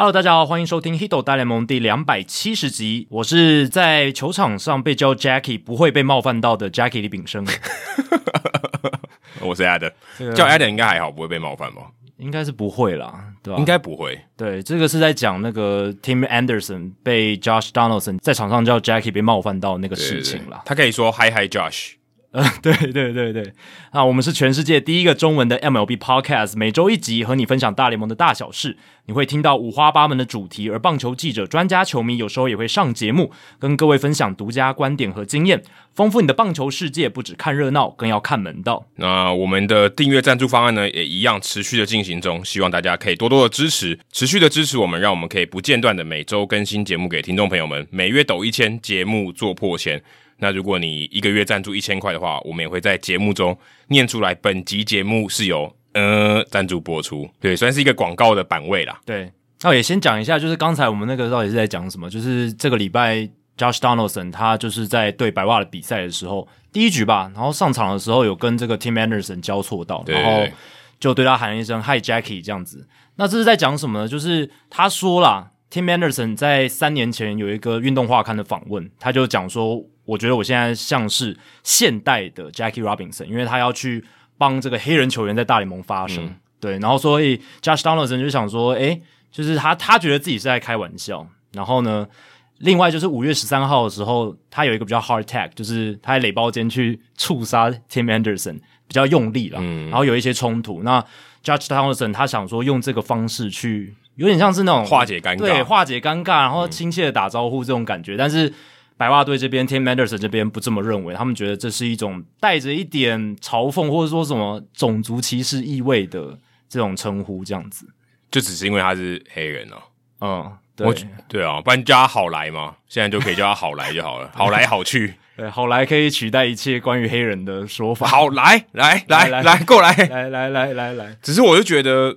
Hello，大家好，欢迎收听《Hito 大联盟》第两百七十集。我是在球场上被叫 Jackie 不会被冒犯到的 Jackie 李炳生。我是 Adam，、这个、叫 Adam 应该还好，不会被冒犯吧？应该是不会啦，对吧？应该不会。对，这个是在讲那个 Tim Anderson 被 Josh Donaldson 在场上叫 Jackie 被冒犯到那个事情啦。他可以说 Hi Hi Josh。呃，对对对对，啊我们是全世界第一个中文的 MLB Podcast，每周一集和你分享大联盟的大小事。你会听到五花八门的主题，而棒球记者、专家、球迷有时候也会上节目，跟各位分享独家观点和经验，丰富你的棒球世界。不只看热闹，更要看门道。那我们的订阅赞助方案呢，也一样持续的进行中，希望大家可以多多的支持，持续的支持我们，让我们可以不间断的每周更新节目给听众朋友们，每月抖一千，节目做破千。那如果你一个月赞助一千块的话，我们也会在节目中念出来。本集节目是由呃赞助播出，对，算是一个广告的版位啦。对，那我也先讲一下，就是刚才我们那个到底是在讲什么？就是这个礼拜，Josh Donaldson 他就是在对白袜的比赛的时候，第一局吧，然后上场的时候有跟这个 Tim Anderson 交错到，然后就对他喊了一声 “Hi Jackie” 这样子。那这是在讲什么呢？就是他说啦，Tim Anderson 在三年前有一个运动画刊的访问，他就讲说。我觉得我现在像是现代的 Jackie Robinson，因为他要去帮这个黑人球员在大联盟发声，嗯、对，然后所以 Josh Donaldson 就想说，诶，就是他他觉得自己是在开玩笑，然后呢，另外就是五月十三号的时候，他有一个比较 hard tag，就是他在垒包间去触杀 Tim Anderson，比较用力了，嗯，然后有一些冲突，那 Josh Donaldson 他想说用这个方式去，有点像是那种化解尴尬，对，化解尴尬，然后亲切的打招呼这种感觉，嗯、但是。白袜队这边，Tim Anderson 这边不这么认为，他们觉得这是一种带着一点嘲讽或者说什么种族歧视意味的这种称呼，这样子，就只是因为他是黑人哦、啊。嗯，对，对啊，不然叫他好来嘛，现在就可以叫他好来就好了，好来好去，对，好来可以取代一切关于黑人的说法。好来，来来来来过来，来来来来来，只是我就觉得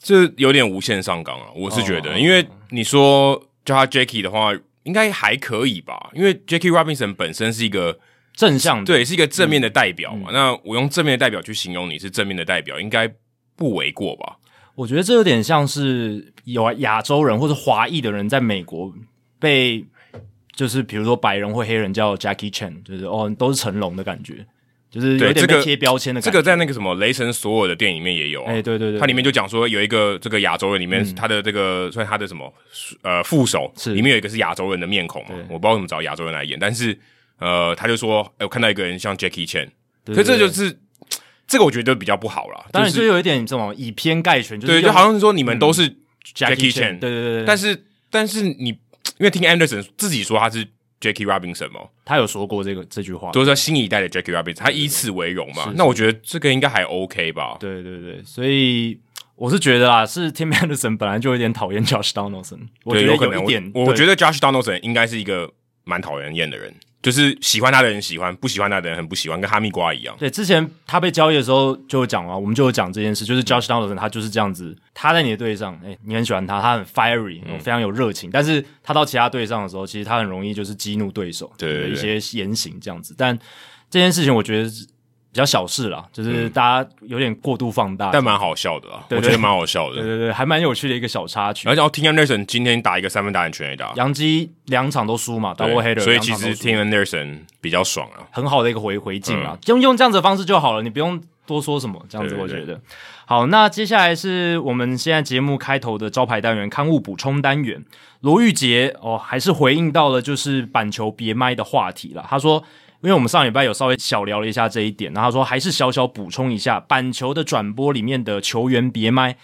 这有点无限上纲啊，我是觉得，哦、因为你说叫他 Jackie 的话。应该还可以吧，因为 Jackie Robinson 本身是一个正向的，对，是一个正面的代表嘛。那我用正面的代表去形容你是正面的代表，应该不为过吧？我觉得这有点像是有亚洲人或者华裔的人在美国被，就是比如说白人或黑人叫 Jackie Chan，就是哦，都是成龙的感觉。就是有点被贴标签的感觉，这个。这个在那个什么雷神索尔的电影里面也有，啊。哎，欸，对对对，它里面就讲说有一个这个亚洲人里面，他的这个算他的什么呃副手，是里面有一个是亚洲人的面孔嘛？我不知道怎么找亚洲人来演，但是呃，他就说，哎，我看到一个人像 Jackie Chan，所以这就是这个我觉得比较不好了。当然就有一点这种以偏概全，就是对，就好像是说你们都是 Jackie Chan，对对对，但是但是你因为听 Anderson 自己说他是。Jackie Robinson 吗？他有说过这个这句话，就是说新一代的 Jackie Robinson，他以此为荣嘛。那我觉得这个应该还 OK 吧？对对对，所以我是觉得啊，是 Tim Anderson 本来就有点讨厌 Josh Donaldson，我觉得有可能一点。我觉得 Josh Donaldson 应该是一个蛮讨人厌的人。就是喜欢他的人喜欢，不喜欢他的人很不喜欢，跟哈密瓜一样。对，之前他被交易的时候就有讲啊，我们就有讲这件事，就是 Josh Donaldson 他就是这样子，他在你的队上，哎、欸，你很喜欢他，他很 fiery，、嗯、非常有热情，但是他到其他队上的时候，其实他很容易就是激怒对手，对一些言行这样子。但这件事情，我觉得。比较小事啦，就是大家有点过度放大，嗯、但蛮好笑的啊。对对对，我觉得蛮好笑的。对对对，还蛮有趣的一个小插曲。而且 Tim Anderson 今天打一个三分打很全垒打，杨基两场都输嘛，Double Header，所以其实 Tim Anderson 比较爽啊，很好的一个回回敬啊，用、嗯、用这样子的方式就好了，你不用多说什么，这样子我觉得。好，那接下来是我们现在节目开头的招牌单元——刊物补充单元。罗玉杰哦，还是回应到了就是板球别麦的话题了，他说。因为我们上礼拜有稍微小聊了一下这一点，然后他说还是小小补充一下，板球的转播里面的球员别麦，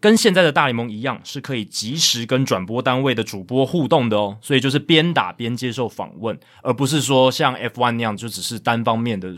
跟现在的大联盟一样，是可以及时跟转播单位的主播互动的哦，所以就是边打边接受访问，而不是说像 F1 那样就只是单方面的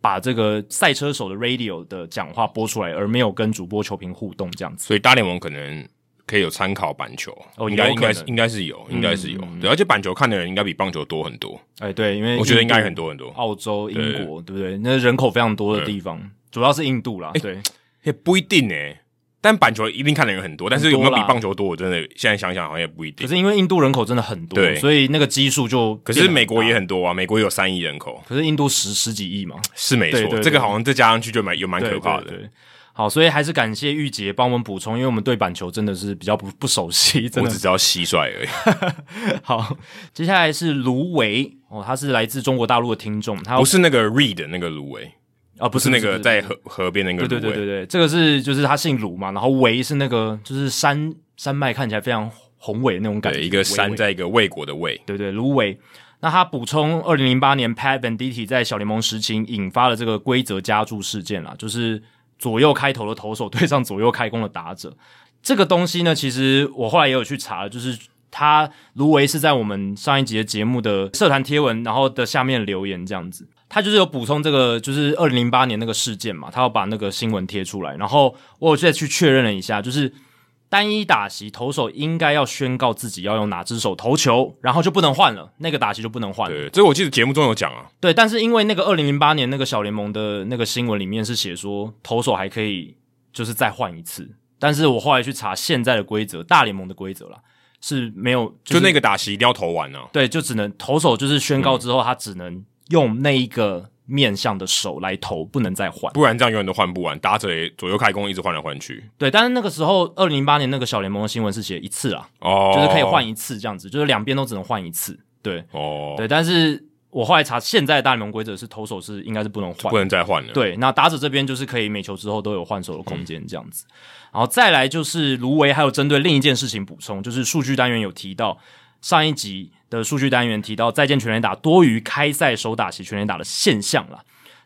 把这个赛车手的 radio 的讲话播出来，而没有跟主播球评互动这样子。所以大联盟可能。可以有参考板球哦，应该应该是应该是有，应该是有，对，而且板球看的人应该比棒球多很多。哎，对，因为我觉得应该很多很多。澳洲、英国，对不对？那人口非常多的地方，主要是印度啦。对，也不一定诶，但板球一定看的人很多，但是有没有比棒球多？我真的现在想想好像也不一定。可是因为印度人口真的很多，所以那个基数就。可是美国也很多啊，美国有三亿人口，可是印度十十几亿嘛，是没错。这个好像再加上去就蛮有蛮可怕的。好，所以还是感谢玉姐帮我们补充，因为我们对板球真的是比较不不熟悉，真的我只知道蟋蟀而已。好，接下来是芦苇哦，他是来自中国大陆的听众，他不是那个 read 那个芦苇啊，不是那个在河河边那个对对对对对，这个是就是他姓卢嘛，然后苇是那个就是山山脉看起来非常宏伟的那种感觉，对，一个山在一个魏国的魏，对对，芦苇。那他补充，二零零八年 Pat Venditti 在小联盟时期引发了这个规则加注事件啦，就是左右开头的投手对上左右开弓的打者。这个东西呢，其实我后来也有去查，就是他卢维是在我们上一集的节目的社团贴文，然后的下面留言这样子，他就是有补充这个，就是二零零八年那个事件嘛，他要把那个新闻贴出来，然后我有再去确认了一下，就是。单一打席投手应该要宣告自己要用哪只手投球，然后就不能换了，那个打席就不能换了。对，这个我记得节目中有讲啊。对，但是因为那个二零零八年那个小联盟的那个新闻里面是写说投手还可以就是再换一次，但是我后来去查现在的规则，大联盟的规则啦，是没有，就是、就那个打席一定要投完啊。对，就只能投手就是宣告之后，他只能用那一个。面向的手来投，不能再换，不然这样永远都换不完。打者也左右开弓，一直换来换去。对，但是那个时候，二零零八年那个小联盟的新闻是写一次啊，哦，就是可以换一次这样子，就是两边都只能换一次。对，哦，对，但是我后来查，现在的大联盟规则是投手是应该是不能换，不能再换了。对，那打者这边就是可以每球之后都有换手的空间这样子。嗯、然后再来就是芦苇还有针对另一件事情补充，就是数据单元有提到上一集的数据单元提到再见全垒打多于开赛首打席全垒打的现象了。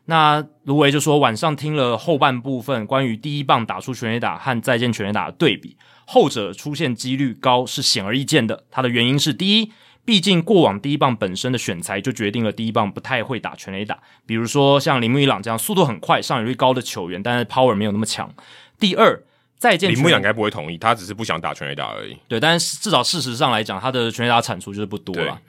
那芦苇就说，晚上听了后半部分关于第一棒打出全垒打和再见全垒打的对比，后者出现几率高是显而易见的。它的原因是，第一，毕竟过往第一棒本身的选材就决定了第一棒不太会打全垒打，比如说像铃木一朗这样速度很快、上垒率高的球员，但是 power 没有那么强。第二，再见，铃木一朗应该不会同意，他只是不想打全垒打而已。对，但是至少事实上来讲，他的全垒打产出就是不多了。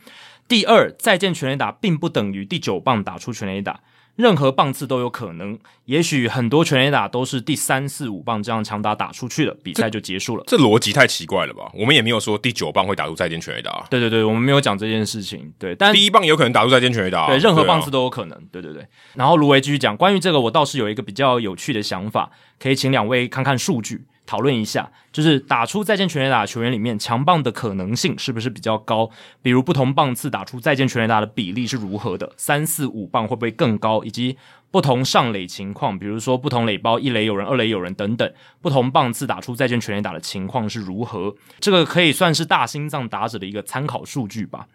第二，再见全垒打并不等于第九棒打出全垒打。任何棒次都有可能，也许很多全垒打都是第三四五棒这样强打打出去的，比赛就结束了。这逻辑太奇怪了吧？我们也没有说第九棒会打出再见全垒打。对对对，我们没有讲这件事情。对，但第一棒有可能打出再见全垒打。对，任何棒次都有可能。对对对。然后卢维继续讲，关于这个，我倒是有一个比较有趣的想法，可以请两位看看数据。讨论一下，就是打出再见全垒打的球员里面，强棒的可能性是不是比较高？比如不同棒次打出再见全垒打的比例是如何的？三四五棒会不会更高？以及不同上垒情况，比如说不同垒包一垒有人，二垒有人等等，不同棒次打出再见全垒打的情况是如何？这个可以算是大心脏打者的一个参考数据吧。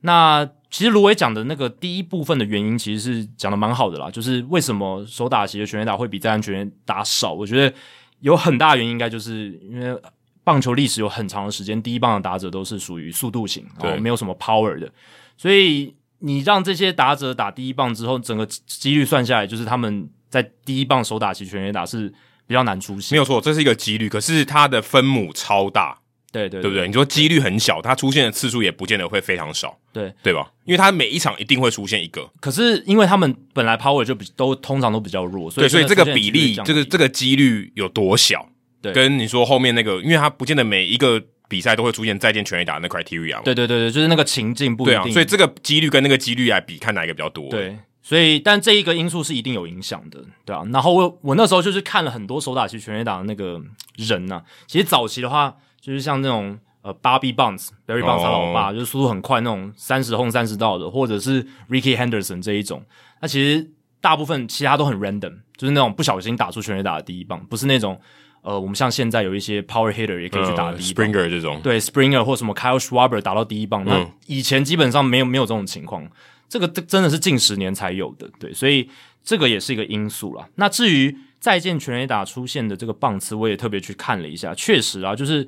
那其实芦苇讲的那个第一部分的原因，其实是讲的蛮好的啦，就是为什么手打席的全垒打会比再见全垒打少？我觉得。有很大原因，应该就是因为棒球历史有很长的时间，第一棒的打者都是属于速度型，然后没有什么 power 的，所以你让这些打者打第一棒之后，整个几率算下来，就是他们在第一棒手打起全垒打是比较难出现。没有错，这是一个几率，可是它的分母超大，对对对，不对？你说几率很小，它出现的次数也不见得会非常少，对对吧？因为它每一场一定会出现一个，可是因为他们本来 power 就比都通常都比较弱，所以对，所以这个比例，这个这个几率有多小？对，跟你说后面那个，因为它不见得每一个比赛都会出现再见全垒打那 criteria。对对对对，就是那个情境不一定。对啊，所以这个几率跟那个几率来比，看哪一个比较多。对，所以但这一个因素是一定有影响的，对啊。然后我我那时候就是看了很多手打席全垒打的那个人呐、啊，其实早期的话就是像那种呃 Bobby Bonds，Barry Bonds 他老爸，就是速度很快那种三十轰三十盗的，或者是 Rickey Henderson 这一种，那其实大部分其他都很 random，就是那种不小心打出全垒打的第一棒，不是那种。呃，我们像现在有一些 power hitter 也可以去打第一，Springer 这种，对 Springer 或什么 Kyle Schwarber 打到第一棒，那以前基本上没有没有这种情况，这个真的是近十年才有的，对，所以这个也是一个因素啦。那至于再见全垒打出现的这个棒次，我也特别去看了一下，确实啊，就是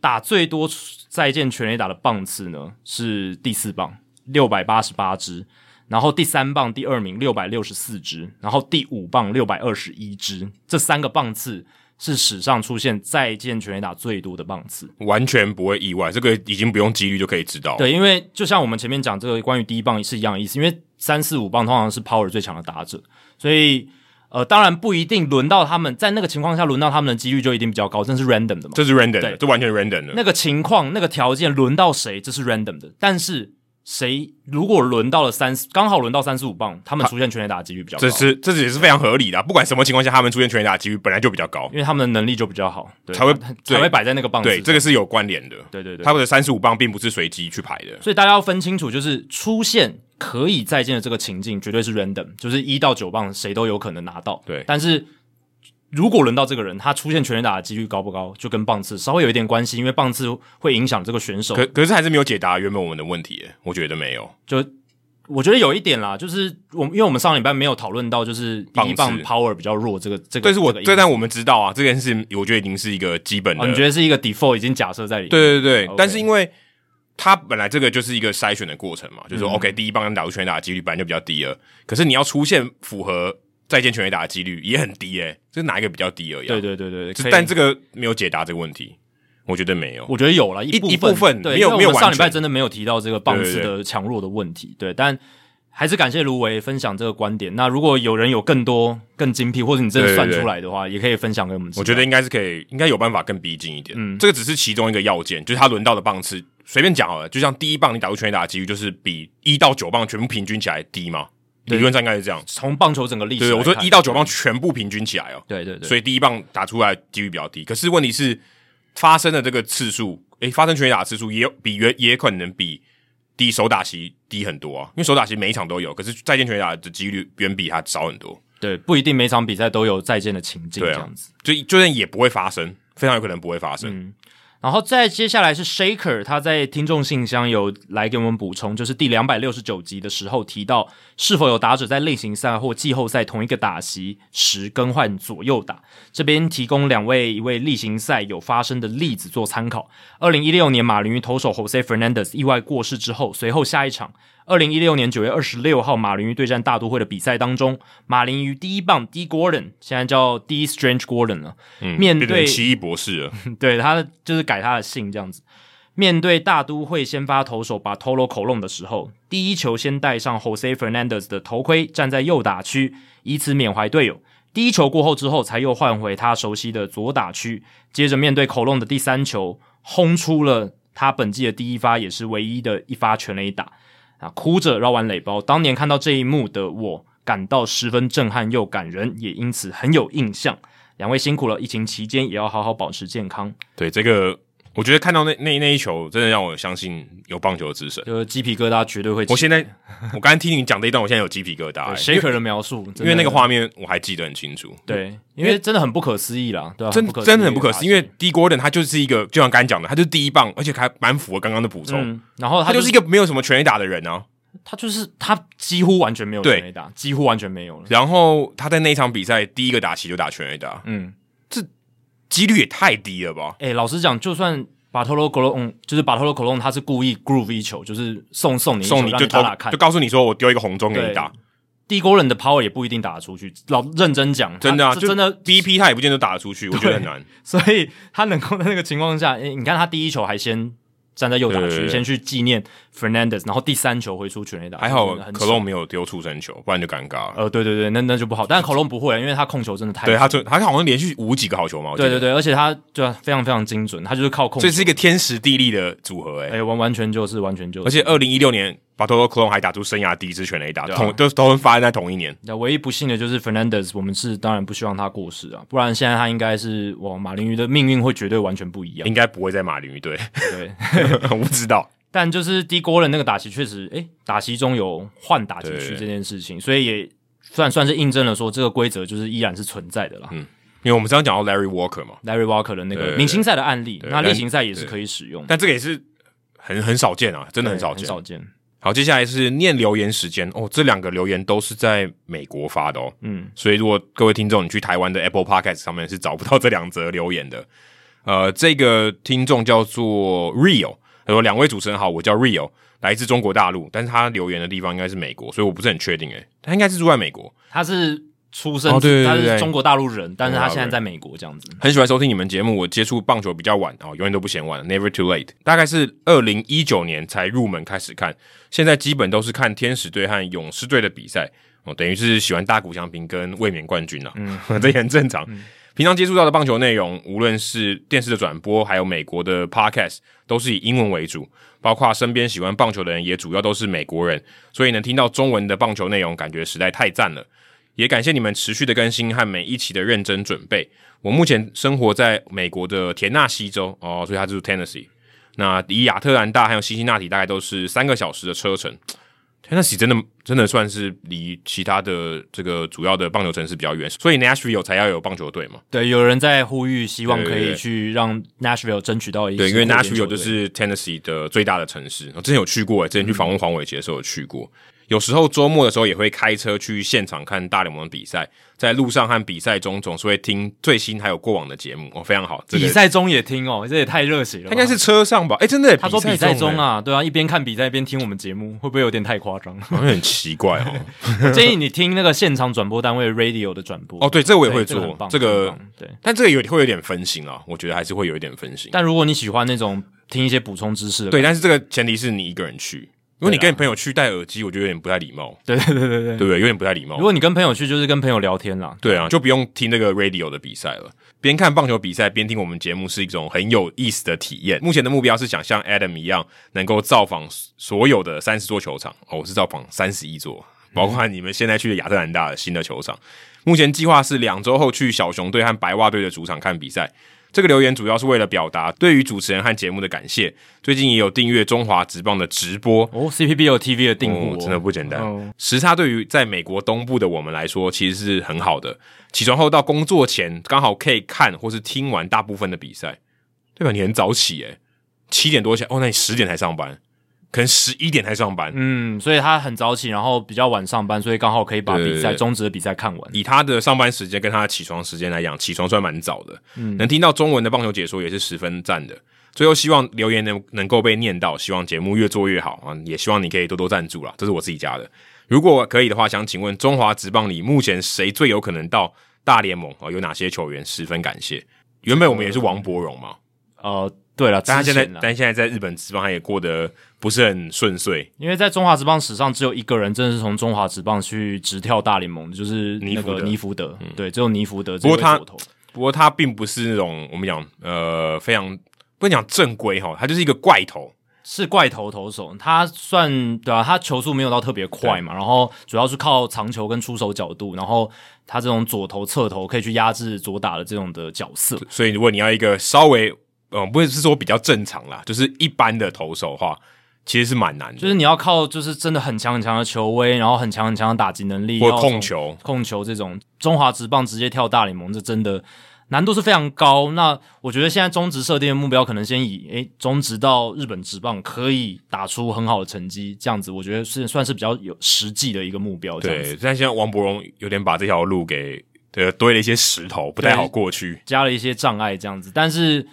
打最多再见全垒打的棒次呢是第四棒六百八十八支，然后第三棒第二名六百六十四支，然后第五棒六百二十一支，这三个棒次。是史上出现再见全垒打最多的棒次，完全不会意外。这个已经不用几率就可以知道。对，因为就像我们前面讲这个关于第一棒是一样的意思，因为三四五棒通常是 power 最强的打者，所以呃，当然不一定轮到他们，在那个情况下轮到他们的几率就一定比较高，这是 random 的嘛？这是 random 的，这完全 random 的。那个情况、那个条件轮到谁，这是 random 的。但是谁如果轮到了三，刚好轮到三十五磅，他们出现全垒打的几率比较高。这是这是也是非常合理的。不管什么情况下，他们出现全垒打的几率本来就比较高，因为他们的能力就比较好，对才会才会摆在那个棒子。对，这个是有关联的。对对对，他们的三十五磅并不是随机去排的，所以大家要分清楚，就是出现可以再见的这个情境，绝对是 random，就是一到九棒谁都有可能拿到。对，但是。如果轮到这个人，他出现全垒打的几率高不高，就跟棒次稍微有一点关系，因为棒次会影响这个选手。可可是还是没有解答原本我们的问题，我觉得没有。就我觉得有一点啦，就是我因为我们上礼拜没有讨论到，就是第一棒 power 比较弱这个这个。但是我这这但我们知道啊，这件事我觉得已经是一个基本的。哦、你觉得是一个 default 已经假设在里面？对对对但是因为他本来这个就是一个筛选的过程嘛，就是说、嗯、OK 第一棒打出全垒打的几率本来就比较低了，可是你要出现符合。再见全垒打的几率也很低诶、欸，这是哪一个比较低而已、啊？对对对对，但这个没有解答这个问题，我觉得没有。我觉得有了一部分，一部分对，没有没有。上礼拜真的没有提到这个棒次的强弱的问题，对，对，对，对，但还是感谢卢维分享这个观点。那如果有人有更多更精辟，或者你真的算出来的话，也可以分享给我们。我觉得应该是可以，应该有办法更逼近一点。嗯，这个只是其中一个要件，就是他轮到的棒次，随便讲好了，就像第一棒你打出全垒打的几率，就是比一到九棒全部平均起来低嘛。理论上应该是这样，从棒球整个历史，对，我说一到九棒全部平均起来哦，对对对，所以第一棒打出来几率比较低，可是问题是发生的这个次数，诶，发生全垒打次数也有比原也可能比低手打席低很多啊，因为手打席每一场都有，可是再见全垒打的几率远比它少很多，对，不一定每场比赛都有再见的情境，这样子，就就算也不会发生，非常有可能不会发生。嗯然后再接下来是 Shaker，他在听众信箱有来给我们补充，就是第两百六十九集的时候提到，是否有打者在例行赛或季后赛同一个打席时更换左右打。这边提供两位一位例行赛有发生的例子做参考。二零一六年马林鱼投手 Jose Fernandez 意外过世之后，随后下一场。二零一六年九月二十六号，马林鱼对战大都会的比赛当中，马林鱼第一棒 D Gordon，现在叫 D Strange Gordon 了，嗯，面对奇异博士了，对他就是改他的姓这样子。面对大都会先发投手 Bartolo Colon 的时候，第一球先戴上 Jose Fernandez 的头盔，站在右打区，以此缅怀队友。第一球过后之后，才又换回他熟悉的左打区，接着面对 Colon 的第三球，轰出了他本季的第一发，也是唯一的一发全垒打。啊！哭着绕完垒包，当年看到这一幕的我，感到十分震撼又感人，也因此很有印象。两位辛苦了，疫情期间也要好好保持健康。对这个。我觉得看到那那那一球，真的让我相信有棒球的之神，就是鸡皮疙瘩绝对会。我现在我刚才听你讲这一段，我现在有鸡皮疙瘩。Shaker 的描述，因为那个画面我还记得很清楚。对，因为真的很不可思议啦，对吧？真真的很不可思议，因为 D Gordon 他就是一个，就像刚才讲的，他就是第一棒，而且还蛮符合刚刚的补充。然后他就是一个没有什么全垒打的人啊，他就是他几乎完全没有全垒打，几乎完全没有了。然后他在那一场比赛第一个打席就打全垒打，嗯，这几率也太低了吧？哎，老实讲，就算。巴托罗·格隆就是巴托罗·格隆，他是故意 groove 一球，就是送送你一球，送你就打打看，就告诉你说我丢一个红中给你打。D Gordon 的 power 也不一定打得出去，老认真讲，真的啊，真的 BP 他也不见得打得出去，我觉得很难。所以他能够在那个情况下，诶，你看他第一球还先。站在右打区，先去纪念 Fernandez，然后第三球回出全垒打。还好可隆没有丢出三球，不然就尴尬了。呃，对对对，那那就不好。但是可隆不会，因为他控球真的太……对他就他好像连续五几个好球嘛。对对对，而且他就非常非常精准，他就是靠控球。这是一个天时地利的组合，欸，诶，哎，完完全就是完全就是。而且二零一六年。巴托罗·科隆还打出生涯第一支全垒打，同都都发生在同一年。那唯一不幸的就是 Fernandez，我们是当然不希望他过世啊，不然现在他应该是哇，马林鱼的命运会绝对完全不一样。应该不会在马林鱼队，对，我不知道。但就是 D Gordon 那个打席确实，诶、欸，打席中有换打击区这件事情，所以也算算是印证了说这个规则就是依然是存在的啦。嗯，因为我们刚刚讲到 Larry Walker 嘛，Larry Walker 的那个明星赛的案例，那例行赛也是可以使用，但这个也是很很少见啊，真的很少见，很少见。好，接下来是念留言时间哦。这两个留言都是在美国发的哦，嗯，所以如果各位听众你去台湾的 Apple Podcast 上面是找不到这两则留言的。呃，这个听众叫做 Rio，他说：“两位主持人好，我叫 Rio，来自中国大陆，但是他留言的地方应该是美国，所以我不是很确定诶，他应该是住在美国，他是。”出生，对他是中国大陆人，但是他现在在美国这样子。很喜欢收听你们节目，我接触棒球比较晚哦，永远都不嫌晚，Never too late。大概是二零一九年才入门开始看，现在基本都是看天使队和勇士队的比赛哦，等于是喜欢大谷翔平跟卫冕冠军了，嗯，这也很正常。平常接触到的棒球内容，无论是电视的转播，还有美国的 podcast，都是以英文为主。包括身边喜欢棒球的人，也主要都是美国人，所以能听到中文的棒球内容，感觉实在太赞了。也感谢你们持续的更新和每一期的认真准备。我目前生活在美国的田纳西州哦，所以它就是 Tennessee。那离亚特兰大还有辛辛那提大概都是三个小时的车程。Tennessee 真的真的算是离其他的这个主要的棒球城市比较远，所以 Nashville 才要有棒球队嘛。对，有人在呼吁，希望可以去让 Nashville 争取到一些。对，因为 Nashville 就是 Tennessee 的最大的城市。我之前有去过，之前去访问黄伟杰的时候有去过。嗯有时候周末的时候也会开车去现场看大联盟的比赛，在路上和比赛中总是会听最新还有过往的节目哦，非常好。这个、比赛中也听哦，这也太热血了。他应该是车上吧？哎、欸，真的，他说比赛中啊，对啊，一边看比赛一边听我们节目，会不会有点太夸张？好像很奇怪哦。建议你听那个现场转播单位 Radio 的转播。哦，对，这个我也会做，这个、这个、对，但这个有会有点分心啊，我觉得还是会有一点分心。但如果你喜欢那种听一些补充知识的，对，但是这个前提是你一个人去。如果你跟你朋友去戴耳机，我觉得有点不太礼貌。对对对对对，对不对？有点不太礼貌。如果你跟朋友去，就是跟朋友聊天啦。对啊，就不用听那个 radio 的比赛了，边看棒球比赛边听我们节目是一种很有意思的体验。目前的目标是想像 Adam 一样，能够造访所有的三十座球场。哦，我是造访三十一座，包括你们现在去的亚特兰大的新的球场。嗯、目前计划是两周后去小熊队和白袜队的主场看比赛。这个留言主要是为了表达对于主持人和节目的感谢。最近也有订阅中华职棒的直播哦，CPBL TV 的订户、真的不简单。哦、时差对于在美国东部的我们来说，其实是很好的。起床后到工作前，刚好可以看或是听完大部分的比赛，对吧？你很早起诶，七点多起来哦，那你十点才上班。可能十一点才上班，嗯，所以他很早起，然后比较晚上班，所以刚好可以把比赛终止的比赛看完。以他的上班时间跟他的起床时间来讲，起床算蛮早的，嗯，能听到中文的棒球解说也是十分赞的。最后希望留言能能够被念到，希望节目越做越好啊！也希望你可以多多赞助啦，这是我自己家的。如果可以的话，想请问中华职棒里目前谁最有可能到大联盟啊？有哪些球员？十分感谢。原本我们也是王柏荣嘛，呃。对了，但他现在，但现在在日本职棒，他也过得不是很顺遂。因为在中华职棒史上，只有一个人真的是从中华职棒去直跳大联盟，就是那个尼福德。嗯、对，只有尼福德。不过他，不过他并不是那种我们讲呃非常不能讲正规哈，他就是一个怪头，是怪头投手。他算对啊，他球速没有到特别快嘛，然后主要是靠长球跟出手角度，然后他这种左投侧投可以去压制左打的这种的角色。所以如果你要一个稍微。嗯，不会是说比较正常啦，就是一般的投手的话，其实是蛮难的。就是你要靠，就是真的很强很强的球威，然后很强很强的打击能力，或控球、控球这种。中华职棒直接跳大联盟，这真的难度是非常高。那我觉得现在中职设定的目标，可能先以诶中职到日本职棒可以打出很好的成绩，这样子，我觉得是算是比较有实际的一个目标。对，但现在王柏荣有点把这条路给呃堆了一些石头，不太好过去，加了一些障碍这样子，但是。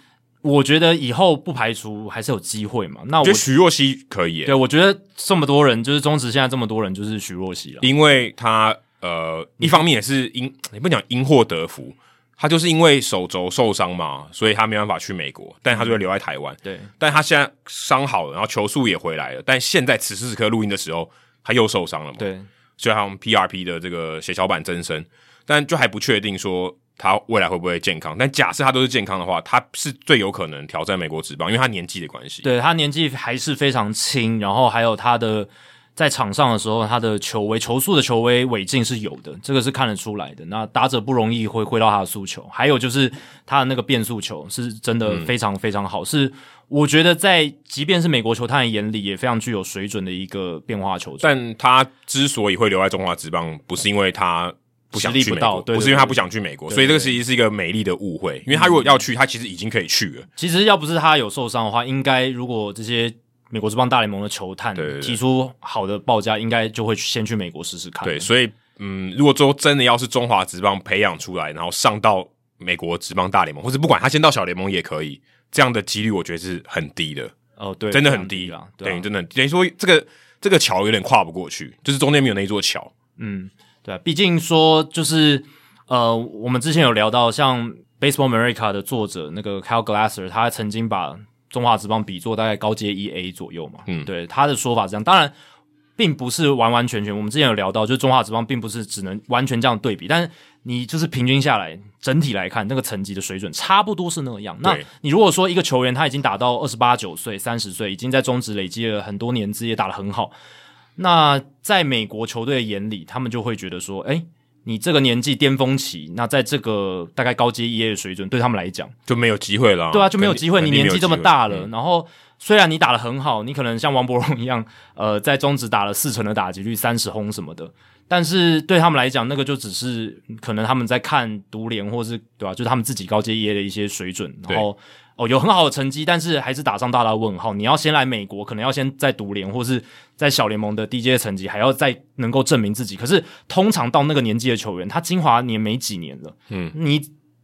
我觉得以后不排除还是有机会嘛。那我觉得徐若曦可以。对，我觉得这么多人，就是中职现在这么多人，就是徐若曦了。因为他呃，一方面也是因，你不讲因祸得福，他就是因为手肘受伤嘛，所以他没办法去美国，但他就会留在台湾。对，但他现在伤好了，然后球速也回来了，但现在此时此刻录音的时候，他又受伤了嘛。对，所以他用 PRP 的这个血小板增生，但就还不确定说。他未来会不会健康？但假设他都是健康的话，他是最有可能挑战美国职棒，因为他年纪的关系。对，他年纪还是非常轻，然后还有他的在场上的时候，他的球威、球速的球威、尾劲是有的，这个是看得出来的。那打者不容易会挥到他的速球，还有就是他的那个变速球是真的非常非常好，嗯、是我觉得在即便是美国球探的眼里也非常具有水准的一个变化球。但他之所以会留在中华职棒，不是因为他。不想去美国，不是因为他不想去美国，所以这个其实是一个美丽的误会。因为他如果要去，他其实已经可以去了。其实要不是他有受伤的话，应该如果这些美国职棒大联盟的球探提出好的报价，应该就会先去美国试试看。对，所以嗯，如果说真的要是中华职棒培养出来，然后上到美国职棒大联盟，或者不管他先到小联盟也可以，这样的几率我觉得是很低的。哦，对，真的很低啊。对，真的等于说这个这个桥有点跨不过去，就是中间没有那一座桥。嗯。对啊，毕竟说就是呃，我们之前有聊到，像《Baseball America》的作者那个 Kyle Glasser，他曾经把中华职棒比作大概高阶一 A 左右嘛。嗯，对，他的说法是这样。当然，并不是完完全全。我们之前有聊到，就是中华职棒并不是只能完全这样对比，但是你就是平均下来，整体来看，那个层级的水准差不多是那样。那你如果说一个球员他已经打到二十八九岁、三十岁，已经在中职累积了很多年资，也打得很好，那在美国球队的眼里，他们就会觉得说，哎。你这个年纪巅峰期，那在这个大概高阶 EA 的水准，对他们来讲就没有机会了。对啊，就没有机会。你年纪这么大了，嗯、然后虽然你打的很好，你可能像王柏荣一样，呃，在中职打了四成的打击率，三十轰什么的，但是对他们来讲，那个就只是可能他们在看独联，或是对吧、啊？就是他们自己高阶 EA 的一些水准，然后。哦，有很好的成绩，但是还是打上大大问号。你要先来美国，可能要先在独联或是在小联盟的低阶成绩，还要再能够证明自己。可是通常到那个年纪的球员，他精华年没几年了，嗯，你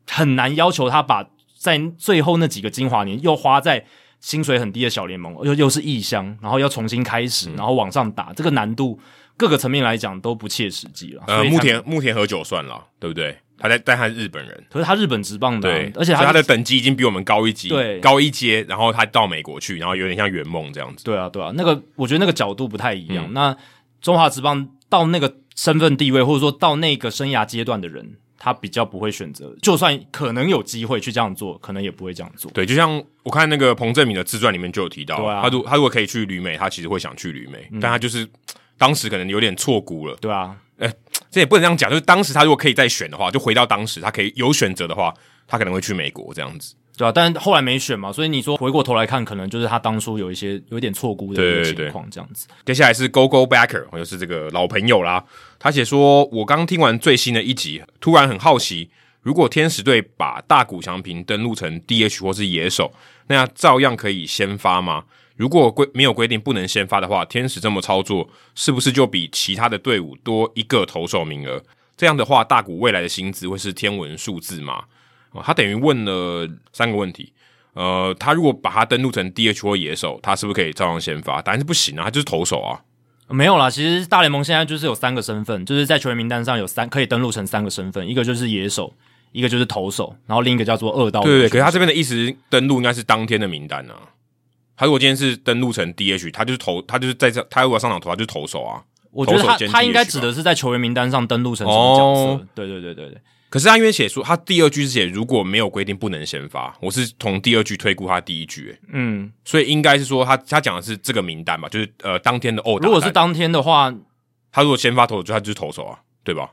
很难要求他把在最后那几个精华年又花在薪水很低的小联盟，又又是异乡，然后要重新开始，然后往上打，嗯、这个难度各个层面来讲都不切实际了。呃，木田木田和久算了，对不对？他在，但他是日本人，可是他日本职棒的，对，而且他，他的等级已经比我们高一级，对，高一阶，然后他到美国去，然后有点像圆梦这样子，对啊，对啊，那个我觉得那个角度不太一样。嗯、那中华职棒到那个身份地位，或者说到那个生涯阶段的人，他比较不会选择，就算可能有机会去这样做，可能也不会这样做。对，就像我看那个彭正敏的自传里面就有提到，啊、他如他如果可以去旅美，他其实会想去旅美，嗯、但他就是 当时可能有点错估了，对啊。哎，这也不能这样讲。就是当时他如果可以再选的话，就回到当时，他可以有选择的话，他可能会去美国这样子，对啊，但后来没选嘛，所以你说回过头来看，可能就是他当初有一些有一点错估的一个情况这样子。接下来是 Go Go Backer，又是这个老朋友啦。他写说：“我刚听完最新的一集，突然很好奇，如果天使队把大谷翔平登录成 DH 或是野手，那样照样可以先发吗？”如果规没有规定不能先发的话，天使这么操作是不是就比其他的队伍多一个投手名额？这样的话，大谷未来的薪资会是天文数字吗？哦，他等于问了三个问题。呃，他如果把他登录成 DH 或野手，他是不是可以照样先发？答案是不行啊，他就是投手啊。没有啦，其实大联盟现在就是有三个身份，就是在球员名单上有三可以登录成三个身份，一个就是野手，一个就是投手，然后另一个叫做二刀流。对对，可是他这边的意思，登录应该是当天的名单啊。他如果今天是登录成 DH，他就是投，他就是在这，他如果上场投，他就是投手啊。我觉得他他应该指的是在球员名单上登录成什么角色？哦、对对对对对。可是他因为写说他第二句是写如果没有规定不能先发，我是从第二句推估他第一句、欸，嗯，所以应该是说他他讲的是这个名单吧，就是呃当天的哦。如果是当天的话，他如果先发投手，就他就是投手啊，对吧？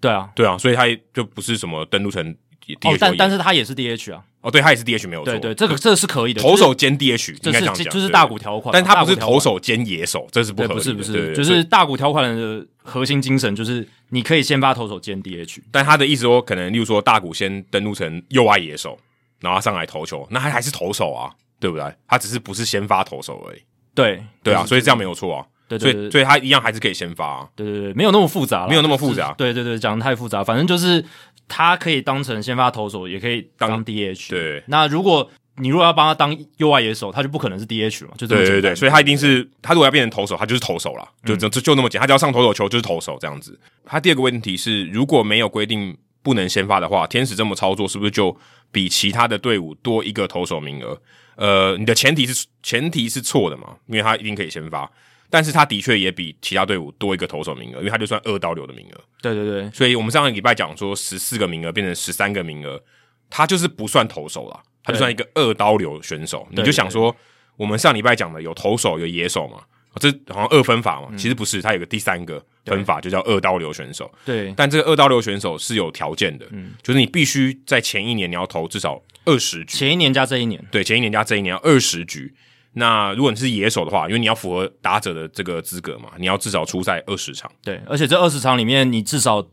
对啊，对啊，所以他就不是什么登录成。哦，但但是他也是 DH 啊，哦，对，他也是 DH 没有错，对对，这个这个是可以的，投手兼 DH，这是就是大谷条款，但他不是投手兼野手，这是不合理，不是不是，就是大谷条款的核心精神就是你可以先发投手兼 DH，但他的意思说，可能例如说大谷先登录成右外野手，然后上来投球，那他还是投手啊，对不对？他只是不是先发投手而已，对对啊，所以这样没有错啊。对，对，对，所以所以他一样还是可以先发啊。对对对，没有那么复杂，没有那么复杂。对对对，讲的太复杂，反正就是他可以当成先发投手，也可以当 DH。对，那如果你如果要帮他当右外野手，他就不可能是 DH 嘛，就这么简单。对对对，所以他一定是他如果要变成投手，他就是投手了，就就就那么简单。他只要上投手球就是投手这样子。他第二个问题是，如果没有规定不能先发的话，天使这么操作是不是就比其他的队伍多一个投手名额？呃，你的前提是前提是错的嘛，因为他一定可以先发。但是他的确也比其他队伍多一个投手名额，因为他就算二刀流的名额。对对对，所以我们上个礼拜讲说十四个名额变成十三个名额，他就是不算投手了，他就算一个二刀流选手。你就想说，我们上礼拜讲的有投手有野手嘛，这好像二分法嘛，嗯、其实不是，他有个第三个分法，就叫二刀流选手。对，但这个二刀流选手是有条件的，嗯，就是你必须在前一年你要投至少二十局，前一年加这一年，对，前一年加这一年要二十局。那如果你是野手的话，因为你要符合打者的这个资格嘛，你要至少出赛二十场。对，而且这二十场里面，你至少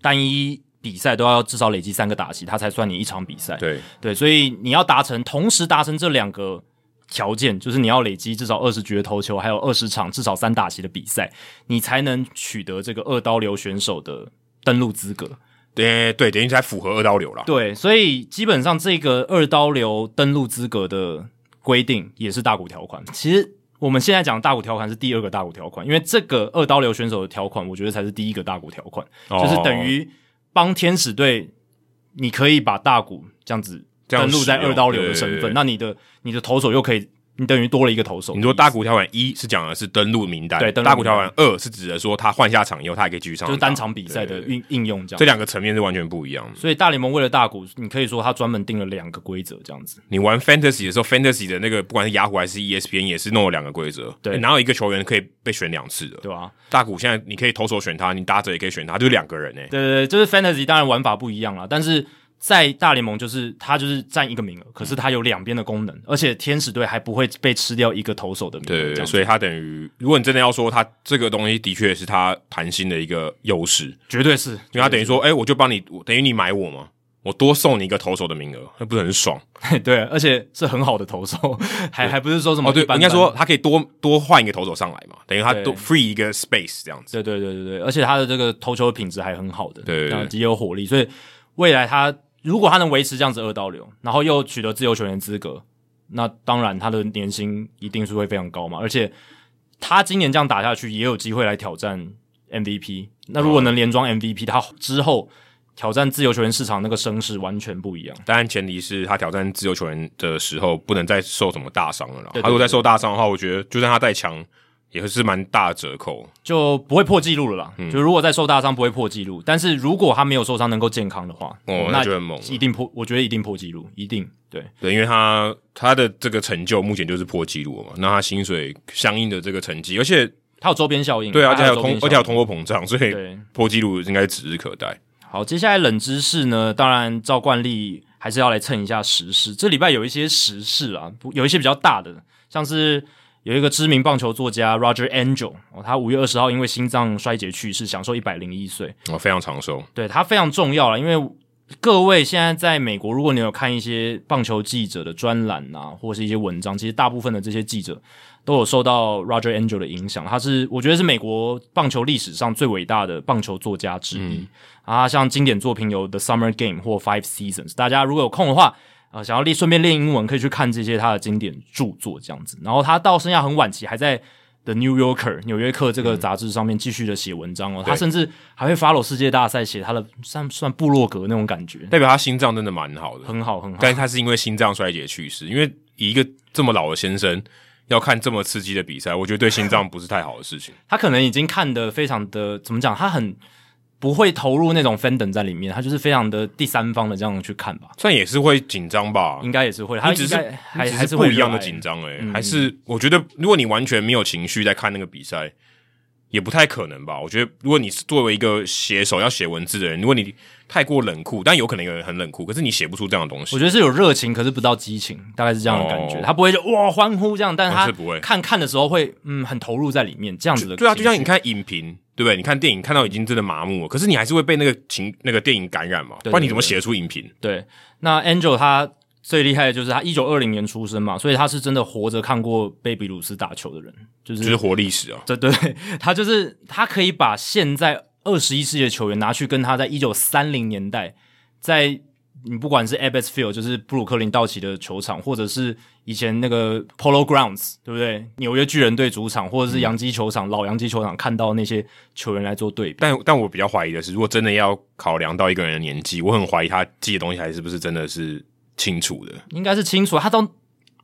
单一比赛都要至少累积三个打席，它才算你一场比赛。对对，所以你要达成同时达成这两个条件，就是你要累积至少二十局的投球，还有二十场至少三打席的比赛，你才能取得这个二刀流选手的登录资格。对对，等于才符合二刀流了。对，所以基本上这个二刀流登录资格的。规定也是大股条款。其实我们现在讲大股条款是第二个大股条款，因为这个二刀流选手的条款，我觉得才是第一个大股条款，哦、就是等于帮天使队，你可以把大股这样子登录在二刀流的身份，那你的你的投手又可以你等于多了一个投手。你说大谷条款一是讲的是登录名单，对，大谷条款二是指的说他换下场以后他还可以继续上，就是单场比赛的应应用这样。这两个层面是完全不一样的。所以大联盟为了大谷，你可以说他专门定了两个规则这样子。你玩 Fantasy 的时候，Fantasy 的那个不管是雅虎还是 ESPN 也是弄了两个规则，对，哪有一个球员可以被选两次的，对吧？大谷现在你可以投手选他，你打者也可以选他，就是两个人呢、欸。对对对，就是 Fantasy 当然玩法不一样了，但是。在大联盟，就是他就是占一个名额，可是他有两边的功能，而且天使队还不会被吃掉一个投手的名额。对，对，对，所以他等于，如果你真的要说他这个东西的确是他谈心的一个优势，绝对是，因为他等于说，哎、欸，我就帮你，等于你买我嘛，我多送你一个投手的名额，那不是很爽？对，而且是很好的投手，还还不是说什么哦，对，应该说他可以多多换一个投手上来嘛，等于他多 free 一个 space 这样子。对对对对对，而且他的这个投球的品质还很好的，对，极有火力，所以未来他。如果他能维持这样子二刀流，然后又取得自由球员资格，那当然他的年薪一定是会非常高嘛。而且他今年这样打下去，也有机会来挑战 MVP。那如果能连装 MVP，他之后挑战自由球员市场那个声势完全不一样。当然前提是他挑战自由球员的时候不能再受什么大伤了啦。对对对对，他如果再受大伤的话，我觉得就算他再强。也是蛮大折扣，就不会破纪录了啦。嗯、就如果再受大伤，不会破纪录。但是如果他没有受伤，能够健康的话，哦，那就很猛，一定破。我觉得一定破纪录，一定对对，因为他他的这个成就目前就是破纪录嘛。那他薪水相应的这个成绩，而且他有周边效应，对，而且还有通，而且有通货膨胀，所以破纪录应该指日可待。好，接下来冷知识呢，当然照惯例还是要来蹭一下时事。这礼拜有一些时事啊，有一些比较大的，像是。有一个知名棒球作家 Roger Angel，哦，他五月二十号因为心脏衰竭去世，享受一百零一岁。哦，非常长寿。对，他非常重要了，因为各位现在在美国，如果你有看一些棒球记者的专栏啊，或是一些文章，其实大部分的这些记者都有受到 Roger Angel 的影响。他是我觉得是美国棒球历史上最伟大的棒球作家之一。嗯、啊，像经典作品有 The Summer Game 或 Five Seasons，大家如果有空的话。啊、呃，想要练顺便练英文，可以去看这些他的经典著作这样子。然后他到生涯很晚期，还在 The New Yorker 纽约客这个杂志上面继续的写文章哦。嗯、他甚至还会 follow 世界大赛，写他的算算部落格那种感觉，代表他心脏真的蛮好的，很好很好。但是他是因为心脏衰竭去世，因为以一个这么老的先生要看这么刺激的比赛，我觉得对心脏不是太好的事情。他可能已经看得非常的怎么讲，他很。不会投入那种 fandom 在里面，他就是非常的第三方的这样去看吧。算也是会紧张吧，应该也是会。他只是还还是不一样的紧张诶，还是我觉得如果你完全没有情绪在看那个比赛，也不太可能吧。我觉得如果你是作为一个写手要写文字的人，如果你太过冷酷，但有可能有人很冷酷，可是你写不出这样的东西。我觉得是有热情，可是不到激情，大概是这样的感觉。哦、他不会就哇欢呼这样，但是他不会看看的时候会嗯很投入在里面这样子的。对啊，就像你看影评。对不对？你看电影看到已经真的麻木了，可是你还是会被那个情那个电影感染嘛？不然你怎么写出影评？对，那 Angel 他最厉害的就是他一九二零年出生嘛，所以他是真的活着看过贝比鲁斯打球的人，就是就是活历史啊。对对，他就是他可以把现在二十一世纪的球员拿去跟他在一九三零年代在。你不管是 Ebbets Field，就是布鲁克林道奇的球场，或者是以前那个 Polo Grounds，对不对？纽约巨人队主场，或者是洋基球场、嗯、老洋基球场，看到那些球员来做对比。但但我比较怀疑的是，如果真的要考量到一个人的年纪，我很怀疑他记的东西还是不是真的是清楚的。应该是清楚，他都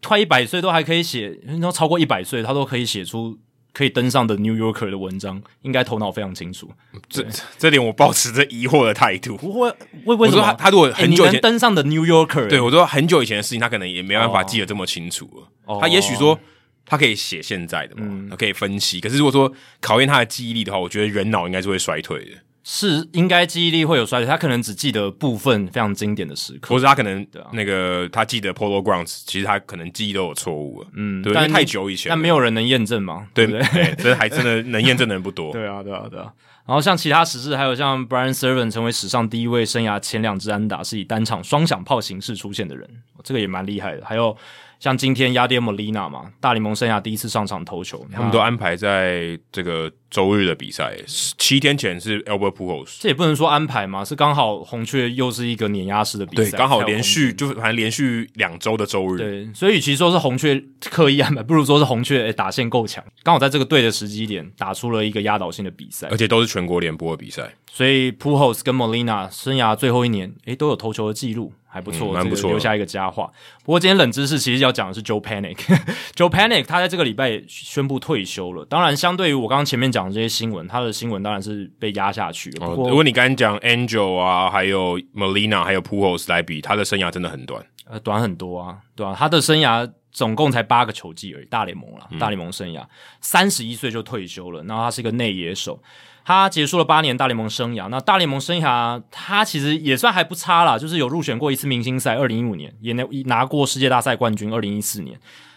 快一百岁都还可以写，然后超过一百岁他都可以写出。可以登上的 New Yorker 的文章，应该头脑非常清楚。这这点我保持着疑惑的态度。不会，为为什么他，他如果很久以前、欸、登上的 New Yorker，、欸、对我说很久以前的事情，他可能也没办法记得这么清楚了。哦、他也许说他可以写现在的嘛，他、嗯、可以分析。可是如果说考验他的记忆力的话，我觉得人脑应该是会衰退的。是应该记忆力会有衰退，他可能只记得部分非常经典的时刻，或者他可能那个他记得 Polo Grounds，其实他可能记忆都有错误了，嗯，对，但太久以前，但没有人能验证嘛，对不 对？这还真的能验证的人不多。对啊，对啊，对啊。然后像其他时事，还有像 Brian Serven 成为史上第一位生涯前两支安打是以单场双响炮形式出现的人，这个也蛮厉害的。还有。像今天 Yadier Molina 嘛，大联盟生涯第一次上场投球，他们都安排在这个周日的比赛。七天前是 Albert Pujols，这也不能说安排嘛，是刚好红雀又是一个碾压式的比赛，对，刚好连续就反正连续两周的周日。对，所以与其说是红雀刻意安排，不如说是红雀、欸、打线够强，刚好在这个对的时机点打出了一个压倒性的比赛，而且都是全国联播的比赛。所以 Pujols 跟 Molina 生涯最后一年，诶、欸，都有投球的记录。还不错，蛮、嗯、不错，留下一个佳话。不过今天冷知识其实要讲的是 Joe Panic，Joe Panic 他在这个礼拜也宣布退休了。当然，相对于我刚刚前面讲的这些新闻，他的新闻当然是被压下去了。不过，如果你刚刚讲 Angel 啊，还有 Melina，还有 Pujols 来比，他的生涯真的很短，呃，短很多啊，对啊，他的生涯总共才八个球季而已，大联盟了，大联盟生涯，三十一岁就退休了。然后他是一个内野手。他结束了八年大联盟生涯，那大联盟生涯他其实也算还不差啦，就是有入选过一次明星赛，二零一五年也拿拿过世界大赛冠军，二零一四年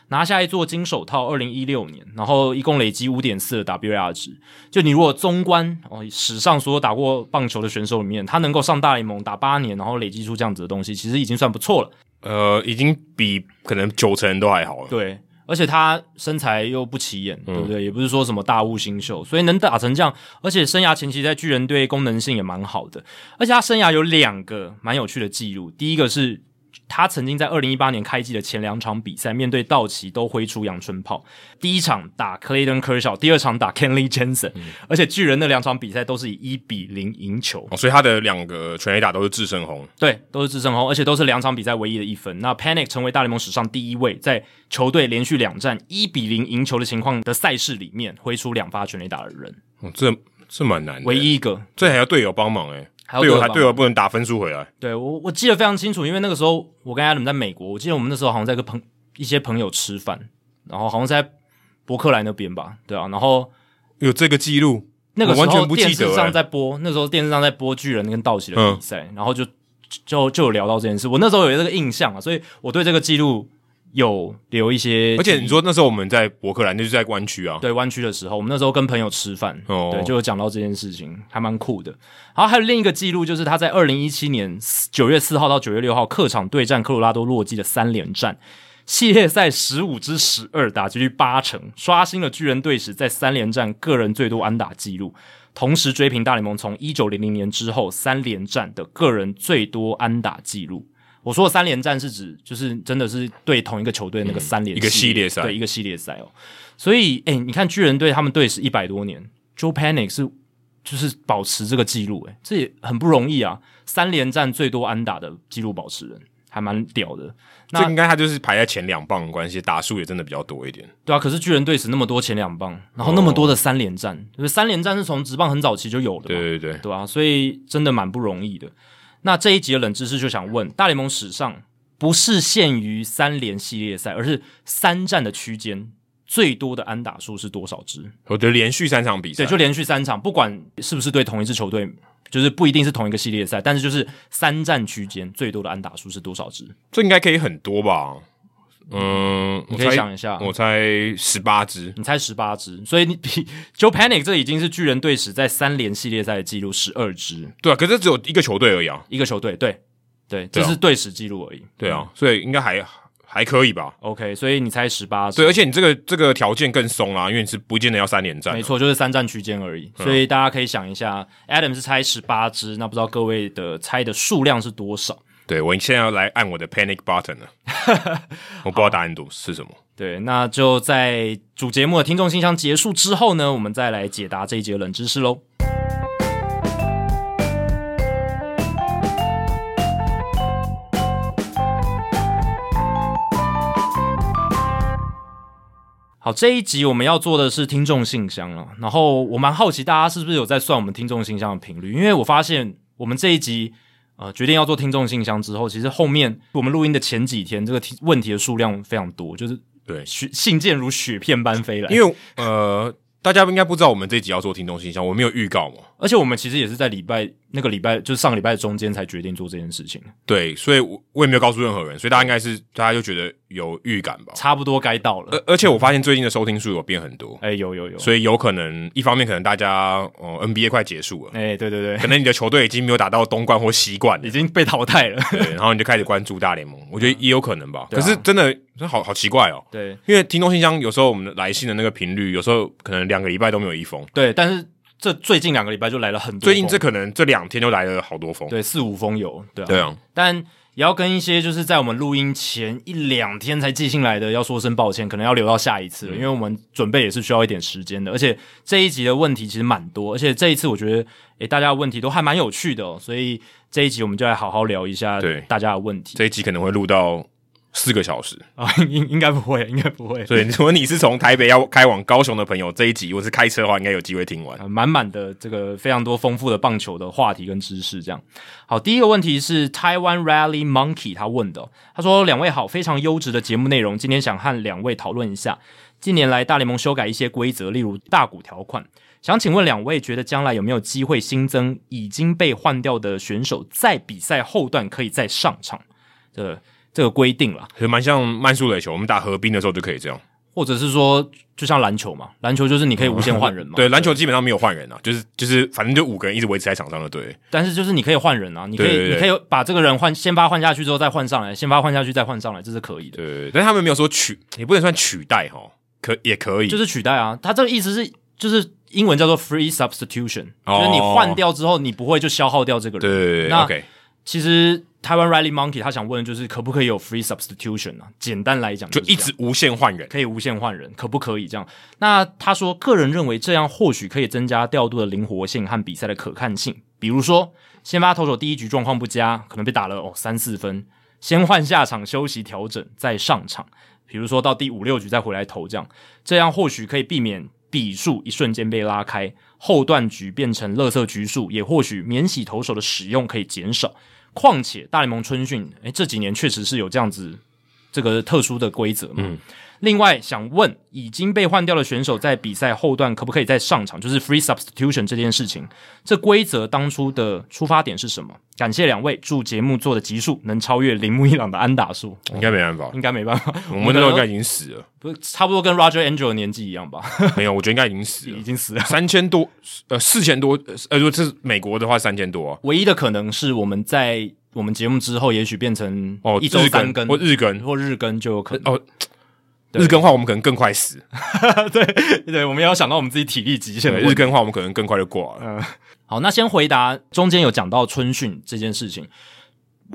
拿下一座金手套，二零一六年，然后一共累积五点四的 WAR 值。就你如果综观哦，史上所有打过棒球的选手里面，他能够上大联盟打八年，然后累积出这样子的东西，其实已经算不错了。呃，已经比可能九成人都还好了。对。而且他身材又不起眼，嗯、对不对？也不是说什么大物新秀，所以能打成这样。而且生涯前期在巨人队功能性也蛮好的。而且他生涯有两个蛮有趣的记录，第一个是。他曾经在二零一八年开季的前两场比赛，面对道奇都挥出阳春炮。第一场打 Clayton Kershaw，第二场打 Kenley Jensen，嗯、而且巨人那两场比赛都是以一比零赢球。哦，所以他的两个全垒打都是致胜红，对，都是致胜红，而且都是两场比赛唯一的一分。那 Panic 成为大联盟史上第一位在球队连续两战一比零赢球的情况的赛事里面挥出两发全垒打的人。哦，这这蛮难的，唯一一个，这还要队友帮忙诶。还队友还队友不能打分数回来。对，我我记得非常清楚，因为那个时候我跟 Adam 在美国，我记得我们那时候好像在跟朋一些朋友吃饭，然后好像在伯克莱那边吧，对啊，然后有这个记录，那个时候完全不记得电视上在播，那时候电视上在播巨人跟道奇的比赛，嗯、然后就就就有聊到这件事，我那时候有这个印象啊，所以我对这个记录。有留一些，而且你说那时候我们在伯克兰，那就是在湾区啊。对，湾区的时候，我们那时候跟朋友吃饭，哦、对，就有讲到这件事情，还蛮酷的。然后还有另一个记录，就是他在二零一七年九月四号到九月六号客场对战科罗拉多洛基的三连战，系列赛十五之十二，打击率八成，刷新了巨人队史在三连战个人最多安打记录，同时追平大联盟从一九零零年之后三连战的个人最多安打记录。我说的三连战是指，就是真的是对同一个球队那个三连、嗯、一个系列赛，对一个系列赛哦。所以，哎、欸，你看巨人队他们队史一百多年，Joe Panic 是就是保持这个记录，哎，这也很不容易啊。三连战最多安打的记录保持人，还蛮屌的。那应该他就是排在前两棒的关系，打数也真的比较多一点。对啊，可是巨人队史那么多前两棒，然后那么多的三连战，就是、哦、三连战是从职棒很早期就有的嘛，对对对，对啊，所以真的蛮不容易的。那这一集的冷知识就想问：大联盟史上不是限于三连系列赛，而是三战的区间最多的安打数是多少支？我觉得连续三场比赛，对，就连续三场，不管是不是对同一支球队，就是不一定是同一个系列赛，但是就是三战区间最多的安打数是多少支？这应该可以很多吧？嗯，你可以想一下，我猜十八支，你猜十八支，所以你比 Joe Panic 这已经是巨人队史在三连系列赛的记录十二支，对啊，可是只有一个球队而已啊，一个球队，对对，这是队史记录而已，对啊，所以应该还还可以吧？OK，所以你猜十八支，对，而且你这个这个条件更松啦，因为你是不见得要三连战，没错，就是三战区间而已，所以大家可以想一下，Adam 是猜十八支，那不知道各位的猜的数量是多少？对，我现在要来按我的 panic button 了，我不知道答案读是什么。对，那就在主节目的听众信箱结束之后呢，我们再来解答这一节冷知识喽。好，这一集我们要做的是听众信箱了，然后我蛮好奇大家是不是有在算我们听众信箱的频率，因为我发现我们这一集。呃，决定要做听众信箱之后，其实后面我们录音的前几天，这个题问题的数量非常多，就是对，信件如雪片般飞来。因为呃，大家应该不知道我们这一集要做听众信箱，我没有预告嘛，而且我们其实也是在礼拜。那个礼拜就是上个礼拜的中间才决定做这件事情，对，所以我我也没有告诉任何人，所以大家应该是大家就觉得有预感吧，差不多该到了。而而且我发现最近的收听数有变很多，哎、欸，有有有，所以有可能一方面可能大家哦、呃、NBA 快结束了，哎、欸，对对对，可能你的球队已经没有打到东冠或西冠，已经被淘汰了，对，然后你就开始关注大联盟，我觉得也有可能吧。可是真的好好奇怪哦，对，因为听众信箱有时候我们来信的那个频率，有时候可能两个礼拜都没有一封，对，但是。这最近两个礼拜就来了很多，最近这可能这两天就来了好多封，对，四五封有，对啊，对啊，但也要跟一些就是在我们录音前一两天才寄信来的，要说声抱歉，可能要留到下一次了，嗯、因为我们准备也是需要一点时间的。而且这一集的问题其实蛮多，而且这一次我觉得，诶，大家的问题都还蛮有趣的哦，所以这一集我们就来好好聊一下对大家的问题。这一集可能会录到。四个小时啊，应应该不会，应该不会。所以如果你是从台北要开往高雄的朋友，这一集我是开车的话，应该有机会听完。满满、呃、的这个非常多丰富的棒球的话题跟知识，这样。好，第一个问题是台湾 Rally Monkey 他问的，他说：“两位好，非常优质的节目内容，今天想和两位讨论一下近年来大联盟修改一些规则，例如大谷条款，想请问两位觉得将来有没有机会新增已经被换掉的选手在比赛后段可以再上场？”这这个规定了，其实蛮像慢速垒球，我们打河滨的时候就可以这样，或者是说，就像篮球嘛，篮球就是你可以无限换人嘛。对，篮球基本上没有换人啊，就是就是反正就五个人一直维持在场上的，对。但是就是你可以换人啊，你可以你可以把这个人换，先发换下去之后再换上来，先发换下去再换上来，这是可以的。对，但是他们没有说取，也不能算取代哈，可也可以，就是取代啊。他这个意思是，就是英文叫做 free substitution，哦，就是你换掉之后，你不会就消耗掉这个人。对，OK。其实台湾 Rally Monkey 他想问的就是可不可以有 free substitution 啊？简单来讲，就一直无限换人，可以无限换人，可不可以这样？那他说，个人认为这样或许可以增加调度的灵活性和比赛的可看性。比如说，先发投手第一局状况不佳，可能被打了哦三四分，先换下场休息调整，再上场。比如说到第五六局再回来投这样，这样或许可以避免比数一瞬间被拉开，后段局变成乐色局数，也或许免洗投手的使用可以减少。况且大联盟春训，诶，这几年确实是有这样子这个特殊的规则嘛。嗯另外想问，已经被换掉的选手在比赛后段可不可以再上场？就是 free substitution 这件事情，这规则当初的出发点是什么？感谢两位，祝节目做的集数能超越铃木一朗的安打数。应该没办法，应该没办法。我们那时候应该已经死了，不是差不多跟 Roger Angel 的年纪一样吧？没有，我觉得应该已经死了，已经死了。三千多，呃，四千多，呃，如果这是美国的话，三千多啊。唯一的可能是我们在我们节目之后，也许变成哦一周三更或日更或日更就有可能哦。日更话，我们可能更快死。对对，我们也要想到我们自己体力极限。日更话，我们可能更快就挂了。嗯，好，那先回答中间有讲到春训这件事情。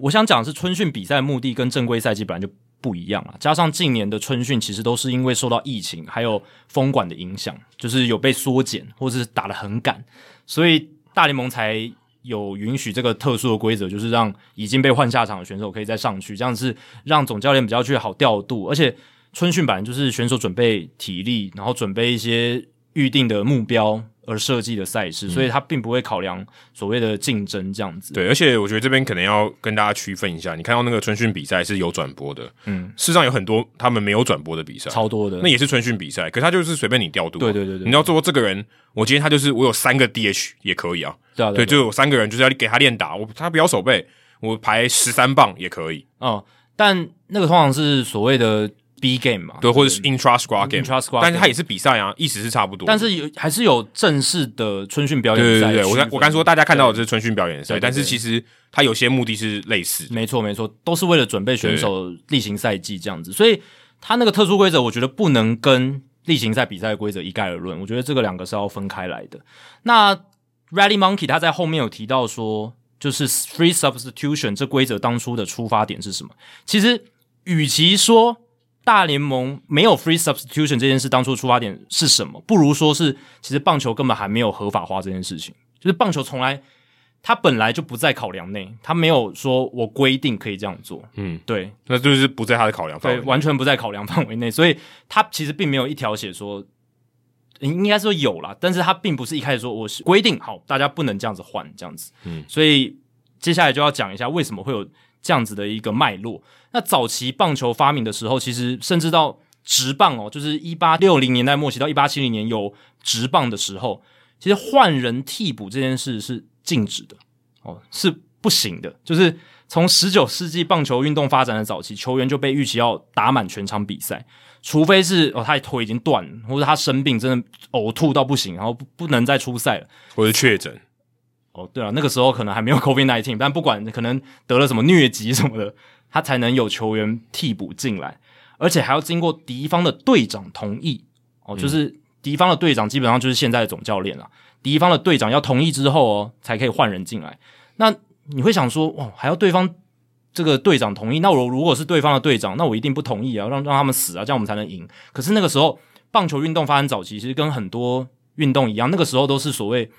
我想讲的是春训比赛目的跟正规赛季本来就不一样了，加上近年的春训其实都是因为受到疫情还有封管的影响，就是有被缩减或者是打得很赶，所以大联盟才有允许这个特殊的规则，就是让已经被换下场的选手可以再上去，这样是让总教练比较去好调度，而且。春训版就是选手准备体力，然后准备一些预定的目标而设计的赛事，嗯、所以他并不会考量所谓的竞争这样子。对，而且我觉得这边可能要跟大家区分一下，你看到那个春训比赛是有转播的，嗯，事实上有很多他们没有转播的比赛，超多的，那也是春训比赛，可是他就是随便你调度。对对对对，你要做这个人，我今天他就是我有三个 DH 也可以啊，对啊对，对，就有三个人就是要给他练打，我他不要手背，我排十三棒也可以。嗯，但那个通常是所谓的。B game 嘛，对，或者是 intra squad game，intra squad，但是它也是比赛啊，意思是差不多。但是有还是有正式的春训表演赛。对对对，我刚我刚说大家看到的是春训表演赛，但是其实它有些目的是类似。没错没错，都是为了准备选手例行赛季这样子。所以它那个特殊规则，我觉得不能跟例行赛比赛规则一概而论。我觉得这个两个是要分开来的。那 Rally Monkey 他在后面有提到说，就是 Free Substitution 这规则当初的出发点是什么？其实与其说大联盟没有 free substitution 这件事，当初出发点是什么？不如说是，其实棒球根本还没有合法化这件事情。就是棒球从来，它本来就不在考量内，它没有说我规定可以这样做。嗯，对，那就是不在它的考量范围内，对，完全不在考量范围内。所以它其实并没有一条写说，应该说有啦，但是它并不是一开始说我是规定好，大家不能这样子换这样子。嗯，所以接下来就要讲一下为什么会有这样子的一个脉络。那早期棒球发明的时候，其实甚至到直棒哦，就是一八六零年代末期到一八七零年有直棒的时候，其实换人替补这件事是禁止的哦，是不行的。就是从十九世纪棒球运动发展的早期，球员就被预期要打满全场比赛，除非是哦他的腿已经断了，或者他生病真的呕吐到不行，然后不不能再出赛了，或者确诊。哦，对了，那个时候可能还没有 COVID-19，但不管可能得了什么疟疾什么的。他才能有球员替补进来，而且还要经过敌方的队长同意哦，就是敌方的队长基本上就是现在的总教练了。敌方的队长要同意之后哦，才可以换人进来。那你会想说，哦，还要对方这个队长同意，那我如果是对方的队长，那我一定不同意啊，让让他们死啊，这样我们才能赢。可是那个时候，棒球运动发展早期，其实跟很多运动一样，那个时候都是所谓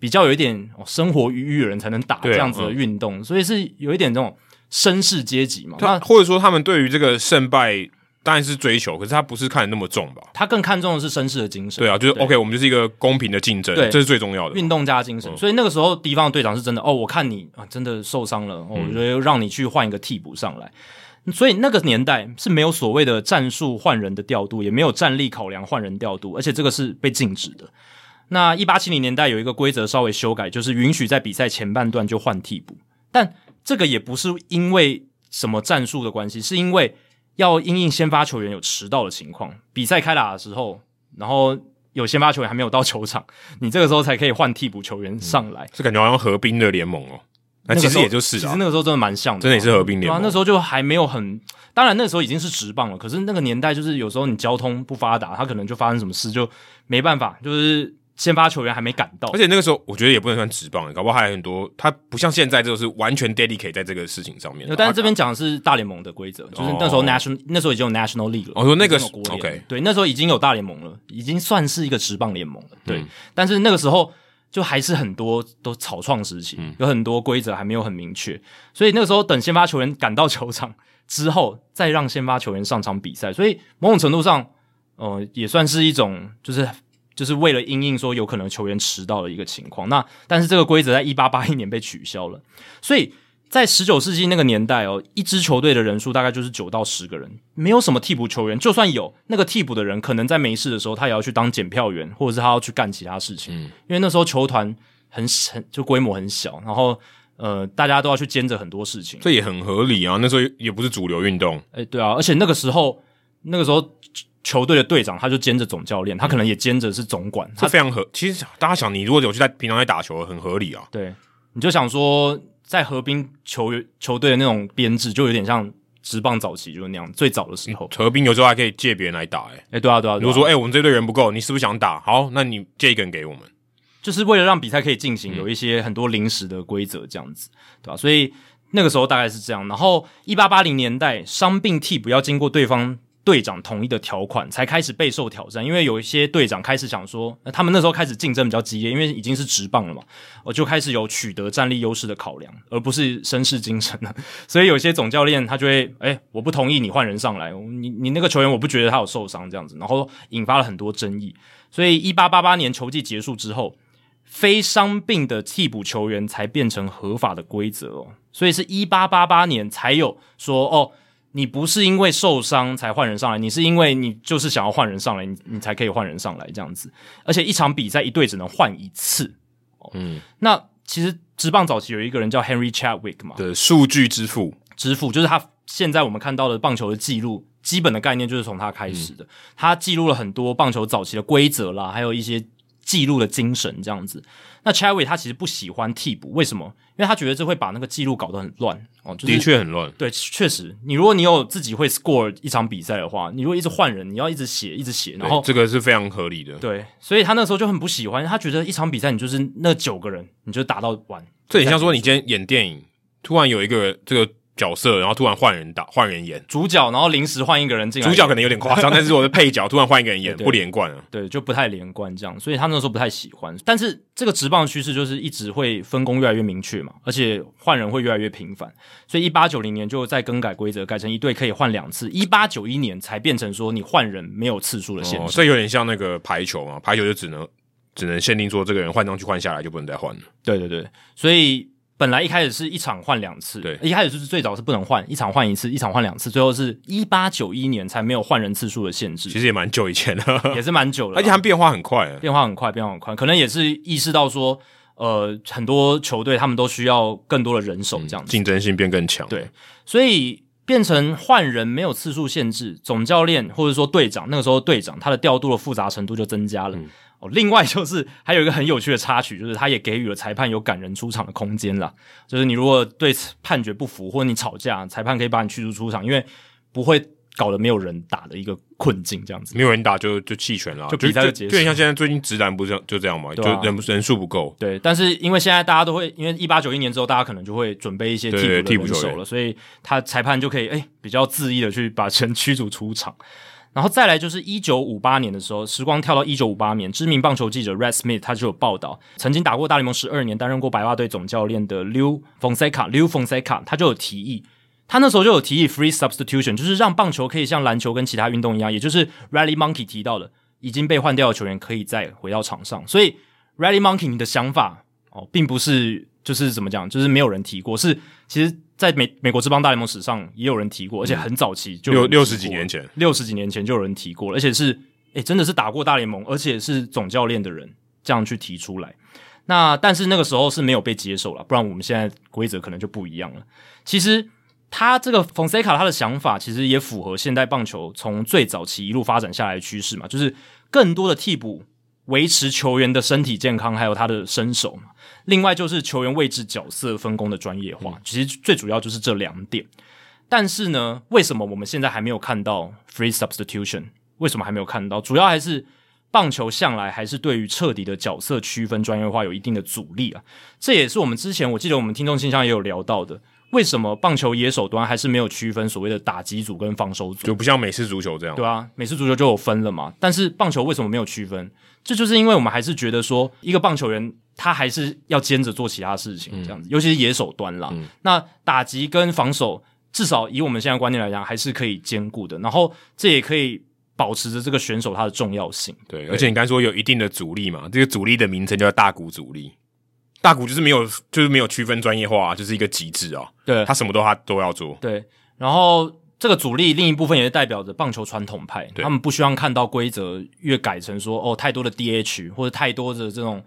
比较有一点生活余裕的人才能打这样子的运动，嗯、所以是有一点这种绅士阶级嘛。他或者说他们对于这个胜败。当然是追求，可是他不是看得那么重吧？他更看重的是绅士的精神。对啊，就是 OK，我们就是一个公平的竞争，这是最重要的运动家精神。嗯、所以那个时候，敌方的队长是真的哦，我看你啊，真的受伤了，哦、我觉得让你去换一个替补上来。嗯、所以那个年代是没有所谓的战术换人的调度，也没有战力考量换人调度，而且这个是被禁止的。那一八七零年代有一个规则稍微修改，就是允许在比赛前半段就换替补，但这个也不是因为什么战术的关系，是因为。要因应先发球员有迟到的情况，比赛开打的时候，然后有先发球员还没有到球场，你这个时候才可以换替补球员上来。是、嗯、感觉好像合并的联盟哦，那其实也就是，其实那个时候真的蛮像的，真的也是合并联盟。啊，那时候就还没有很，当然那时候已经是直棒了，可是那个年代就是有时候你交通不发达，他可能就发生什么事就没办法，就是。先发球员还没赶到，而且那个时候我觉得也不能算直棒，搞不好还有很多。他不像现在，就是完全 dedicate 在这个事情上面。但是这边讲的是大联盟的规则，就是那时候 national、哦、那时候已经有 national league 了。我说那个是 OK，对，那时候已经有大联盟了，已经算是一个直棒联盟了。对，嗯、但是那个时候就还是很多都草创时期，嗯、有很多规则还没有很明确，所以那个时候等先发球员赶到球场之后，再让先发球员上场比赛。所以某种程度上，呃，也算是一种就是。就是为了因应说有可能球员迟到的一个情况，那但是这个规则在一八八一年被取消了，所以在十九世纪那个年代哦，一支球队的人数大概就是九到十个人，没有什么替补球员，就算有那个替补的人，可能在没事的时候他也要去当检票员，或者是他要去干其他事情，嗯、因为那时候球团很很就规模很小，然后呃大家都要去兼着很多事情，这也很合理啊，那时候也不是主流运动，诶对啊，而且那个时候那个时候。球队的队长，他就兼着总教练，他可能也兼着是总管，他、嗯、非常合。其实大家想，你如果有去在平常在打球，很合理啊。对，你就想说，在合并球员球队的那种编制，就有点像职棒早期就是那样，最早的时候。合并有时候还可以借别人来打、欸，诶、欸、对啊，对啊。对啊，如果说，诶、欸、我们这队人不够，你是不是想打？好，那你借一个人给我们，就是为了让比赛可以进行，有一些很多临时的规则这样子，对吧、啊？所以那个时候大概是这样。然后一八八零年代，伤病替补要经过对方。队长同意的条款才开始备受挑战，因为有一些队长开始想说，他们那时候开始竞争比较激烈，因为已经是职棒了嘛，我就开始有取得战力优势的考量，而不是绅士精神了。所以有些总教练他就会，诶、欸，我不同意你换人上来，你你那个球员我不觉得他有受伤这样子，然后引发了很多争议。所以一八八八年球季结束之后，非伤病的替补球员才变成合法的规则哦，所以是一八八八年才有说哦。你不是因为受伤才换人上来，你是因为你就是想要换人上来，你你才可以换人上来这样子。而且一场比赛一队只能换一次。嗯，那其实职棒早期有一个人叫 Henry Chadwick 嘛，对，数据之父，之父就是他。现在我们看到的棒球的记录，基本的概念就是从他开始的。嗯、他记录了很多棒球早期的规则啦，还有一些。记录的精神这样子，那 Chadwick 他其实不喜欢替补，为什么？因为他觉得这会把那个记录搞得很乱哦。就是、的确很乱，对，确实。你如果你有自己会 score 一场比赛的话，你如果一直换人，你要一直写，一直写，然后这个是非常合理的。对，所以他那时候就很不喜欢，他觉得一场比赛你就是那九个人，你就打到完。这很像说你今天演电影，突然有一个这个。角色，然后突然换人打，换人演主角，然后临时换一个人进来。主角可能有点夸张，但是我的配角突然换一个人演，不连贯啊。对，就不太连贯这样，所以他那时候不太喜欢。但是这个职棒趋势就是一直会分工越来越明确嘛，而且换人会越来越频繁。所以一八九零年就再更改规则，改成一队可以换两次。一八九一年才变成说你换人没有次数的限制。哦，所以有点像那个排球嘛，排球就只能只能限定说这个人换上去换下来就不能再换了。对对对，所以。本来一开始是一场换两次，对，一开始就是最早是不能换，一场换一次，一场换两次，最后是一八九一年才没有换人次数的限制。其实也蛮久以前的，也是蛮久了，而且它变化很快，变化很快，变化很快，可能也是意识到说，呃，很多球队他们都需要更多的人手，这样子，竞争性变更强。对，所以变成换人没有次数限制，总教练或者说队长，那个时候队长他的调度的复杂程度就增加了。嗯哦，另外就是还有一个很有趣的插曲，就是他也给予了裁判有赶人出场的空间啦。就是你如果对判决不服，或者你吵架，裁判可以把你驱逐出场，因为不会搞得没有人打的一个困境，这样子。没有人打就就弃权了，就比赛就结束。就像现在最近直男不是就这样嘛，啊、就人人数不够。对，但是因为现在大家都会，因为一八九一年之后，大家可能就会准备一些替补的人手了，所以他裁判就可以哎、欸、比较恣意的去把人驱逐出场。然后再来就是一九五八年的时候，时光跳到一九五八年，知名棒球记者 Red Smith 他就有报道，曾经打过大联盟十二年，担任过白袜队总教练的 Leo Fonseca，Leo Fonseca 他就有提议，他那时候就有提议 Free Substitution，就是让棒球可以像篮球跟其他运动一样，也就是 Rally Monkey 提到的，已经被换掉的球员可以再回到场上。所以 Rally Monkey 你的想法哦，并不是就是怎么讲，就是没有人提过，是其实。在美美国职棒大联盟史上也有人提过，而且很早期就六六十几年前，六十几年前就有人提过，而且是诶、欸、真的是打过大联盟，而且是总教练的人这样去提出来。那但是那个时候是没有被接受了，不然我们现在规则可能就不一样了。其实他这个 Fonseca 他的想法其实也符合现代棒球从最早期一路发展下来的趋势嘛，就是更多的替补维持球员的身体健康，还有他的身手嘛。另外就是球员位置角色分工的专业化，其实最主要就是这两点。但是呢，为什么我们现在还没有看到 free substitution？为什么还没有看到？主要还是棒球向来还是对于彻底的角色区分专业化有一定的阻力啊。这也是我们之前我记得我们听众信箱也有聊到的，为什么棒球野手端还是没有区分所谓的打击组跟防守组？就不像美式足球这样。对啊，美式足球就有分了嘛。但是棒球为什么没有区分？这就是因为我们还是觉得说，一个棒球员他还是要兼着做其他事情，这样子，嗯、尤其是野手端啦。嗯、那打击跟防守，至少以我们现在观念来讲，还是可以兼顾的。然后这也可以保持着这个选手他的重要性。对，而且你刚才说有一定的阻力嘛，这个阻力的名称叫大谷阻力。大谷就是没有，就是没有区分专业化，就是一个极致啊。对，他什么都他都要做。对，然后。这个主力另一部分也是代表着棒球传统派，他们不希望看到规则越改成说哦太多的 DH 或者太多的这种，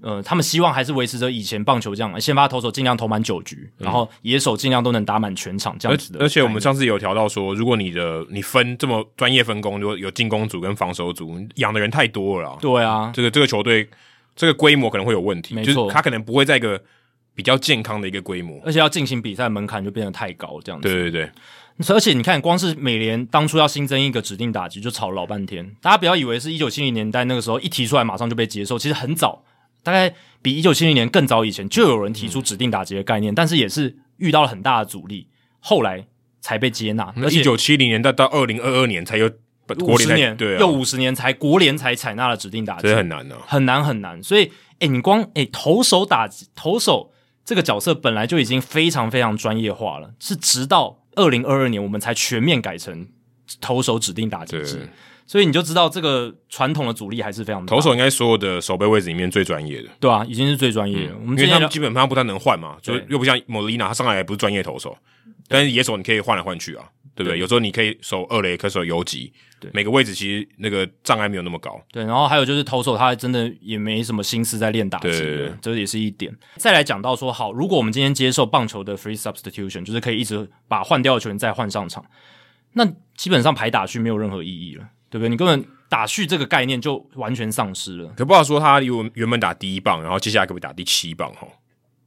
呃，他们希望还是维持着以前棒球这样，先发投手尽量投满九局，嗯、然后野手尽量都能打满全场这样子的。而且我们上次有调到说，如果你的你分这么专业分工，如果有进攻组跟防守组，养的人太多了，对啊，这个这个球队这个规模可能会有问题，没错，就是他可能不会在一个比较健康的一个规模，而且要进行比赛门槛就变得太高，这样子。对对对。而且你看，光是美联当初要新增一个指定打击，就吵了老半天。大家不要以为是一九七零年代那个时候一提出来马上就被接受，其实很早，大概比一九七零年更早以前就有人提出指定打击的概念，嗯、但是也是遇到了很大的阻力，后来才被接纳。而且一九七零年代到二零二二年才有五十年，对、啊，又五十年才国联才采纳了指定打击，这很难的、啊，很难很难。所以，哎，你光哎投手打击投手这个角色本来就已经非常非常专业化了，是直到。二零二二年，我们才全面改成投手指定打击制，所以你就知道这个传统的阻力还是非常大。投手应该所有的守备位置里面最专业的，对啊，已经是最专业的。嗯、我们因为他们基本上不太能换嘛，对就又不像莫里纳，他上来也不是专业投手，但是野手你可以换来换去啊。对不对？对有时候你可以守二垒，可以守游击，对每个位置其实那个障碍没有那么高。对，然后还有就是投手，他还真的也没什么心思在练打击，对对对这也是一点。再来讲到说，好，如果我们今天接受棒球的 free substitution，就是可以一直把换掉的球员再换上场，那基本上排打序没有任何意义了，对不对？你根本打序这个概念就完全丧失了。可不好说他原原本打第一棒，然后接下来可不可以打第七棒？哈，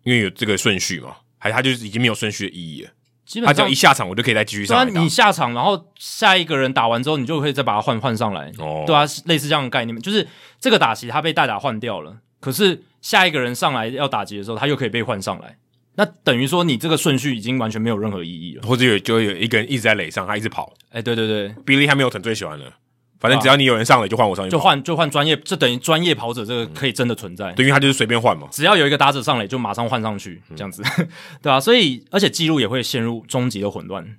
因为有这个顺序嘛，还他就是已经没有顺序的意义了。基本上他只要一下场，我就可以再继续上。对啊，你下场，然后下一个人打完之后，你就可以再把他换换上来。哦，对啊，类似这样的概念，就是这个打席他被代打换掉了，可是下一个人上来要打击的时候，他又可以被换上来。那等于说，你这个顺序已经完全没有任何意义了。或者有就有一个人一直在垒上，他一直跑。哎，对对对，Billy Hamilton 最喜欢了。反正只要你有人上来，就换我上去，就换就换专业，这等于专业跑者，这个可以真的存在。等于他就是随便换嘛，只要有一个打者上来，就马上换上去，这样子，对吧？所以，而且记录也会陷入终极的混乱。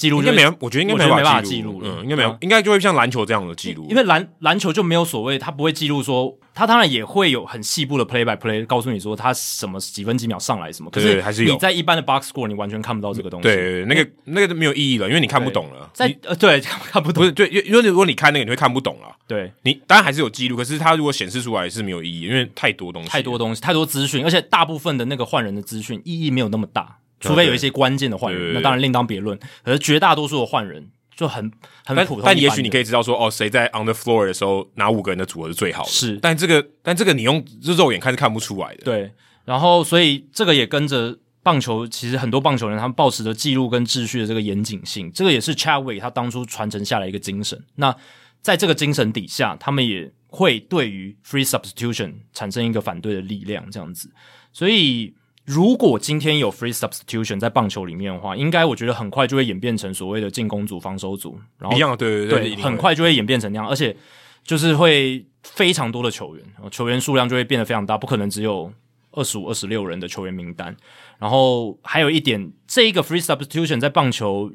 记录应该没，我觉得应该没办法记录了，嗯，应该没有，应该就会像篮球这样的记录。因为篮篮球就没有所谓，他不会记录说，他当然也会有很细部的 play by play，告诉你说他什么几分几秒上来什么。可是还是你在一般的 box score，你完全看不到这个东西。对，那个那个都没有意义了，因为你看不懂了。在呃，对，看不懂。不是，对，因为如果你看那个，你会看不懂了。对，你当然还是有记录，可是它如果显示出来是没有意义，因为太多东西，太多东西，太多资讯，而且大部分的那个换人的资讯意义没有那么大。除非有一些关键的换人，那当然另当别论。可是绝大多数的换人就很很普通。但也许你可以知道说，哦，谁在 on the floor 的时候，哪五个人的组合是最好的。是，但这个但这个你用肉眼看是看不出来的。对，然后所以这个也跟着棒球其实很多棒球人他们保持着记录跟秩序的这个严谨性，这个也是 Chadwick 他当初传承下来一个精神。那在这个精神底下，他们也会对于 free substitution 产生一个反对的力量，这样子。所以，如果今天有 free substitution 在棒球里面的话，应该我觉得很快就会演变成所谓的进攻组、防守组，然后一样，对对对，对，很快就会演变成那样，而且就是会非常多的球员，球员数量就会变得非常大，不可能只有二十五、二十六人的球员名单。然后还有一点，这一个 free substitution 在棒球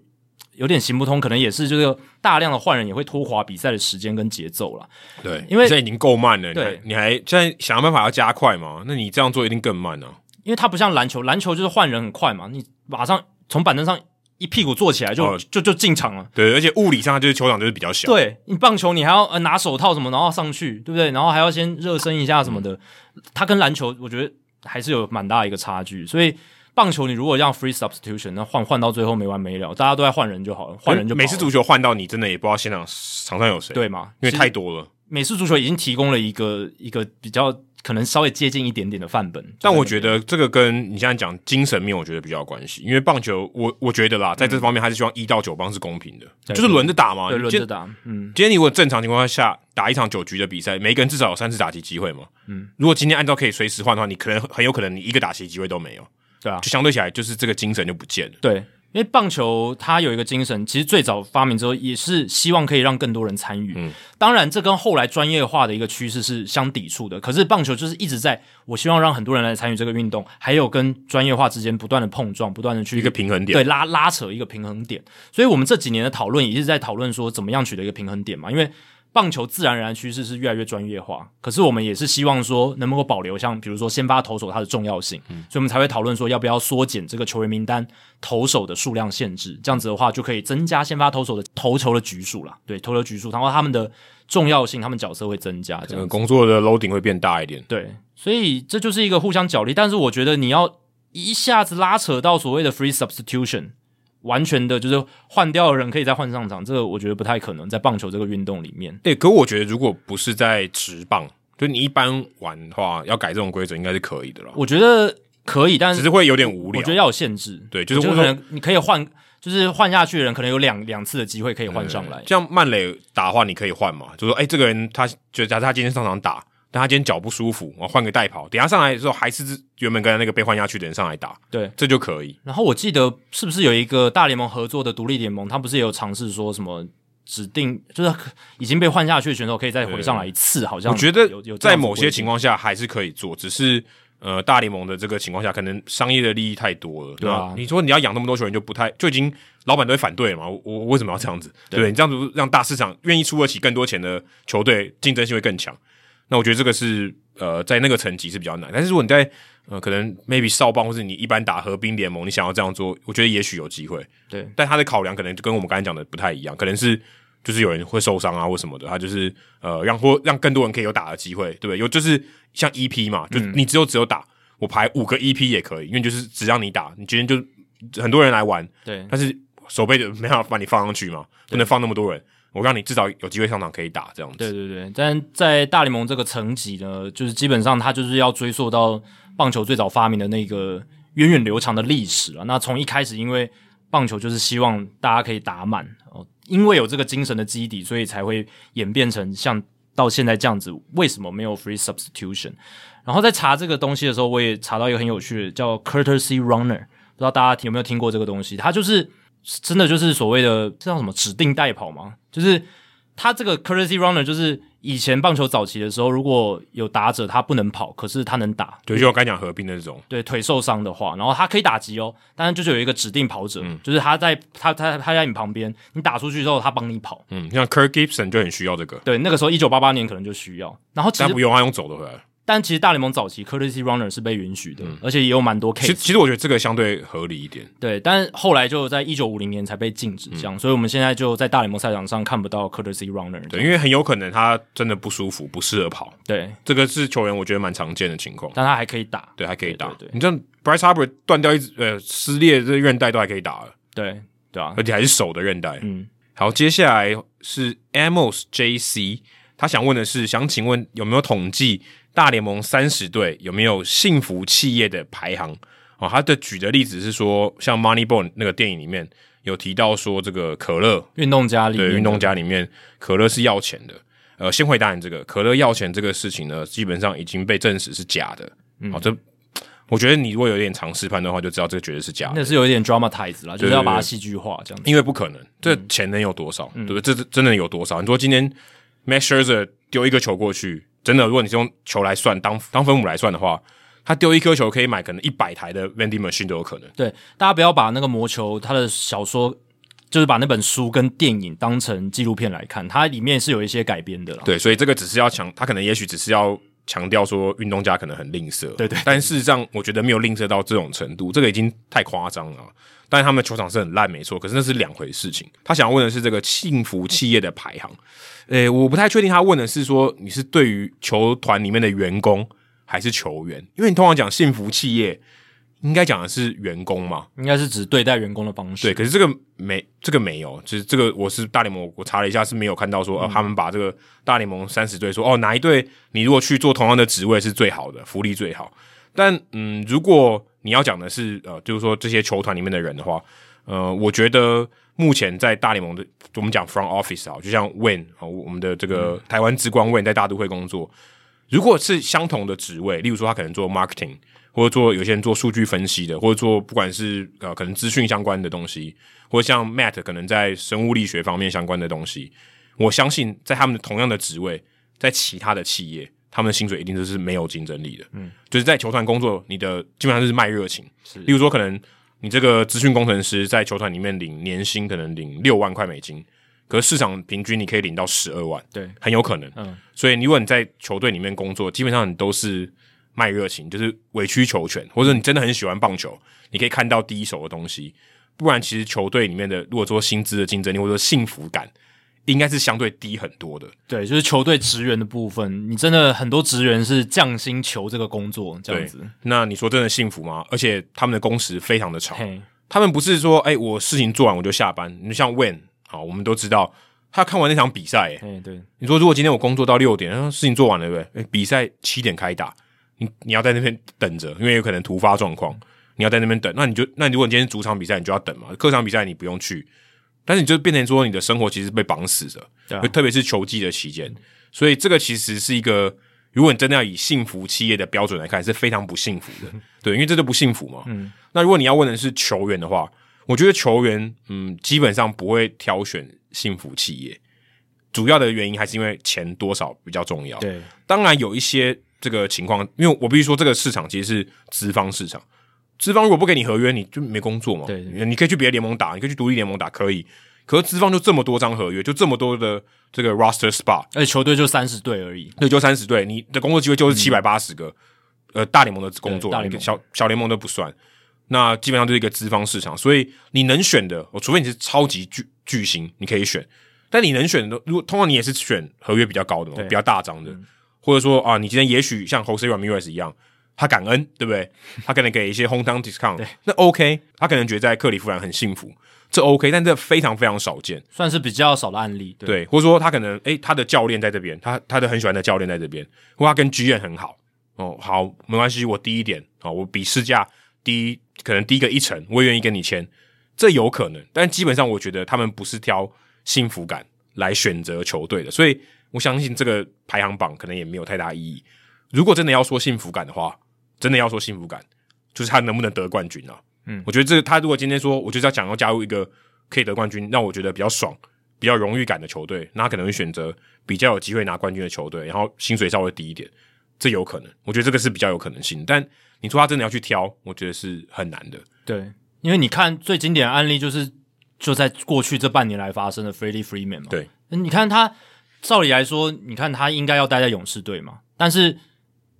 有点行不通，可能也是就是大量的换人也会拖垮比赛的时间跟节奏了。对，因为现在已经够慢了，对，你还现在想办法要加快嘛？那你这样做一定更慢呢、啊。因为它不像篮球，篮球就是换人很快嘛，你马上从板凳上一屁股坐起来就、哦、就就进场了。对，而且物理上就是球场就是比较小。对，你棒球你还要呃拿手套什么，然后上去，对不对？然后还要先热身一下什么的。它、嗯、跟篮球我觉得还是有蛮大一个差距，所以。棒球，你如果让 free substitution，那换换到最后没完没了，大家都在换人就好了，换人就。美式足球换到你真的也不知道现场场上有谁，对吗？因为太多了。美式足球已经提供了一个一个比较可能稍微接近一点点的范本，但我觉得这个跟你现在讲精神面，我觉得比较有关系。因为棒球，我我觉得啦，在这方面还是希望一到九棒是公平的，嗯、就是轮着打嘛，对轮着打。嗯，今天你如果正常情况下打一场九局的比赛，每一个人至少有三次打击机会嘛。嗯，如果今天按照可以随时换的话，你可能很有可能你一个打击机会都没有。对啊，就相对起来，就是这个精神就不见了。对，因为棒球它有一个精神，其实最早发明之后也是希望可以让更多人参与。嗯，当然这跟后来专业化的一个趋势是相抵触的。可是棒球就是一直在，我希望让很多人来参与这个运动，还有跟专业化之间不断的碰撞，不断的去一个平衡点，对，拉拉扯一个平衡点。所以我们这几年的讨论也是在讨论说，怎么样取得一个平衡点嘛？因为棒球自然而然趋势是越来越专业化，可是我们也是希望说能不能够保留像比如说先发投手它的重要性，嗯，所以我们才会讨论说要不要缩减这个球员名单投手的数量限制，这样子的话就可以增加先发投手的投球的局数啦，对，投球局数，然后他们的重要性，他们角色会增加，这个工作的 loading 会变大一点，对，所以这就是一个互相角力，但是我觉得你要一下子拉扯到所谓的 free substitution。完全的就是换掉的人可以再换上场，这个我觉得不太可能在棒球这个运动里面。对、欸，可我觉得如果不是在职棒，就你一般玩的话，要改这种规则应该是可以的了。我觉得可以，但是只是会有点无聊。我觉得要有限制，对，就是可能你可以换，就是换下去的人可能有两两次的机会可以换上来。像曼磊打的话，你可以换嘛，就说哎、欸，这个人他就假设他今天上场打。但他今天脚不舒服，我换个代跑，等下上来的时候还是原本刚才那个被换下去的人上来打，对，这就可以。然后我记得是不是有一个大联盟合作的独立联盟，他不是也有尝试说什么指定就是已经被换下去的选手可以再回上来一次？好像我觉得有在某些情况下还是可以做，只是呃大联盟的这个情况下，可能商业的利益太多了。对啊，你说你要养那么多球员就不太就已经老板都会反对了嘛？我我为什么要这样子？对，对你这样子让大市场愿意出得起更多钱的球队竞争性会更强。那我觉得这个是呃，在那个层级是比较难。但是如果你在呃，可能 maybe 少棒或是你一般打合并联盟，你想要这样做，我觉得也许有机会。对，但他的考量可能就跟我们刚才讲的不太一样，可能是就是有人会受伤啊或什么的，他就是呃让或让更多人可以有打的机会，对不对？有就是像 EP 嘛，就你只有只有打，我排五个 EP 也可以，因为就是只让你打，你今天就很多人来玩，对，但是守备就没办法把你放上去嘛，不能放那么多人。我让你至少有机会上场可以打这样子。对对对，但在大联盟这个层级呢，就是基本上它就是要追溯到棒球最早发明的那个源远流长的历史啊。那从一开始，因为棒球就是希望大家可以打满哦，因为有这个精神的基底，所以才会演变成像到现在这样子。为什么没有 free substitution？然后在查这个东西的时候，我也查到一个很有趣的，叫 courtesy runner，不知道大家有没有听过这个东西？它就是。真的就是所谓的这叫什么指定代跑吗？就是他这个 courtesy runner，就是以前棒球早期的时候，如果有打者他不能跑，可是他能打，对，就我刚讲合并的这种，对，腿受伤的话，然后他可以打击哦，但是就是有一个指定跑者，嗯、就是他在他他他在你旁边，你打出去之后，他帮你跑，嗯，像 Kirk Gibson 就很需要这个，对，那个时候一九八八年可能就需要，然后其实但不用他用走的回来。但其实大联盟早期 courtesy runner 是被允许的，嗯、而且也有蛮多 case。其实，其实我觉得这个相对合理一点。对，但后来就在一九五零年才被禁止这样，嗯、所以我们现在就在大联盟赛场上看不到 courtesy runner。对，因为很有可能他真的不舒服，不适合跑。对，这个是球员我觉得蛮常见的情况。但他还可以打，对，还可以打。对，你这样 Bryce Harper 断掉一只呃撕裂这韧带都还可以打了。对，对啊，而且还是手的韧带。嗯，好，接下来是 Amos JC，他想问的是，想请问有没有统计？大联盟三十队有没有幸福企业的排行？哦，他的举的例子是说，像《Moneyball》那个电影里面有提到说，这个可乐运动家里运动家里面可乐是要钱的。呃，先回答你这个可乐要钱这个事情呢，基本上已经被证实是假的。好、嗯哦，这我觉得你如果有点常识判断的话，就知道这个绝对是假的。那是有一点 dramatize 啦，就是要把它戏剧化这样子。因为不可能，这钱能有多少？嗯、对不对？这真的有多少？你说今天 Max Scherzer 丢一个球过去，真的，如果你是用球来算，当当分母来算的话，他丢一颗球可以买可能一百台的 vending machine 都有可能。对，大家不要把那个魔球他的小说。就是把那本书跟电影当成纪录片来看，它里面是有一些改编的啦。对，所以这个只是要强，他可能也许只是要强调说运动家可能很吝啬。对，对对。但事实上，我觉得没有吝啬到这种程度，这个已经太夸张了。当然，他们的球场是很烂，没错，可是那是两回事情。他想要问的是这个幸福企业的排行。诶，我不太确定他问的是说你是对于球团里面的员工还是球员，因为你通常讲幸福企业。应该讲的是员工嘛？应该是指对待员工的方式。对，可是这个没，这个没有，就是这个我是大联盟，我查了一下是没有看到说，呃，他们把这个大联盟三十队说，哦，哪一队你如果去做同样的职位是最好的，福利最好。但嗯，如果你要讲的是呃，就是说这些球团里面的人的话，呃，我觉得目前在大联盟的，我们讲 front office 啊，就像 Wayne 啊，我们的这个台湾之光 Wayne 在大都会工作，如果是相同的职位，例如说他可能做 marketing。或者做有些人做数据分析的，或者做不管是呃可能资讯相关的东西，或者像 Matt 可能在生物力学方面相关的东西，我相信在他们同样的职位，在其他的企业，他们的薪水一定都是没有竞争力的。嗯，就是在球团工作，你的基本上就是卖热情。是，例如说可能你这个资讯工程师在球团里面领年薪可能领六万块美金，可是市场平均你可以领到十二万，对，很有可能。嗯，所以如果你在球队里面工作，基本上你都是。卖热情就是委曲求全，或者你真的很喜欢棒球，你可以看到第一手的东西。不然，其实球队里面的如果说薪资的竞争力或者说幸福感，应该是相对低很多的。对，就是球队职员的部分，你真的很多职员是降薪求这个工作这样子。那你说真的幸福吗？而且他们的工时非常的长，他们不是说哎、欸，我事情做完我就下班。你像 Wayne 好，我们都知道他看完那场比赛，哎，对，你说如果今天我工作到六点，事情做完了对不对？哎，比赛七点开打。你你要在那边等着，因为有可能突发状况，你要在那边等。那你就那如果你今天主场比赛，你就要等嘛。客场比赛你不用去，但是你就变成说你的生活其实被绑死着，对啊，特别是球季的期间。所以这个其实是一个，如果你真的要以幸福企业的标准来看，是非常不幸福的。对，因为这就不幸福嘛。嗯。那如果你要问的是球员的话，我觉得球员嗯基本上不会挑选幸福企业，主要的原因还是因为钱多少比较重要。对，当然有一些。这个情况，因为我必须说，这个市场其实是资方市场。资方如果不给你合约，你就没工作嘛。对，你可以去别的联盟打，你可以去独立联盟打，可以。可是资方就这么多张合约，就这么多的这个 roster spot，而且球队就三十队而已。对，就三十队，你的工作机会就是七百八十个。嗯、呃，大联盟的工作，小小联盟都不算。那基本上就是一个资方市场，所以你能选的，我除非你是超级巨巨星，你可以选。但你能选的，如果通常你也是选合约比较高的嘛，比较大张的。嗯或者说啊，你今天也许像 Jose Ramirez 一样，他感恩，对不对？他可能给一些 hometown discount，那 OK。他可能觉得在克利夫兰很幸福，这 OK。但这非常非常少见，算是比较少的案例。对，对或者说他可能诶，他的教练在这边，他他的很喜欢的教练在这边，或他跟剧院很好哦，好没关系，我低一点啊，我比市价低，可能低个一成，我也愿意跟你签，这有可能。但基本上我觉得他们不是挑幸福感来选择球队的，所以。我相信这个排行榜可能也没有太大意义。如果真的要说幸福感的话，真的要说幸福感，就是他能不能得冠军啊？嗯，我觉得这个他如果今天说，我就是要想要加入一个可以得冠军，让我觉得比较爽、比较荣誉感的球队，那他可能会选择比较有机会拿冠军的球队，然后薪水稍微低一点，这有可能。我觉得这个是比较有可能性。但你说他真的要去挑，我觉得是很难的。对，因为你看最经典的案例就是就在过去这半年来发生的 Freddie Freeman 嘛。对，你看他。照理来说，你看他应该要待在勇士队嘛，但是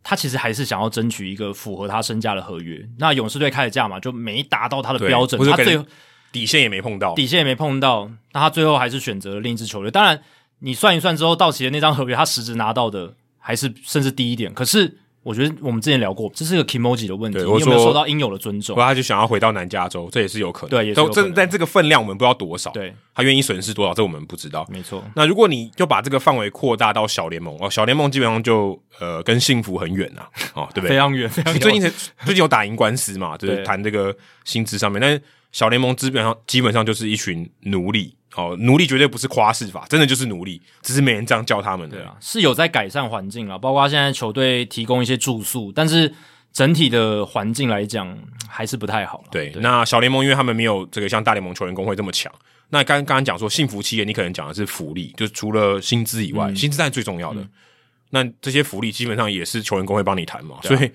他其实还是想要争取一个符合他身价的合约。那勇士队开的价嘛就没达到他的标准，他最后底线也没碰到，底线也没碰到。那他最后还是选择了另一支球队。当然，你算一算之后，到期的那张合约，他实质拿到的还是甚至低一点。可是我觉得我们之前聊过，这是个 kimoji 的问题，对你有没有受到应有的尊重？或他就想要回到南加州，这也是有可能。对，也是有可能。但这个分量我们不知道多少。对，他愿意损失多少，这我们不知道。没错。那如果你就把这个范围扩大到小联盟哦，小联盟基本上就呃跟幸福很远啊，哦，对不对？非常远，非常远。最近最近有打赢官司嘛，就是谈这个薪资上面，但是小联盟基本上基本上就是一群奴隶。哦，奴隶绝对不是夸饰法，真的就是奴隶，只是没人这样叫他们。对啊，是有在改善环境啊，包括现在球队提供一些住宿，但是整体的环境来讲还是不太好。对，对，那小联盟因为他们没有这个像大联盟球员工会这么强，那刚刚刚讲说幸福企业，你可能讲的是福利，就是除了薪资以外，嗯、薪资当然最重要的、嗯。那这些福利基本上也是球员工会帮你谈嘛，所以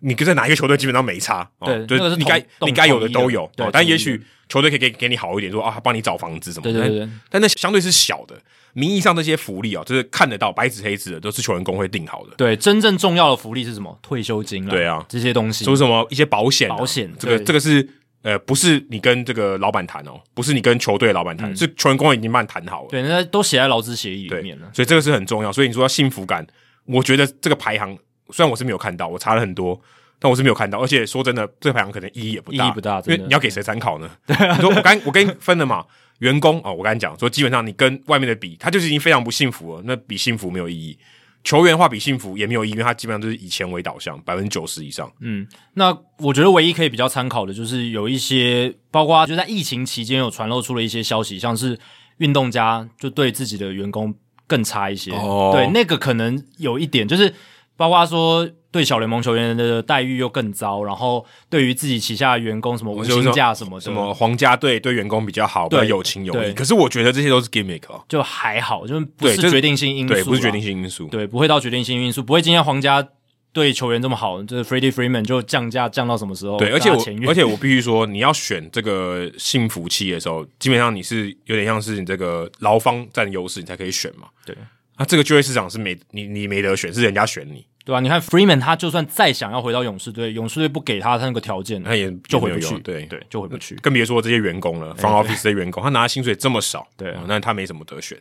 你跟在哪一个球队基本上没差。对，哦、就是你该你该有的都有。对，但也许。球队可以给给你好一点，说啊，帮你找房子什么的。对对对。但那相对是小的，名义上这些福利啊，就是看得到白纸黑字的，都是球员工会定好的。对，真正重要的福利是什么？退休金啊。对啊，这些东西。说什么一些保险？保险。这个这个是呃，不是你跟这个老板谈哦，不是你跟球队老板谈，嗯，是球员工会已经帮你谈好了。对，那都写在劳资协议里面了。所以这个是很重要。所以你说幸福感，我觉得这个排行虽然我是没有看到，我查了很多。但我是没有看到，而且说真的，这个排行可能意义也不大，意义不大，因为你要给谁参考呢？对啊，你说我刚我跟你分了嘛，员工哦，我跟你讲说，基本上你跟外面的比，他就是已经非常不幸福了，那比幸福没有意义。球员的话比幸福也没有意义，因为他基本上就是以钱为导向，百分之九十以上。嗯，那我觉得唯一可以比较参考的就是有一些，包括就在疫情期间有传露出了一些消息，像是运动家就对自己的员工更差一些，哦，对，那个可能有一点就是。包括说对小联盟球员的待遇又更糟，然后对于自己旗下的员工什么无薪假什么，什么皇家队对员工比较好，比较有情有义。可是我觉得这些都是 gimmick，哦就还好，就不是决定性因素，对，不是决定性因素，对，不会到决定性因素，不会今天皇家对球员这么好，就是 Freddie Freeman 就降价降到什么时候？对，而且我而且我必须说，你要选这个幸福期的时候，基本上你是有点像是你这个劳方占优势，你才可以选嘛。对，那这个就业市场是没你你没得选，是人家选你。对吧、啊？你看 Freeman，他就算再想要回到勇士队，勇士队不给他他那个条件，他也就回不去。对对，就回不去。更别说这些员工了，front office 的员工，他拿的薪水这么少，对、啊，那、嗯、他没什么得选。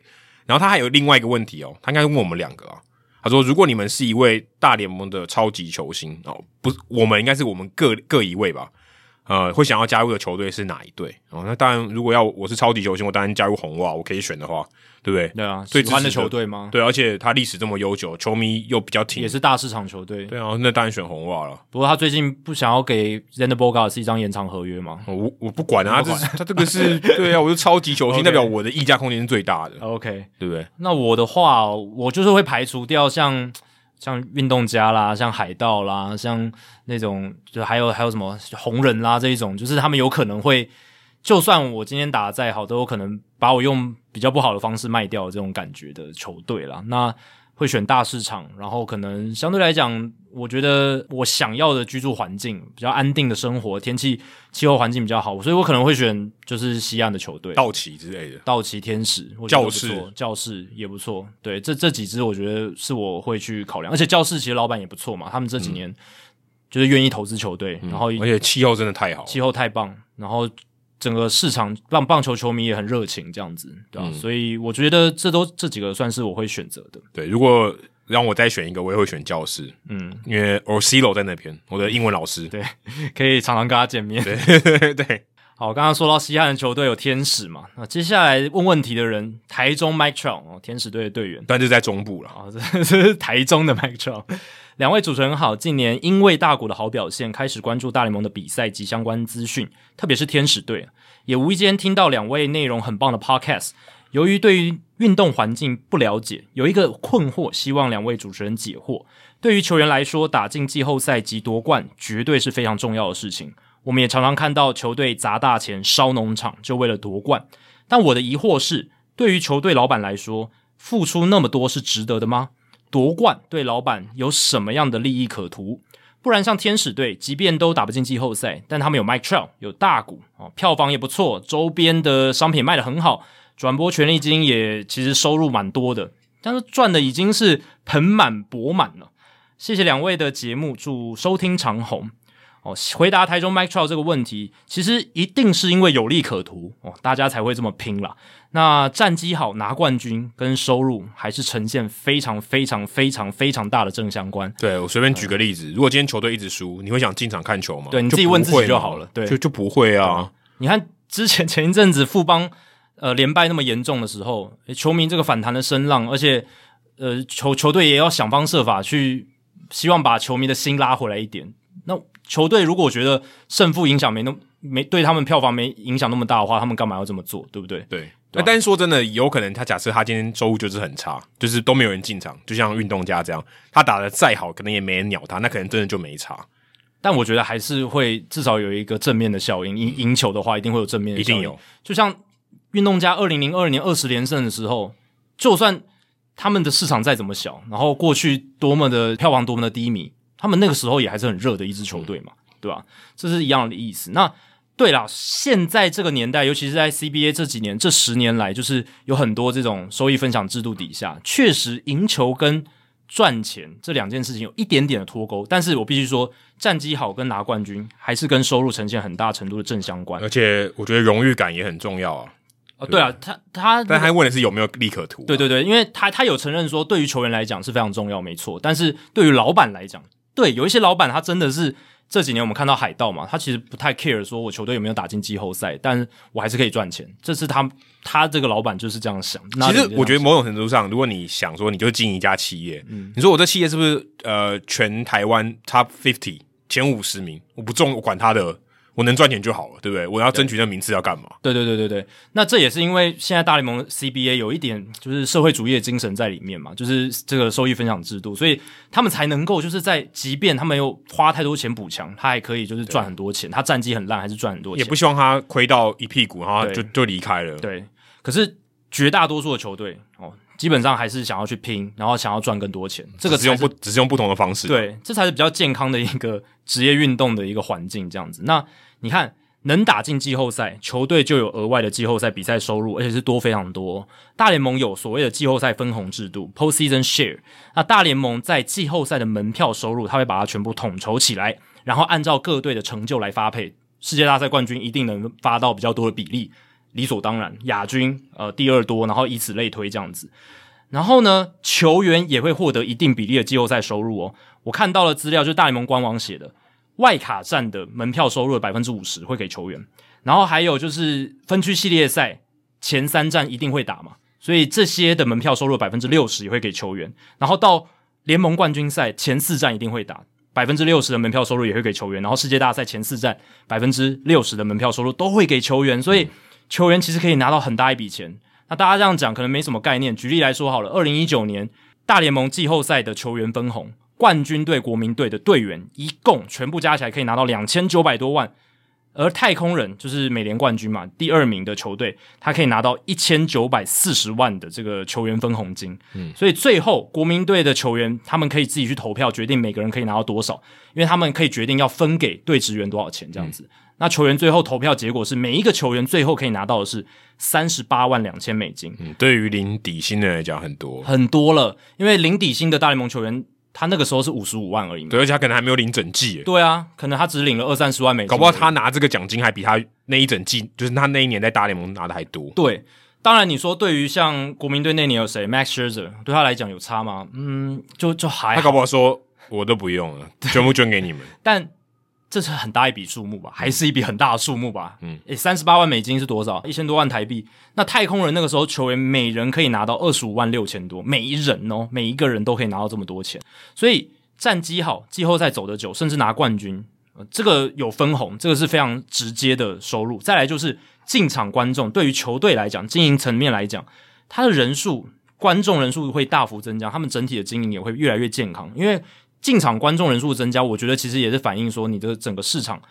然后他还有另外一个问题哦，他应该问我们两个啊。他说：“如果你们是一位大联盟的超级球星哦，不，我们应该是我们各各一位吧？呃，会想要加入的球队是哪一队？哦，那当然，如果要我是超级球星，我当然加入红袜，我可以选的话。”对不对？对啊，最喜欢的球队吗？对，而且他历史这么悠久，球迷又比较挺，也是大市场球队。对啊，那当然选红袜了。不过他最近不想要给 Xander Bogaerts 是一张延长合约吗？我我不管啊，他这是他这个是对啊，我是超级球星，代表我的溢价空间是最大的。OK，对不对？那我的话，我就是会排除掉像像运动家啦，像海盗啦，像那种就还有还有什么红人啦这一种，就是他们有可能会。就算我今天打的再好，都有可能把我用比较不好的方式卖掉这种感觉的球队啦。那会选大市场，然后可能相对来讲，我觉得我想要的居住环境比较安定的生活，天气气候环境比较好，所以我可能会选就是西岸的球队，道奇之类的，道奇、天使、教室、教室也不错。对，这这几支我觉得是我会去考量，而且教室其实老板也不错嘛，他们这几年就是愿意投资球队，嗯、然后而且气候真的太好，气候太棒，然后。整个市场棒棒球球迷也很热情，这样子，对吧、嗯？所以我觉得这都这几个算是我会选择的。对，如果让我再选一个，我也会选教师。嗯，因为 Orsillo 在那边，我的英文老师，对，可以常常跟他见面。对对对。好，刚刚说到西汉的球队有天使嘛，那接下来问问题的人，台中 Mike Trout 哦，天使队的队员，但是在中部了啊、哦，这是台中的 Mike Trout。两位主持人好，近年因为大谷的好表现，开始关注大联盟的比赛及相关资讯，特别是天使队，也无意间听到两位内容很棒的 Podcast。由于对于运动环境不了解，有一个困惑，希望两位主持人解惑。对于球员来说，打进季后赛及夺冠，绝对是非常重要的事情。我们也常常看到球队砸大钱烧农场，就为了夺冠。但我的疑惑是，对于球队老板来说，付出那么多是值得的吗？夺冠对老板有什么样的利益可图？不然像天使队，即便都打不进季后赛，但他们有 Mike Trout，有大股哦，票房也不错，周边的商品卖得很好，转播权利金也其实收入蛮多的，但是赚的已经是盆满钵满了。谢谢两位的节目，祝收听长虹。哦，回答台中 Mike Trout 这个问题，其实一定是因为有利可图哦，大家才会这么拼啦。那战绩好拿冠军跟收入还是呈现非常非常非常非常大的正相关。对，我随便举个例子，嗯、如果今天球队一直输，你会想进场看球吗？对，你自己问自己就好了。对，就就不会啊。你看之前前一阵子富邦呃连败那么严重的时候，球迷这个反弹的声浪，而且呃球球队也要想方设法去希望把球迷的心拉回来一点。那球队如果觉得胜负影响没那么没对他们票房没影响那么大的话，他们干嘛要这么做？对不对？对。那但是说真的，有可能他假设他今天收入就是很差，就是都没有人进场，就像运动家这样，他打的再好，可能也没人鸟他，那可能真的就没差。但我觉得还是会至少有一个正面的效应，赢赢球的话一定会有正面的效应。一定有。就像运动家二零零二年二十连胜的时候，就算他们的市场再怎么小，然后过去多么的票房多么的低迷。他们那个时候也还是很热的一支球队嘛，对吧？这是一样的意思。那对啦，现在这个年代，尤其是在 CBA 这几年、这十年来，就是有很多这种收益分享制度底下，确实赢球跟赚钱这两件事情有一点点的脱钩。但是我必须说，战绩好跟拿冠军还是跟收入呈现很大程度的正相关。而且我觉得荣誉感也很重要啊。哦，对啊，他他，但他问的是有没有利可图啊？对对对，因为他他有承认说，对于球员来讲是非常重要，没错。但是对于老板来讲，对，有一些老板他真的是这几年我们看到海盗嘛，他其实不太 care 说我球队有没有打进季后赛，但我还是可以赚钱。这是他他这个老板就是这样想。其实我觉得某种程度上，如果你想说你就进一家企业，嗯，你说我这企业是不是呃全台湾 top fifty 前五十名？我不重，我管他的。我能赚钱就好了，对不对？我要争取那名次要干嘛？对对对对对。那这也是因为现在大联盟 CBA 有一点就是社会主义的精神在里面嘛，就是这个收益分享制度，所以他们才能够就是在即便他没有花太多钱补强，他还可以就是赚很多钱。他战绩很烂还是赚很多钱，也不希望他亏到一屁股，然后就就离开了。对。可是绝大多数的球队哦，基本上还是想要去拼，然后想要赚更多钱。这个只是用不只是用不同的方式。对，这才是比较健康的一个职业运动的一个环境，这样子。那。你看，能打进季后赛，球队就有额外的季后赛比赛收入，而且是多非常多。大联盟有所谓的季后赛分红制度 （Postseason Share）。那大联盟在季后赛的门票收入，他会把它全部统筹起来，然后按照各队的成就来发配。世界大赛冠军一定能发到比较多的比例，理所当然。亚军呃第二多，然后以此类推这样子。然后呢，球员也会获得一定比例的季后赛收入哦。我看到了资料，就是大联盟官网写的。外卡战的门票收入的百分之五十会给球员，然后还有就是分区系列赛前三战一定会打嘛，所以这些的门票收入百分之六十也会给球员，然后到联盟冠军赛前四战一定会打，百分之六十的门票收入也会给球员，然后世界大赛前四战百分之六十的门票收入都会给球员，所以球员其实可以拿到很大一笔钱。那大家这样讲可能没什么概念，举例来说好了，二零一九年大联盟季后赛的球员分红。冠军队、国民队的队员一共全部加起来可以拿到两千九百多万，而太空人就是美联冠军嘛，第二名的球队，他可以拿到一千九百四十万的这个球员分红金。嗯，所以最后国民队的球员他们可以自己去投票决定每个人可以拿到多少，因为他们可以决定要分给队职员多少钱这样子。嗯、那球员最后投票结果是每一个球员最后可以拿到的是三十八万两千美金。嗯，对于零底薪的人来讲很多很多了，因为零底薪的大联盟球员。他那个时候是五十五万而已，对，而且他可能还没有领整季。对啊，可能他只领了二三十万美金，搞不好他拿这个奖金还比他那一整季，就是他那一年在大联盟拿的还多。对，当然你说对于像国民队那年有谁，Max Scherzer，对他来讲有差吗？嗯，就就还好。他搞不好说我都不用了，全部捐给你们。但这是很大一笔数目吧，还是一笔很大的数目吧？嗯，诶，三十八万美金是多少？一千多万台币。那太空人那个时候球员每人可以拿到二十五万六千多，每一人哦，每一个人都可以拿到这么多钱。所以战绩好，季后赛走得久，甚至拿冠军，呃，这个有分红，这个是非常直接的收入。再来就是进场观众，对于球队来讲，经营层面来讲，他的人数、观众人数会大幅增加，他们整体的经营也会越来越健康，因为。进场观众人数增加，我觉得其实也是反映说你的整个市场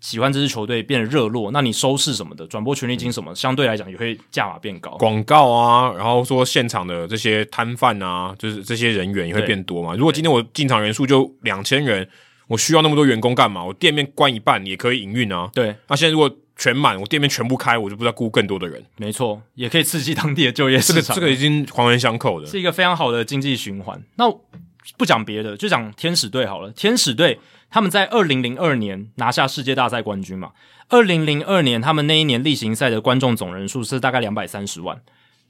喜欢这支球队变得热络，那你收视什么的转播权利金什么，相对来讲也会价码变高。广告啊，然后说现场的这些摊贩啊，就是这些人员也会变多嘛。如果今天我进场人数就两千人，我需要那么多员工干嘛？我店面关一半也可以营运啊。对，那现在如果全满，我店面全部开，我就不知道雇更多的人。没错，也可以刺激当地的就业市场。这个这个已经环环相扣的，是一个非常好的经济循环。那。不讲别的，就讲天使队好了。天使队他们在二零零二年拿下世界大赛冠军嘛。二零零二年他们那一年例行赛的观众总人数是大概两百三十万。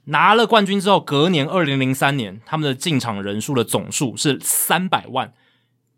拿了冠军之后，隔年二零零三年他们的进场人数的总数是三百万，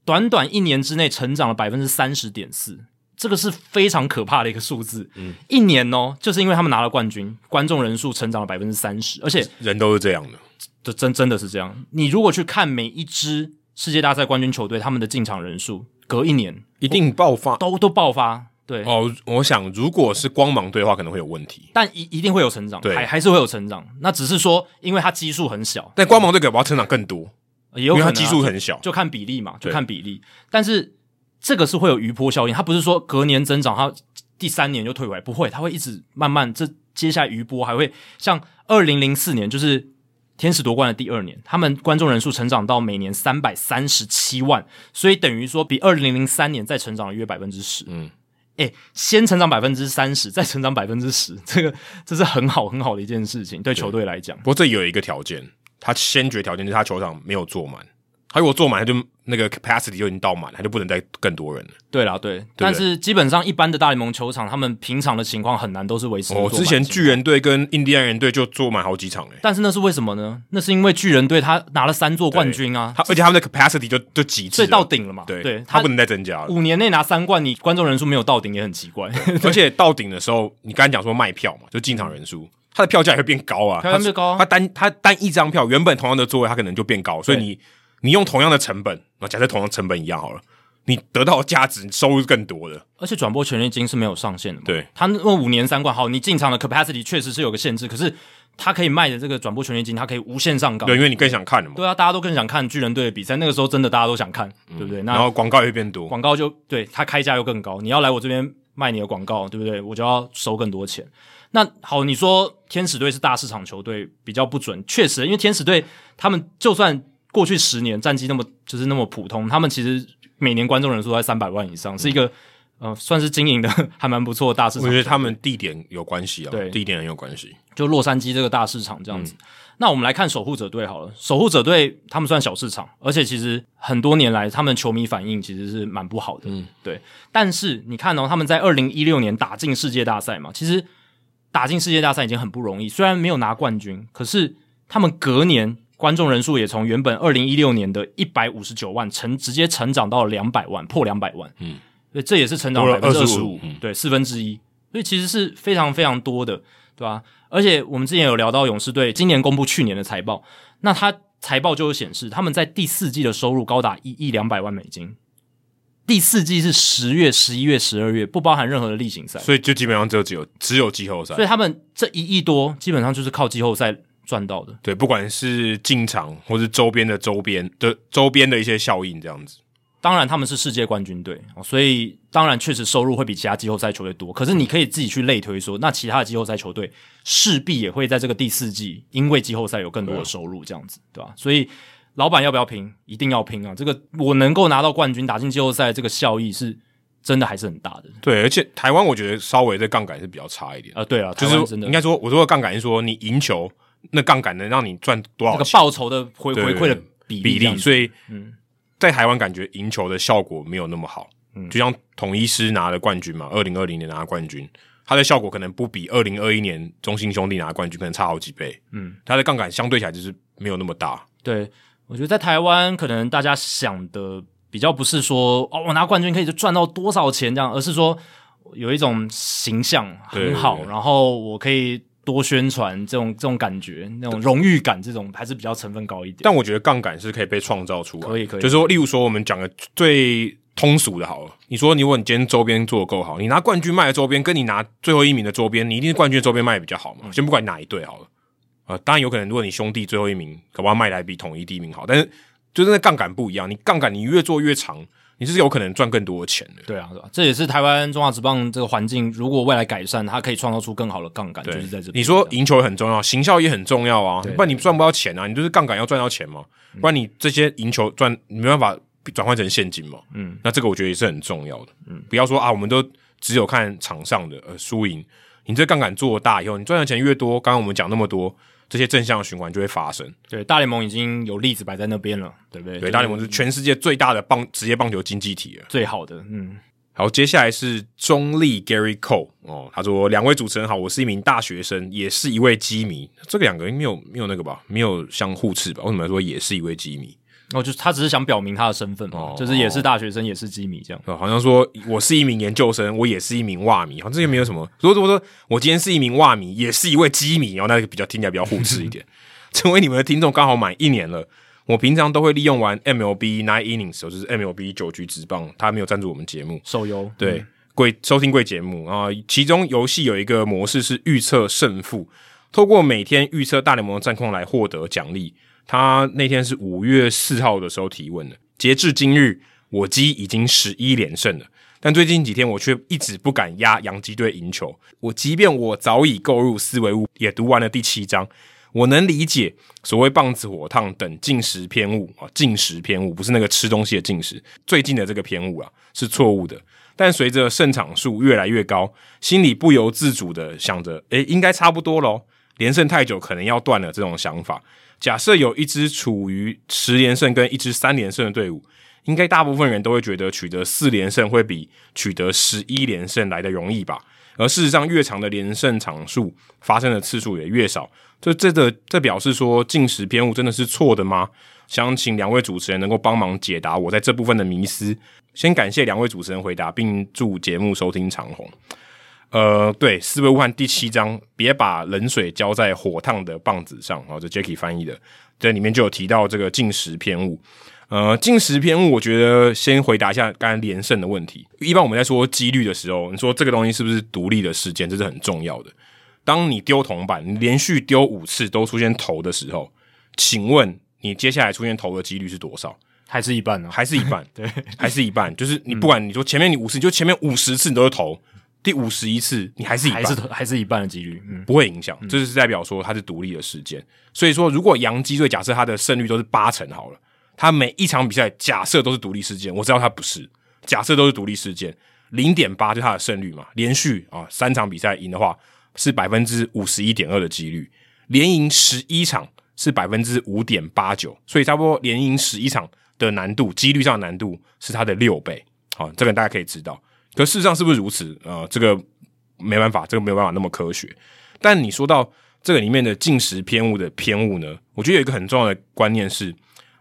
短短一年之内成长了百分之三十点四，这个是非常可怕的一个数字。嗯，一年哦，就是因为他们拿了冠军，观众人数成长了百分之三十，而且人都是这样的。这真真的是这样。你如果去看每一支世界大赛冠军球队，他们的进场人数隔一年一定爆发，都都爆发。对哦，我想如果是光芒队的话，可能会有问题，但一一定会有成长，对，还还是会有成长。那只是说，因为它基数很小，但光芒队可能要成长更多，也有可能、啊、基数很小，就看比例嘛，就看比例。但是这个是会有余波效应，它不是说隔年增长，它第三年就退回来，不会，它会一直慢慢。这接下来余波还会像二零零四年，就是。天使夺冠的第二年，他们观众人数成长到每年三百三十七万，所以等于说比二零零三年再成长了约百分之十。嗯，诶，先成长百分之三十，再成长百分之十，这个这是很好很好的一件事情，对球队来讲。不过这有一个条件，他先决条件就是他球场没有坐满。他如果坐满，他就那个 capacity 就已经到满，他就不能再更多人了。对啦，对，对但是基本上一般的大联盟球场，他们平常的情况很难都是维持。哦，之前巨人队跟印第安人队就坐满好几场诶。但是那是为什么呢？那是因为巨人队他拿了三座冠军啊，他而且他们的 capacity 就就极致，所以到顶了嘛。对，对他不能再增加了。五年内拿三冠，你观众人数没有到顶也很奇怪。而且到顶的时候，你刚才讲说卖票嘛，就进场人数，他的票价也会变高啊，变高啊。他单他单一张票原本同样的座位，他可能就变高，所以你。你用同样的成本，那假设同样成本一样好了，你得到的价值收入是更多的，而且转播权利金是没有上限的嘛。对，他那五年三冠，好，你进场的 capacity 确实是有个限制，可是他可以卖的这个转播权利金，他可以无限上纲。对，因为你更想看了嘛。对啊，大家都更想看巨人队的比赛，那个时候真的大家都想看，嗯、对不对？那然后广告也会变多，广告就对他开价又更高，你要来我这边卖你的广告，对不对？我就要收更多钱。那好，你说天使队是大市场球队比较不准，确实，因为天使队他们就算。过去十年战绩那么就是那么普通，他们其实每年观众人数在三百万以上，嗯、是一个呃算是经营的 还蛮不错的大市场。我觉得他们地点有关系啊，对，地点很有关系。就洛杉矶这个大市场这样子。嗯、那我们来看守护者队好了，守护者队他们算小市场，而且其实很多年来他们球迷反应其实是蛮不好的，嗯，对。但是你看哦，他们在二零一六年打进世界大赛嘛，其实打进世界大赛已经很不容易，虽然没有拿冠军，可是他们隔年。观众人数也从原本二零一六年的一百五十九万成直接成长到了两百万，破两百万。嗯，所以这也是成长百分之二十五，对，四分之一。所以其实是非常非常多的，对吧？而且我们之前有聊到勇士队今年公布去年的财报，那他财报就有显示他们在第四季的收入高达一亿两百万美金。第四季是十月、十一月、十二月，不包含任何的例行赛，所以就基本上只有只有只有季后赛。所以他们这一亿多基本上就是靠季后赛。赚到的，对，不管是进场或是周边的周边的周边的一些效应，这样子。当然，他们是世界冠军队，所以当然确实收入会比其他季后赛球队多。可是你可以自己去类推说，那其他的季后赛球队势必也会在这个第四季，因为季后赛有更多的收入，这样子，对吧？所以老板要不要拼？一定要拼啊！这个我能够拿到冠军，打进季后赛，这个效益是真的还是很大的。对，而且台湾我觉得稍微的杠杆是比较差一点啊。对啊，就是应该说，我说的杠杆是说你赢球。那杠杆能让你赚多少钱？这个报酬的回回馈的比例，比例，所以，嗯，在台湾感觉赢球的效果没有那么好。嗯，就像统一师拿了冠军嘛，二零二零年拿了冠军，它的效果可能不比二零二一年中信兄弟拿冠军可能差好几倍。嗯，它的杠杆相对起来就是没有那么大。对，我觉得在台湾可能大家想的比较不是说哦，我拿冠军可以就赚到多少钱这样，而是说有一种形象很好，对对对，然后我可以。多宣传这种这种感觉，那种荣誉感，这种还是比较成分高一点。但我觉得杠杆是可以被创造出来，可以可以。就是说，例如说，我们讲的最通俗的，好了，你说，如果你今天周边做得够好，你拿冠军卖的周边，跟你拿最后一名的周边，你一定是冠军的周边卖的比较好嘛？嗯、先不管哪一队好了，呃，当然有可能，如果你兄弟最后一名，可能卖来比统一第一名好，但是就是那杠杆不一样，你杠杆你越做越长。你是有可能赚更多的钱的，对啊，对吧？这也是台湾中华职棒这个环境，如果未来改善，它可以创造出更好的杠杆，就是在这。你说赢球很重要，行销也很重要啊，不然你赚不到钱啊，你就是杠杆要赚到钱嘛，不然你这些赢球赚，你没办法转换成现金嘛，嗯，那这个我觉得也是很重要的，嗯，不要说啊，我们都只有看场上的呃输赢，你这杠杆做大以后，你赚的钱越多，刚刚我们讲那么多，这些正向循环就会发生。对，大联盟已经有例子摆在那边了，对不对？对，大联盟是全世界最大的棒职业棒球经济体了，最好的。嗯，好，接下来是中立 Gary Cole 哦，他说：“两位主持人好，我是一名大学生，也是一位机迷。这个两个没有没有那个吧，没有相互斥吧？为什么说也是一位机迷？”哦，就是他只是想表明他的身份哦，就是也是大学生，也是基迷这样。哦，好像说我是一名研究生，我也是一名袜迷，好像这个没有什么。如果说我今天是一名袜迷，也是一位基迷，然后那个比较听起来比较互斥一点。成为你们的听众刚好满一年了，我平常都会利用玩 MLB Nine Innings，就是 MLB 九局直棒，他没有赞助我们节目，手游对贵、嗯、收听贵节目啊。其中游戏有一个模式是预测胜负，透过每天预测大联盟的战况来获得奖励。他那天是五月四号的时候提问的，截至今日，我鸡已经十一连胜了，但最近几天我却一直不敢压洋基队赢球。我即便我早已购入思维物，也读完了第七章，我能理解所谓棒子火烫等进食偏误啊，进食偏误不是那个吃东西的进食，最近的这个偏误啊是错误的。但随着胜场数越来越高，心里不由自主的想着，诶，应该差不多咯，连胜太久可能要断了这种想法。假设有一支处于十连胜跟一支三连胜的队伍，应该大部分人都会觉得取得四连胜会比取得十一连胜来得容易吧？而事实上，越长的连胜场数发生的次数也越少。这这个这表示说进食偏误真的是错的吗？想请两位主持人能够帮忙解答我在这部分的迷思。先感谢两位主持人回答，并祝节目收听长虹。呃，对，思维误判第七章，别把冷水浇在火烫的棒子上。哦，这 Jacky 翻译的，这里面就有提到这个进食偏误。呃，进食偏误，我觉得先回答一下刚才连胜的问题。一般我们在说几率的时候，你说这个东西是不是独立的事件，这是很重要的。当你丢铜板，你连续丢五次都出现头的时候，请问你接下来出现头的几率是多少？还是一半呢？还是一半？对，还是一半。就是你不管你说前面你五十，就前面五十次你都是头。第五十一次，你还是一半，还是还是一半的几率，嗯，不会影响。这就是代表说它是独立的事件。所以说，如果洋基队假设他的胜率都是八成好了，他每一场比赛假设都是独立事件，我知道他不是，假设都是独立事件，零点八就是他的胜率嘛。连续啊三场比赛赢的话，是百分之五十一点二的几率；连赢十一场是百分之五点八九，所以差不多连赢十一场的难度，几率上的难度是它的六倍。好，这个大家可以知道。可事实上是不是如此？呃，这个没办法，这个没有办法那么科学。但你说到这个里面的进食偏误的偏误呢？我觉得有一个很重要的观念是，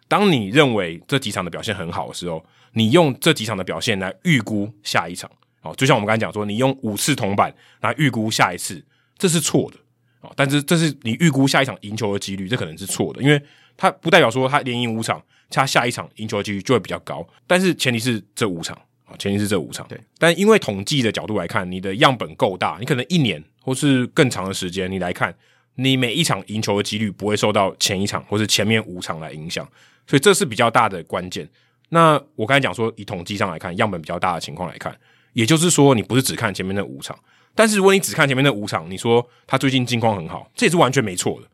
当你认为这几场的表现很好的时候，你用这几场的表现来预估下一场，哦，就像我们刚才讲说，你用五次铜板来预估下一次，这是错的，哦，但是这是你预估下一场赢球的几率，这可能是错的，因为它不代表说他连赢五场，他下一场赢球的几率就会比较高，但是前提是这五场。啊，前提是这五场。对，但因为统计的角度来看，你的样本够大，你可能一年或是更长的时间，你来看，你每一场赢球的几率不会受到前一场或是前面五场来影响，所以这是比较大的关键。那我刚才讲说，以统计上来看，样本比较大的情况来看，也就是说，你不是只看前面那五场，但是如果你只看前面那五场，你说他最近近况很好，这也是完全没错的，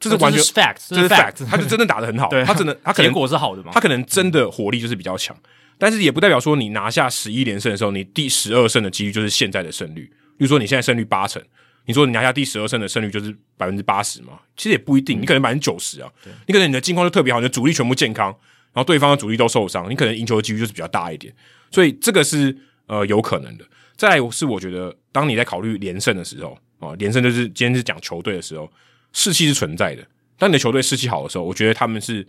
这是完全这是 fact，这是 fact，他就真的打得很好，对，他真的他可能结果是好的嘛，他可能真的火力就是比较强。但是也不代表说你拿下十一连胜的时候，你第十二胜的几率就是现在的胜率。比如说你现在胜率八成，你说你拿下第十二胜的胜率就是百分之八十嘛？其实也不一定，你可能百分之九十啊。你可能你的近况就特别好，你的主力全部健康，然后对方的主力都受伤，你可能赢球的几率就是比较大一点。所以这个是呃有可能的。再来是我觉得，当你在考虑连胜的时候啊，连胜就是今天是讲球队的时候，士气是存在的。当你的球队士气好的时候，我觉得他们是。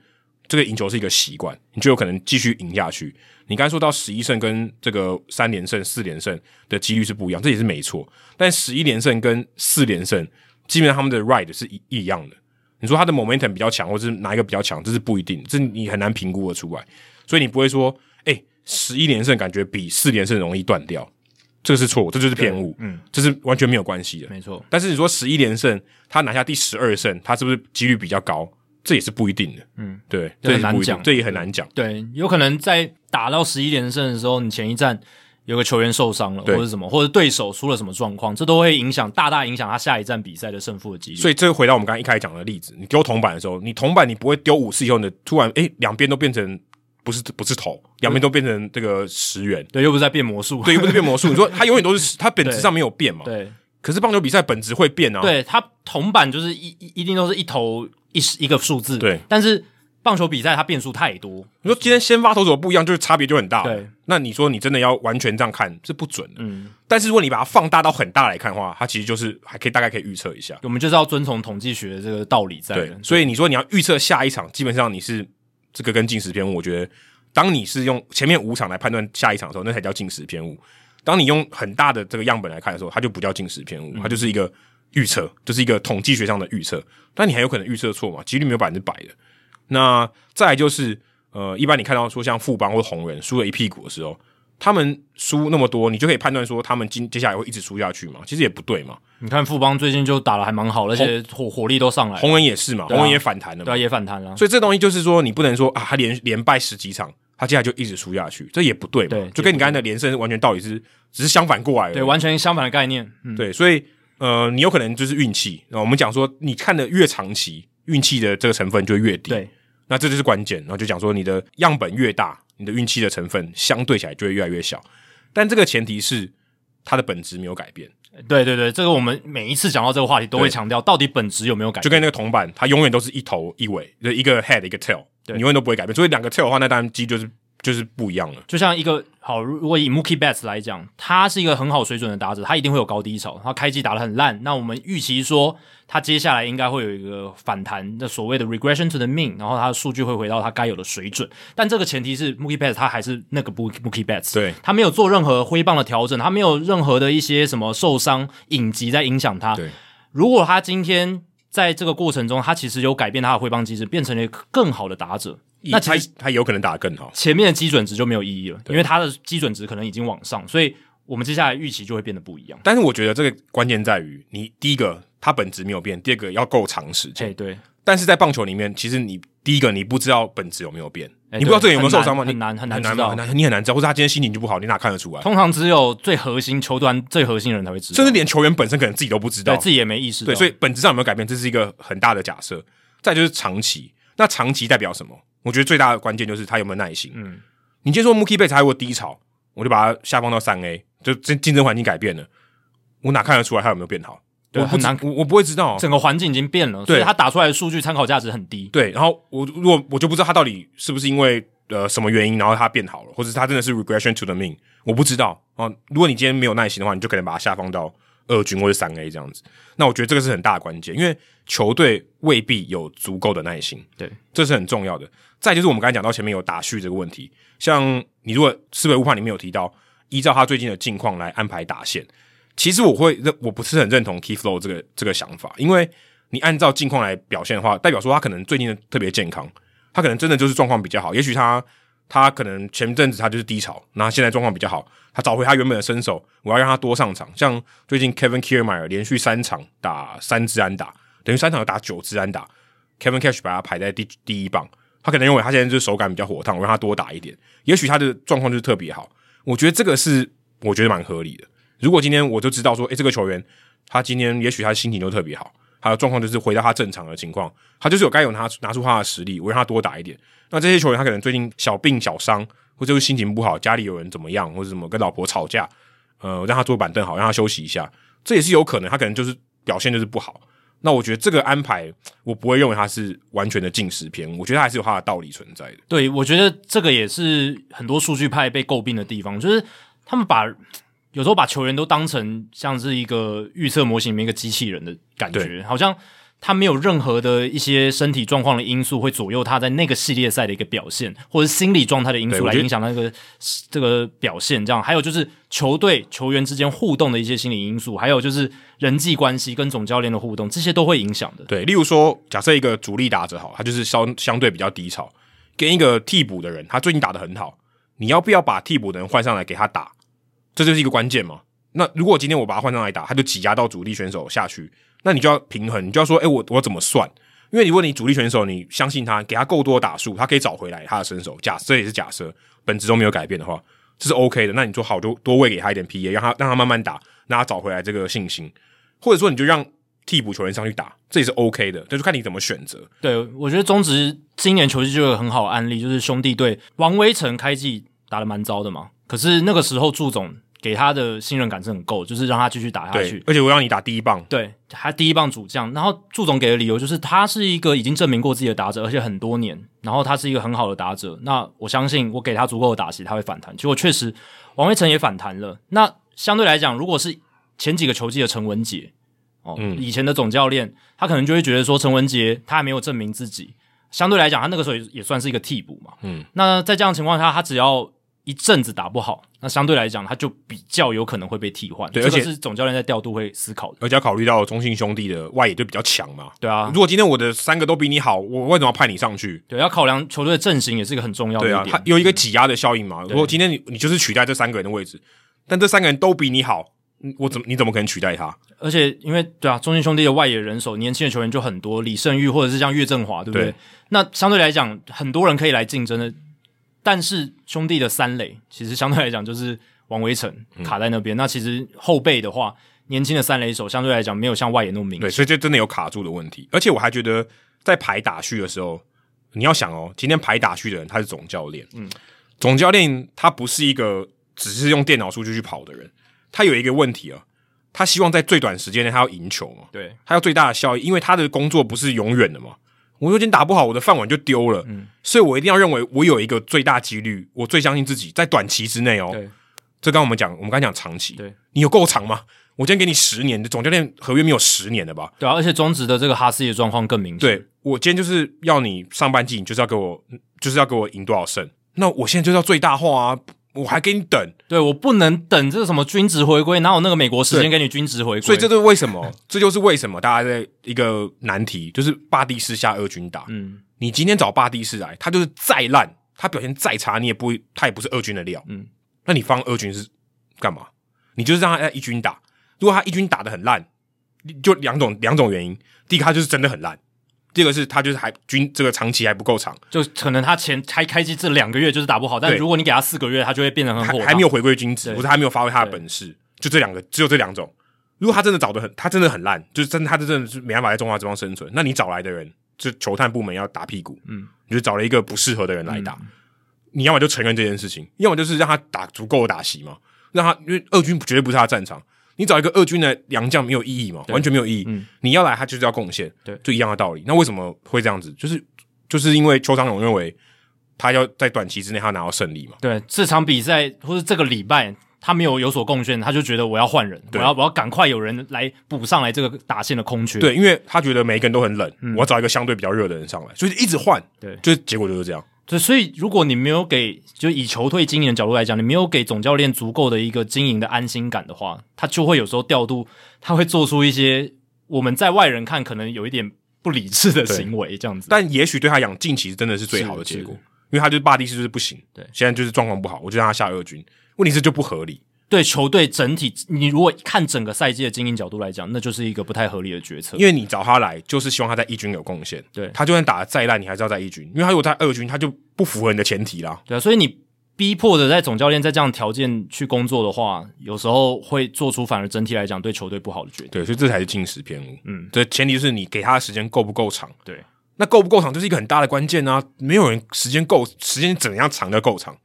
这个赢球是一个习惯，你就有可能继续赢下去。你刚才说到十一胜跟这个三连胜、四连胜的几率是不一样，这也是没错。但十一连胜跟四连胜，基本上他们的 ride 是一一样的。你说他的 momentum 比较强，或者是哪一个比较强，这是不一定，这你很难评估的出来。所以你不会说，哎，十一连胜感觉比四连胜容易断掉，这个是错误，这就是偏误，嗯，这是完全没有关系的，没错。但是你说十一连胜，他拿下第十二胜，他是不是几率比较高？这也是不一定的，嗯，对，这很难讲，这也很难讲。对，有可能在打到十一连胜的时候，你前一站有个球员受伤了，或者什么，或者对手出了什么状况，这都会影响，大大影响他下一站比赛的胜负的几率。所以，这回到我们刚刚一开始讲的例子，你丢铜板的时候，你铜板你不会丢五次以后呢，突然诶两边都变成不是不是头，两边都变成这个十元，对，又不是在变魔术，对，又不是变魔术。你说它永远都是 它本质上没有变嘛？对。可是棒球比赛本质会变啊，对，它铜板就是一一一定都是一头一一个数字，对，但是。棒球比赛它变数太多，你说今天先发投手不一样，就是差别就很大。对，那你说你真的要完全这样看是不准的。嗯，但是如果你把它放大到很大来看的话，它其实就是还可以大概可以预测一下。我们就是要遵从统计学的这个道理在。对，所以你说你要预测下一场，基本上你是这个跟进食偏误。我觉得，当你是用前面五场来判断下一场的时候，那才叫进食偏误。当你用很大的这个样本来看的时候，它就不叫进时偏误，它就是一个预测，就是一个统计学上的预测。但你还有可能预测错嘛？几率没有百分之百的。那再来就是，呃，一般你看到说像富邦或红人输了一屁股的时候，他们输那么多，你就可以判断说他们今接下来会一直输下去嘛？其实也不对嘛。你看富邦最近就打得还蛮好，而且火火力都上来，红人也是嘛，红人也反弹了嘛，对啊，也反弹了。所以这东西就是说，你不能说啊，他连连败十几场，他接下来就一直输下去，这也不对嘛。对，就跟你刚才的连胜完全道理是只是相反过来的，对，完全相反的概念。嗯、对，所以呃，你有可能就是运气。那我们讲说，你看的越长期，运气的这个成分就越低。对。那这就是关键，然后就讲说，你的样本越大，你的运气的成分相对起来就会越来越小。但这个前提是它的本质没有改变。对对对，这个我们每一次讲到这个话题都会强调，到底本质有没有改变？就跟那个铜板，它永远都是一头一尾，就一个 head 一个 tail，对，你永远都不会改变。所以两个 tail 的话，那当然机就是。就是不一样了，就像一个好，如果以 Mookie Betts 来讲，他是一个很好水准的打者，他一定会有高低潮。他开机打得很烂，那我们预期说他接下来应该会有一个反弹那所谓的 regression to the mean，然后他的数据会回到他该有的水准。但这个前提是 Mookie Betts 他还是那个 Mookie Betts，对，他没有做任何挥棒的调整，他没有任何的一些什么受伤隐疾在影响他。对，如果他今天在这个过程中，他其实有改变他的挥棒机制，变成了一个更好的打者。那他他有可能打得更好，前面的基准值就没有意义了，因为他的基准值可能已经往上，所以我们接下来预期就会变得不一样。但是我觉得这个关键在于，你第一个他本质没有变，第二个要够长时间。对。但是在棒球里面，其实你第一个你不知道本质有没有变，你不知道这个有没有受伤吗？很难很难很难很难，你很难知道，或者他今天心情就不好，你哪看得出来？通常只有最核心球端最核心的人才会知道，甚至连球员本身可能自己都不知道，对自己也没意识。对，所以本质上有没有改变，这是一个很大的假设。再就是长期，那长期代表什么？我觉得最大的关键就是他有没有耐心。嗯，你接说 Mookie Betts 还有低潮，我就把他下放到三 A，就竞竞争环境改变了，我哪看得出来他有没有变好？对，我很难，我我不会知道，整个环境已经变了，所以他打出来的数据参考价值很低。对，然后我如果我就不知道他到底是不是因为呃什么原因，然后他变好了，或者他真的是 regression to the mean，我不知道啊。如果你今天没有耐心的话，你就可能把它下放到二军或者三 A 这样子。那我觉得这个是很大的关键，因为球队未必有足够的耐心，对，这是很重要的。再就是我们刚才讲到前面有打序这个问题，像你如果思维误判里面有提到，依照他最近的近况来安排打线，其实我会认我不是很认同 Keith Low 这个这个想法，因为你按照近况来表现的话，代表说他可能最近特别健康，他可能真的就是状况比较好，也许他他可能前阵子他就是低潮，那现在状况比较好，他找回他原本的身手，我要让他多上场，像最近 Kevin Kirmer 连续三场打三支安打，等于三场要打九支安打，Kevin Cash 把他排在第第一棒。他可能认为他现在就是手感比较火烫，我让他多打一点。也许他的状况就是特别好，我觉得这个是我觉得蛮合理的。如果今天我就知道说，诶，这个球员他今天也许他心情就特别好，他的状况就是回到他正常的情况，他就是有该有拿拿出他的实力，我让他多打一点。那这些球员他可能最近小病小伤，或者是心情不好，家里有人怎么样，或者什么跟老婆吵架，呃，让他坐板凳好，让他休息一下，这也是有可能。他可能就是表现就是不好。那我觉得这个安排，我不会认为它是完全的进食篇，我觉得还是有它的道理存在的。对，我觉得这个也是很多数据派被诟病的地方，就是他们把有时候把球员都当成像是一个预测模型里面一个机器人的感觉，好像。他没有任何的一些身体状况的因素会左右他在那个系列赛的一个表现，或者心理状态的因素来影响那个这个表现。这样，还有就是球队球员之间互动的一些心理因素，还有就是人际关系跟总教练的互动，这些都会影响的。对，例如说，假设一个主力打者好，他就是相相对比较低潮，跟一个替补的人，他最近打得很好，你要不要把替补的人换上来给他打？这就是一个关键嘛。那如果今天我把他换上来打，他就挤压到主力选手下去。那你就要平衡，你就要说，诶、欸，我我怎么算？因为如果你主力选手，你相信他，给他够多的打数，他可以找回来他的身手。假设也是假设，本质都没有改变的话，这是 OK 的。那你说好，就多喂给他一点 PA，让他让他慢慢打，让他找回来这个信心。或者说，你就让替补球员上去打，这也是 OK 的。就看你怎么选择。对，我觉得中职今年球季就有很好的案例，就是兄弟队王威成开季打得蛮糟的嘛，可是那个时候祝总给他的信任感是很够，就是让他继续打下去。而且我让你打第一棒，对，他第一棒主将。然后祝总给的理由就是他是一个已经证明过自己的打者，而且很多年，然后他是一个很好的打者。那我相信我给他足够的打击，他会反弹。结果确实，王威晨也反弹了。那相对来讲，如果是前几个球季的陈文杰哦，嗯、以前的总教练，他可能就会觉得说陈文杰他还没有证明自己。相对来讲，他那个时候也也算是一个替补嘛。嗯，那在这样的情况下，他只要一阵子打不好，那相对来讲，他就比较有可能会被替换。对，而且是总教练在调度会思考的，而且要考虑到中信兄弟的外野就比较强嘛。对啊，如果今天我的三个都比你好，我为什么要派你上去？对，要考量球队的阵型也是一个很重要的一点。对啊，他有一个挤压的效应嘛。如果今天你你就是取代这三个人的位置，但这三个人都比你好，我怎么你怎么可能取代他？而且因为对啊，中信兄弟的外野人手年轻的球员就很多，李胜玉或者是像岳振华，对不对？对，那相对来讲，很多人可以来竞争的。但是兄弟的三垒其实相对来讲就是王维成卡在那边。嗯、那其实后备的话，年轻的三垒手相对来讲没有像外野那么明显。对，所以这真的有卡住的问题。而且我还觉得在排打序的时候，你要想哦，今天排打序的人他是总教练，嗯，总教练他不是一个只是用电脑数据去跑的人，他有一个问题啊，他希望在最短时间内他要赢球嘛，对，他要最大的效益，因为他的工作不是永远的嘛。我有点打不好，我的饭碗就丢了。嗯，所以我一定要认为我有一个最大几率，我最相信自己在短期之内哦。对，这刚我们讲，我们刚讲长期。对，你有够长吗？我今天给你十年的总教练合约，没有十年的吧？对啊，而且中职的这个哈斯的状况更明显。对，我今天就是要你上半季，你就是要给我，就是要给我赢多少胜。那我现在就是要最大化啊。我还给你等，对，我不能等这个什么均值回归，哪有那个美国时间给你均值回归？所以这就是为什么，这就是为什么大家在一个难题，就是巴蒂斯下二军打。嗯，你今天找巴蒂斯来，他就是再烂，他表现再差，你也不会，他也不是二军的料。嗯，那你放二军是干嘛？你就是让他在一军打，如果他一军打的很烂，就两种两种原因，第一个他就是真的很烂。这个是他就是还军这个长期还不够长，就可能他前开开机这两个月就是打不好，但如果你给他四个月，他就会变得很火，还没有回归均值，不是还没有发挥他的本事，就这两个，只有这两种。如果他真的找的很，他真的很烂，就是真的他真的是没办法在中华之邦生存，那你找来的人，就球探部门要打屁股，嗯，你就找了一个不适合的人来打，嗯、你要么就承认这件事情，要么就是让他打足够的打席嘛，让他因为二军绝对不是他的战场。你找一个二军的洋将没有意义嘛？完全没有意义。嗯，你要来，他就是要贡献，对，就一样的道理。那为什么会这样子？就是就是因为邱长勇认为他要在短期之内他要拿到胜利嘛。对，这场比赛或者这个礼拜他没有有所贡献，他就觉得我要换人，我要我要赶快有人来补上来这个打线的空缺。对，因为他觉得每一个人都很冷，我要找一个相对比较热的人上来，所以一直换。对，就结果就是这样。对，所以如果你没有给，就以球队经营的角度来讲，你没有给总教练足够的一个经营的安心感的话，他就会有时候调度，他会做出一些我们在外人看可能有一点不理智的行为，这样子。但也许对他养，近期真的是最好的结果，因为他就是霸地是就是不行，对，现在就是状况不好，我就让他下二军，问题是就不合理。对球队整体，你如果看整个赛季的经营角度来讲，那就是一个不太合理的决策。因为你找他来，就是希望他在一军有贡献。对，他就算打得再烂，你还是要在一军，因为他如果在二军，他就不符合你的前提啦。对啊，所以你逼迫着在总教练在这样条件去工作的话，有时候会做出反而整体来讲对球队不好的决定。对，所以这才是进食偏误。嗯，这前提就是你给他的时间够不够长。对，那够不够长就是一个很大的关键啊！没有人时间够，时间怎样长的够长？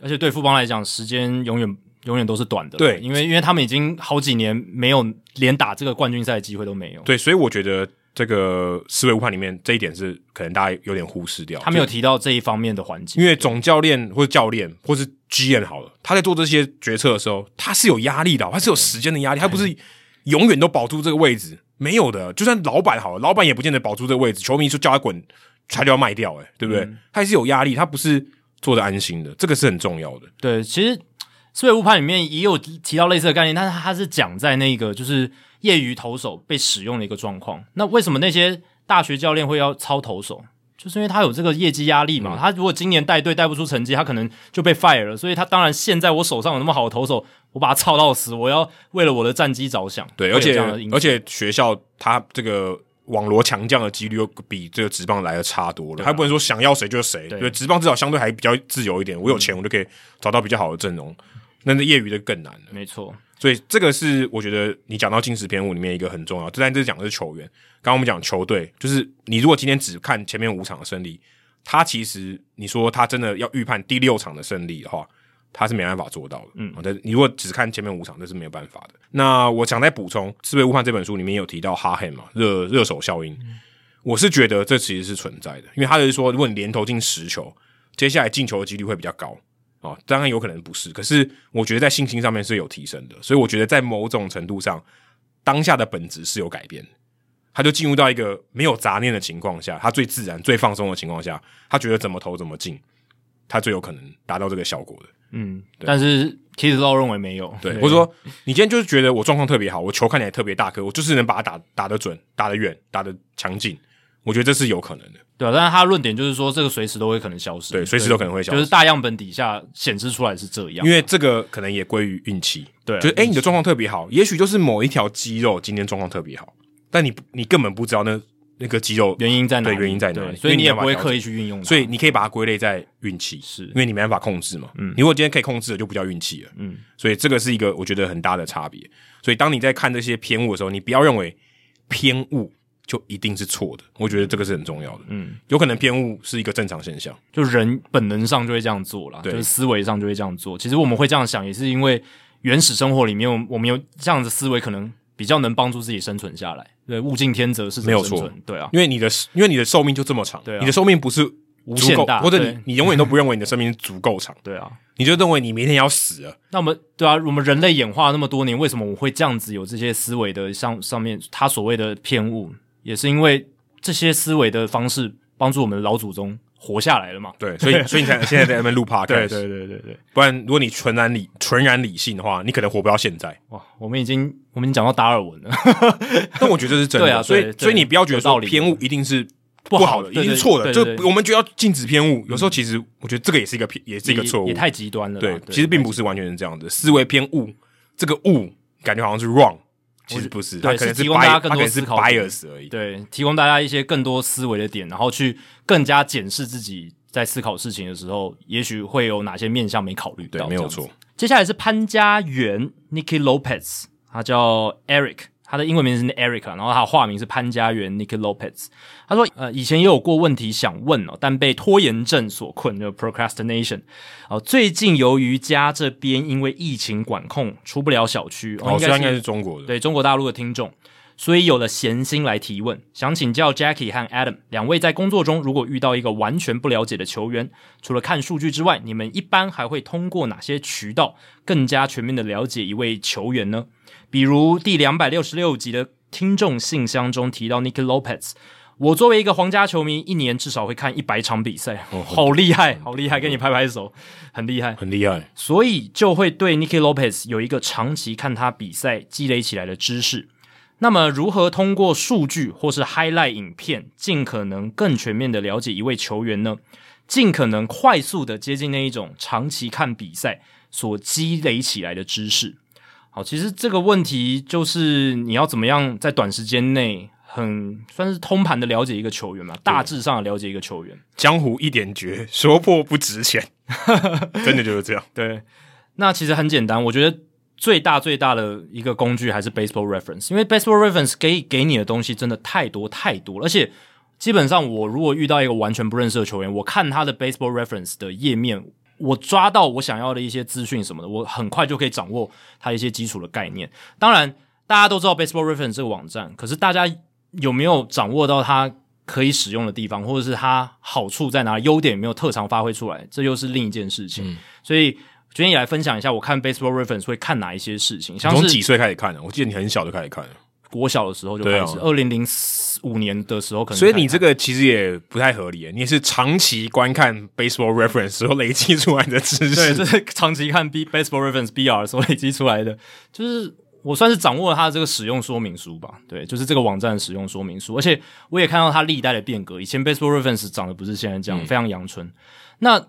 而且对富邦来讲，时间永远。永远都是短的，对，因为因为他们已经好几年没有连打这个冠军赛的机会都没有，对，所以我觉得这个思维误判里面这一点是可能大家有点忽视掉，他没有提到这一方面的环节，因为总教练或者教练或是 GM 好了，他在做这些决策的时候，他是有压力的，他是有时间的压力，他不是永远都保住这个位置，没有的，就算老板好了，老板也不见得保住这个位置，球迷说叫他滚，他就要卖掉，诶，对不对？嗯、他还是有压力，他不是做的安心的，这个是很重要的，对，其实。思维误判里面也有提到类似的概念，但是他是讲在那个就是业余投手被使用的一个状况。那为什么那些大学教练会要操投手？就是因为他有这个业绩压力嘛。嗯、他如果今年带队带不出成绩，他可能就被 fire 了。所以他当然现在我手上有那么好的投手，我把他操到死，我要为了我的战绩着想。对，而且而且学校他这个网罗强将的几率又比这个职棒来的差多了。他不能说想要谁就是谁。对，职棒至少相对还比较自由一点。我有钱，我就可以找到比较好的阵容。那那业余的更难了，没错。所以这个是我觉得你讲到进食偏误里面一个很重要。但这讲的是球员，刚刚我们讲球队，就是你如果今天只看前面五场的胜利，他其实你说他真的要预判第六场的胜利的话，他是没办法做到的。嗯，但你如果只看前面五场，这是没有办法的。那我想再补充，《思维误判》这本书里面有提到哈汉嘛，热热手效应。嗯我是觉得这其实是存在的，因为他就是说，如果你连投进十球，接下来进球的几率会比较高啊。当然有可能不是，可是我觉得在信心上面是有提升的，所以我觉得在某种程度上，当下的本质是有改变。他就进入到一个没有杂念的情况下，他最自然、最放松的情况下，他觉得怎么投怎么进，他最有可能达到这个效果的。嗯，但是其实都认为没有，对，或者说你今天就是觉得我状况特别好，我球看起来特别大颗，我就是能把它打打得准、打得远、打得强劲。我觉得这是有可能的，对啊，但是他的论点就是说，这个随时都会可能消失，对，随时都可能会消失，就是大样本底下显示出来是这样，因为这个可能也归于运气，对，就是诶，你的状况特别好，也许就是某一条肌肉今天状况特别好，但你你根本不知道那那个肌肉原因在哪里，对，原因在哪里，所以你也不会刻意去运用它，所以你可以把它归类在运气，是。因为你没办法控制嘛，嗯，你如果今天可以控制的就不叫运气了，嗯，所以这个是一个我觉得很大的差别，所以当你在看这些偏误的时候，你不要认为偏误。就一定是错的，我觉得这个是很重要的。嗯，有可能偏误是一个正常现象，就人本能上就会这样做啦，对。就是思维上就会这样做。其实我们会这样想，也是因为原始生活里面，我们有这样的思维，可能比较能帮助自己生存下来。对，物竞天择是没有错，对啊，因为你的因为你的寿命就这么长，对啊，你的寿命不是无限大，或者你你永远都不认为你的生命足够长，对啊，你就认为你明天要死了。那我们对啊，我们人类演化那么多年，为什么我会这样子有这些思维的上上面他所谓的偏误，也是因为。这些思维的方式帮助我们的老祖宗活下来了嘛？对，所以所以你才 现在在那边录 podcast。对对对对对，不然如果你纯然理纯然理性的话，你可能活不到现在。哇，我们已经我们已经讲到达尔文了，但我觉得这是真的。对啊，所以所以你不要觉得说偏误一定是不好的，一定是错的。就我们觉得要禁止偏误，有时候其实我觉得这个也是一个偏，也是一个错误，也太极端了。对，其实并不是完全是这样的。思维偏误，这个误感觉好像是 wrong。其实不是，对，可能是提供大家更多思考 bias 而已。对，提供大家一些更多思维的点，然后去更加检视自己在思考事情的时候，也许会有哪些面向没考虑到。对，没有错。接下来是潘家园 Nicky Lopez，他叫 Eric。他的英文名字是 Eric，然后他的化名是潘家园 Nicky Lopez。他说：“呃，以前也有过问题想问哦，但被拖延症所困，就 procrastination。哦，最近由于家这边因为疫情管控出不了小区，哦，这应该是中国的，对中国大陆的听众，所以有了闲心来提问，想请教 Jackie 和 Adam 两位，在工作中如果遇到一个完全不了解的球员，除了看数据之外，你们一般还会通过哪些渠道更加全面的了解一位球员呢？”比如第两百六十六集的听众信箱中提到 Nicky Lopez，我作为一个皇家球迷，一年至少会看一百场比赛，哦，好厉害，好厉害，跟你拍拍手，很厉害，很厉害，所以就会对 Nicky Lopez 有一个长期看他比赛积累起来的知识。那么，如何通过数据或是 highlight 影片，尽可能更全面的了解一位球员呢？尽可能快速的接近那一种长期看比赛所积累起来的知识。好，其实这个问题就是你要怎么样在短时间内很算是通盘的了解一个球员嘛，大致上了解一个球员。江湖一点绝，说破不值钱，真的就是这样。对，那其实很简单，我觉得最大最大的一个工具还是 Baseball Reference，因为 Baseball Reference 给给你的东西真的太多太多了，而且基本上我如果遇到一个完全不认识的球员，我看他的 Baseball Reference 的页面。我抓到我想要的一些资讯什么的，我很快就可以掌握它一些基础的概念。当然，大家都知道 Baseball Reference 这个网站，可是大家有没有掌握到它可以使用的地方，或者是它好处在哪里，优点有没有特长发挥出来，这又是另一件事情。嗯、所以，今天也来分享一下，我看 Baseball Reference 会看哪一些事情。像是从几岁开始看的？我记得你很小就开始看了。国小的时候就开始，二零零五年的时候可能。所以你这个其实也不太合理，你也是长期观看 Baseball Reference 时候累积出来的知识。对，这是长期看 B Baseball Reference BR 所累积出来的，就是我算是掌握了它的这个使用说明书吧。对，就是这个网站的使用说明书，而且我也看到它历代的变革。以前 Baseball Reference 长得不是现在这样，嗯、非常阳春。那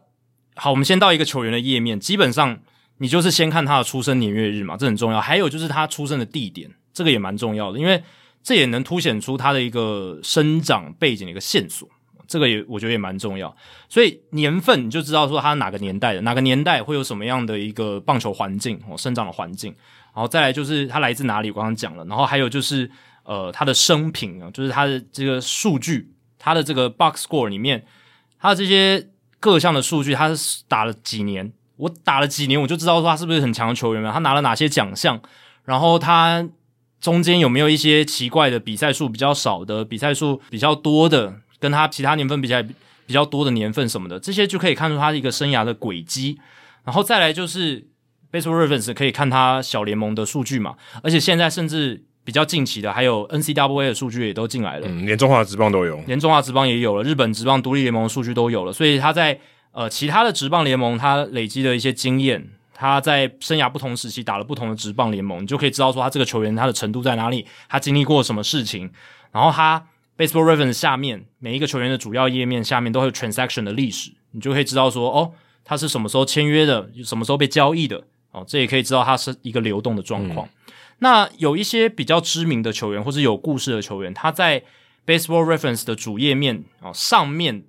好，我们先到一个球员的页面，基本上你就是先看他的出生年月日嘛，这很重要。还有就是他出生的地点。这个也蛮重要的，因为这也能凸显出他的一个生长背景的一个线索。这个也我觉得也蛮重要，所以年份你就知道说他哪个年代的，哪个年代会有什么样的一个棒球环境哦，生长的环境。然后再来就是他来自哪里，我刚刚讲了。然后还有就是呃他的生平啊，就是他的这个数据，他的这个 box score 里面，他这些各项的数据，他是打了几年，我打了几年，我就知道说他是不是很强的球员了。他拿了哪些奖项，然后他中间有没有一些奇怪的比赛数比较少的，比赛数比较多的，跟他其他年份比起来比较多的年份什么的，这些就可以看出他一个生涯的轨迹。然后再来就是 Baseball Reference 可以看他小联盟的数据嘛，而且现在甚至比较近期的还有 N C W A 的数据也都进来了，嗯，连中华职棒都有，连中华职棒也有了，日本职棒独立联盟的数据都有了，所以他在。呃，其他的职棒联盟，他累积的一些经验，他在生涯不同时期打了不同的职棒联盟，你就可以知道说他这个球员他的程度在哪里，他经历过什么事情。然后他 Baseball Reference 下面每一个球员的主要页面下面都会有 transaction 的历史，你就可以知道说，哦，他是什么时候签约的，什么时候被交易的，哦，这也可以知道他是一个流动的状况。嗯。那有一些比较知名的球员或者有故事的球员，他在 Baseball Reference 的主页面哦上面。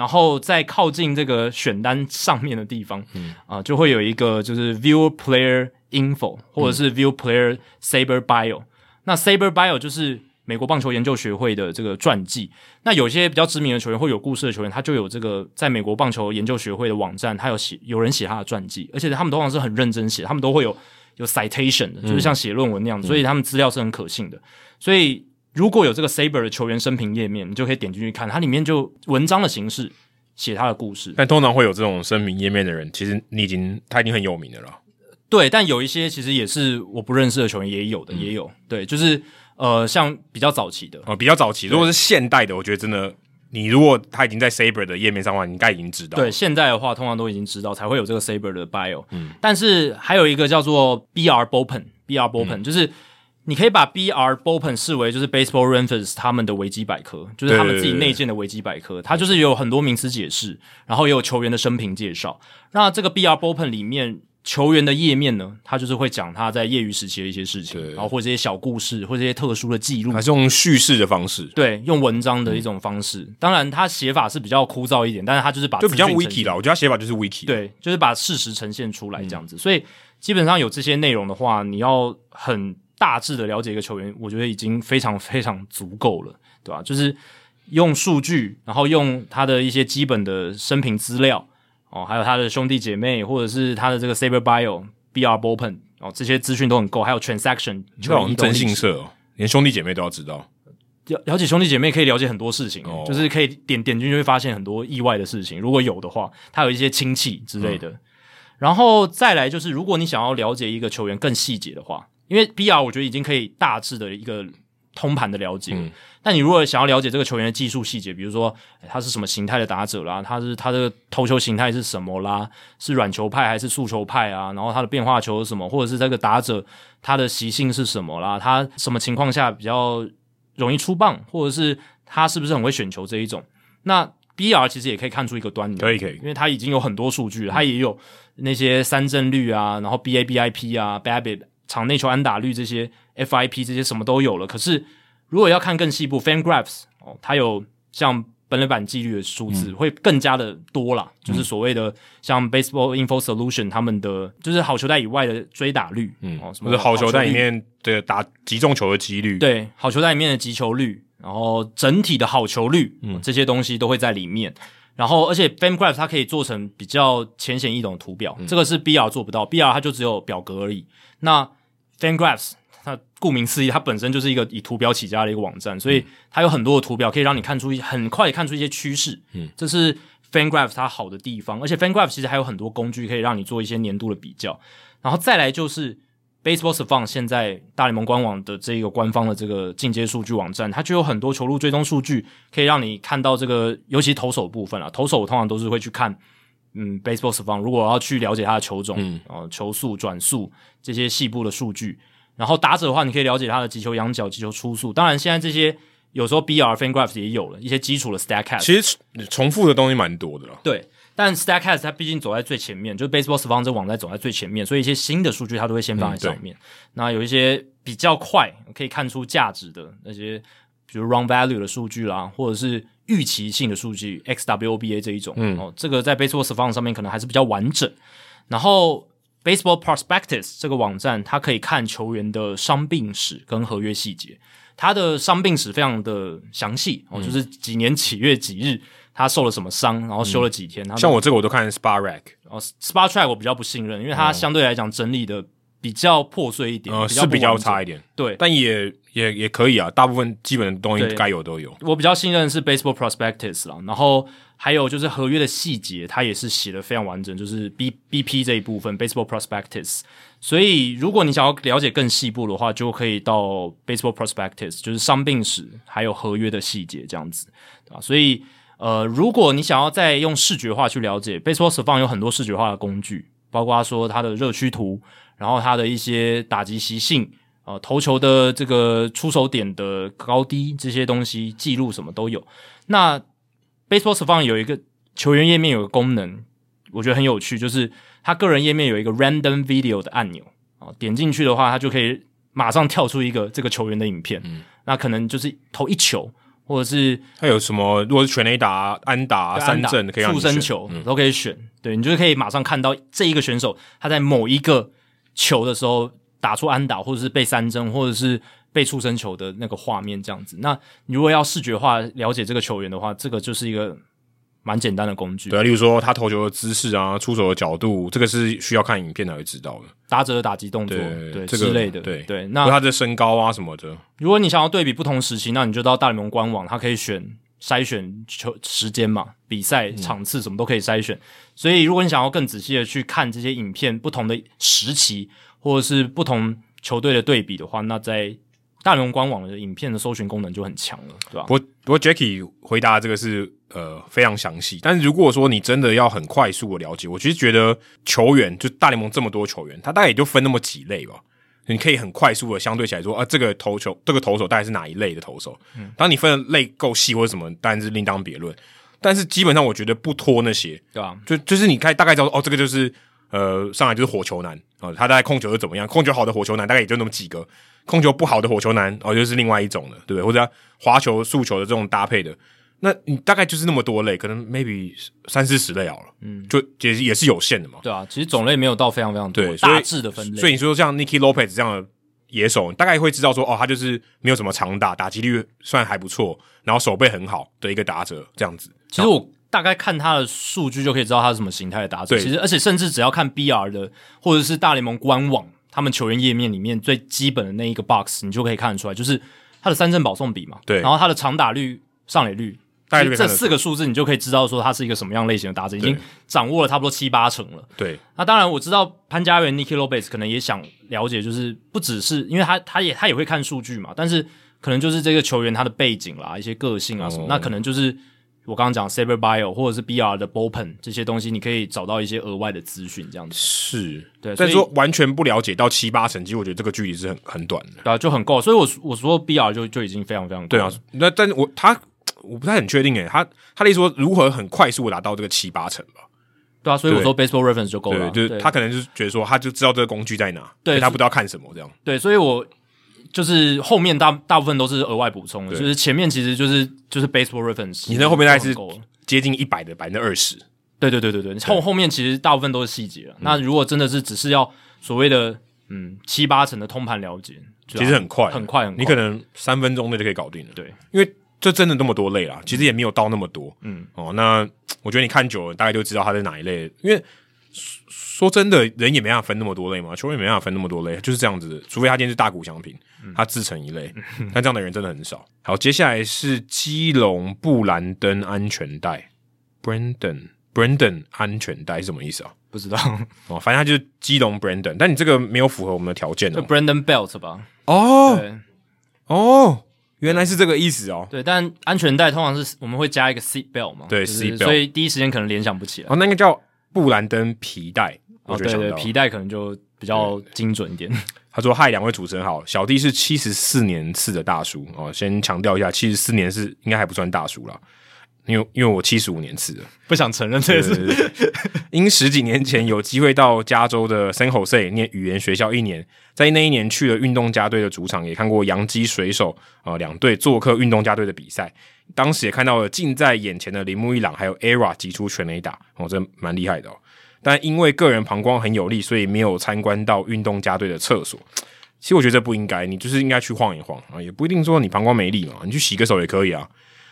然后在靠近这个选单上面的地方，嗯啊、呃，就会有一个就是 View Player Info 或者是 View Player Saber Bio、嗯。那 Saber Bio 就是美国棒球研究学会的这个传记。那有些比较知名的球员或有故事的球员，他就有这个在美国棒球研究学会的网站，他有写有人写他的传记，而且他们通常是很认真写，他们都会有有 citation 的，就是像写论文那样，嗯、所以他们资料是很可信的。所以如果有这个 Saber 的球员生平页面，你就可以点进去看，它里面就文章的形式写他的故事。但通常会有这种生平页面的人，其实你已经他已经很有名的了。对，但有一些其实也是我不认识的球员，也有的，嗯、也有。对，就是呃，像比较早期的，呃，比较早期。如果是现代的，我觉得真的，你如果他已经在 Saber 的页面上的话，你应该已经知道。对，现在的话，通常都已经知道，才会有这个 Saber 的 bio。嗯，但是还有一个叫做 BR Bullpen，BR Bullpen、嗯、就是。你可以把 BR Bullpen 视为就是 Baseball Reference 他们的维基百科，就是他们自己内建的维基百科，它就是有很多名词解释，然后也有球员的生平介绍。那这个 BR Bullpen 里面球员的页面呢，他就是会讲他在业余时期的一些事情，然后或者一些小故事，或者一些特殊的记录，还是用叙事的方式，对，用文章的一种方式。嗯、当然，他写法是比较枯燥一点，但是他就是把就比较 Wiki 啦，我觉得他写法就是 Wiki，对，就是把事实呈现出来这样子。嗯、所以基本上有这些内容的话，你要很。大致的了解一个球员，我觉得已经非常非常足够了，对吧？就是用数据，然后用他的一些基本的生平资料哦，还有他的兄弟姐妹，或者是他的这个 Saber Bio、BR Bullpen 哦，这些资讯都很够。还有 Transaction，这种征信社哦，连兄弟姐妹都要知道。了了解兄弟姐妹可以了解很多事情，哦、就是可以点点进去会发现很多意外的事情。如果有的话，他有一些亲戚之类的。嗯、然后再来就是，如果你想要了解一个球员更细节的话。因为 BR 我觉得已经可以大致的一个通盘的了解，嗯，但你如果想要了解这个球员的技术细节，比如说他是什么形态的打者啦，他是他的投球形态是什么啦，是软球派还是速球派啊？然后他的变化球是什么，或者是这个打者他的习性是什么啦？他什么情况下比较容易出棒，或者是他是不是很会选球这一种？那 BR 其实也可以看出一个端倪，可以可以，因为它已经有很多数据了，他也有那些三振率啊，然后 BABIP 啊，BABIP。场内球安打率这些 FIP 这些什么都有了，可是如果要看更细部，FanGraphs 哦，它有像本垒板纪律的数字会更加的多啦，嗯、就是所谓的像 Baseball Info Solution 他们的就是好球带以外的追打率，嗯，哦，什么好球带里面的打击中球的几率，对，好球带里面的击球率，然后整体的好球率，嗯，这些东西都会在里面。然后，而且 FanGraphs 它可以做成比较浅显易懂的图表，嗯、这个是 BR 做不到，BR 它就只有表格而已。那 FanGraphs，它顾名思义，它本身就是一个以图表起家的一个网站，所以它有很多的图表可以让你看出很快看出一些趋势。嗯，这是 FanGraphs 它好的地方，而且 FanGraphs 其实还有很多工具可以让你做一些年度的比较。然后再来就是 Baseball Savant 现在大联盟官网的这个官方的这个进阶数据网站，它就有很多球路追踪数据，可以让你看到这个，尤其投手部分啊，投手我通常都是会去看。嗯，Baseball Savant 如果要去了解他的球种，嗯，呃，球速、转速这些细部的数据，然后打者的话，你可以了解他的击球仰角、击球初速。当然，现在这些有时候 BR FanGraphs 也有了一些基础的 Statcast。其实重复的东西蛮多的了。对，但 Statcast 它毕竟走在最前面，就是 Baseball Savant 这网站走在最前面，所以一些新的数据它都会先放在上面。嗯、那有一些比较快可以看出价值的那些，比如 Run Value 的数据啦，或者是。预期性的数据，XWOBA 这一种，嗯，哦，这个在 Baseball Savant 上面可能还是比较完整。然后 Baseball Prospectus 这个网站，它可以看球员的伤病史跟合约细节。他的伤病史非常的详细，哦，就是几年几月几日他受了什么伤，然后休了几天。嗯、像我这个我都看 Spotrac 哦，Spotrac 我比较不信任，因为它相对来讲整理的比较破碎一点，是比较差一点。对，但也也也可以啊，大部分基本的东西该有都有。我比较信任的是 Baseball Prospectus 啦，然后还有就是合约的细节，它也是写的非常完整，就是 B BP 这一部分 Baseball Prospectus。所以如果你想要了解更细部的话，就可以到 Baseball Prospectus，就是伤病史还有合约的细节这样子，对吧？所以。呃，如果你想要再用视觉化去了解 Baseball Savant 有很多视觉化的工具，包括说它的热区图，然后他的一些打击习性，呃，投球的这个出手点的高低这些东西记录什么都有。那 Baseball Savant 有一个球员页面有个功能，我觉得很有趣，就是他个人页面有一个 Random Video 的按钮啊，点进去的话，他就可以马上跳出一个这个球员的影片，嗯，那可能就是投一球。或者是他有什么？如果是全垒打、安打、三振，可以让你选，触身球都可以选。嗯、对，你就可以马上看到这一个选手他在某一个球的时候打出安打，或者是被三针，或者是被触身球的那个画面这样子。那你如果要视觉化了解这个球员的话，这个就是一个。蛮简单的工具，对啊，例如说他投球的姿势啊，出手的角度，这个是需要看影片才会知道的。打者的打击动作，对，对、这个、之类的，对对。那他的身高啊什么的，如果你想要对比不同时期，那你就到大联盟官网，它可以选筛选球时间嘛，比赛场次什么都可以筛选。所以如果你想要更仔细的去看这些影片，不同的时期或者是不同球队的对比的话，那在大联盟官网的影片的搜寻功能就很强了，对吧？不过，Jacky 回答这个是呃非常详细。但是如果说你真的要很快速的了解，我其实觉得球员就大联盟这么多球员，他大概也就分那么几类吧。你可以很快速的相对起来说啊，这个投球这个投手大概是哪一类的投手？嗯，当你分的类够细或者什么，当然是另当别论。但是基本上我觉得不拖那些，对吧？就就是你开大概知道哦，这个就是呃上来就是火球男啊，他大概控球是怎么样？控球好的火球男大概也就那么几个。控球不好的火球男哦，就是另外一种的，对不对？或者滑球、速球的这种搭配的，那你大概就是那么多类，可能 maybe 三四十类好了，嗯，就也也是有限的嘛。对啊，其实种类没有到非常非常多，对，大致的分类。所以你说像 Nicky Lopez 这样的野手，你大概会知道说，哦，他就是没有什么长打，打击率算还不错，然后手背很好的一个打者，这样子。其实我大概看他的数据就可以知道他是什么形态的打者。对，其实而且甚至只要看 BR 的或者是大联盟官网。他们球员页面里面最基本的那一个 box，你就可以看得出来，就是他的三振保送比嘛，对，然后他的长打率、上垒率，大概这四个数字，你就可以知道说它是一个什么样类型的打者，已经掌握了差不多七八成了。对，那当然我知道潘家园 Nicky Lopez 可能也想了解，就是不只是因为他他也他也会看数据嘛，但是可能就是这个球员他的背景啦、一些个性啊什么，哦、那可能就是。我刚刚讲 Saber Bio 或者是 BR 的 Bullpen 这些东西，你可以找到一些额外的资讯，这样子是对。但是说完全不了解到七八成，其实我觉得这个距离是很很短的，对啊，就很够。所以我我说 BR 就就已经非常非常够。对啊。那但是我他我不太很确定诶，他他的意思说如何很快速的达到这个七八成吧？对啊，所以我说 Baseball Reference 就够了。对，就是他可能就是觉得说他就知道这个工具在哪，对，他不知道看什么这样。对，所以我。就是后面大大部分都是额外补充的，就是前面其实就是就是 baseball reference，你那后面大概是接近一百的百分之二十，对对对对对，后后面其实大部分都是细节了。那如果真的是只是要所谓的嗯七八成的通盘了解，其实很快很快很快，你可能三分钟内就可以搞定了。对，因为这真的那么多类啊，其实也没有到那么多。嗯哦，那 我觉得你看久了大概就知道它是哪一类，因为。说真的，人也没办法分那么多类嘛，球员也没办法分那么多类，就是这样子的。除非他今天是大股商品，他自成一类，嗯、但这样的人真的很少。好，接下来是基隆布兰登安全带，Brandon Brandon 安全带是什么意思啊？不知道哦，反正他就是基隆 Brandon，但你这个没有符合我们的条件哦。Brandon Belt 吧？哦，哦，原来是这个意思哦。对，但安全带通常是我们会加一个 seat belt 嘛？对，seat belt，所以第一时间可能联想不起来。哦，那个叫。布兰登皮带，哦，对对，皮带可能就比较精准一点。他说：“嗨，两位主持人好，小弟是七十四年次的大叔哦，先强调一下，七十四年是应该还不算大叔啦，因为因为我七十五年次的，不想承认这个事。因十几年前有机会到加州的 San Jose 念语言学校一年，在那一年去了运动家队的主场，也看过洋基水手啊两队做客运动家队的比赛。”当时也看到了近在眼前的铃木一朗，还有 ERA 击出全垒打，哦，这蛮厉害的哦。但因为个人膀胱很有力，所以没有参观到运动家队的厕所。其实我觉得这不应该，你就是应该去晃一晃啊，也不一定说你膀胱没力嘛，你去洗个手也可以啊。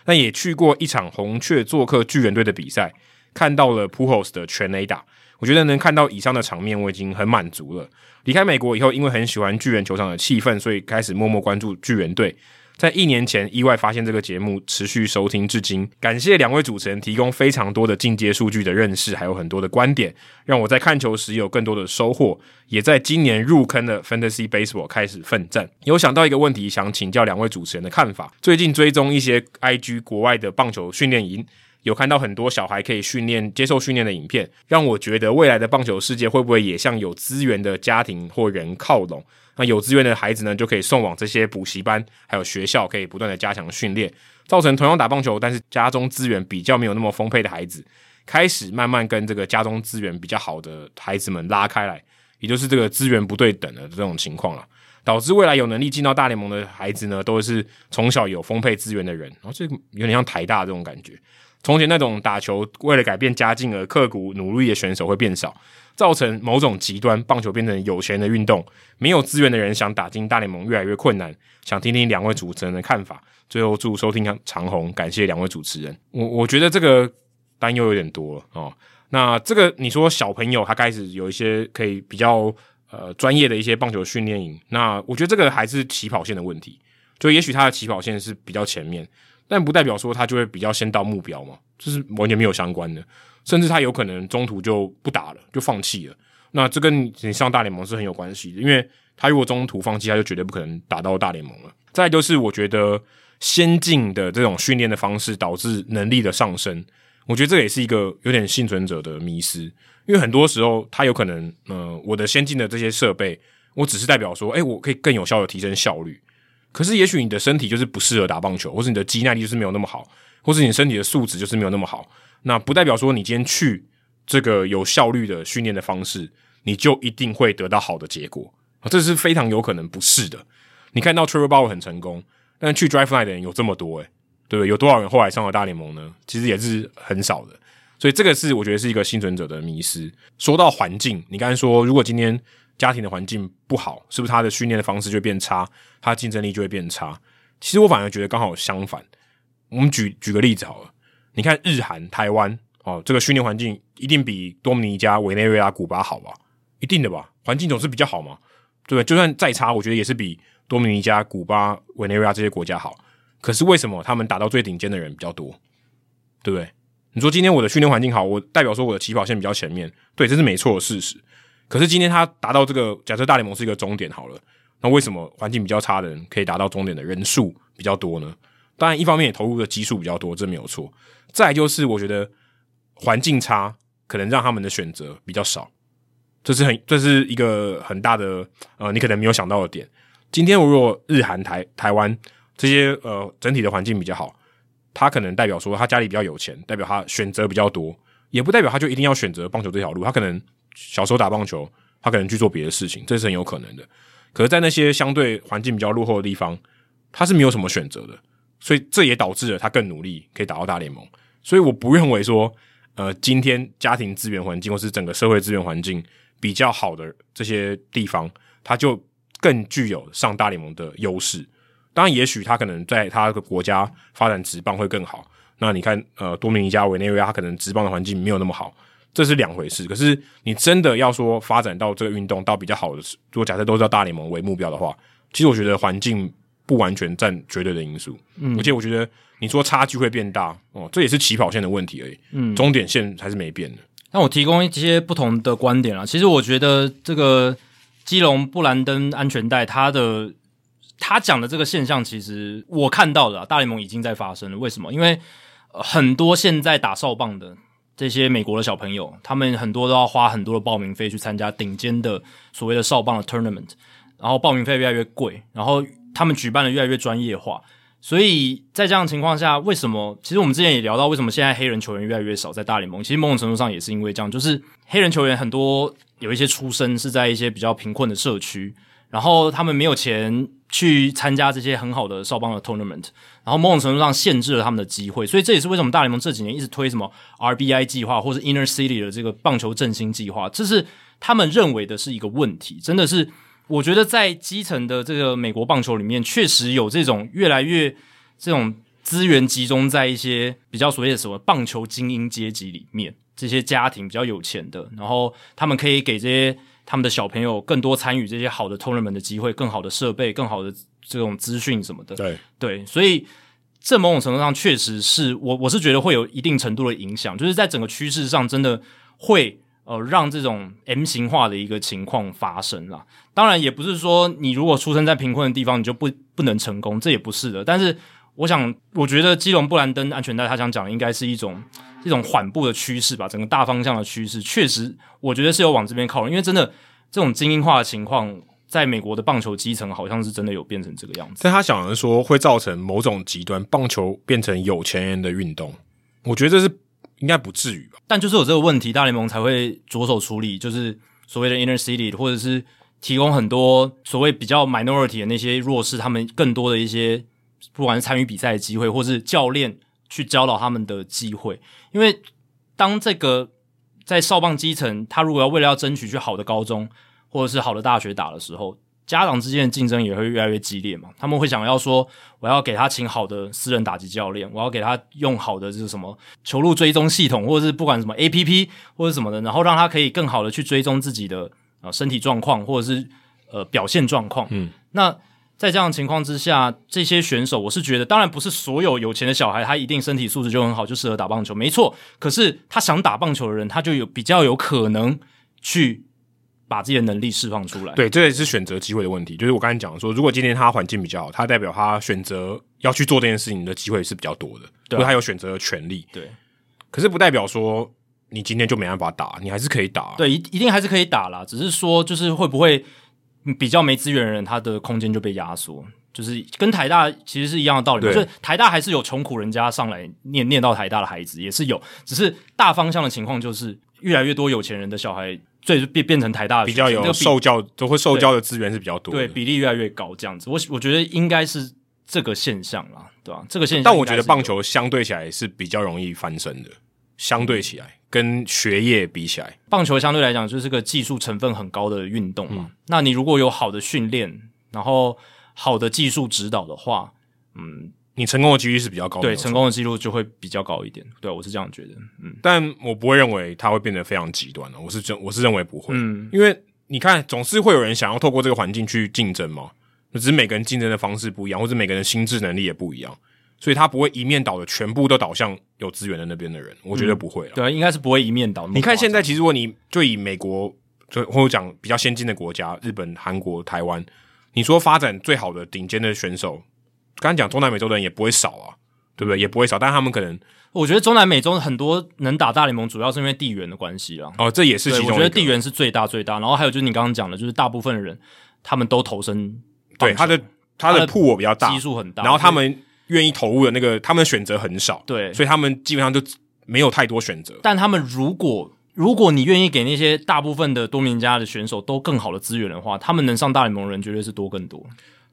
但也去过一场红雀做客巨人队的比赛，看到了 Pujols 的全垒打。我觉得能看到以上的场面，我已经很满足了。离开美国以后，因为很喜欢巨人球场的气氛，所以开始默默关注巨人队。在一年前意外发现这个节目，持续收听至今。感谢两位主持人提供非常多的进阶数据的认识，还有很多的观点，让我在看球时有更多的收获。也在今年入坑的 Fantasy Baseball 开始奋战。有想到一个问题，想请教两位主持人的看法。最近追踪一些 IG 国外的棒球训练营，有看到很多小孩可以训练、接受训练的影片，让我觉得未来的棒球世界会不会也向有资源的家庭或人靠拢？那有资源的孩子呢，就可以送往这些补习班，还有学校，可以不断的加强训练，造成同样打棒球，但是家中资源比较没有那么丰沛的孩子，开始慢慢跟这个家中资源比较好的孩子们拉开来，也就是这个资源不对等的这种情况了，导致未来有能力进到大联盟的孩子呢，都是从小有丰沛资源的人，然后这有点像台大这种感觉。从前那种打球为了改变家境而刻苦努力的选手会变少，造成某种极端，棒球变成有钱的运动，没有资源的人想打进大联盟越来越困难。想听听两位主持人的看法。最后祝收听长红，感谢两位主持人。我我觉得这个担忧有点多哦。那这个你说小朋友他开始有一些可以比较呃专业的一些棒球训练营，那我觉得这个还是起跑线的问题，就也许他的起跑线是比较前面。但不代表说他就会比较先到目标嘛，这是完全没有相关的，甚至他有可能中途就不打了，就放弃了。那这跟你上大联盟是很有关系的，因为他如果中途放弃，他就绝对不可能打到大联盟了。再就是我觉得先进的这种训练的方式导致能力的上升，我觉得这也是一个有点幸存者的迷失，因为很多时候他有可能，呃，我的先进的这些设备，我只是代表说，诶，我可以更有效的提升效率。可是，也许你的身体就是不适合打棒球，或是你的肌耐力就是没有那么好，或是你身体的素质就是没有那么好。那不代表说你今天去这个有效率的训练的方式，你就一定会得到好的结果。这是非常有可能不是的。你看到 Trevor Bauer 很成功，但去 Driveline 的人有这么多，诶，对不对？有多少人后来上了大联盟呢？其实也是很少的。所以这个是我觉得是一个幸存者的迷失。说到环境，你刚才说如果今天。家庭的环境不好，是不是他的训练的方式就会变差，他竞争力就会变差？其实我反而觉得刚好相反。我们举举个例子好了，你看日韩、台湾哦，这个训练环境一定比多米尼加、委内瑞拉、古巴好吧？一定的吧？环境总是比较好嘛，对不对？就算再差，我觉得也是比多米尼加、古巴、委内瑞拉这些国家好。可是为什么他们打到最顶尖的人比较多？对不对？你说今天我的训练环境好，我代表说我的起跑线比较前面，对，这是没错的事实。可是今天他达到这个，假设大联盟是一个终点好了，那为什么环境比较差的人可以达到终点的人数比较多呢？当然，一方面也投入的基数比较多，这没有错。再就是我觉得环境差可能让他们的选择比较少，这是很这是一个很大的呃，你可能没有想到的点。今天我如果日韩台台湾这些呃整体的环境比较好，他可能代表说他家里比较有钱，代表他选择比较多，也不代表他就一定要选择棒球这条路，他可能。小时候打棒球，他可能去做别的事情，这是很有可能的。可是，在那些相对环境比较落后的地方，他是没有什么选择的，所以这也导致了他更努力，可以打到大联盟。所以，我不认为说，呃，今天家庭资源环境或是整个社会资源环境比较好的这些地方，他就更具有上大联盟的优势。当然，也许他可能在他的国家发展职棒会更好。那你看，呃，多米尼加、委内瑞拉，他可能职棒的环境没有那么好。这是两回事，可是你真的要说发展到这个运动到比较好的，如果假设都是要大联盟为目标的话，其实我觉得环境不完全占绝对的因素，嗯，而且我觉得你说差距会变大哦，这也是起跑线的问题而已，嗯，终点线还是没变的。那我提供一些不同的观点啊，其实我觉得这个基隆布兰登安全带，他的他讲的这个现象，其实我看到的啊，大联盟已经在发生了。为什么？因为很多现在打哨棒的。这些美国的小朋友，他们很多都要花很多的报名费去参加顶尖的所谓的哨棒的 tournament，然后报名费越来越贵，然后他们举办的越来越专业化，所以在这样的情况下，为什么？其实我们之前也聊到，为什么现在黑人球员越来越少在大联盟？其实某种程度上也是因为这样，就是黑人球员很多有一些出身是在一些比较贫困的社区。然后他们没有钱去参加这些很好的少棒的 tournament，然后某种程度上限制了他们的机会，所以这也是为什么大联盟这几年一直推什么 RBI 计划或是 Inner City 的这个棒球振兴计划，这是他们认为的是一个问题。真的是，我觉得在基层的这个美国棒球里面，确实有这种越来越这种资源集中在一些比较所谓的什么棒球精英阶级里面。这些家庭比较有钱的，然后他们可以给这些他们的小朋友更多参与这些好的 tournament 的机会，更好的设备，更好的这种资讯什么的。对对，所以这某种程度上确实是我我是觉得会有一定程度的影响，就是在整个趋势上真的会呃让这种 M 型化的一个情况发生啦。当然也不是说你如果出生在贫困的地方你就不不能成功，这也不是的。但是我想，我觉得基隆布兰登安全带他想讲的应该是一种。一种缓步的趋势吧，整个大方向的趋势确实，我觉得是有往这边靠，因为真的这种精英化的情况，在美国的棒球基层好像是真的有变成这个样子。但他想的说会造成某种极端，棒球变成有钱人的运动，我觉得这是应该不至于吧。但就是有这个问题，大联盟才会着手处理，就是所谓的 inner city，或者是提供很多所谓比较 minority 的那些弱势，他们更多的一些不管是参与比赛的机会，或是教练。去教导他们的机会，因为当这个在少棒基层，他如果要为了要争取去好的高中或者是好的大学打的时候，家长之间的竞争也会越来越激烈嘛。他们会想要说，我要给他请好的私人打击教练，我要给他用好的就是什么球路追踪系统，或者是不管什么 APP 或者什么的，然后让他可以更好的去追踪自己的呃身体状况或者是呃表现状况。嗯，那。在这样的情况之下，这些选手，我是觉得，当然不是所有有钱的小孩，他一定身体素质就很好，就适合打棒球，没错。可是他想打棒球的人，他就有比较有可能去把自己的能力释放出来。对，这也是选择机会的问题。就是我刚才讲的说，如果今天他环境比较好，他代表他选择要去做这件事情的机会是比较多的，对，因为他有选择的权利。对，可是不代表说你今天就没办法打，你还是可以打。对，一一定还是可以打啦，只是说就是会不会。比较没资源的人，他的空间就被压缩，就是跟台大其实是一样的道理。就是台大还是有穷苦人家上来念念到台大的孩子，也是有，只是大方向的情况就是越来越多有钱人的小孩，最变变成台大的比较有受教都会受教的资源是比较多，对，比例越来越高这样子。我我觉得应该是这个现象啦，对吧？这个现象，但我觉得棒球相对起来是比较容易翻身的，相对起来。跟学业比起来，棒球相对来讲就是个技术成分很高的运动嘛。嗯、那你如果有好的训练，然后好的技术指导的话，嗯，你成功的几率是比较高的。对，成功的几率就会比较高一点。对，我是这样觉得。嗯，但我不会认为它会变得非常极端的。我是真，我是认为不会。嗯，因为你看，总是会有人想要透过这个环境去竞争嘛。只是每个人竞争的方式不一样，或者每个人心智能力也不一样。所以他不会一面倒的全部都倒向有资源的那边的人，我觉得不会了、嗯。对，应该是不会一面倒。你看现在，其实如果你就以美国，就或者讲比较先进的国家，日本、韩国、台湾，你说发展最好的顶尖的选手，刚刚讲中南美洲的人也不会少啊，对不对？也不会少，但他们可能，我觉得中南美洲很多能打大联盟，主要是因为地缘的关系啊。哦，这也是其中。我觉得地缘是最大最大，然后还有就是你刚刚讲的，就是大部分的人他们都投身，对他的他的铺我比较大，基数很大，然后他们。愿意投入的那个，他们选择很少，对，所以他们基本上就没有太多选择。但他们如果如果你愿意给那些大部分的多名家的选手都更好的资源的话，他们能上大联盟的人绝对是多更多。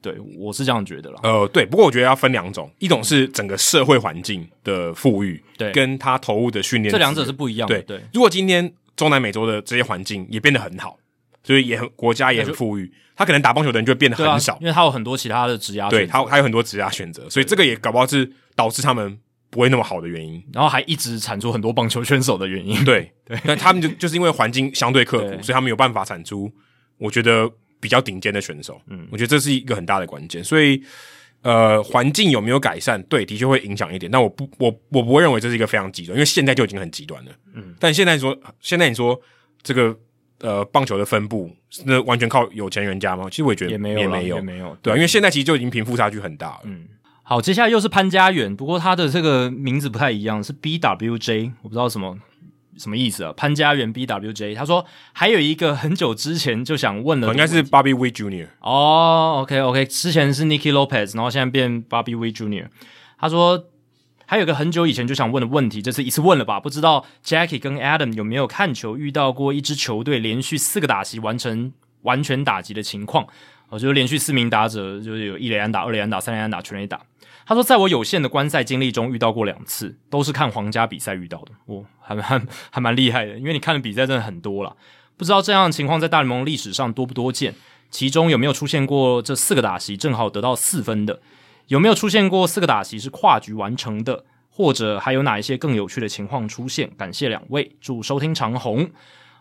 对，我是这样觉得啦。呃，对，不过我觉得要分两种，一种是整个社会环境的富裕，对，跟他投入的训练，这两者是不一样的。对，对，如果今天中南美洲的这些环境也变得很好，所以也很国家也很富裕。他可能打棒球的人就会变得很少，啊，因为他有很多其他的职业，对他还有很多职业选择，所以这个也搞不好是导致他们不会那么好的原因。然后还一直产出很多棒球选手的原因。对对，那他们就就是因为环境相对刻苦，所以他们有办法产出我觉得比较顶尖的选手。嗯，我觉得这是一个很大的关键。所以呃，环境有没有改善？对，的确会影响一点。但我不，我我不会认为这是一个非常极端，因为现在就已经很极端了。嗯，但现在说，现在你说这个。呃，棒球的分布那完全靠有钱人家吗？其实我也觉得也没有，也没有，也没有。对，因为现在其实就已经贫富差距很大了。嗯，好，接下来又是潘家园，不过他的这个名字不太一样，是 BWJ，我不知道什么什么意思啊。潘家园 BWJ，他说还有一个很久之前就想问了，应该是 Bobby Witt Jr. 哦，OK OK，之前是 Nicky Lopez，然后现在变 Bobby Witt Jr. 他说。还有一个很久以前就想问的问题，这次一次问了吧？不知道 Jackie 跟 Adam 有没有看球遇到过一支球队连续四个打席完成完全打击的情况？哦，就是连续四名打者，就是有一垒安打、二垒安打、三垒安打、全垒打。他说，在我有限的观赛经历中遇到过两次，都是看皇家比赛遇到的。哦，还还还蛮厉害的，因为你看的比赛真的很多啦。不知道这样的情况在大联盟历史上多不多见？其中有没有出现过这四个打席正好得到四分的？有没有出现过四个打席是跨局完成的，或者还有哪一些更有趣的情况出现？感谢两位，祝收听长虹。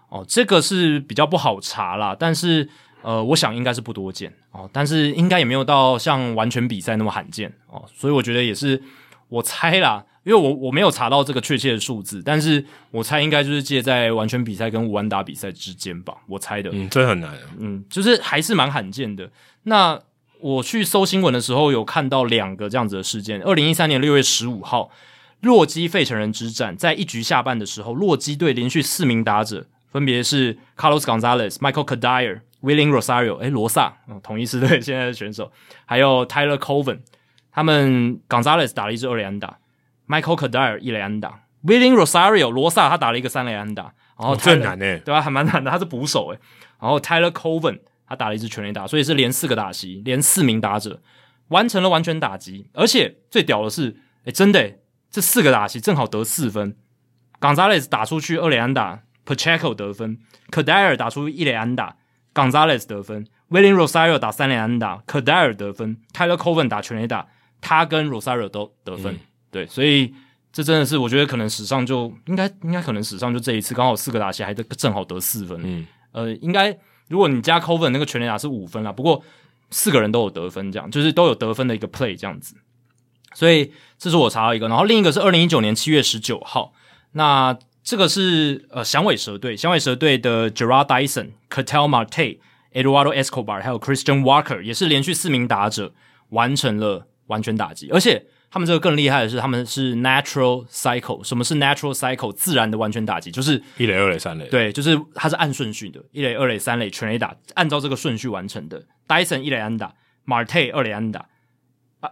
哦，这个是比较不好查啦，但是呃，我想应该是不多见哦，但是应该也没有到像完全比赛那么罕见哦，所以我觉得也是我猜啦，因为我我没有查到这个确切的数字，但是我猜应该就是介在完全比赛跟五安打比赛之间吧，我猜的。嗯，这很难，嗯，就是还是蛮罕见的。那。我去搜新闻的时候，有看到两个这样子的事件。二零一三年六月十五号，洛基费城人之战，在一局下半的时候，洛基队连续四名打者，分别是 Carlos Gonzalez、Michael Cuddyer、Willing Rosario，诶，罗萨，统一狮队现在的选手，还有 Tyler Coven，他们 Gonzalez 打了一支二垒安打，Michael Cuddyer 一垒安打，Willing Rosario 罗萨他打了一个三垒安打，然后太难诶，对吧、啊？还蛮难的，他是捕手诶，然后 Tyler Coven。他打了一支全垒打，所以是连四个打席，连四名打者完成了完全打击，而且最屌的是，诶，真的，这四个打席正好得四分。Gonzalez 打出去二垒安打，Pacheco 得分，Cuddyer 打出一垒安打，Gonzalez 得分，Willing Rosario 打三连安打，Cuddyer 得分，Tyler Coven 打全垒打，他跟 Rosario 都得分。嗯、对，所以这真的是我觉得可能史上就应该应该可能史上就这一次，刚好四个打席还得正好得四分。嗯，呃，应该。如果你加 Coven 那个全垒打是五分啦，不过四个人都有得分，这样就是都有得分的一个 play 这样子。所以这是我查到一个，然后另一个是二零一九年七月十九号，那这个是呃响尾蛇队，响尾蛇队的 Gerard Dyson、Catel Marte、Eduardo Escobar 还有 Christian Walker 也是连续四名打者完成了完全打击，而且。他们这个更厉害的是，他们是 natural cycle。什么是 natural cycle？自然的完全打击，就是一垒、二垒、三垒。对，就是它是按顺序的，一垒、二垒、三垒全垒打，按照这个顺序完成的。Dyson 一垒安打，Marte 二垒安打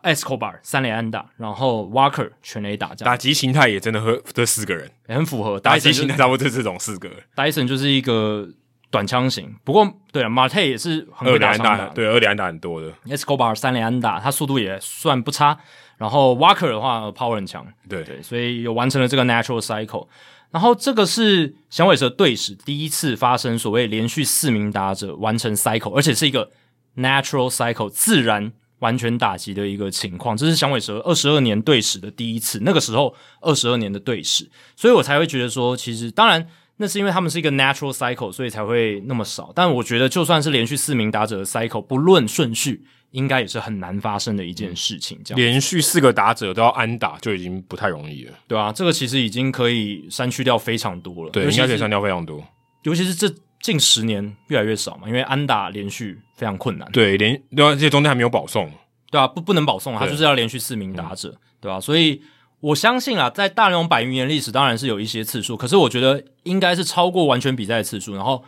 ，Escobar 三连安打，然后 Walker 全垒打。这样打击形态也真的和这四个人也很符合。打击形态差不多就这种四个人。Dyson 就是一个短枪型，不过对了，Marte 也是很会打打，对，二连安打很多的。Escobar 三连安打，他速度也算不差。然后 Walker 的话，power 很强，对对，所以有完成了这个 natural cycle。然后这个是响尾蛇队史第一次发生所谓连续四名打者完成 cycle，而且是一个 natural cycle 自然完全打击的一个情况。这是响尾蛇二十二年对史的第一次，那个时候二十二年的对史，所以我才会觉得说，其实当然那是因为他们是一个 natural cycle，所以才会那么少。但我觉得就算是连续四名打者的 cycle，不论顺序。应该也是很难发生的一件事情，这样连续四个打者都要安打就已经不太容易了，对啊，这个其实已经可以删去掉非常多了，对，应该可以删掉非常多。尤其是这近十年越来越少嘛，因为安打连续非常困难。对，连对啊，这些中间还没有保送，对啊，不不能保送，他就是要连续四名打者，对吧、啊？所以我相信啊，在大联盟百余年历史，当然是有一些次数，可是我觉得应该是超过完全比赛的次数，然后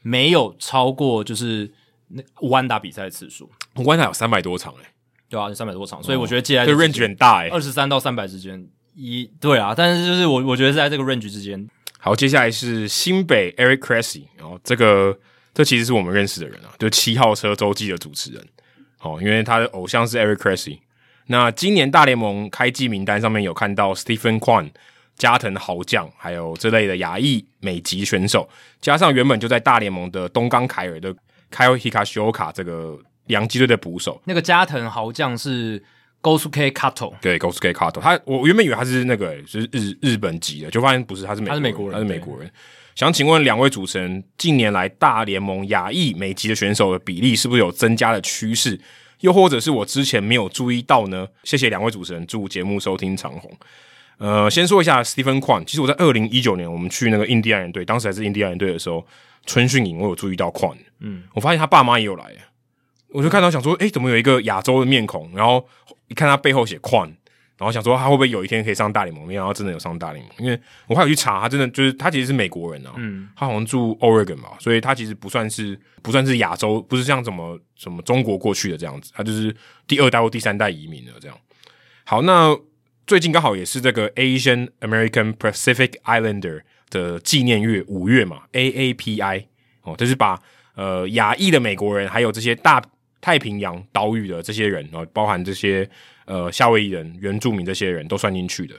没有超过就是。那无安打比赛的次数，五安打有三百多场诶、欸，对啊，有三百多场，所以我觉得接下来这 range 很大诶，二十三到三百之间，一对啊，但是就是我我觉得是在这个 range 之间。好，接下来是新北 Eric Cressy，然后这个这其实是我们认识的人啊，就七号车周记的主持人，哦，因为他的偶像是 Eric Cressy。那今年大联盟开季名单上面有看到 Stephen Kwan、加藤豪将，还有这类的亚裔美籍选手，加上原本就在大联盟的东冈凯尔的。Kyle Higashioka 这个洋基队的捕手，那个加藤豪将是 Gosuke Kato，对 Gosuke Kato，他我原本以为他是那个、欸、就是日日本籍的，就发现不是，他是美他是美国人，他是美国人。想请问两位主持人，近年来大联盟亚裔美籍的选手的比例是不是有增加的趋势？又或者是我之前没有注意到呢？谢谢两位主持人，祝节目收听长虹。呃，先说一下 Stephen Kwan，其实我在二零一九年我们去那个印第安人队，当时还是印第安人队的时候。春训营，我有注意到矿，嗯，我发现他爸妈也有来，我就看到想说，诶、欸，怎么有一个亚洲的面孔？然后一看他背后写矿，然后想说他会不会有一天可以上大联盟？没想到真的有上大联盟，因为我还有去查，他真的就是他其实是美国人啊，嗯，他好像住 Oregon 吧，所以他其实不算是不算是亚洲，不是像什么什么中国过去的这样子，他就是第二代或第三代移民了这样。好，那最近刚好也是这个 Asian American Pacific Islander。的纪念月五月嘛，AAPI 哦，就是把呃亚裔的美国人，还有这些大太平洋岛屿的这些人哦，包含这些呃夏威夷人、原住民这些人都算进去的。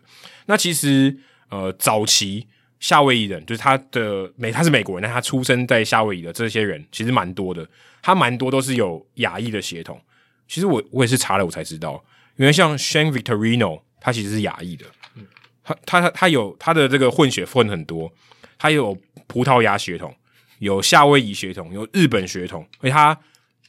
那其实呃早期夏威夷人，就是他的美他是美国人，但他出生在夏威夷的这些人其实蛮多的，他蛮多都是有亚裔的血统。其实我我也是查了我才知道，因为像 Shane Victorino 他其实是亚裔的。他他他有他的这个混血混很多，他有葡萄牙血统，有夏威夷血统，有日本血统，而且他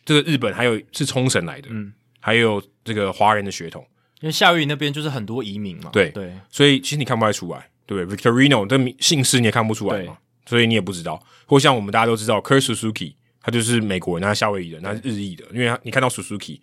这个日本还有是冲绳来的，嗯，还有这个华人的血统，因为夏威夷那边就是很多移民嘛，对对，所以其实你看不太出来，对不对？Victorino 这姓氏你也看不出来嘛，所以你也不知道。或像我们大家都知道，Kurt Suzuki 他就是美国人，他是夏威夷人，他是日裔的，因为他你看到 Suzuki，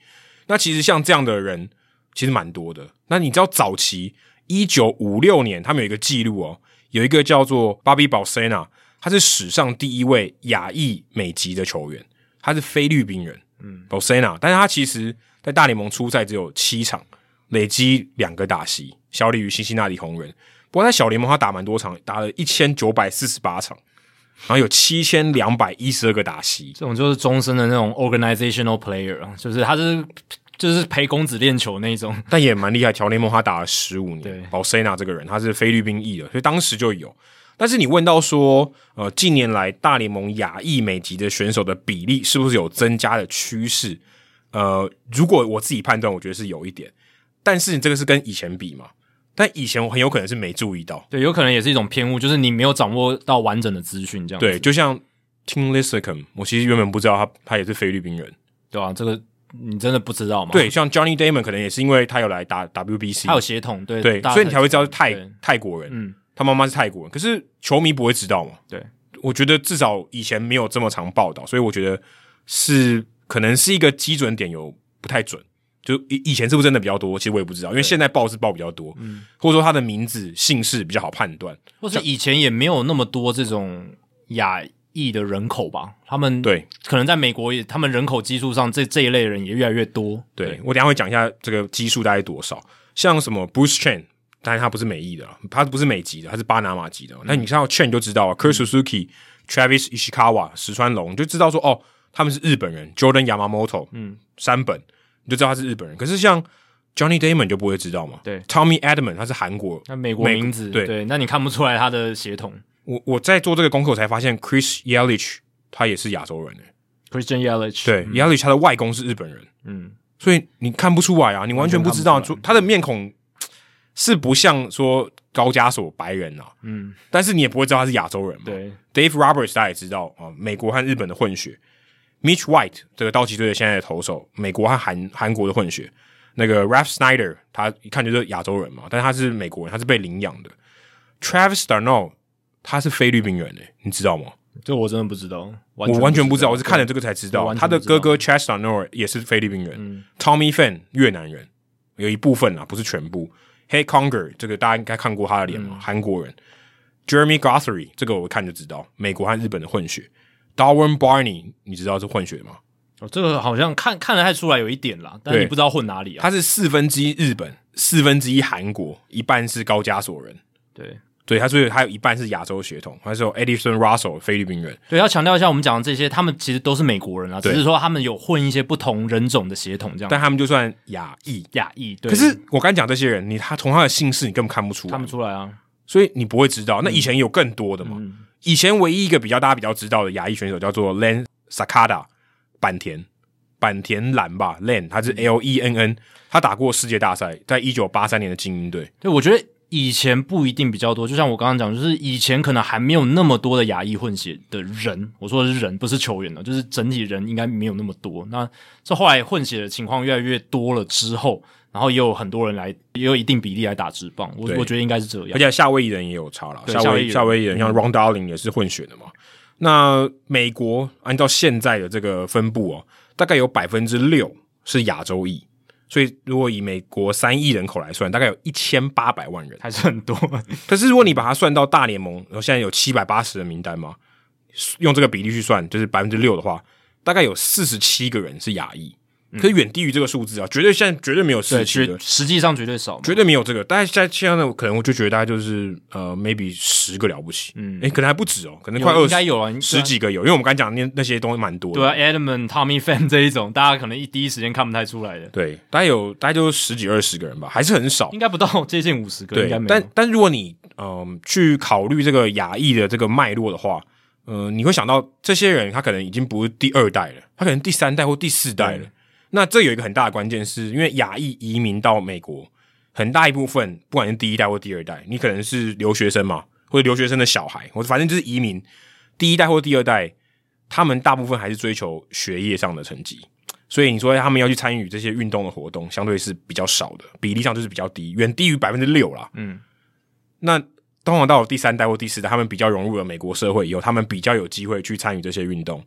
那其实像这样的人其实蛮多的。那你知道早期？一九五六年，他们有一个记录哦，有一个叫做 Bobby Bolsena，他是史上第一位亚裔美籍的球员，他是菲律宾人，嗯，Bolsena，但是他其实在大联盟出赛只有七场，累积两个打席，效力于辛辛那提红人。不过在小联盟他打蛮多场，打了一千九百四十八场，然后有七千两百一十二个打席，这种就是终身的那种 organizational player 啊，就是他是。就是陪公子练球那种，但也蛮厉害。乔联盟他打了十五年。对，保塞纳这个人他是菲律宾裔的，所以当时就有。但是你问到说，呃，近年来大联盟亚裔美籍的选手的比例是不是有增加的趋势？呃，如果我自己判断，我觉得是有一点。但是你这个是跟以前比嘛？但以前我很有可能是没注意到，对，有可能也是一种偏误，就是你没有掌握到完整的资讯，这样。对，就像 Tim Lincecum，我其实原本不知道他他也是菲律宾人，对吧、啊？这个。你真的不知道吗？对，像 Johnny Damon 可能也是因为他有来打 WBC，他有血统，对对，所以你才会知道是泰泰国人，嗯，他妈妈是泰国人，可是球迷不会知道嘛？对，我觉得至少以前没有这么常报道，所以我觉得是可能是一个基准点有不太准，就以以前是不是真的比较多？其实我也不知道，因为现在报是报比较多，嗯，或者说他的名字姓氏比较好判断，或者以前也没有那么多这种亚。裔的人口吧，他们对，可能在美国也，他们人口基数上这这一类人也越来越多。对，对我等一下会讲一下这个基数大概多少。像什么 Bruce Chen，当然他不是美裔的，他不是美籍的，他是巴拿马籍的。那、嗯、你看到 Chen 就知道啊、嗯、Kurt Suzuki、Travis Ishikawa、石川龙，就知道说哦，他们是日本人。Jordan Yamamoto，嗯，山本，你就知道他是日本人。可是像 Johnny Damon 就不会知道嘛？对，Tommy Edman 他是韩国，那美国名字，对对，那你看不出来他的血统。我我在做这个功课才发现，Chris Yelich 他也是亚洲人诶、欸、Christian Yelich 对、嗯、Yelich 他的外公是日本人，嗯，所以你看不出来啊，你完全不知道，他的面孔是不像说高加索白人啊，嗯，但是你也不会知道他是亚洲人嘛。对，Dave Roberts 大家也知道啊，美国和日本的混血，Mitch White 这个道奇队的现在的投手，美国和韩韩国的混血，那个 Ralph Snyder 他一看就是亚洲人嘛，但是他是美国人，他是被领养的，Travis d'Arnaud 他是菲律宾人诶、欸，你知道吗？这我真的不知道，我完全不知道，我是看了这个才知道。他的哥哥 Chas d'Arnaud 也是菲律宾人、嗯、，Tommy Pham 越南人，有一部分啊，不是全部。Hank Conger 这个大家应该看过他的脸嘛，韩、嗯、国人。Jeremy Guthrie 这个我看就知道，美国和日本的混血。Darwin Barney 你知道是混血吗？哦，这个好像看看得太出来有一点啦，但你不知道混哪里啊？他是四分之一日本，四分之一韩国，一半是高加索人。对。对，他所以他有一半是亚洲血统，还是有 Edison Russell 菲律宾人。对，要强调一下，我们讲的这些，他们其实都是美国人啊，只是说他们有混一些不同人种的血统这样。但他们就算亚裔，亚裔。对。可是我刚讲这些人，你他从他的姓氏，你根本看不出来，看不出来啊，所以你不会知道。那以前有更多的嘛？嗯、以前唯一一个比较大家比较知道的亚裔选手叫做 Len Sakada，坂田坂田蓝吧，Len 他是 L E N N，他打过世界大赛，在一九八三年的精英队。对，我觉得。以前不一定比较多，就像我刚刚讲，就是以前可能还没有那么多的亚裔混血的人。我说的是人，不是球员的，就是整体人应该没有那么多。那这后来混血的情况越来越多了之后，然后也有很多人来，也有一定比例来打职棒。我我觉得应该是这样。而且夏威夷人也有差了，夏威夏威夷人像 Ron Darling 也是混血的嘛。嗯、那美国按照现在的这个分布哦，大概有百分之六是亚洲裔。所以，如果以美国三亿人口来算，大概有一千八百万人，还是很多。可是，如果你把它算到大联盟，然后现在有七百八十人名单嘛，用这个比例去算，就是百分之六的话，大概有四十七个人是亚裔。可是远低于这个数字啊，绝对现在绝对没有四七的，实际上绝对少，绝对没有这个。但是在现在呢，可能我就觉得大概就是呃，maybe 十个了不起，嗯，诶，可能还不止哦，可能快二十，应该有啊，十几个有，因为我们刚才讲那那些东西蛮多的。对啊 Tommy Pham 这一种，大家可能一第一时间看不太出来的。对，大概有大概就十几二十个人吧，还是很少，应该不到接近五十个。对，但但如果你嗯、呃、去考虑这个亚裔的这个脉络的话，呃，你会想到这些人他可能已经不是第二代了，他可能第三代或第四代了。那这有一个很大的关键，是因为亚裔移民到美国，很大一部分，不管是第一代或第二代，你可能是留学生嘛，或者留学生的小孩，或者反正就是移民，第一代或第二代，他们大部分还是追求学业上的成绩，所以你说他们要去参与这些运动的活动，相对是比较少的，比例上就是比较低，远低于百分之六啦。嗯，那通常到了第三代或第四代，他们比较融入了美国社会以后，他们比较有机会去参与这些运动，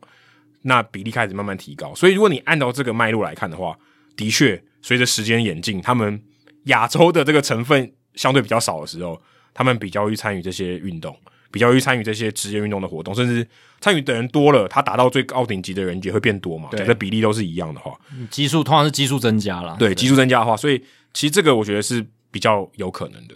那比例开始慢慢提高。所以如果你按照这个脉络来看的话，的确随着时间演进，他们亚洲的这个成分相对比较少的时候，他们比较会去参与这些运动。比较会参与这些职业运动的活动，甚至参与的人多了，他达到最高顶级的人也会变多嘛。对，这比例都是一样的话，基数通常是基数增加了。对，基数增加的话，所以其实这个我觉得是比较有可能的。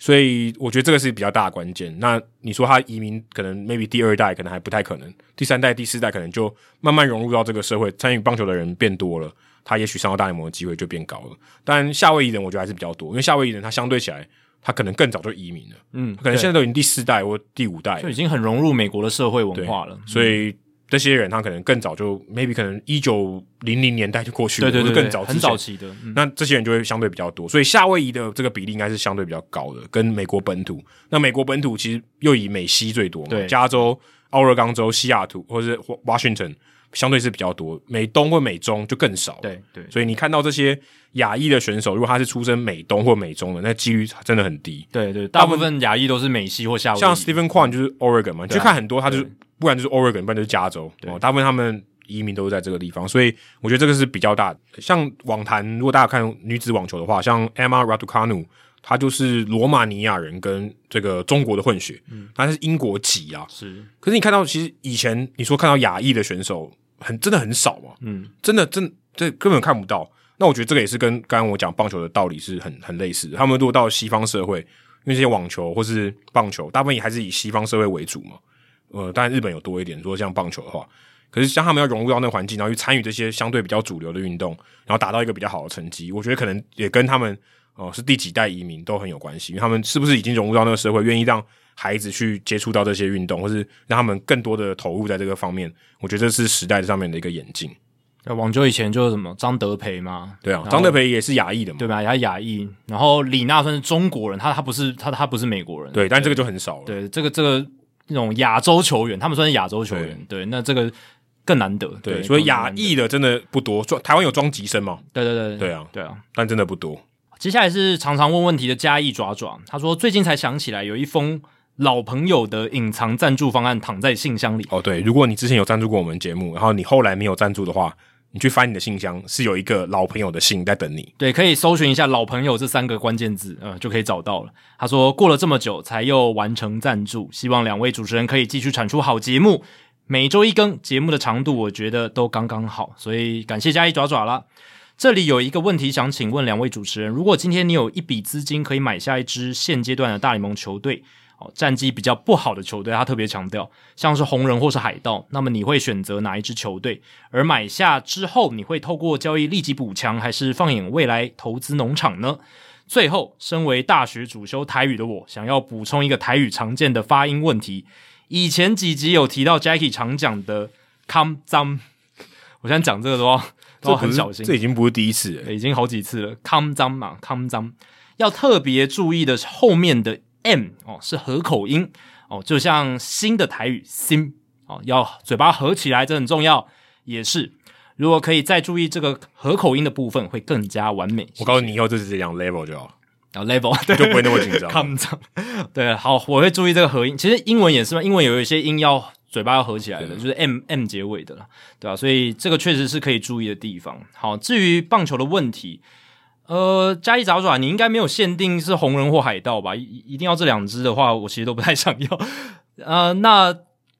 所以我觉得这个是比较大的关键。那你说他移民可能 maybe 第二代可能还不太可能，第三代、第四代可能就慢慢融入到这个社会，参与棒球的人变多了，他也许上到大联盟的机会就变高了。但夏威夷人我觉得还是比较多，因为夏威夷人他相对起来。他可能更早就移民了，嗯，可能现在都已经第四代或第五代，就已经很融入美国的社会文化了。所以这些人他可能更早就，maybe 可能一九零零年代就过去了，对对对，更早很早期的。嗯、那这些人就会相对比较多，所以夏威夷的这个比例应该是相对比较高的，跟美国本土。那美国本土其实又以美西最多嘛，对，加州、奥勒冈州、西雅图或者是 Washington。相对是比较多，美东或美中就更少。对对，所以你看到这些亚裔的选手，如果他是出生美东或美中的，那几率真的很低。对对，大部分亚裔都是美西或夏威夷。像 Stephen Kwan 就是 Oregon 嘛，你去看很多，他就是不然就是 Oregon，不然就是加州。对，大部分他们移民都是在这个地方，所以我觉得这个是比较大的。像网坛，如果大家看女子网球的话，像 Emma Raducanu，她就是罗马尼亚人跟这个中国的混血，嗯，她是英国籍啊。是，可是你看到其实以前你说看到亚裔的选手。很真的很少嘛，嗯，真的真这根本看不到。那我觉得这个也是跟刚刚我讲棒球的道理是很很类似的。他们如果到西方社会，因为这些网球或是棒球，大部分也还是以西方社会为主嘛。呃，当然日本有多一点，如果像棒球的话，可是像他们要融入到那个环境，然后去参与这些相对比较主流的运动，然后达到一个比较好的成绩，我觉得可能也跟他们哦、呃、是第几代移民都很有关系。因为他们是不是已经融入到那个社会，愿意让孩子去接触到这些运动，或是让他们更多的投入在这个方面，我觉得这是时代上面的一个演进。那网球以前就是什么张德培嘛，对啊，张德培也是亚裔的嘛，对吧？他亚裔，然后李娜算是中国人，他他不是他他不是美国人，对，但这个就很少了。对，这个这个那种亚洲球员，他们算是亚洲球员，对，那这个更难得。对，对所以亚裔的真的不多。台湾有庄吉生吗？对对对对啊对啊，但真的不多。接下来是常常问问题的嘉义爪爪，他说最近才想起来有一封。老朋友的隐藏赞助方案躺在信箱里。哦，对，如果你之前有赞助过我们节目，然后你后来没有赞助的话，你去翻你的信箱，是有一个老朋友的信在等你。对，可以搜寻一下“老朋友”这三个关键字，呃，就可以找到了。他说过了这么久才又完成赞助，希望两位主持人可以继续产出好节目，每周一更，节目的长度我觉得都刚刚好，所以感谢嘉义爪爪啦。这里有一个问题想请问两位主持人：如果今天你有一笔资金可以买下一支现阶段的大联盟球队？哦，战绩比较不好的球队，他特别强调，像是红人或是海盗，那么你会选择哪一支球队？而买下之后，你会透过交易立即补强，还是放眼未来投资农场呢？最后，身为大学主修台语的我，想要补充一个台语常见的发音问题。以前几集有提到 Jackie 常讲的 “come 脏”，我现在讲这个的话都要很小心，这已经不是第一次了，已经好几次了。come 脏嘛，come 脏，要特别注意的是后面的。M 哦是合口音哦，就像新的台语新哦，要嘴巴合起来，这很重要。也是，如果可以再注意这个合口音的部分，会更加完美。我告诉你，以后就是这样 level 就好，然后 level 对，就不会那么紧张。对，好，我会注意这个合音。其实英文也是嘛，英文有一些音要嘴巴要合起来的，就是 M M 结尾的了，对吧？所以这个确实是可以注意的地方。好，至于棒球的问题。呃，加一爪爪，你应该没有限定是红人或海盗吧？一一定要这两只的话，我其实都不太想要。呃，那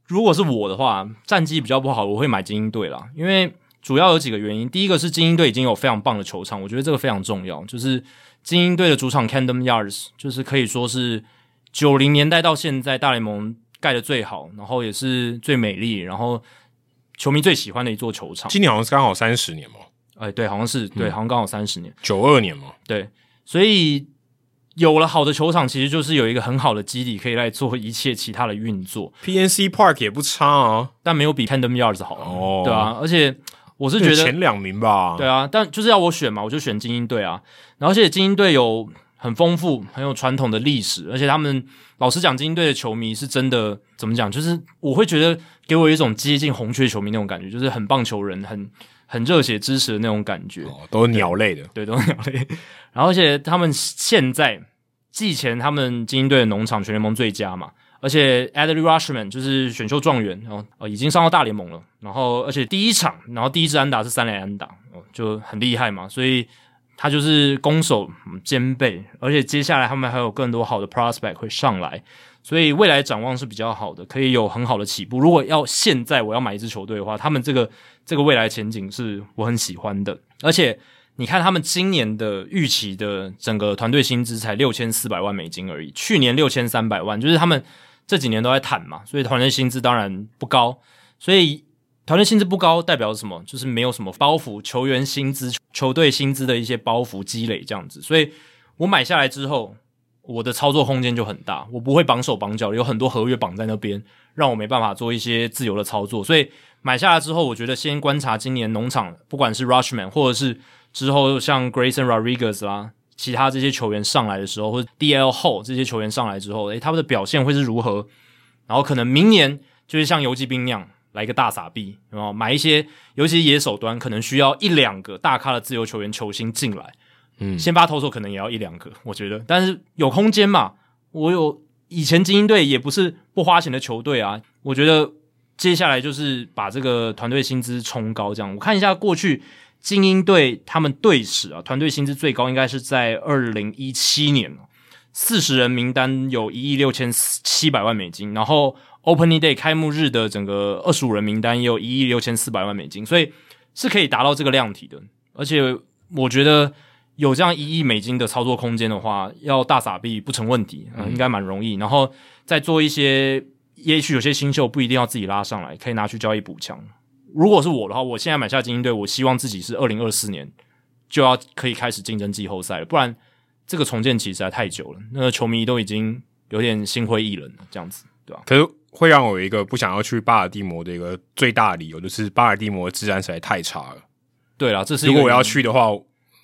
如果是我的话，战绩比较不好，我会买精英队啦。因为主要有几个原因。第一个是精英队已经有非常棒的球场，我觉得这个非常重要。就是精英队的主场 Camden Yards，就是可以说是九零年代到现在大联盟盖的最好，然后也是最美丽，然后球迷最喜欢的一座球场。今年好像是刚好三十年嘛。哎，对，好像是对，好像刚好三十年，九二年嘛，对，所以有了好的球场，其实就是有一个很好的基底，可以来做一切其他的运作。PNC Park 也不差啊，但没有比 Camden Yards 好哦，对啊，而且我是觉得前两名吧。对啊，但就是要我选嘛，我就选精英队啊。然后而且精英队有很丰富、很有传统的历史，而且他们老实讲，精英队的球迷是真的怎么讲？就是我会觉得给我一种接近红雀球迷那种感觉，就是很棒球人，很很热血支持的那种感觉。哦，都是鸟类的，对，对，都是鸟类。然后而且他们现在季前他们精英队的农场全联盟最佳嘛。而且 Adley Rutschman 就是选秀状元，然后呃已经上到大联盟了。然后而且第一场，然后第一支安打是三垒安打，哦就很厉害嘛。所以他就是攻守兼备，而且接下来他们还有更多好的 prospect 会上来，所以未来展望是比较好的，可以有很好的起步。如果要现在我要买一支球队的话，他们这个这个未来前景是我很喜欢的。而且你看他们今年的预期的整个团队薪资才六千四百万美金而已，去年六千三百万，就是他们。这几年都在谈嘛，所以团队薪资当然不高。所以团队薪资不高代表什么？就是没有什么包袱，球员薪资、球队薪资的一些包袱积累这样子。所以我买下来之后，我的操作空间就很大，我不会绑手绑脚，有很多合约绑在那边，让我没办法做一些自由的操作。所以买下来之后，我觉得先观察今年农场，不管是 Rushman 或者是之后像 Grayson Rodriguez 啦。其他这些球员上来的时候，或者 DL 后这些球员上来之后，诶，他们的表现会是如何？然后可能明年就是像游击兵那样来个大傻逼，然后买一些，尤其是野手端可能需要一两个大咖的自由球员球星进来，嗯，先发投手可能也要一两个，我觉得，但是有空间嘛。我有以前精英队也不是不花钱的球队啊，我觉得接下来就是把这个团队薪资冲高，这样我看一下过去。精英队他们队史啊，团队薪资最高应该是在二零一七年，四十人名单有一亿六千七百万美金，然后 Opening Day 开幕日的整个二十五人名单也有一亿六千四百万美金，所以是可以达到这个量体的。而且我觉得有这样一亿美金的操作空间的话，要大傻币不成问题，嗯，应该蛮容易。然后再做一些，也许有些新秀不一定要自己拉上来，可以拿去交易补强。如果是我的话，我现在买下精英队，我希望自己是二零二四年就要可以开始竞争季后赛了，不然这个重建期实在太久了，那个球迷都已经有点心灰意冷了，这样子，对吧？可是会让我有一个不想要去巴尔的摩的一个最大的理由，就是巴尔的摩的治安实在太差了。对啦，这是如果我要去的话，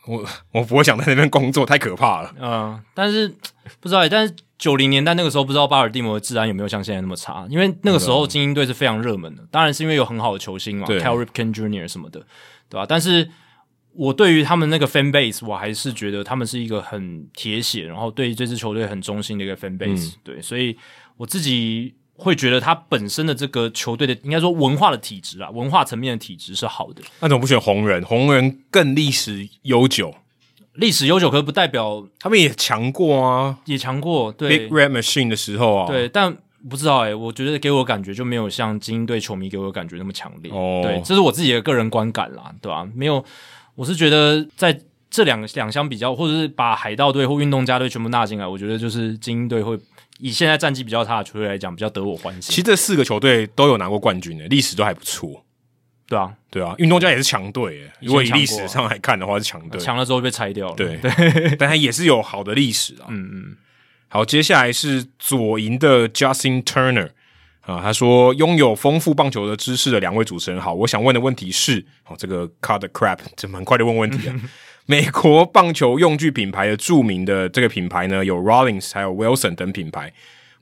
我 我不会想在那边工作，太可怕了。嗯，但是不知道，但是。九零年代那个时候，不知道巴尔的摩的治安有没有像现在那么差？因为那个时候精英队是非常热门的，当然是因为有很好的球星嘛，Cal Ripken Jr. 什么的，对吧？但是我对于他们那个 fan base，我还是觉得他们是一个很铁血，然后对于这支球队很忠心的一个 fan base，嗯。对，所以我自己会觉得他本身的这个球队的，应该说文化的体质啊，文化层面的体质是好的。那怎么不选红人？红人更历史悠久。历史悠久，可是不代表他们也强过啊，也强过。对，Big Red Machine 的时候啊，对，但不知道哎、欸，我觉得给我感觉就没有像精英队球迷给我感觉那么强烈。哦，对，这是我自己的个人观感啦，对吧、啊？没有，我是觉得在这两两相比较，或者是把海盗队或运动家队全部纳进来，我觉得就是精英队会以现在战绩比较差的球队来讲，比较得我欢心。其实这四个球队都有拿过冠军的，历史都还不错。对啊，对啊，运动家也是强队诶。如果以历史上来看的话，是强队。强了之后被拆掉了。对对，但他也是有好的历史啊。嗯嗯。好，接下来是左营的 Justin Turner 啊，他说拥有丰富棒球的知识的两位主持人好，我想问的问题是，哦，这个 Cut the Crap，这蛮快的问问题啊。美国棒球用具品牌的著名的这个品牌呢，有 rollings 还有 Wilson 等品牌。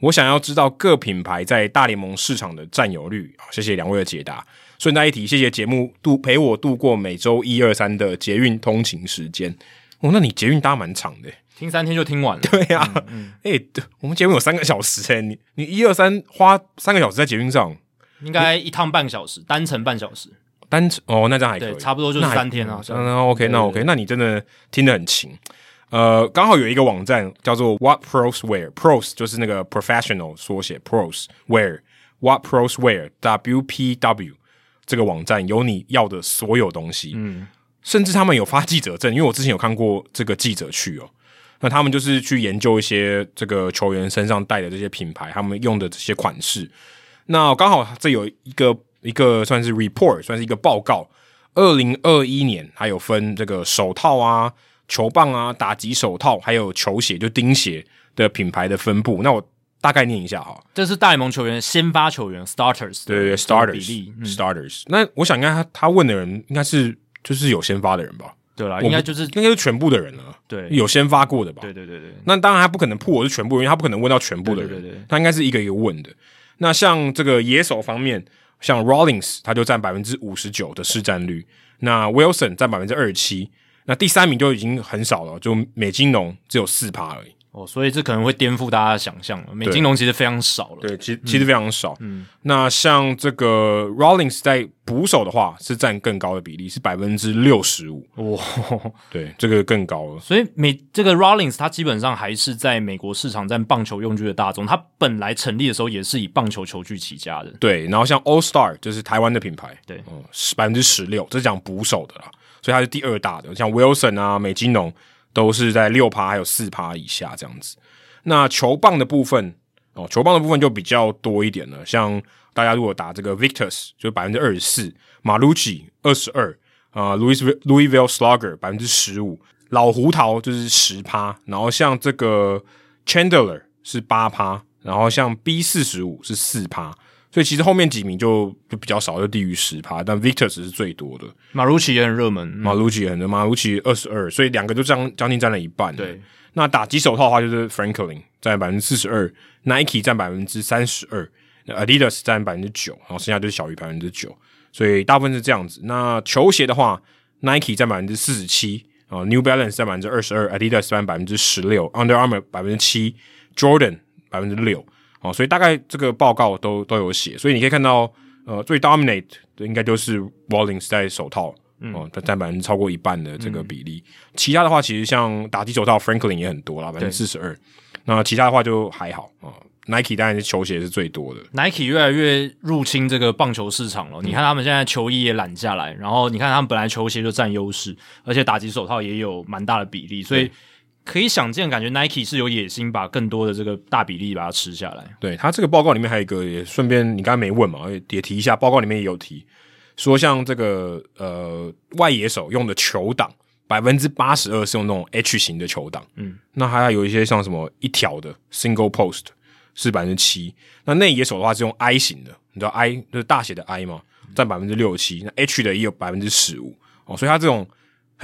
我想要知道各品牌在大联盟市场的占有率。好，谢谢两位的解答。顺带一提，谢谢节目度陪我度过每周一二三的捷运通勤时间。哦，那你捷运搭蛮长的，听三天就听完了。对呀、啊，哎、嗯嗯欸，我们节目有三个小时诶，你你一二三花三个小时在捷运上，应该一趟半小时，单程半小时，单程哦，那这样还可以，差不多就是三天啊。那，那 OK，那 OK，那你真的听得很勤。呃，刚好有一个网站叫做 What Pros Wear，Pros 就是那个 professional 缩写，Pros Wear，What Pros Wear，W P W。这个网站有你要的所有东西，嗯，甚至他们有发记者证，因为我之前有看过这个记者去哦，那他们就是去研究一些这个球员身上带的这些品牌，他们用的这些款式。那刚好这有一个一个算是 report，算是一个报告。二零二一年还有分这个手套啊、球棒啊、打击手套，还有球鞋就钉鞋的品牌的分布。那我大概念一下哈。这是大联盟球员先发球员 starters，对对对，starters 比例、嗯、starters。那我想应该他他问的人应该是就是有先发的人吧？对啦，应该就是应该是全部的人了。对，有先发过的吧？对对对对。那当然他不可能破我是全部，因为他不可能问到全部的人。对对对，对，他应该是一个一个问的。那像这个野手方面，像 Rollings，它就占百分之五十九的市占率，那 Wilson 占百分之二十七。那第三名就已经很少了，就美津浓只有四趴而已。哦，所以这可能会颠覆大家的想象了。美津浓其实非常少了，对，其实其实非常少。嗯，那像这个 Rawlings 在捕手的话是占更高的比例，是百分之六十五。哇，对，这个更高了。所以美这个 Rawlings 他基本上还是在美国市场占棒球用具的大宗。它本来成立的时候也是以棒球球具起家的。对，然后像 All Star 就是台湾的品牌，对，嗯，百分之十六，这是讲捕手的啦。所以它是第二大的，像 Wilson 啊、美津浓都是在六趴还有四趴以下这样子。那球棒的部分哦，球棒的部分就比较多一点了。像大家如果打这个 Victus 就百分之二十四，Marucci 二十二啊，Louis Louisville Slugger 百分之十五，老胡桃就是十趴，然后像这个 Chandler 是八趴，然后像 B 四十五是四趴。所以其实后面几名就就比较少，就低于十趴，但 Victor 是最多的。马鲁奇也很热门，马鲁奇也很热，马鲁奇二十二，所以两个就将将近占了一半。对，那打击手套的话，就是 Franklin 占百分之四十二，Nike 占百分之三十二，Adidas 占百分之九，然后剩下就是小于百分之九，所以大部分是这样子。那球鞋的话，Nike 占百分之四十七，啊，New Balance 占百分之二十二，Adidas 占百分之十六，Under Armour 百分之七，Jordan 百分之六。哦，所以大概这个报告都都有写，所以你可以看到，呃，最 dominate 的应该就是 Wallings 在手套，哦，它占百分之超过一半的这个比例。嗯、其他的话，其实像打击手套，Franklin 也很多啦，百分之四十二。那其他的话就还好啊。Nike 当然是球鞋是最多的，Nike 越来越入侵这个棒球市场了。嗯、你看他们现在球衣也揽下来，然后你看他们本来球鞋就占优势，而且打击手套也有蛮大的比例，所以。可以想见，感觉 Nike 是有野心把更多的这个大比例把它吃下来。对，他这个报告里面还有一个，也顺便你刚才没问嘛，也也提一下，报告里面也有提说，像这个呃外野手用的球挡，百分之八十二是用那种 H 型的球挡，嗯，那还有一些像什么一条的 Single Post 是百分之七，那内野手的话是用 I 型的，你知道 I 就是大写的 I 嘛，占百分之六七，那 H 的也有百分之十五哦，所以它这种。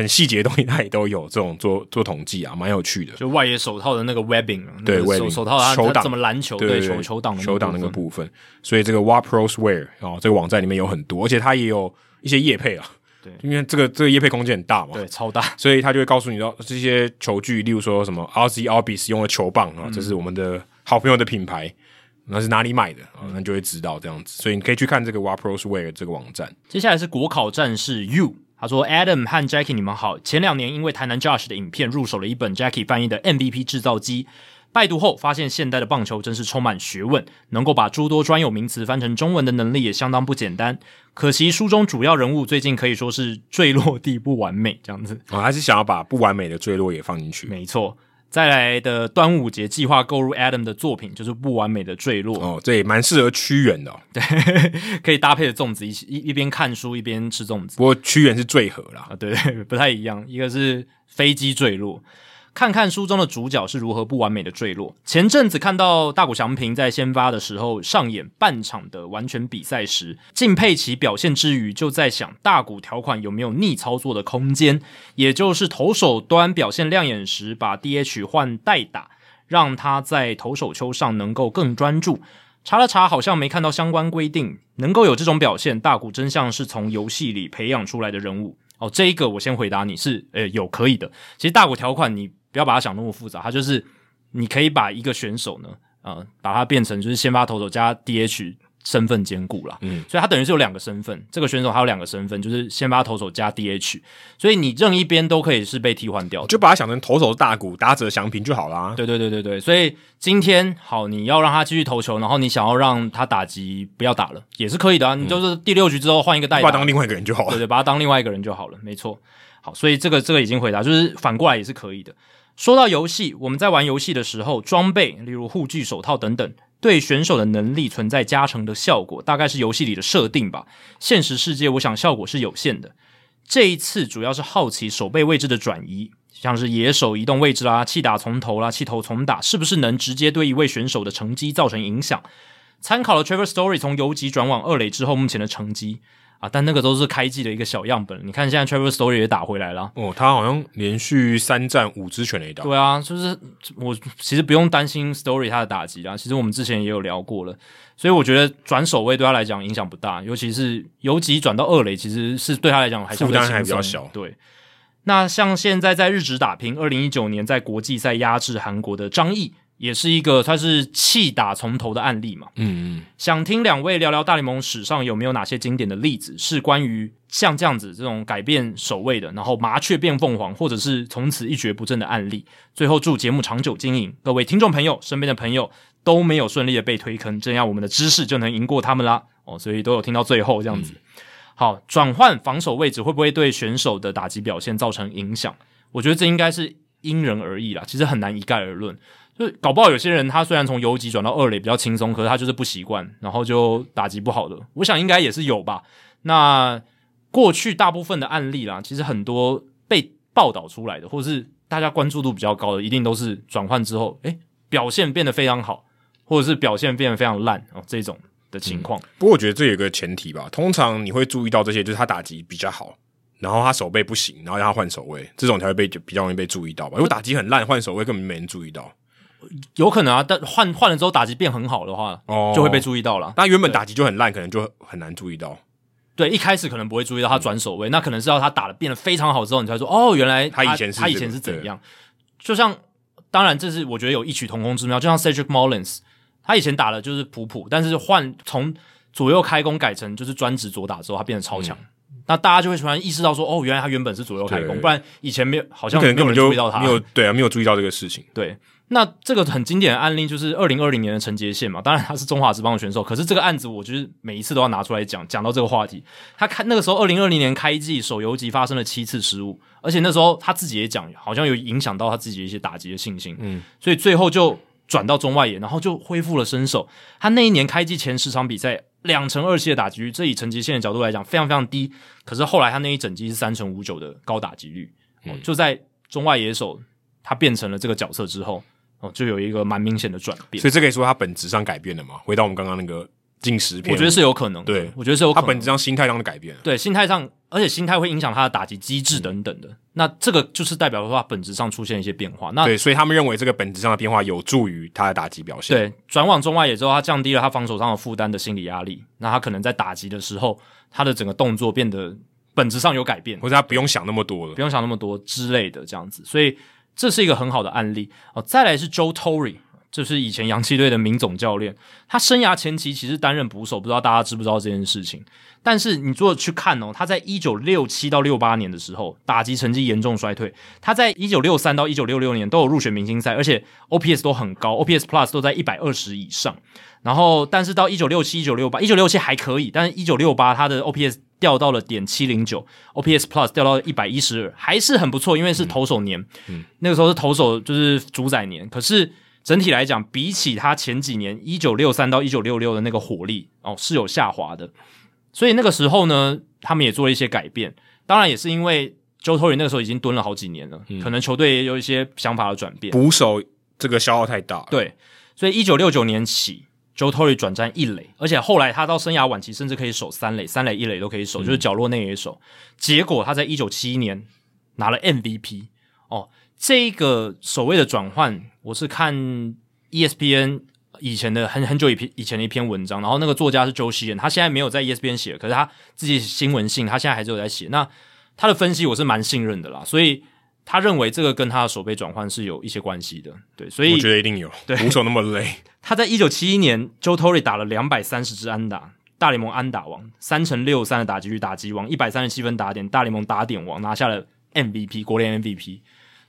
很细节的东西，它也都有这种做做统计啊，蛮有趣的。就外野手套的那个 webbing，对，手 webbing，手套它球挡怎么篮球对球球挡球挡那个部分。所以这个 WAPROS Wear 哦，这个网站里面有很多，而且它也有一些业配啊。对，因为这个这个业配空间很大嘛，对，超大，所以他就会告诉你说这些球具，例如说什么 RZ Orbis 用的球棒啊，这是我们的好朋友的品牌，那是哪里买的啊？那就会知道这样子。所以你可以去看这个 WAPROS Wear 这个网站。接下来是国考战士 U。他说：“Adam 和 Jackie，你们好。前两年因为台南 Josh 的影片入手了一本 Jackie 翻译的 MVP 制造机，拜读后发现现代的棒球真是充满学问，能够把诸多专有名词翻成中文的能力也相当不简单。可惜书中主要人物最近可以说是坠落地不完美，这样子。我、哦、还是想要把不完美的坠落也放进去。没错。”再来的端午节计划购入 Adam 的作品，就是不完美的坠落哦，这也蛮适合屈原的、哦，对，可以搭配着粽子一起一一边看书一边吃粽子。不过屈原是坠河啦，啊，对，不太一样，一个是飞机坠落。看看书中的主角是如何不完美的坠落。前阵子看到大谷翔平在先发的时候上演半场的完全比赛时，敬佩其表现之余，就在想大谷条款有没有逆操作的空间，也就是投手端表现亮眼时，把 DH 换代打，让他在投手丘上能够更专注。查了查，好像没看到相关规定，能够有这种表现，大谷真像是从游戏里培养出来的人物哦。这一个我先回答你是，呃，有可以的。其实大谷条款你。不要把它想那么复杂，它就是你可以把一个选手呢，呃，把它变成就是先发投手加 DH 身份兼顾啦。嗯，所以他等于是有两个身份，这个选手还有两个身份，就是先发投手加 DH，所以你任一边都可以是被替换掉的，就把它想成投手大谷，打者祥平就好啦。对对对对对，所以今天好，你要让他继续投球，然后你想要让他打击不要打了，也是可以的啊。你就是第六局之后换一个代打，把他当另外一个人就好了。对对，把他当另外一个人就好了，没错。好，所以这个这个已经回答，就是反过来也是可以的。说到游戏，我们在玩游戏的时候，装备例如护具、手套等等，对选手的能力存在加成的效果，大概是游戏里的设定吧。现实世界，我想效果是有限的。这一次主要是好奇手背位置的转移，像是野手移动位置啦、弃打从头啦、弃头从打，是不是能直接对一位选手的成绩造成影响？参考了 Trevor Story 从游击转往二垒之后目前的成绩啊，但那个都是开季的一个小样本。你看现在 Trevor Story 也打回来了哦，他好像连续三战五支全垒打。对啊，就是我其实不用担心 Story 他的打击啊，其实我们之前也有聊过了，所以我觉得转守卫对他来讲影响不大，尤其是游击转到二垒，其实是对他来讲还相对轻松，负担还比较小。对。那像现在在日职打拼，二零一九年在国际赛压制韩国的张毅，也是一个他是弃打从头的案例嘛。嗯嗯。想听两位聊聊大联盟史上有没有哪些经典的例子，是关于像这样子这种改变守卫的，然后麻雀变凤凰，或者是从此一蹶不振的案例。最后祝节目长久经营，各位听众朋友身边的朋友都没有顺利的被推坑，这样我们的知识就能赢过他们啦。哦，所以都有听到最后这样子。嗯好，转换防守位置会不会对选手的打击表现造成影响？我觉得这应该是因人而异啦，其实很难一概而论。就搞不好有些人他虽然从游击转到二垒比较轻松，可是他就是不习惯，然后就打击不好的。我想应该也是有吧。那过去大部分的案例啦，其实很多被报道出来的，或者是大家关注度比较高的，一定都是转换之后，诶，表现变得非常好，或者是表现变得非常烂哦，这种。的情况、不过我觉得这有个前提吧。通常你会注意到这些，就是他打击比较好，然后他守备不行，然后让他换守卫，这种才会被比较容易被注意到吧。如果打击很烂，换守卫根本没人注意到，有可能啊。但换换了之后打击变很好的话，哦，就会被注意到了。那原本打击就很烂，可能就很难注意到。对，一开始可能不会注意到他转守卫，嗯、那可能是要他打的变得非常好之后，你才说哦，原来他，他以前他以前是怎样。就像，当然这是我觉得有异曲同工之妙，就像 Cedric Mullins。他以前打的就是普普，但是换从左右开弓改成就是专职左打之后，他变得超强。嗯、那大家就会突然意识到说，哦，原来他原本是左右开弓，不然以前没有，好像根本就注意到他。没有对啊，没有注意到这个事情。对，那这个很经典的案例就是二零二零年的陈杰宪嘛，当然他是中华职棒的选手，可是这个案子我就是每一次都要拿出来讲，讲到这个话题。他开那个时候二零二零年开季手游级发生了七次失误，而且那时候他自己也讲，好像有影响到他自己的一些打击的信心。嗯，所以最后就。转到中外野，然后就恢复了身手。他那一年开季前十场比赛，两成二七的打击率，这以陈杰宪的角度来讲，非常非常低。可是后来他那一整季是三成五九的高打击率。嗯，就在中外野手他变成了这个角色之后，哦，就有一个蛮明显的转变。所以这可以说他本质上改变了嘛？回到我们刚刚那个。进食片，我觉得是有可能。对，我觉得是有可能。他本质上心态上的改变，对，心态上，而且心态会影响他的打击机制等等的。嗯、那这个就是代表的话本质上出现一些变化。那对，所以他们认为这个本质上的变化有助于他的打击表现。对，转往中外野之后，他降低了他防守上的负担的心理压力。那他可能在打击的时候，他的整个动作变得本质上有改变，或者他不用想那么多了，不用想那么多之类的这样子。所以这是一个很好的案例哦。再来是 Joe Torre。就是以前洋基队的名总教练，他生涯前期其实担任捕手，不知道大家知不知道这件事情。但是你如果去看哦，他在一九六七到六八年的时候，打击成绩严重衰退。他在一九六三到一九六六年都有入选明星赛，而且 OPS 都很高，OPS Plus 都在一百二十以上。然后，但是到一九六七、一九六八、一九六七还可以，但是一九六八他的 OPS 掉到了点七零九，OPS Plus 掉到一百一十二，还是很不错，因为是投手年，嗯，那个时候是投手就是主宰年，可是。整体来讲，比起他前几年一九六三到一九六六的那个火力哦，是有下滑的。所以那个时候呢，他们也做了一些改变。当然，也是因为 Joe Torre 那个时候已经蹲了好几年了，嗯、可能球队也有一些想法的转变。捕手这个消耗太大了，对。所以一九六九年起，Joe Torre 转战一垒，而且后来他到生涯晚期，甚至可以守三垒、三垒一垒都可以守，嗯、就是角落内野手。结果他在一九七一年拿了 MVP 哦。这个所谓的转换，我是看 ESPN 以前的很很久以前以前的一篇文章，然后那个作家是 Joe Sheehan，他现在没有在 ESPN 写，可是他自己新闻性，他现在还是有在写。那他的分析我是蛮信任的啦，所以他认为这个跟他的手背转换是有一些关系的。对，所以我觉得一定有。对，捕手那么累，他在一九七一年，Joe Torre 打了两百三十支安打，大联盟安打王，三乘六三的打击率，打击王，一百三十七分打点，大联盟打点王，拿下了 MVP 国联 MVP。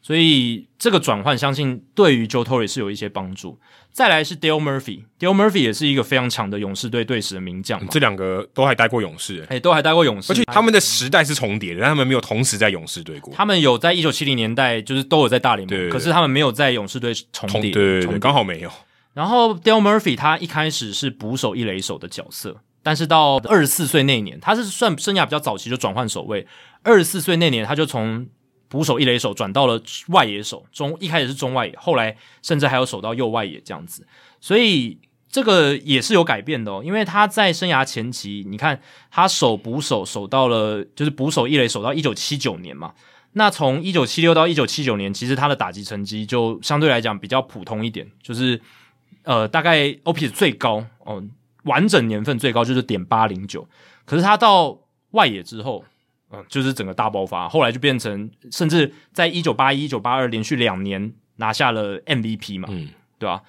所以这个转换，相信对于 Joe Torre 是有一些帮助。再来是 Dale Murphy，Dale Murphy 也是一个非常强的勇士队队史的名将。这两个都还待过勇士，哎，都还待过勇士，而且他们的时代是重叠的，但他们没有同时在勇士队过。他们有在一九七零年代，就是都有在大联盟，对对对，可是他们没有在勇士队重叠，对对对，刚好没有。然后 Dale Murphy 他一开始是捕手一垒手的角色，但是到二十四岁那年，他是算生涯比较早期就转换守卫。二十四岁那年，他就从捕手、一垒手转到了外野手，中一开始是中外野，后来甚至还有守到右外野这样子，所以这个也是有改变的哦。因为他在生涯前期，你看他守捕手守到了，就是捕手一垒守到一九七九年嘛。那从一九七六到一九七九年，其实他的打击成绩就相对来讲比较普通一点，就是呃大概 OPS 最高哦，完整年份最高就是点八零九，可是他到外野之后。嗯，就是整个大爆发，后来就变成，甚至在一九八一、一九八二连续两年拿下了 MVP 嘛，嗯，对吧？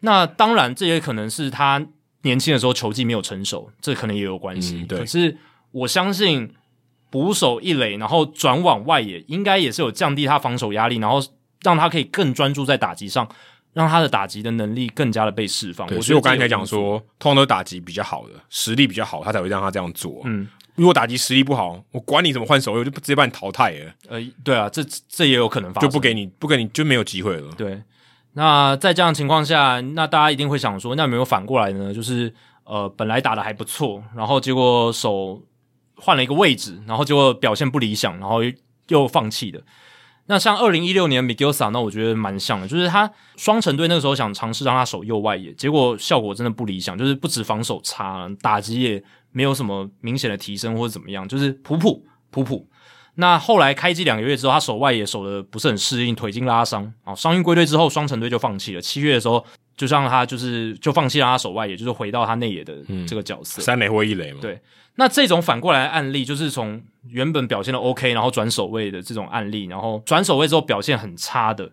那当然，这也可能是他年轻的时候球技没有成熟，这可能也有关系。嗯、对，可是我相信捕手一垒，然后转往外野，应该也是有降低他防守压力，然后让他可以更专注在打击上，让他的打击的能力更加的被释放。对，所以我刚才讲说，通常都打击比较好的，实力比较好，他才会让他这样做。嗯。如果打击实力不好，我管你怎么换守卫，我就直接把你淘汰了。呃，对啊，这这也有可能发生，就不给你，不给你就没有机会了。对，那在这样的情况下，那大家一定会想说，那有没有反过来呢？就是呃，本来打的还不错，然后结果手换了一个位置，然后结果表现不理想，然后又，又放弃的。那像二零一六年 Miguel Sano，我觉得蛮像的，就是他双城队那个时候想尝试让他守右外野，结果效果真的不理想，就是不止防守差，打击也没有什么明显的提升或者怎么样，就是普普普普。那后来开机两个月之后，他守外也守的不是很适应，腿筋拉伤啊，伤愈归队之后，双城队就放弃了。七月的时候，就让他就是就放弃让他守外也，就是回到他内野的这个角色，嗯、三垒或一垒嘛。对。那这种反过来的案例，就是从原本表现的 OK，然后转守卫的这种案例，然后转守卫之后表现很差的，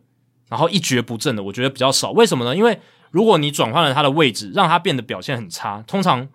然后一蹶不振的，我觉得比较少。为什么呢？因为如果你转换了他的位置，让他变得表现很差，通常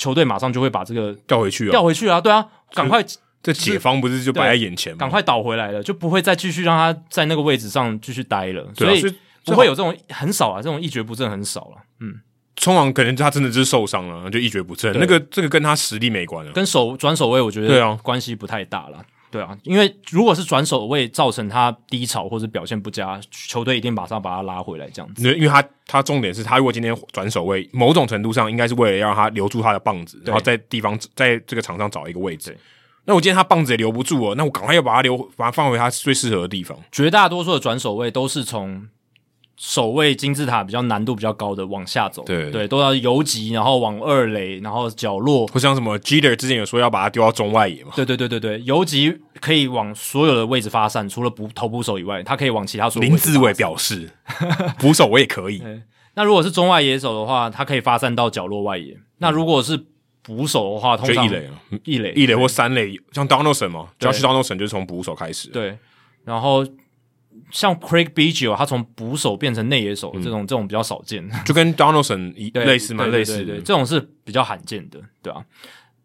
球队马上就会把这个调回去，调回去啊，对啊，赶快这解方不是就摆在眼前吗？赶快倒回来了，就不会再继续让他在那个位置上继续待了。所以不会有这种很少啊，这种一蹶不振很少了，嗯。冲王可能他真的就是受伤了，就一蹶不振。那个这个跟他实力没关了，跟守转守卫我觉得对啊关系不太大了。对啊，因为如果是转守位造成他低潮或者表现不佳，球队一定马上把他拉回来这样子。因为他他重点是他如果今天转守位，某种程度上应该是为了让他留住他的棒子，然后在地方在这个场上找一个位置。那我今天他棒子也留不住了，那我赶快要把他留，把他放回他最适合的地方。绝大多数的转守位都是从。守卫金字塔比较难度比较高的往下走，对对，都要游击，然后往二垒，然后角落，不像什么 Jeter 之前有说要把它丢到中外野嘛？对对对对对，游击可以往所有的位置发散，除了捕投捕手以外，他可以往其他所有位置。林志伟表示，捕手我也可以。那如果是中外野手的话，他可以发散到角落外野。嗯、那如果是捕手的话，通常就一垒啊，一垒一垒或三垒，像 Donaldson 嘛，Josh Donaldson 就是从捕手开始。对，然后。像 Craig Biggio，他从捕手变成内野手，这种、嗯、这种比较少见，就跟 Donaldson 一类似嘛，类似对，这种是比较罕见的，对啊。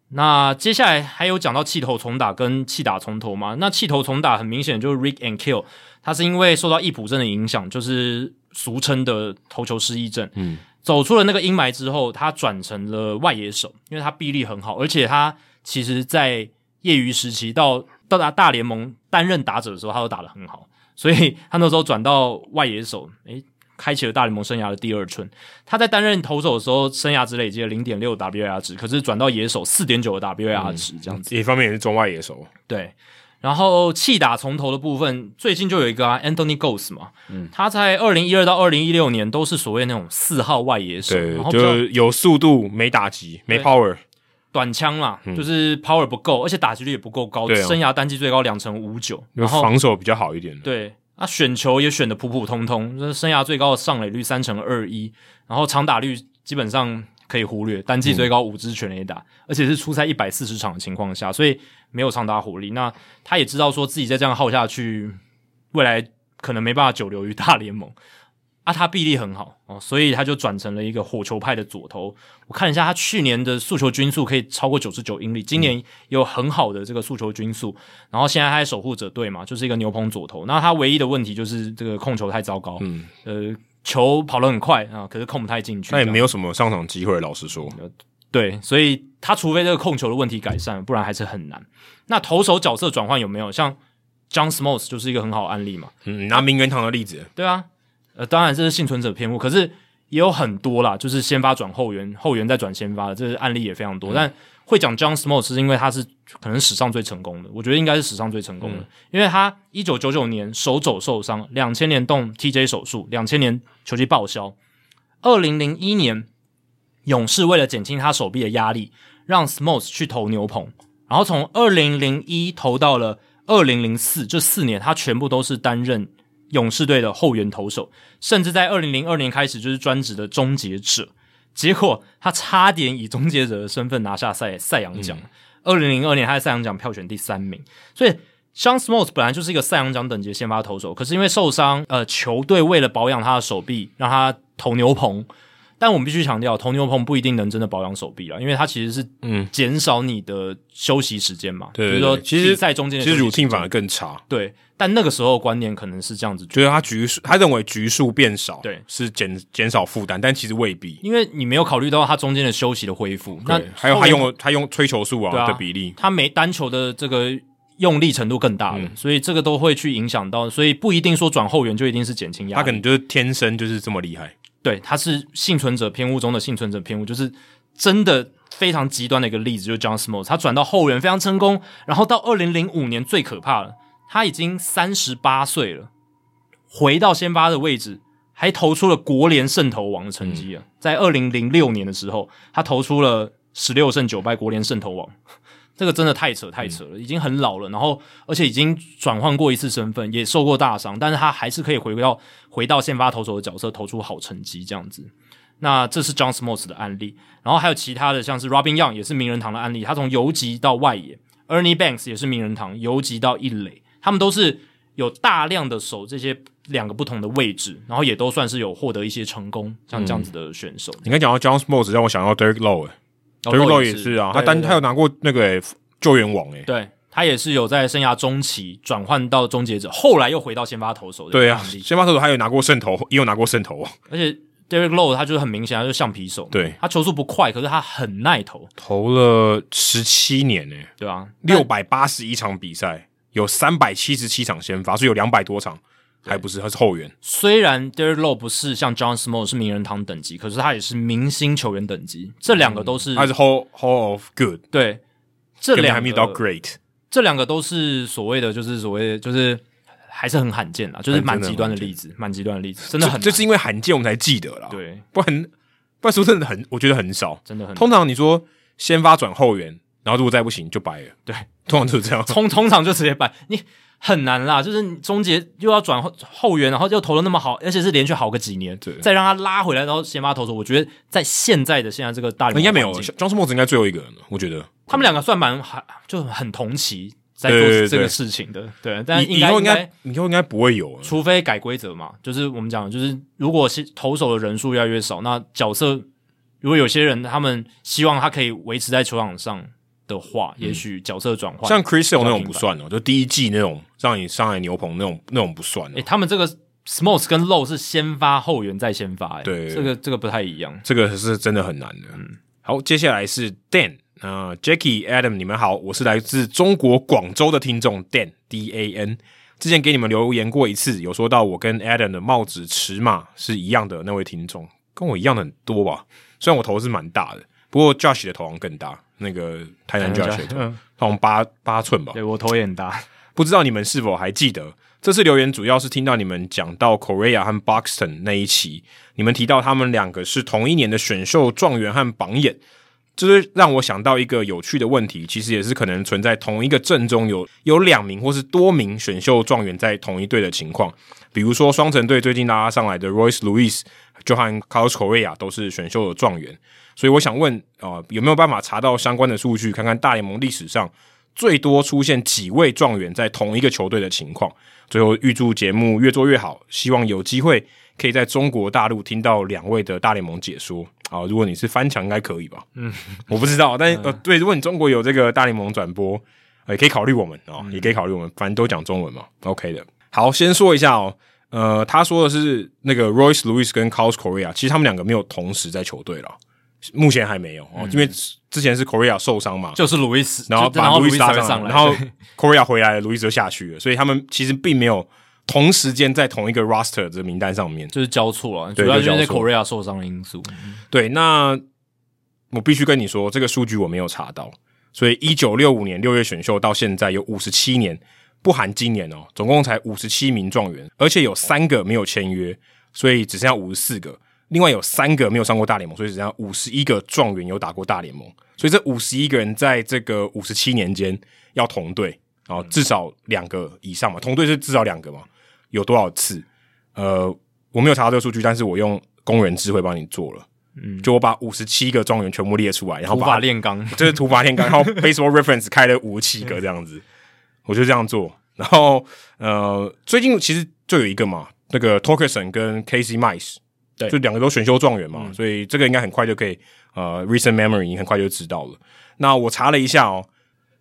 那接下来还有讲到气头重打跟气打重头吗？那气头重打很明显就是 Rick and Kill，他是因为受到易普症的影响，就是俗称的投球失忆症，嗯，走出了那个阴霾之后，他转成了外野手，因为他臂力很好，而且他其实在业余时期到到达大联盟担任打者的时候，他都打得很好。所以他那时候转到外野手，诶，开启了大联盟生涯的第二春。他在担任投手的时候，生涯只累积了零点六 WAR 值，可是转到野手四点九的 WAR 值，这样子。一方面也是中外野手。对，然后弃打从投的部分，最近就有一个啊，Anthony Gose 嘛，嗯，他在二零一二到二零一六年都是所谓那种四号外野手，对，然后就有速度没打击，没 power。短枪嘛，嗯、就是 power 不够，而且打击率也不够高，哦、生涯单季最高两成五九，然后防守比较好一点。对，啊，选球也选的普普通通，就是生涯最高的上垒率三成二一，然后长打率基本上可以忽略，单季最高五支全垒打，嗯、而且是出赛一百四十场的情况下，所以没有长打火力。那他也知道说自己再这样耗下去，未来可能没办法久留于大联盟。啊，他臂力很好哦，所以他就转成了一个火球派的左投。我看一下，他去年的速球均速可以超过九十九英里，今年有很好的这个速球均速。然后现在他在守护者队嘛，就是一个牛棚左投。那他唯一的问题就是这个控球太糟糕，嗯，呃，球跑得很快啊，可是控不太进去。那也没有什么上场机会，老实说。对，所以他除非这个控球的问题改善，不然还是很难。那投手角色转换有没有？像 John Smoltz 就是一个很好案例嘛。嗯，拿名人堂的例子。对啊。呃，当然这是幸存者偏误，可是也有很多啦，就是先发转后援，后援再转先发的，这是案例也非常多。嗯、但会讲 John Smoltz 是因为他是可能史上最成功的，我觉得应该是史上最成功的，嗯、因为他一九九九年手肘受伤，两千年动 TJ 手术，两千年球季报销，二零零一年勇士为了减轻他手臂的压力，让 Smoltz 去投牛棚，然后从二零零一投到了二零零四，这四年他全部都是担任勇士队的后援投手，甚至在二零零二年开始就是专职的终结者。结果他差点以终结者的身份拿下赛赛扬奖。二零零二年他在赛扬奖票选第三名，所以 John Smoltz 本来就是一个赛扬奖等级的先发投手，可是因为受伤，呃，球队为了保养他的手臂，让他投牛棚。但我们必须强调，投牛棚不一定能真的保养手臂啦，因为它其实是嗯减少你的休息时间嘛。对，比如说其实在中间其实 routine 反而更差。对，但那个时候观念可能是这样子，觉得他局数，他认为局数变少，对，是减减少负担，但其实未必，因为你没有考虑到他中间的休息的恢复。那还有他用他用吹球数啊的比例，他每单球的这个用力程度更大了，嗯，所以这个都会去影响到，所以不一定说转后援就一定是减轻压力，他可能就是天生就是这么厉害。对，他是幸存者偏误中的幸存者偏误，就是真的非常极端的一个例子，就是 John Smoltz，他转到后援非常成功，然后到二零零五年最可怕了，他已经三十八岁了，回到先发的位置，还投出了国联胜投王的成绩啊，嗯、在二零零六年的时候，他投出了十六胜九败国联胜投王。这个真的太扯太扯了，嗯，已经很老了，然后而且已经转换过一次身份，也受过大伤，但是他还是可以回到回到先发投手的角色，投出好成绩这样子。那这是 John Smoltz 的案例，然后还有其他的，像是 Robin Young 也是名人堂的案例，他从游击到外野，Ernie Banks 也是名人堂游击到一垒，他们都是有大量的守这些两个不同的位置，然后也都算是有获得一些成功，像这样子的选手。嗯、你刚讲到 John Smoltz，让我想到 Derek Lowe。德瑞洛也是啊，他单他有拿过那个、欸、救援王诶、欸，对他也是有在生涯中期转换到终结者，后来又回到先发投手。对啊，先发投手他有拿过胜投，也有拿过胜投。而且 Derek Lowe 他就是很明显，他就是橡皮手。对，他球速不快，可是他很耐投，投了十七年诶、欸，对啊，六百八十一场比赛，有三百七十七场先发，所以有两百多场。还不是，他是后援。虽然 Derek Lowe 不是像 John Small 是名人堂等级，可是他也是明星球员等级。这两个都是，嗯、他是 Hall Hall of Good。对，这两个到 Great，这两个都是所谓的，就是所谓的，就是还是很罕见啦，就是蛮极端的例子，蛮极端的例子，真的很，就是因为罕见我们才记得啦。对，不然不然说真的很，我觉得很少，真的很。通常你说先发转后援，然后如果再不行就掰了。对，通常就是这样，通通常就直接掰你。很难啦，就是终结又要转后后援，然后又投的那么好，而且是连续好个几年，对，再让他拉回来，然后先发投手，我觉得在现在的现在这个大应该没有，John Smoltz 应该最后一个人了，我觉得他们两个算蛮还就很同期在做这个事情的，对，对，对，对，但以后应该以后应该不会有，除非改规则嘛，就是我们讲，就是如果是投手的人数越来越少，那角色如果有些人他们希望他可以维持在球场上。的话，也许角色转换，像 Chris Sale 那种不算哦，就第一季那种让你上来牛棚那种那种不算。诶、欸，他们这个 Smoltz 跟 Lowe 是先发后援再先发，诶，对，这个这个不太一样，这个是真的很难的。嗯，好，接下来是 Dan 啊、呃、Jackie Adam，你们好，我是来自中国广州的听众 Dan D A N，之前给你们留言过一次，有说到我跟 Adam 的帽子尺码是一样的那位听众，跟我一样的很多吧，虽然我头是蛮大的，不过 Josh 的头好像更大。那个台南 Josh 头，从八八寸吧。对，我头也很大，不知道你们是否还记得？这次留言主要是听到你们讲到 Correa 和 Buxton 那一期，你们提到他们两个是同一年的选秀状元和榜眼，这是让我想到一个有趣的问题，其实也是可能存在同一个阵中有有两名或是多名选秀状元在同一队的情况，比如说双城队最近拉上来的 Royce Lewis 就和 Carlos Correa 都是选秀的状元。所以我想问啊、呃，有没有办法查到相关的数据，看看大联盟历史上最多出现几位状元在同一个球队的情况？最后预祝节目越做越好，希望有机会可以在中国大陆听到两位的大联盟解说啊、呃！如果你是翻墙，应该可以吧？嗯，我不知道，但是呃，对，如果你中国有这个大联盟转播，也、呃、可以考虑我们啊、呃，也可以考虑我们，反正都讲中文嘛，OK 的。好，先说一下哦，呃，他说的是那个 Royce Lewis 跟 Carlos Correa，其实他们两个没有同时在球队了。目前还没有哦，因为之前是 Correa 受伤嘛，就是路易斯，然后把路易斯拉上来，然后 Correa 回来了，路易斯就下去了，所以他们其实并没有同时间在同一个 roster 的名单上面，就是交错了，主要就是 Correa 受伤的因素。对，那我必须跟你说，这个数据我没有查到。所以一九六五年六月选秀到现在有五十七年，不含今年哦，总共才五十七名状元，而且有三个没有签约，所以只剩下五十四个。另外有三个没有上过大联盟，所以只剩下五十一个状元有打过大联盟。所以这五十一个人在这个五十七年间要同队，然后至少两个以上嘛，同队是至少两个嘛？有多少次？呃，我没有查到这个数据，但是我用工人智慧帮你做了。嗯，就我把五十七个状元全部列出来，然后把土法炼钢，就是土法炼钢，然后 Baseball Reference 开了五十七个这样子，我就这样做。然后呃，最近其实就有一个嘛，那个 Torkelson 跟 Casey Mice，对，就两个都选秀状元嘛，嗯、所以这个应该很快就可以呃 Recent Memory 你很快就知道了。那我查了一下哦，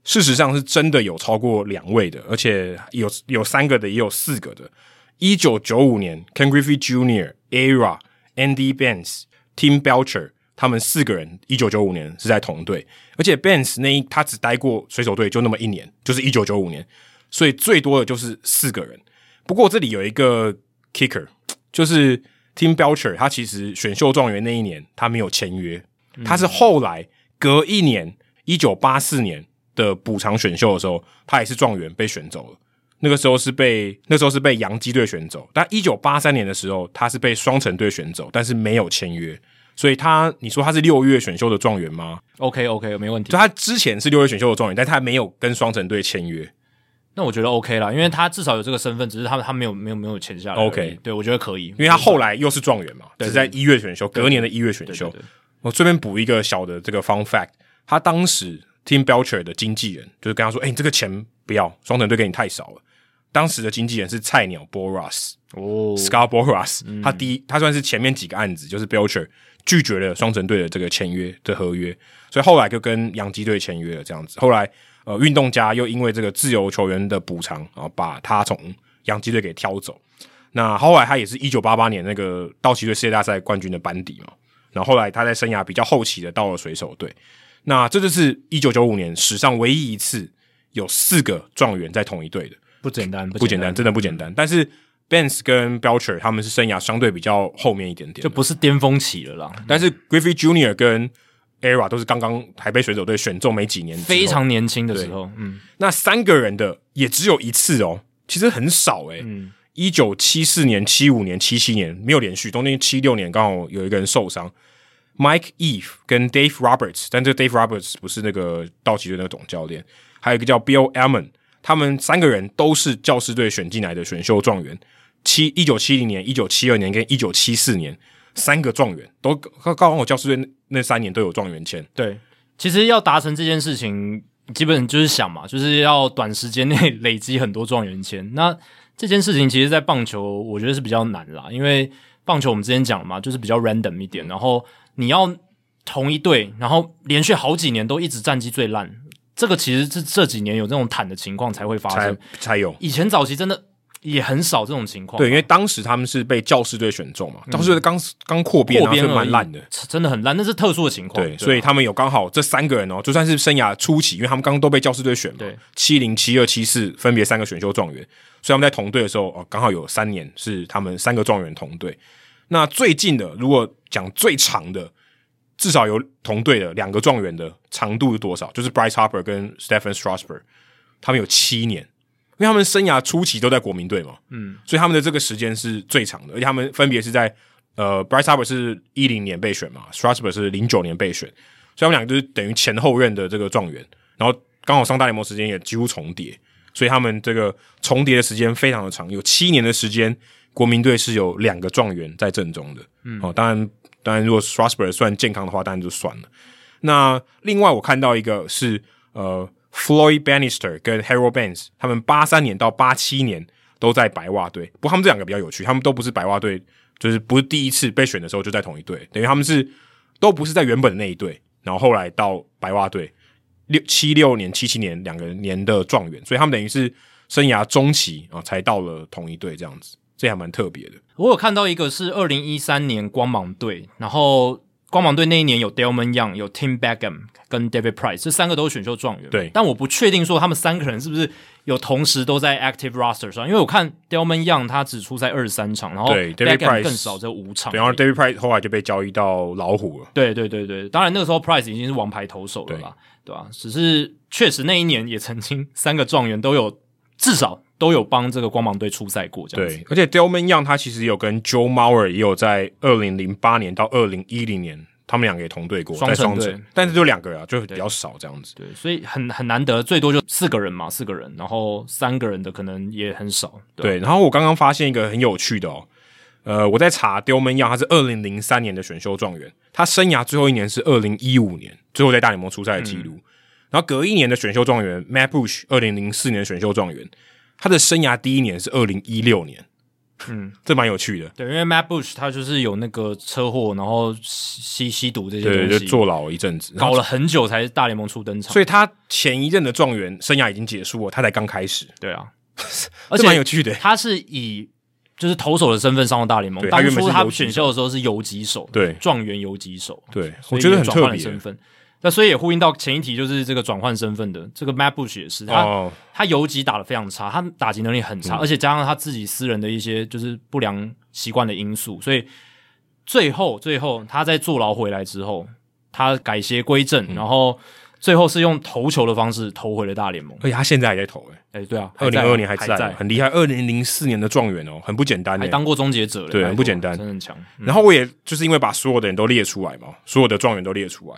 事实上是真的有超过两位的，而且有有三个的，也有四个的。一九九五年 Ken Griffey Jr.、Era、Andy Benz Tim Belcher，他们四个人，一九九五年是在同队，而且 Benz 那一他只待过水手队就那么一年，就是一九九五年，所以最多的就是四个人。不过这里有一个 kicker，就是 Tim Belcher，他其实选秀状元那一年他没有签约，他是后来隔一年一九八四年的补偿选秀的时候，他也是状元被选走了。那个时候是被那时候是被洋基队选走，但一九八三年的时候，他是被双城队选走，但是没有签约，所以他你说他是六月选秀的状元吗？OK OK 没问题，就他之前是六月选秀的状元，但他没有跟双城队签约，那我觉得 OK 啦，因为他至少有这个身份，只是他他没有没有没有签下来。OK，对我觉得可以，因为他后来又是状元嘛，只是在一月选秀，隔年的一月选秀。我这边补一个小的这个 fun fact，他当时 Tim Belcher 的经纪人就是跟他说：“哎、欸，你这个钱不要，双城队给你太少了。”当时的经纪人是菜鸟 Boras 哦，Scott Boras，、嗯、他第一，他算是前面几个案子，就是 Belcher 拒绝了双城队的这个签约的合约，所以后来就跟洋基队签约了这样子。后来呃，运动家又因为这个自由球员的补偿然后，把他从洋基队给挑走。那后来他也是一九八八年那个道奇队世界大赛冠军的班底嘛。然后后来他在生涯比较后期的到了水手队。那这就是一九九五年史上唯一一次有四个状元在同一队的。不简单，不简单，不简单，真的不简单。但是 Benz 跟 Belcher 他们是生涯相对比较后面一点点，就不是巅峰期了啦。但是 Griffey Junior 跟 Era 都是刚刚台北水手队选中没几年，非常年轻的时候。嗯，那三个人的也只有一次哦，其实很少诶、欸。嗯，一九七四年、七五年、七七年没有连续，中间七六年刚好有一个人受伤，Mike Eve 跟 Dave Roberts，但这个 Dave Roberts 不是那个道奇队那个总教练，还有一个叫 Bill Almond。他们三个人都是教师队选进来的选秀状元，七一九七零年、一九七二年跟一九七四年三个状元都刚刚我教师队那三年都有状元签。对，其实要达成这件事情，基本就是想嘛，就是要短时间内 累积很多状元签。那这件事情其实，在棒球我觉得是比较难啦，因为棒球我们之前讲了嘛，就是比较 random 一点，然后你要同一队，然后连续好几年都一直战绩最烂。这个其实是这几年有这种坦的情况才会发生，才才有。以前早期真的也很少这种情况。对，因为当时他们是被教师队选中嘛，教师队刚刚扩编，扩编蛮烂的，真的很烂，那是特殊的情况。对，所以他们有刚好这三个人哦，就算是生涯初期，因为他们刚刚都被教师队选嘛，对，七零、七二、七四分别三个选秀状元，所以他们在同队的时候哦，刚好有三年是他们三个状元同队。那最近的，如果讲最长的。至少有同队的两个状元的长度是多少？就是 Bryce Harper 跟 Stephen Strasburg，他们有七年，因为他们生涯初期都在国民队嘛，嗯，所以他们的这个时间是最长的，而且他们分别是在呃 Bryce Harper 是一零年被选嘛，Strasburg 是零九年被选，所以他们两个就是等于前后任的这个状元，然后刚好上大联盟时间也几乎重叠，所以他们这个重叠的时间非常的长，有七年的时间，国民队是有两个状元在阵中的，嗯，哦，当然。当然，如果 Strasburg 算健康的话，当然就算了。那另外，我看到一个是呃，Floyd Bannister 跟 Harold Baines，他们八三年到八七年都在白袜队。不过他们这两个比较有趣，他们都不是白袜队，就是不是第一次被选的时候就在同一队，等于他们是都不是在原本那一队，然后后来到白袜队六七六年、七七年两个年的状元，所以他们等于是生涯中期啊才到了同一队这样子，这还蛮特别的。我有看到一个是二零一三年光芒队，然后光芒队那一年有 Delmon Young、有 Tim Beckham 跟 David Price 这三个都是选秀状元。对，但我不确定说他们三个人是不是有同时都在 Active Roster 上，因为我看 Delmon Young 他只出赛二十三场，然后 David Price 更少，只有五场。然后 David Price 后来就被交易到老虎了。对对对对，当然那个时候 Price 已经是王牌投手了啦，对吧、啊？只是确实那一年也曾经三个状元都有至少。都有帮这个光芒队出赛过，这样子。对，而且 Delmon Young 他其实有跟 Joe Mauer 也有在二零零八年到二零一零年，他们两个也同队过，双城，但是就两个人啊，就比较少这样子。对，所以很很难得，最多就四个人嘛，四个人，然后三个人的可能也很少。对，对然后我刚刚发现一个很有趣的哦，呃，我在查 Delmon Young，他是二零零三年的选秀状元，他生涯最后一年是二零一五年，最后在大联盟出赛的记录。嗯、然后隔一年的选秀状元 Matt Bush，二零零四年的选秀状元。他的生涯第一年是二零一六年，嗯，这蛮有趣的。对，因为 Matt Bush 他就是有那个车祸，然后吸吸毒这些东西，对，就坐牢一阵子，搞了很久才大联盟初登场。所以他前一任的状元生涯已经结束了，他才刚开始。对啊，而且蛮有趣的。他是以就是投手的身份上了大联盟，当初他选秀的时候是游击手，对，状元游击手，对，我觉得很特别身份。那所以也呼应到前一题，就是这个转换身份的这个 Matt Bush 也是他，oh. 他游击打的非常差，他打击能力很差，嗯、而且加上他自己私人的一些就是不良习惯的因素，所以最后最后他在坐牢回来之后，他改邪归正，嗯、然后最后是用投球的方式投回了大联盟，而且他现在还在投诶、欸，哎、欸、对啊，二零二二年还在，很厉害，二零零四年的状元哦，很不简单、欸，还当过终结者了，对，很不简单，真的很强。嗯、然后我也就是因为把所有的人都列出来嘛，所有的状元都列出来。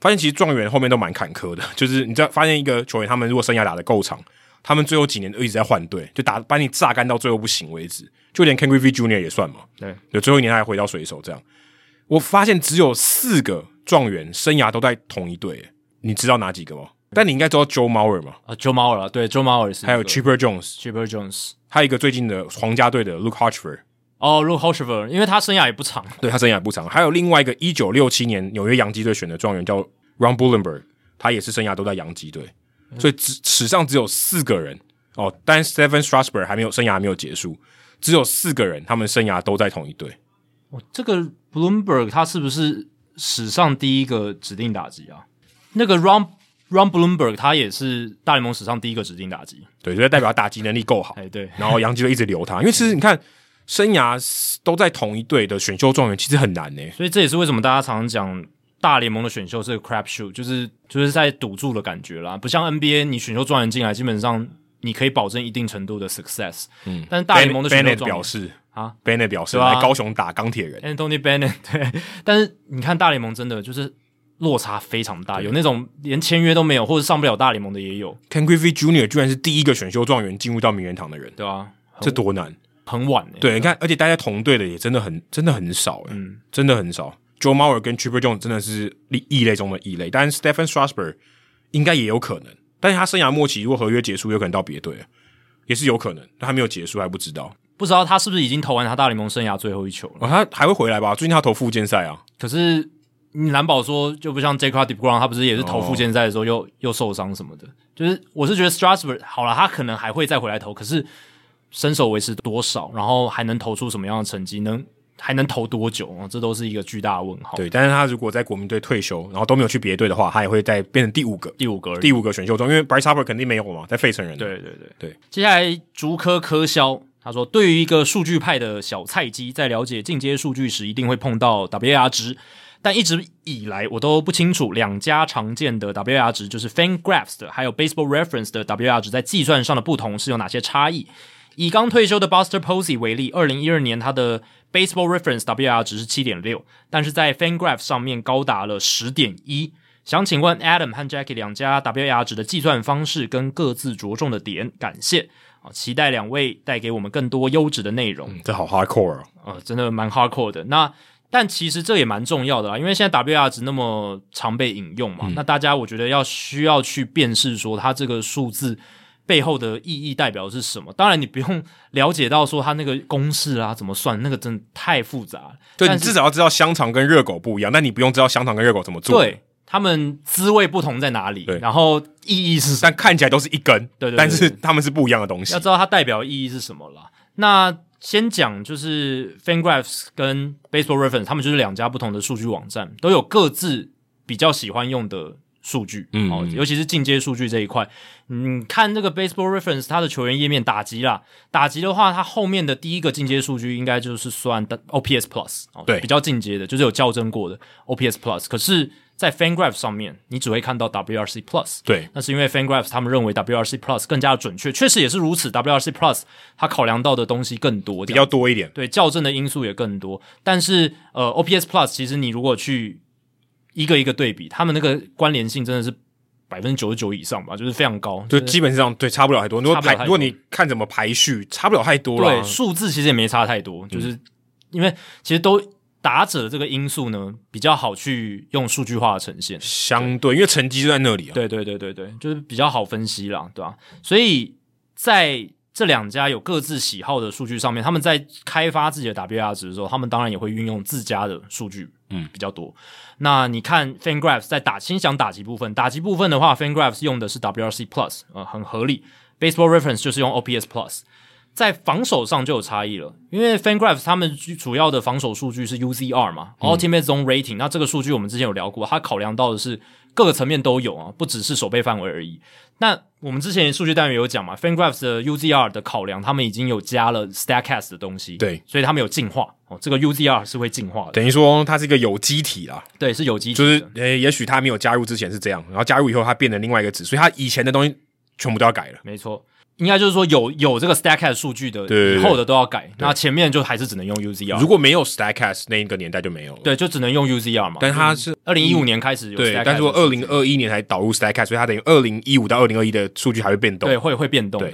发现其实状元后面都蛮坎坷的，就是你知道，发现一个球员，他们如果生涯打得够长，他们最后几年都一直在换队，就打把你榨干到最后不行为止，就连 Ken Griffey Jr. 也算嘛，对，就最后一年他还回到水手这样。我发现只有四个状元生涯都在同一队，你知道哪几个吗？但你应该知道 Joe Mauer 吗？啊，Joe Mauer，对，Joe Mauer 是，还有 Chipper Jones，Chipper Jones，还有一个最近的皇家队的 Luke Hochevar。哦、oh,，Luke Hochevar，因为他生涯也不长，对他生涯也不长。还有另外一个一九六七年纽约洋基队选的状元叫。Ron Bullenberg，他也是生涯都在洋基队，嗯、所以只史上只有四个人哦。但 Stephen Strasburg 还没有生涯还没有结束，只有四个人，他们生涯都在同一队。哦，这个 Bloomberg 他是不是史上第一个指定打击啊？那个 Ron Ron Blomberg 他也是大联盟史上第一个指定打击，对，所以代表他打击能力够好。哎，对，然后洋基队一直留他，因为其实你看生涯都在同一队的选秀状元其实很难呢。所以这也是为什么大家常常讲。大联盟的选秀是个 crap shoot，就是就是在赌注的感觉啦，不像 NBA，你选秀状元进来，基本上你可以保证一定程度的 success。嗯，但是大联盟的选秀状元表示啊，Bennett 表示来高雄打钢铁人，Anthony Bennett 对，但是你看大联盟真的就是落差非常大，有那种连签约都没有或者上不了大联盟的也有。Ken Griffey Jr. 居然是第一个选秀状元进入到名人堂的人，对啊，这多难，很晚。对，你看，而且待在同队的也真的很真的很少，嗯，真的很少。Joe Mauer 跟 Chipper Jones 真的是异异类中的异类，但是 Stephen Strasburg 应该也有可能，但是他生涯末期如果合约结束，有可能到别队，也是有可能，他还没有结束还不知道，不知道他是不是已经投完他大联盟生涯最后一球了？哦，他还会回来吧？最近他投复健赛啊，可是你难保说就不像 Jacob deGrom，他不是也是投复健赛的时候又、哦、又受伤什么的？就是我是觉得 Strasburg 好了，他可能还会再回来投，可是身手维持多少，然后还能投出什么样的成绩能？还能投多久啊？这都是一个巨大的问号。对，但是他如果在国民队退休，然后都没有去别队的话，他也会在变成第五个、第五个、第五个选秀中，因为 Bryce Harper 肯定没有嘛，在费城人。对对对对。接下来竹科科肖他说，对于一个数据派的小菜鸡，在了解进阶数据时，一定会碰到 WAR 值，但一直以来我都不清楚两家常见的 WAR 值，就是 FanGraphs 的还有 Baseball Reference 的 WAR 值，在计算上的不同是有哪些差异？以刚退休的 Buster Posey 为例，二零一二年他的 Baseball Reference WAR 值是七点六，但是在 FanGraph 上面高达了十点一。想请问 Adam 和 Jackie 两家 WAR 值的计算方式跟各自着重的点，感谢啊！期待两位带给我们更多优质的内容。嗯、这好 hardcore 啊、呃，真的蛮 hardcore 的。那但其实这也蛮重要的啦，因为现在 WAR 值那么常被引用嘛，嗯、那大家我觉得要需要去辨识说它这个数字。背后的意义代表的是什么？当然，你不用了解到说它那个公式啊怎么算，那个真的太复杂了。对，你至少要知道香肠跟热狗不一样，但你不用知道香肠跟热狗怎么做。对，他们滋味不同在哪里？对，然后意义是什么？但看起来都是一根，对，对，对，对，但是他们是不一样的东西。要知道它代表意义是什么啦。那先讲就是 FanGraphs 跟 Baseball Reference，他们就是两家不同的数据网站，都有各自比较喜欢用的数据，嗯，哦，尤其是进阶数据这一块，你看这个 Baseball Reference 它的球员页面打击啦，打击的话，它后面的第一个进阶数据应该就是算的 OPS Plus，哦，对，比较进阶的，就是有校正过的 OPS Plus，可是。在 FanGraphs 上面，你只会看到 WRC Plus。对，那是因为 FanGraphs 他们认为 WRC Plus 更加的准确，确实也是如此。WRC Plus 它考量到的东西更多，比较多一点。对，校正的因素也更多。但是呃，OPS Plus 其实你如果去一个一个对比，他们那个关联性真的是百分之九十九以上吧，就是非常高。就基本上对差不了太多。如果排，如果你看怎么排序，差不了太多了。对，数字其实也没差太多，就是、嗯、因为其实都。打者的这个因素呢，比较好去用数据化的呈现，相对，对因为成绩就在那里啊。对对对对对，就是比较好分析啦，对吧？所以在这两家有各自喜好的数据上面，他们在开发自己的 WAR 值的时候，他们当然也会运用自家的数据，嗯，比较多。那你看 FanGraphs 在打，先讲打击部分，打击部分的话，FanGraphs 用的是 WRC Plus，呃，很合理。Baseball Reference 就是用 OPS Plus。在防守上就有差异了，因为 FanGraphs 他们主要的防守数据是 UZR 嘛、Ultimate Zone Rating。那这个数据我们之前有聊过，它考量到的是各个层面都有啊，不只是守备范围而已。那我们之前数据单元有讲嘛，FanGraphs 的 UZR 的考量，他们已经有加了 Statcast 的东西，对，所以他们有进化哦，这个 UZR 是会进化的，等于说它是一个有机体啦，对，是有机体，就是诶，也许它没有加入之前是这样，然后加入以后它变成另外一个值，所以它以前的东西全部都要改了，没错。应该就是说有有这个 Statcast 数据的，以后的都要改，那前面就还是只能用 UZR。如果没有 Statcast 那一个年代就没有了，对，就只能用 UZR 嘛。但它是二零一五年开始有，对，但是我二零二一年才导入 Statcast，所以它等于二零一五到二零二一的数据还会变动，对，会会变动的。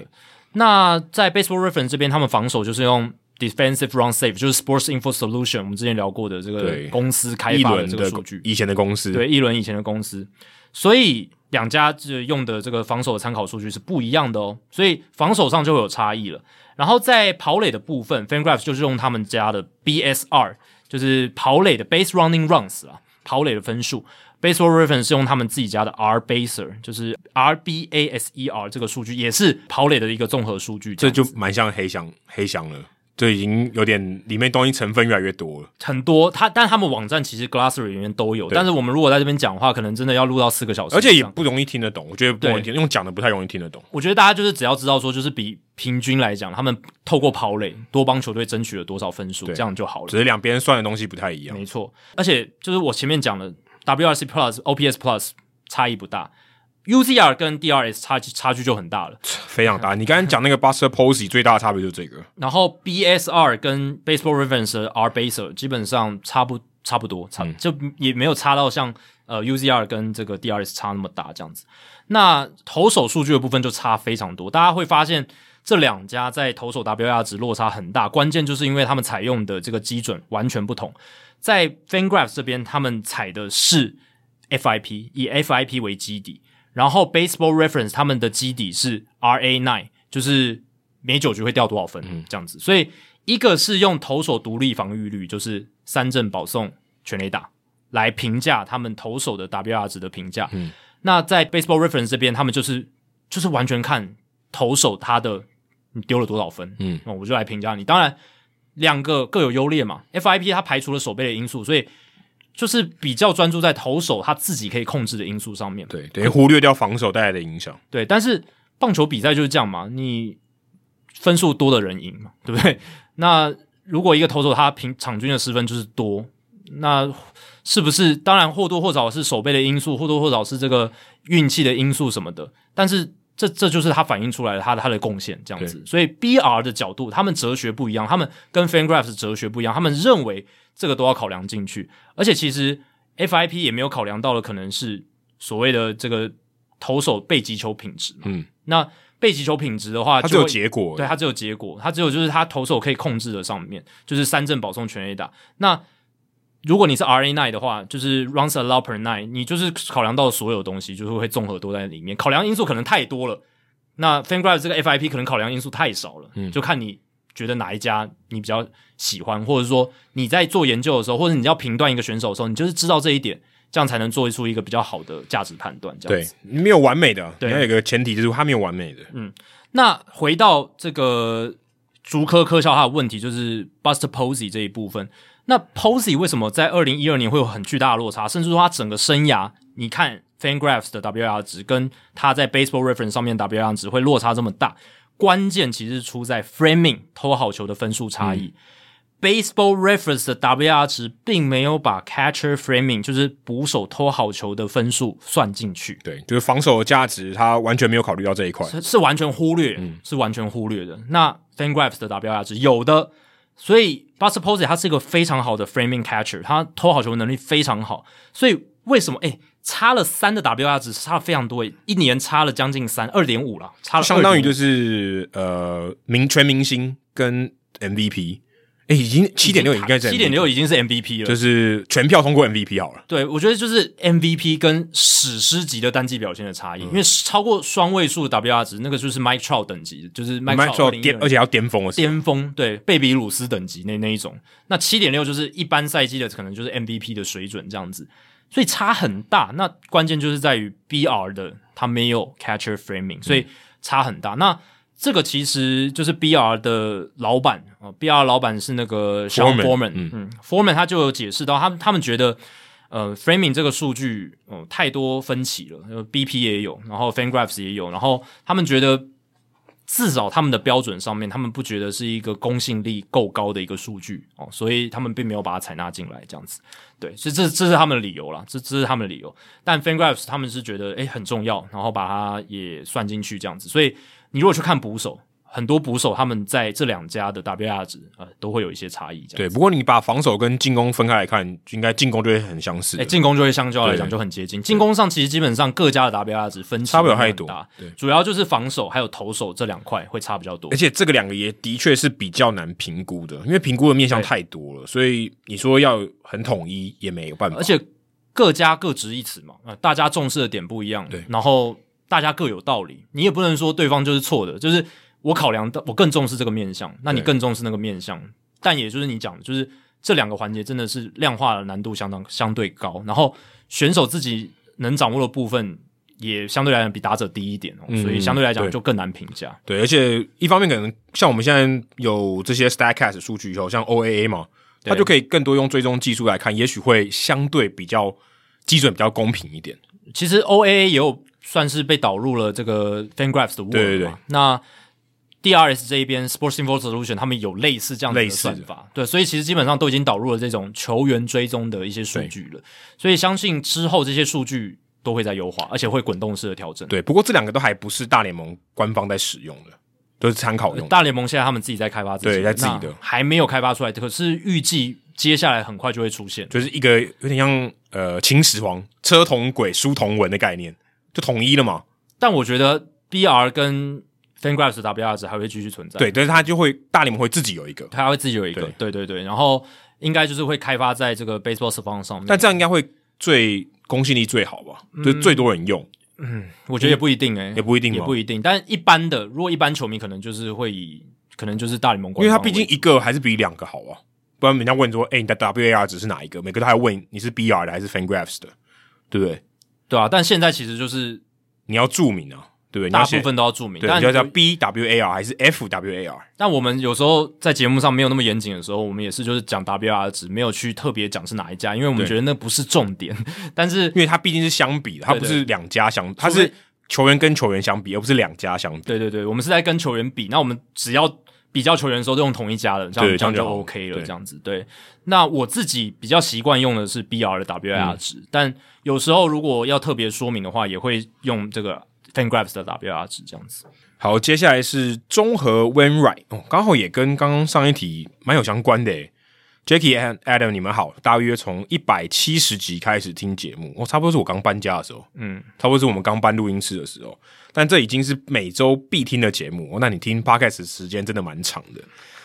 那在 Baseball Reference 这边，他们防守就是用 Defensive Run Safe，就是 Sports Info Solution，我们之前聊过的这个公司开发的这个数据，以前的公司，对，一轮以前的公司，所以。两家就用的这个防守的参考数据是不一样的哦，所以防守上就会有差异了。然后在跑垒的部分，FanGraphs 就是用他们家的 BSR，就是跑垒的 Base Running Runs 啊，跑垒的分数。Baseball Reference 是用他们自己家的 RBaser，就是 RBASER 这个数据，也是跑垒的一个综合数据。这就蛮像黑箱黑箱了。就已经有点里面东西成分越来越多了，很多。他但他们网站其实 Glossary 里面都有，但是我们如果在这边讲的话，可能真的要录到四个小时，而且也不容易听得懂。我觉得不容易听，用讲的不太容易听得懂。我觉得大家就是只要知道说，就是比平均来讲，他们透过跑垒多帮球队争取了多少分数，这样就好了。只是两边算的东西不太一样，没错。而且就是我前面讲的 WRC Plus、OPS Plus 差异不大。UZR 跟 DRS 差距差距就很大了，非常大。你刚才讲那个 Buster Posey 最大的差别就是这个。然后 BSR 跟 Baseball Reference 的 RBaser 基本上差不差不多，差、嗯、就也没有差到像呃 UZR 跟这个 DRS 差那么大这样子。那投手数据的部分就差非常多，大家会发现这两家在投手 WAR 值落差很大，关键就是因为他们采用的这个基准完全不同。在 FanGraphs 这边，他们采的是 FIP，以 FIP 为基底。然后 Baseball Reference 他们的基底是 RA nine，就是每九局会掉多少分，嗯，这样子。所以一个是用投手独立防御率，就是三振保送全垒打来评价他们投手的 WAR 值的评价。嗯，那在 Baseball Reference 这边，他们就是就是完全看投手他的你丢了多少分，嗯，那我就来评价你。当然两个各有优劣嘛。FIP 它排除了守备的因素，所以。就是比较专注在投手他自己可以控制的因素上面，对，等于忽略掉防守带来的影响。对，但是棒球比赛就是这样嘛，你分数多的人赢嘛，对不对？那如果一个投手他平场均的失分就是多，那是不是当然或多或少是守备的因素，或多或少是这个运气的因素什么的？但是这这就是他反映出来的他的他的贡献这样子。所以 BR 的角度，他们哲学不一样，他们跟 FanGraphs 哲学不一样，他们认为。这个都要考量进去，而且其实 FIP 也没有考量到的可能是所谓的这个投手被击球品质。嗯，那被击球品质的话，它只有结果，对，它只有结果，它只有就是它投手可以控制的上面，就是三振保送全 A 打。那如果你是 RA nine 的话，就是 runs allowed per nine，你就是考量到所有东西，就是会综合都在里面，考量因素可能太多了。那 FanGraphs 这个 FIP 可能考量因素太少了，嗯，就看你。觉得哪一家你比较喜欢，或者说你在做研究的时候，或者你要评断一个选手的时候，你就是知道这一点，这样才能做出一个比较好的价值判断。这样子对，没有完美的，对，你要有一个前提就是他没有完美的。嗯，那回到这个竹科科校它的问题就是 Buster Posey 这一部分。那 Posey 为什么在二零一二年会有很巨大的落差？甚至说他整个生涯，你看 FanGraphs 的 WAR 值跟他在 Baseball Reference 上面 WAR 值会落差这么大，关键其实出在 Framing 偷好球的分数差异。嗯、Baseball Reference 的 WAR 值并没有把 Catcher Framing 就是捕手偷好球的分数算进去。对，就是防守的价值，他完全没有考虑到这一块，是，是完全忽略，嗯、是完全忽略的。那 FanGraphs 的 WAR 值有的。所以 Buster Posey 他是一个非常好的 framing catcher，他偷好球能力非常好。所以为什么诶差了三的 WAR 值差了非常多，一年差了将近三二点五了，差了相当于就是呃明全明星跟 MVP。哎，已经七点六，应该是七点六已经是 MVP 了，就是全票通过 MVP 好了。对，我觉得就是 MVP 跟史诗级的单季表现的差异，嗯、因为超过双位数的 WR 值，那个就是 Mike Trout 等级，就是 Mike Trout 巅，而且要巅峰的巅峰，对，贝比鲁斯等级那那一种。那七点六就是一般赛季的可能就是 MVP 的水准这样子，所以差很大。那关键就是在于 BR 的他没有 catcher framing，所以差很大。嗯、那这个其实就是 BR 的老板啊，BR 老板是那个 Sean Foreman，嗯。嗯，Foreman 他就有解释到，他们他们觉得，呃，Framing 这个数据，哦、呃，太多分歧了，BP 也有，然后 FanGraphs 也有，然后他们觉得，至少他们的标准上面，他们不觉得是一个公信力够高的一个数据哦，所以他们并没有把它采纳进来，这样子，对，所以这这是他们的理由啦，这这是他们的理由，但 FanGraphs 他们是觉得，诶很重要，然后把它也算进去这样子，所以。你如果去看捕手，很多捕手他们在这两家的 WAR 值呃都会有一些差异。对，不过你把防守跟进攻分开来看，应该进攻就会很相似。哎，进攻就会相较来讲就很接近。进攻上其实基本上各家的 WAR 值分差不了太多。对，主要就是防守还有投手这两块会差比较多。而且这个两个也的确是比较难评估的，因为评估的面向太多了，所以你说要很统一也没有办法。而且各家各执一词嘛，呃，大家重视的点不一样。对，然后。大家各有道理，你也不能说对方就是错的。就是我考量的，我更重视这个面相，那你更重视那个面相。但也就是你讲的，就是这两个环节真的是量化的难度相当相对高，然后选手自己能掌握的部分也相对来讲比打者低一点哦，嗯、所以相对来讲就更难评价。对，而且一方面可能像我们现在有这些 Statcast 数据以后，像 OAA 嘛，对它就可以更多用追踪技术来看，也许会相对比较基准比较公平一点。其实 OAA 也有。算是被导入了这个 FanGraphs 的 World 对对对。那 DRS 这一边 Sports Info Solution 他们有类似这样的算法，对，所以其实基本上都已经导入了这种球员追踪的一些数据了。所以相信之后这些数据都会在优化，而且会滚动式的调整。对，不过这两个都还不是大联盟官方在使用的，都是参考用的。大联盟现在他们自己在开发自己，对，在自己的还没有开发出来，可是预计接下来很快就会出现，就是一个有点像呃秦始皇车同轨书同文的概念，就统一了嘛。但我觉得 BR 跟 FanGraphs 的 WAR 值还会继续存在。对，但是它就会大联盟会自己有一个，它会自己有一个。对，对对对，然后应该就是会开发在这个 Baseball Savant 上面。但这样应该会最公信力最好吧？嗯、就最多人用。嗯，我觉得也不一定诶、欸，也不一定，也不一定。但一般的，如果一般球迷可能就是会以，可能就是大联盟，因为他毕竟一个还是比两个好啊。不然人家问说，哎、欸，你的 WAR 值是哪一个？每个都还问你是 BR 的还是 FanGraphs 的，对不对？对啊。但现在其实就是你要注明啊。对不对？大部分都要注明，对但你要叫 B W A R 还是 F W A R？但我们有时候在节目上没有那么严谨的时候，我们也是就是讲 W R 值，没有去特别讲是哪一家，因为我们觉得那不是重点。但是因为它毕竟是相比的，它不是两家相，它是球员跟球员相比，而不是两家相比。对对对，我们是在跟球员比，那我们只要比较球员的时候都用同一家的，这样这样就 OK 了。这样子对。那我自己比较习惯用的是 B R 的 W R 值，嗯、但有时候如果要特别说明的话，也会用这个。FanGraphs 的 WIR 值这样子。好，接下来是综合 Wainwright 哦，刚好也跟刚刚上一题蛮有相关的。Jackie and Adam，你们好，大约从一百七十集开始听节目，哦，差不多是我刚搬家的时候，嗯，差不多是我们刚搬录音室的时候，但这已经是每周必听的节目哦。那你听 Podcast 时间真的蛮长的。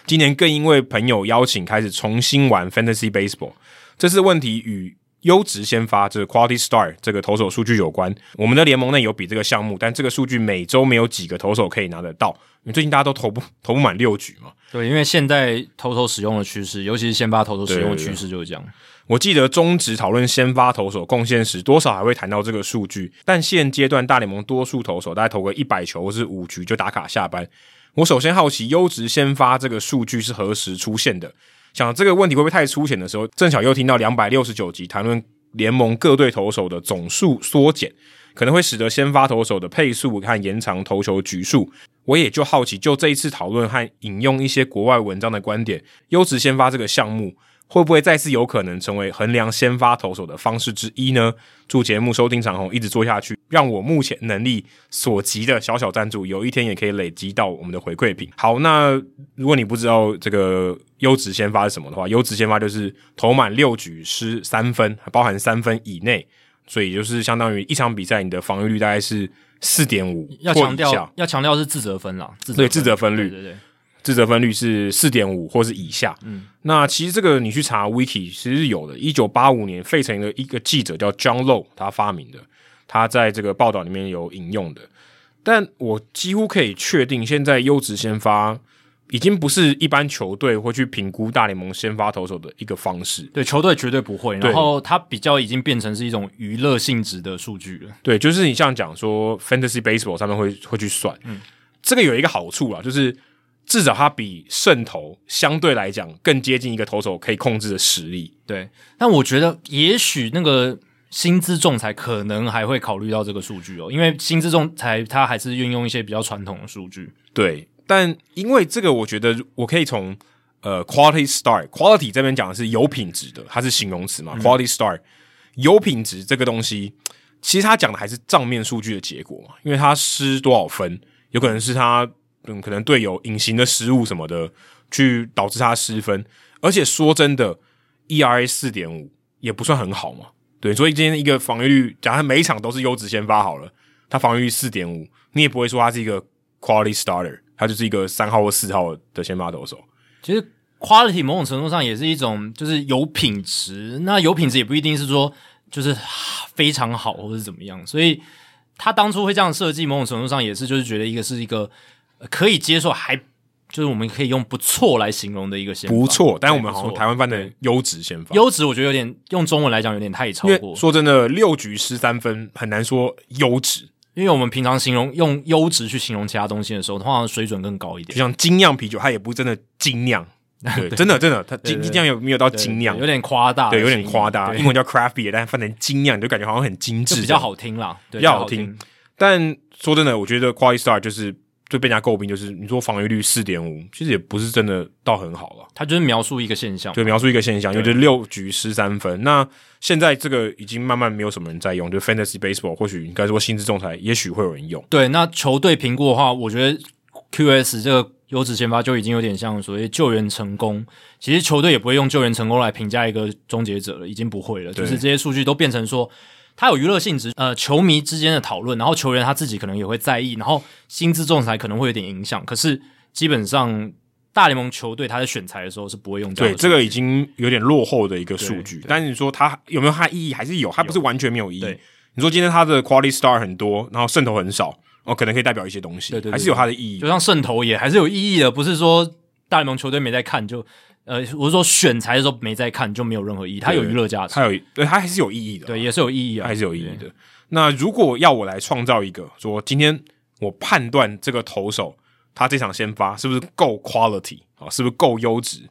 今年更因为朋友邀请，开始重新玩 Fantasy Baseball，这次问题与。优质先发，这个 Quality Start 这个投手数据有关，我们的联盟内有比这个项目，但这个数据每周没有几个投手可以拿得到，因为最近大家都投不 投不满六局嘛。对，因为现在投手使用的趋势，尤其是先发投手使用的趋势就是这样。我记得中职讨论先发投手贡献时，多少还会谈到这个数据，但现阶段大联盟多数投手大概投个一百球或是五局就打卡下班，我首先好奇优质先发这个数据是何时出现的？想这个问题会不会太粗浅的时候，正巧又听到两百六十九集谈论联盟各队投手的总数缩减，可能会使得先发投手的配速和延长投球局数。我也就好奇，就这一次讨论和引用一些国外文章的观点，优质先发这个项目。会不会再次有可能成为衡量先发投手的方式之一呢？祝节目收听长虹一直做下去，让我目前能力所及的小小赞助，有一天也可以累积到我们的回馈品。好，那如果你不知道这个优质先发是什么的话，优质先发就是投满六局失三分，包含三分以内，所以就是相当于一场比赛你的防御率大概是四点五。要强调，要强调是自责分啦，自责分，对，自责分率，对对对。自责分率是四点五或是以下。嗯，那其实这个你去查 Wiki 其实是有的。一九八五年，费城的一个记者叫 John Low，他发明的，他在这个报道里面有引用的。但我几乎可以确定，现在优质先发已经不是一般球队会去评估大联盟先发投手的一个方式。对，球队绝对不会。然后它比较已经变成是一种娱乐性质的数据了。对，就是你像讲说 Fantasy Baseball 上面会会去算，嗯，这个有一个好处啊，就是。至少他比胜投相对来讲更接近一个投手可以控制的实力。对，但我觉得也许那个薪资仲裁可能还会考虑到这个数据哦，因为薪资仲裁它还是运用一些比较传统的数据。对，但因为这个，我觉得我可以从呃 quality start，quality 这边讲的是有品质的，它是形容词嘛。嗯、quality start 有品质这个东西，其实他讲的还是账面数据的结果嘛，因为他失多少分，有可能是他。嗯，可能队友隐形的失误什么的，去导致他失分。而且说真的，ERA 四点五也不算很好嘛。对，所以今天一个防御率，假如每一场都是优质先发好了，他防御率四点五，你也不会说他是一个 quality starter，他就是一个三号或四号的先发投手。其实 quality 某种程度上也是一种，就是有品质。那有品质也不一定是说就是非常好或是怎么样。所以他当初会这样设计，某种程度上也是就是觉得一个是一个。可以接受，还就是我们可以用不错来形容的一个先发，不错。但是我们好像台湾翻的优质先发，优质我觉得有点用中文来讲有点太超过。说真的，六局失三分很难说优质，因为我们平常形容用优质去形容其他东西的时候，通常水准更高一点。就像精酿啤酒，它也不是真的精酿，对，真的真的，它精精酿有没有到精酿？有点夸大，对，有点夸大。英文叫 craft beer，但翻成精酿，你就感觉好像很精致，比较好听啦，比较好听。但说真的，我觉得 quality start 就是。最被人家诟病就是你说防御率四点五，其实也不是真的到很好了。他就是描述一个现象，对，描述一个现象，因为就是六局失三分。那现在这个已经慢慢没有什么人在用，就 Fantasy Baseball，或许应该说薪资仲裁，也许会有人用。对，那球队评估的话，我觉得 QS 这个优质先发就已经有点像所谓救援成功。其实球队也不会用救援成功来评价一个终结者了，已经不会了。就是这些数据都变成说。它有娱乐性质，呃，球迷之间的讨论，然后球员他自己可能也会在意，然后薪资仲裁可能会有点影响。可是基本上大联盟球队他在选材的时候是不会用这样的。对，这个已经有点落后的一个数据。但是你说它有没有它意义？还是有，它不是完全没有意义。你说今天它的 quality star 很多，然后胜投很少，哦，可能可以代表一些东西，对对还是有它的意义。就像胜投也还是有意义的，不是说大联盟球队没在看就。呃，我是说选材的时候没在看，就没有任何意义。它有娱乐价值，它有，对，它还是有意义的。对，也是有意义啊，还是有意义的。那如果要我来创造一个，说今天我判断这个投手他这场先发是不是够 quality 啊，是不是够优质？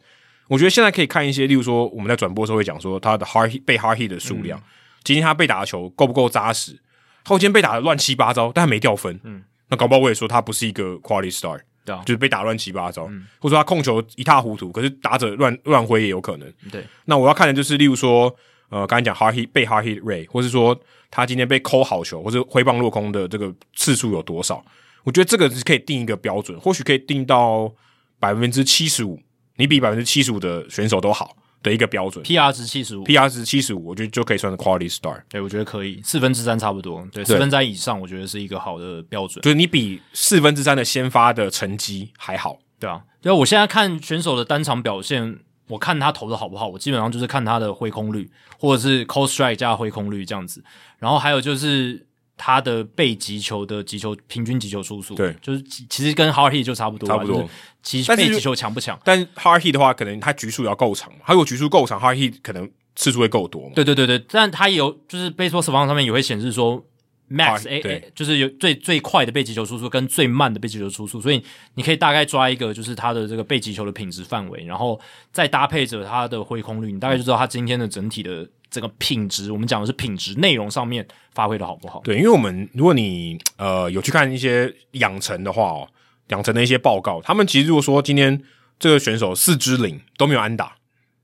我觉得现在可以看一些，例如说我们在转播的时候会讲说他的 hard hit 被 hard hit 的数量，嗯、今天他被打的球够不够扎实？他今天被打的乱七八糟，但他没掉分，嗯，那搞不好我也说他不是一个 quality star。就是被打乱七八糟，嗯、或者说他控球一塌糊涂，可是打者乱乱挥也有可能。对，那我要看的就是，例如说，呃，刚才讲 hard hit 被 hard hit rate，或是说他今天被抠好球，或者挥棒落空的这个次数有多少？我觉得这个是可以定一个标准，或许可以定到百分之七十五，你比百分之七十五的选手都好。的一个标准，PR 值七十五，PR 值七十五，我觉得就可以算是 quality star。对，我觉得可以，四分之三差不多。对，四分之三以上，我觉得是一个好的标准。就是你比四分之三的先发的成绩还好，对啊。对啊，我现在看选手的单场表现，我看他投的好不好，我基本上就是看他的挥空率，或者是 call strike 加挥空率这样子。然后还有就是。他的被击球的击球平均击球出数，对，就是其实跟 hard hit 就差不多，差不多。其实被击球强不强？但 hard hit 的话，可能他局数要够长，他如果局数够长，hard hit 可能次数会够多。对对对对，但他也有就是 Baseball Savant 上面也会显示说，max A A 就是有最最快的被击球出速跟最慢的被击球出速，所以你可以大概抓一个就是他的这个被击球的品质范围，然后再搭配着他的挥空率，你大概就知道他今天的整体的这个品质。我们讲的是品质内容上面发挥的好不好？对，因为我们如果你呃有去看一些养成的话哦，养成的一些报告，他们其实如果说今天这个选手四支零都没有安打，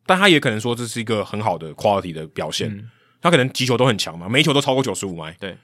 但他也可能说这是一个很好的 quality 的表现，嗯、他可能击球都很强嘛，每一球都超过九十五迈，对。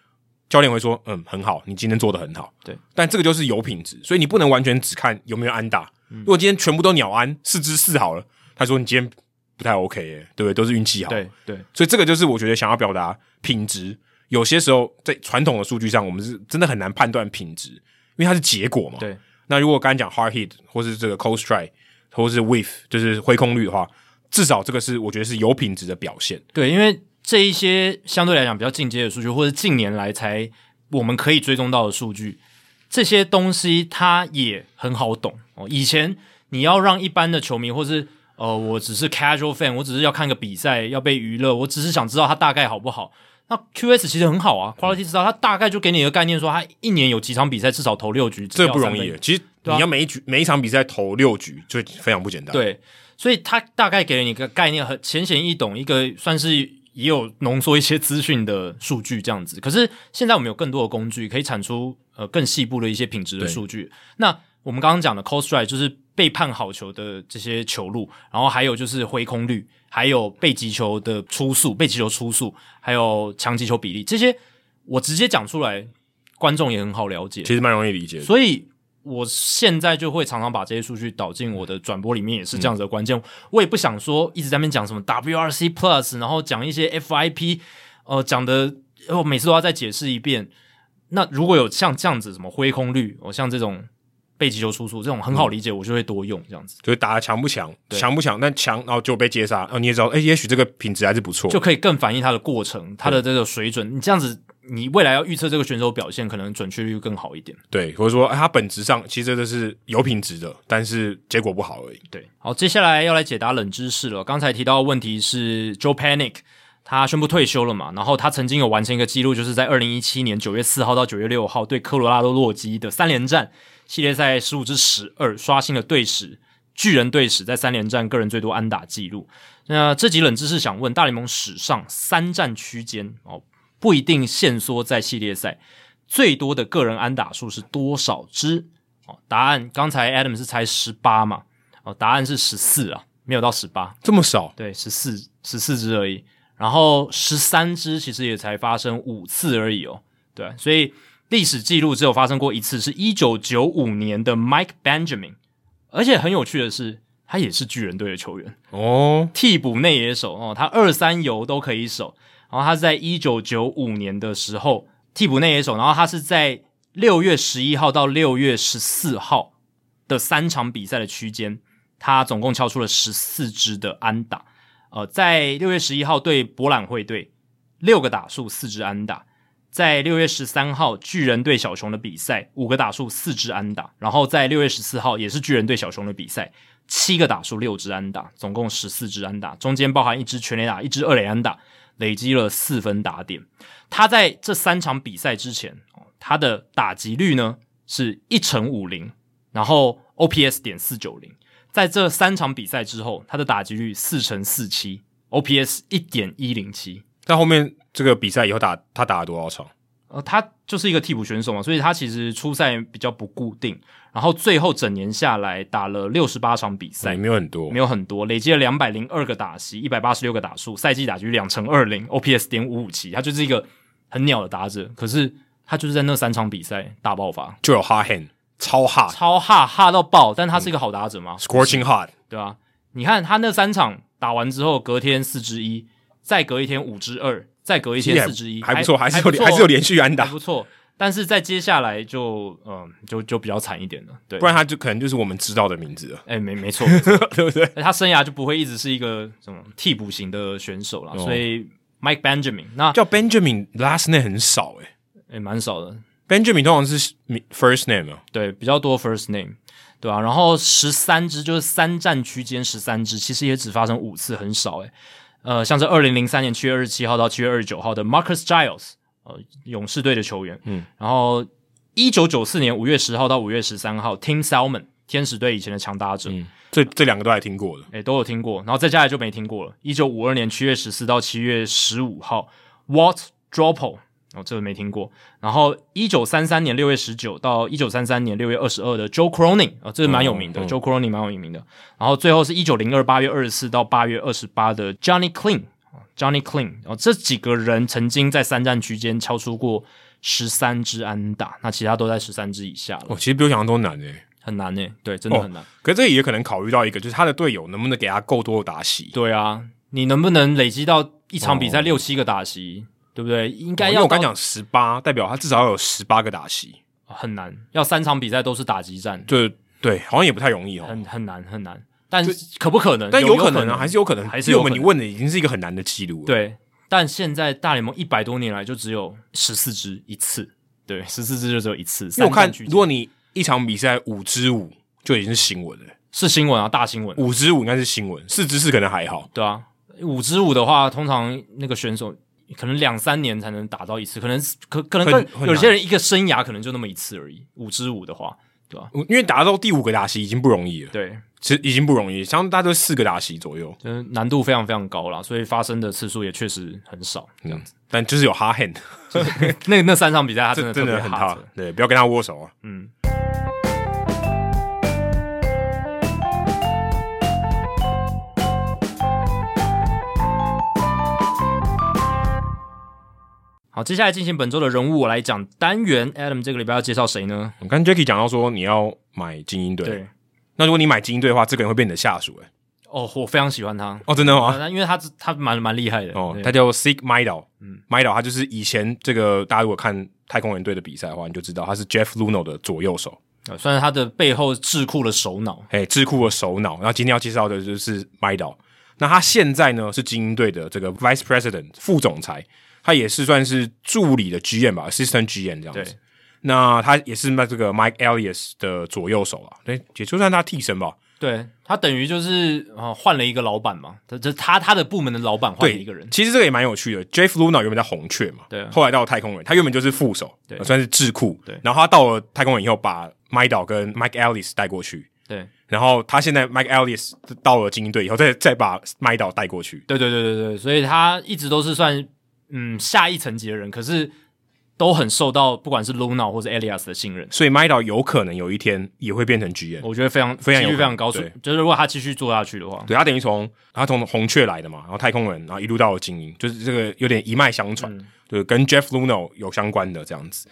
教练会说：“嗯，很好，你今天做的很好。”对，但这个就是有品质，所以你不能完全只看有没有安打。嗯、如果今天全部都鸟安，四支四好了，他说你今天不太 OK 耶，对不对？都是运气好。对对，所以这个就是我觉得想要表达品质。有些时候在传统的数据上，我们是真的很难判断品质，因为它是结果嘛。对。那如果刚才讲 hard hit 或是这个 cold strike 或是 whiff，就是挥空率的话，至少这个是我觉得是有品质的表现。对，因为这一些相对来讲比较进阶的数据，或者近年来才。我们可以追踪到的数据，这些东西它也很好懂哦。以前你要让一般的球迷，或是呃，我只是 casual fan，我只是要看个比赛，要被娱乐，我只是想知道它大概好不好。那 QS 其实很好啊，Quality 知道它大概就给你一个概念，说它一年有几场比赛至少投六局，这不容易。其实你要每一局、啊、每一场比赛投六局，就非常不简单。对，所以它大概给了你一个概念，很浅显易懂，一个算是。也有浓缩一些资讯的数据这样子，可是现在我们有更多的工具可以产出呃更细部的一些品质的数据。那我们刚刚讲的 cold strike 就是被判好球的这些球路，然后还有就是挥空率，还有被击球的出速、被击球出速，还有强击球比例，这些我直接讲出来，观众也很好了解，其实蛮容易理解的。所以。我现在就会常常把这些数据导进我的转播里面，也是这样子的关键。嗯、我也不想说一直在那边讲什么 WRC Plus，然后讲一些 FIP，呃，讲的我每次都要再解释一遍。那如果有像这样子什么挥空率，哦，像这种被击球出速这种很好理解，我就会多用这样子。就是打的强不强，强不强，但强然后就被接杀，哦，你也知道，哎，也许这个品质还是不错，就可以更反映它的过程，它的这个水准。你这样子。你未来要预测这个选手表现，可能准确率更好一点。对，或者说，他本质上其实这是有品质的，但是结果不好而已。对，好，接下来要来解答冷知识了。刚才提到的问题是 Joe Panic 他宣布退休了嘛？然后他曾经有完成一个记录，就是在二零一七年九月四号到九月六号对科罗拉多洛基的三连战系列赛十五至十二，刷新了队史巨人队史在三连战个人最多安打记录。那这集冷知识想问，大联盟史上三战区间哦。不一定限缩在系列赛，最多的个人安打数是多少支？哦，答案刚才 Adam 是猜十八嘛？哦，答案是十四啊，没有到十八，这么少？对，十四十四支而已。然后十三支其实也才发生五次而已哦。对，所以历史记录只有发生过一次，是一九九五年的 Mike Benjamin。而且很有趣的是，他也是巨人队的球员哦，替补内野手哦，他二三游都可以守。然后他是在一九九五年的时候替补内野手，然后他是在六月十一号到六月十四号的三场比赛的区间，他总共敲出了十四支的安打。呃，在六月十一号对博览会队六个打数四支安打，在六月十三号巨人对小熊的比赛五个打数四支安打，然后在六月十四号也是巨人对小熊的比赛七个打数六支安打，总共十四支安打，中间包含一支全垒打，一支二垒安打。累积了四分打点，他在这三场比赛之前，他的打击率呢是一乘五零，然后 OPS 点四九零。在这三场比赛之后，他的打击率四乘四七，OPS 一点一零七。在后面这个比赛以后打，他打了多少场？呃，他就是一个替补选手嘛，所以他其实出赛比较不固定。然后最后整年下来打了六十八场比赛，没有很多，没有很多，累积了两百零二个打席，一百八十六个打数，赛季打局两成二零，OPS 点五五七，他就是一个很鸟的打者。可是他就是在那三场比赛大爆发，就有 hot hand，超 hot，超 hot，hot 到爆。但他是一个好打者吗、嗯、？Scorching hot，对吧、啊？你看他那三场打完之后，隔天四支一，再隔一天五支二，再隔一天四支一，还不错，还是有还是有连续安打，还不错。但是在接下来就嗯就就比较惨一点了，对，不然他就可能就是我们知道的名字了。哎、欸，没没错，对不对？他生涯就不会一直是一个什么替补型的选手了。哦、所以 Mike Benjamin 那叫 Benjamin last name 很少哎、欸，哎蛮、欸、少的。Benjamin 通常是 first name 啊，对，比较多 first name，对吧、啊？然后十三支就是三战区间十三支，其实也只发生五次，很少哎、欸。呃，像是二零零三年七月二十七号到七月二十九号的 Marcus Giles。呃，勇士队的球员。嗯，然后一九九四年五月十号到五月十三号，Tim Salmon，天使队以前的强打者。嗯，这这两个都还听过的，诶，都有听过。然后再下来就没听过了。一九五二年七月十四到七月十五号，Walt Droppo。哦，这个没听过。然后，一九三三年六月十九到一九三三年六月二十二的 Joe Cronin 啊，这个蛮有名的，哦哦，Joe Cronin 蛮有名的。然后，最后是一九零二八月二十四到八月二十八的 Johnny Clean，Johnny Clean。哦，这几个人曾经在三战区间敲出过十三支安打，那其他都在十三支以下了。哦，其实比我想象中难诶，很难诶，对，真的很难。哦，可是这也可能考虑到一个，就是他的队友能不能给他够多的打席。对啊，你能不能累积到一场比赛六七个打席？哦对不对？应该要、哦、因为我刚讲十八，代表他至少要有十八个打席，很难。要三场比赛都是打击战，对对，好像也不太容易哦，很很难很难。但可不可能？但有可能啊，还是有可能。还是有可能。你问的已经是一个很难的记录了。对，但现在大联盟一百多年来就只有十四支一次，对，十四支就只有一次。因为我看，如果你一场比赛五支五，就已经是新闻了，是新闻啊，大新闻。五支五应该是新闻，四支四可能还好。对啊，五支五的话，通常那个选手。可能两三年才能打到一次，可能可可能更有些人一个生涯可能就那么一次而已。五支五的话，对吧？因为打到第五个打席已经不容易了。对，其实已经不容易，相当大概都四个打席左右，就是难度非常非常高啦，所以发生的次数也确实很少。这样子，嗯、但就是有 hard hand，那那三场比赛他真的真的很 hard，对，不要跟他握手啊。嗯。好，接下来进行本周的人物，我来讲单元。Adam 这个礼拜要介绍谁呢？我刚 Jacky 讲到说你要买精英队，对。那如果你买精英队的话，这个人会变你的下属诶。哦，我非常喜欢他。哦，真的吗？因为他他蛮蛮厉害的。哦，他叫 Sig Mejdal。嗯，Mejdal 他就是以前这个大家如果看太空人队的比赛的话，你就知道他是 Jeff Luhnow 的左右手。呃，算是他的背后智库的首脑。哎，智库的首脑。然后今天要介绍的就是 Mejdal。那他现在呢是精英队的这个 Vice President 副总裁。他也是算是助理的 GM 吧，Assistant GM 这样子。对那他也是那这个 Mike Elias 的左右手啊，对，也就算他替身吧。对，他等于就是啊换了一个老板嘛，这这他他的部门的老板换了一个人。其实这个也蛮有趣的，Jeff Luhnow 原本在红雀嘛，对，后来到了太空人，他原本就是副手，对，算是智库，对。然后他到了太空人以后，把 Mejdal 跟 Mike Elias 带过去，对。然后他现在 Mike Elias 到了精英队以后，再再把 Mejdal 带过去，对对对对对，所以他一直都是算。嗯，下一层级的人，可是都很受到不管是 Luhnow 或者 Elias 的信任，所以 Mejdal 有可能有一天也会变成 GM，我觉得非常非常有非常高，对就是如果他继续做下去的话，对他等于从他从红雀来的嘛，然后太空人，然后一路到了精英，就是这个有点一脉相传，嗯、对，跟 Jeff Luhnow 有相关的这样子。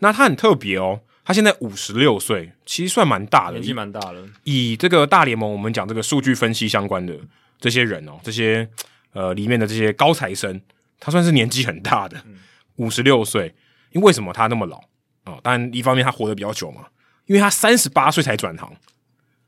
那他很特别哦，他现在五十六岁，其实算蛮大的，年纪蛮大的。以这个大联盟，我们讲这个数据分析相关的这些人哦，这些呃里面的这些高材生。他算是年纪很大的，五十六岁。因为为什么他那么老啊？当然，一方面他活得比较久嘛，因为他三十八岁才转行，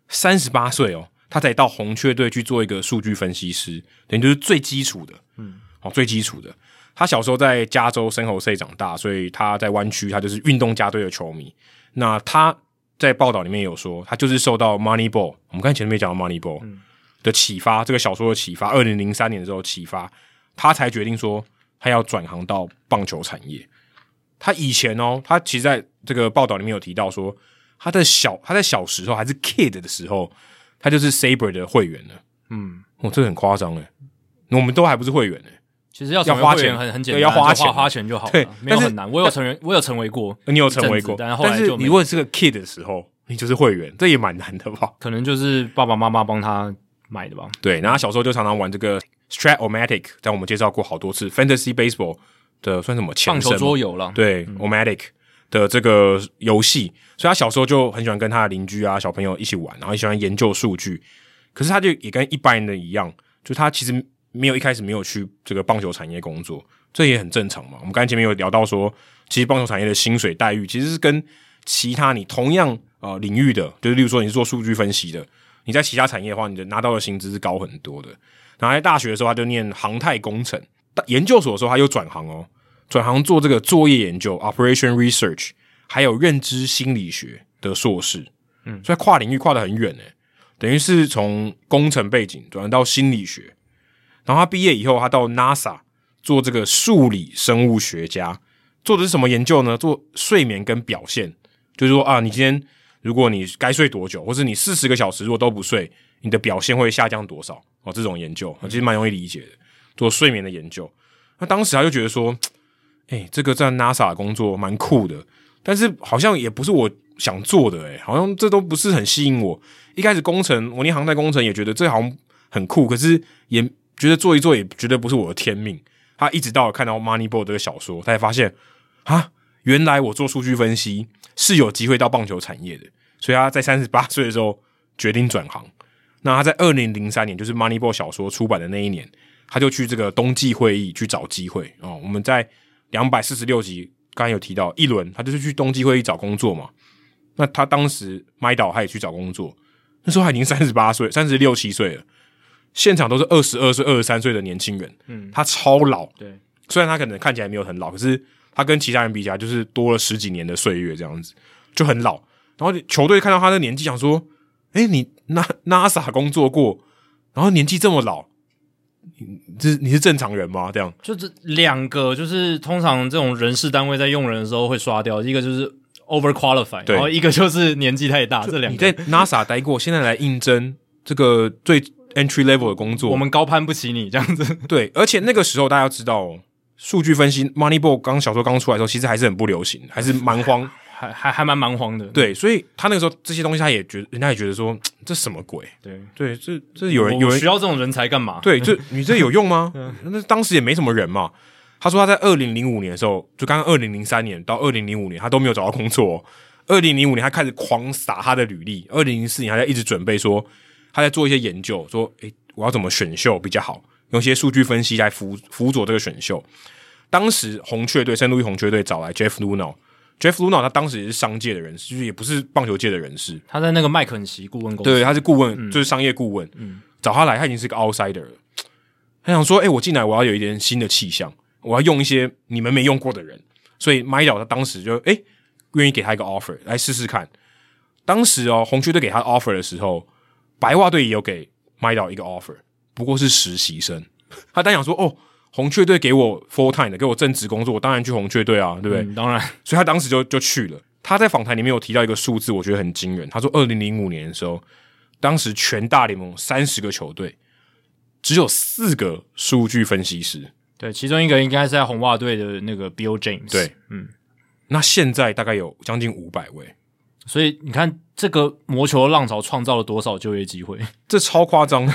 三十八岁哦，他才到红雀队去做一个数据分析师，等于就是最基础的，嗯，哦，最基础的。他小时候在加州生活、社长大，所以他在湾区，他就是运动家队的球迷。那他在报道里面有说，他就是受到 Moneyball，我们刚才前面讲到 Moneyball 的启发，这个小说的启发，二零零三年的时候启发。他才决定说他要转行到棒球产业。他以前哦，他其实在这个报道里面有提到说，他在小他在小时候还是 kid 的时候，他就是 Saber 的会员了。嗯，哦，这个很夸张诶，我们都还不是会员诶。其实要要花钱很很简单，要花钱花钱就好了，对，没有很难。我有成为我有成为过，你有成为过，但后来就你问是个 kid 的时候，你就是会员，这也蛮难的吧？可能就是爸爸妈妈帮他买的吧。对，然后他小时候就常常玩这个。Strat-O-Matic，在我们介绍过好多次，Fantasy Baseball 的算什么前身？棒球桌游了。对、嗯、O-Matic 的这个游戏，所以他小时候就很喜欢跟他的邻居啊、小朋友一起玩，然后也喜欢研究数据。可是他就也跟一般人的一样，就他其实没有一开始没有去这个棒球产业工作，这也很正常嘛。我们刚才前面有聊到说，其实棒球产业的薪水待遇其实是跟其他你同样呃领域的，就是例如说你是做数据分析的，你在其他产业的话，你的拿到的薪资是高很多的。然后在大学的时候，他就念航太工程；研究所的时候，他又转行哦，转行做这个作业研究 （operation research），还有认知心理学的硕士。嗯，所以跨领域跨得很远诶，等于是从工程背景转到心理学。然后他毕业以后，他到 NASA 做这个数理生物学家，做的是什么研究呢？做睡眠跟表现，就是说啊，你今天如果你该睡多久，或是你四十个小时如果都不睡，你的表现会下降多少？哦，这种研究其实蛮容易理解的，做睡眠的研究。那当时他就觉得说，哎、这个在 NASA 工作蛮酷的，但是好像也不是我想做的、欸，诶好像这都不是很吸引我。一开始工程，我念航太工程也觉得这好像很酷，可是也觉得做一做也绝对不是我的天命。他一直到看到 Moneyball 这个小说，他才发现。啊，原来我做数据分析是有机会到棒球产业的，所以他在三十八岁的时候决定转行。那他在二零零三年，就是《Moneyball》小说出版的那一年，他就去这个冬季会议去找机会哦。我们在两百四十六集刚才有提到一轮，他就是去冬季会议找工作嘛。那他当时麦岛他也去找工作，那时候他已经三十八岁，三十六七岁了，现场都是二十二岁、二十三岁的年轻人，嗯，他超老，对，虽然他可能看起来没有很老，可是。他跟其他人比起来，就是多了十几年的岁月，这样子就很老。然后球队看到他的年纪，想说：“哎、欸，你 NASA 工作过，然后年纪这么老，你这你是正常人吗？”这样就这两个，就是通常这种人事单位在用人的时候会刷掉，一个就是 over qualified，然后一个就是年纪太大。这两个你在 NASA 待过，现在来应征这个最 entry level 的工作，我们高攀不起你这样子。对，而且那个时候大家要知道。数据分析，Moneyball 刚小说刚出来的时候，其实还是很不流行，还是蛮荒，还还还蛮蛮荒的。对，所以他那个时候这些东西，他也觉得，人家也觉得说，这什么鬼？对对，这这有人有人需要这种人才干嘛？对，这 你这有用吗？那当时也没什么人嘛。他说他在二零零五年的时候，就刚刚二零零三年到二零零五年，他都没有找到工作。二零零五年他开始狂撒他的履历，二零零四年他在一直准备说他在做一些研究，说诶，我要怎么选秀比较好，用一些数据分析来辅辅佐这个选秀。当时红雀队，圣路易红雀队找来 Jeff Luhnow，Jeff Luhnow 他当时也是商界的人士，就是也不是棒球界的人士。他在那个麦肯锡顾问公司，对，他是顾问，嗯、就是商业顾问。嗯，找他来，他已经是个 outsider 了。他想说，哎、欸，我进来，我要有一点新的气象，我要用一些你们没用过的人。所以麦岛他当时就哎，愿、欸、意给他一个 offer 来试试看。当时哦，红雀队给他 offer 的时候，白袜队也有给麦岛一个 offer，不过是实习生。他当想说，哦。红雀队给我 full time 的，给我正职工作，我当然去红雀队啊，对不对？嗯，当然，所以他当时就就去了。他在访谈里面有提到一个数字，我觉得很惊人。他说，二零零五年的时候，当时全大联盟三十个球队，只有四个数据分析师。对，其中一个应该是在红袜队的那个 Bill James。对，嗯，那现在大概有将近五百位。所以你看，这个魔球的浪潮创造了多少就业机会？这超夸张，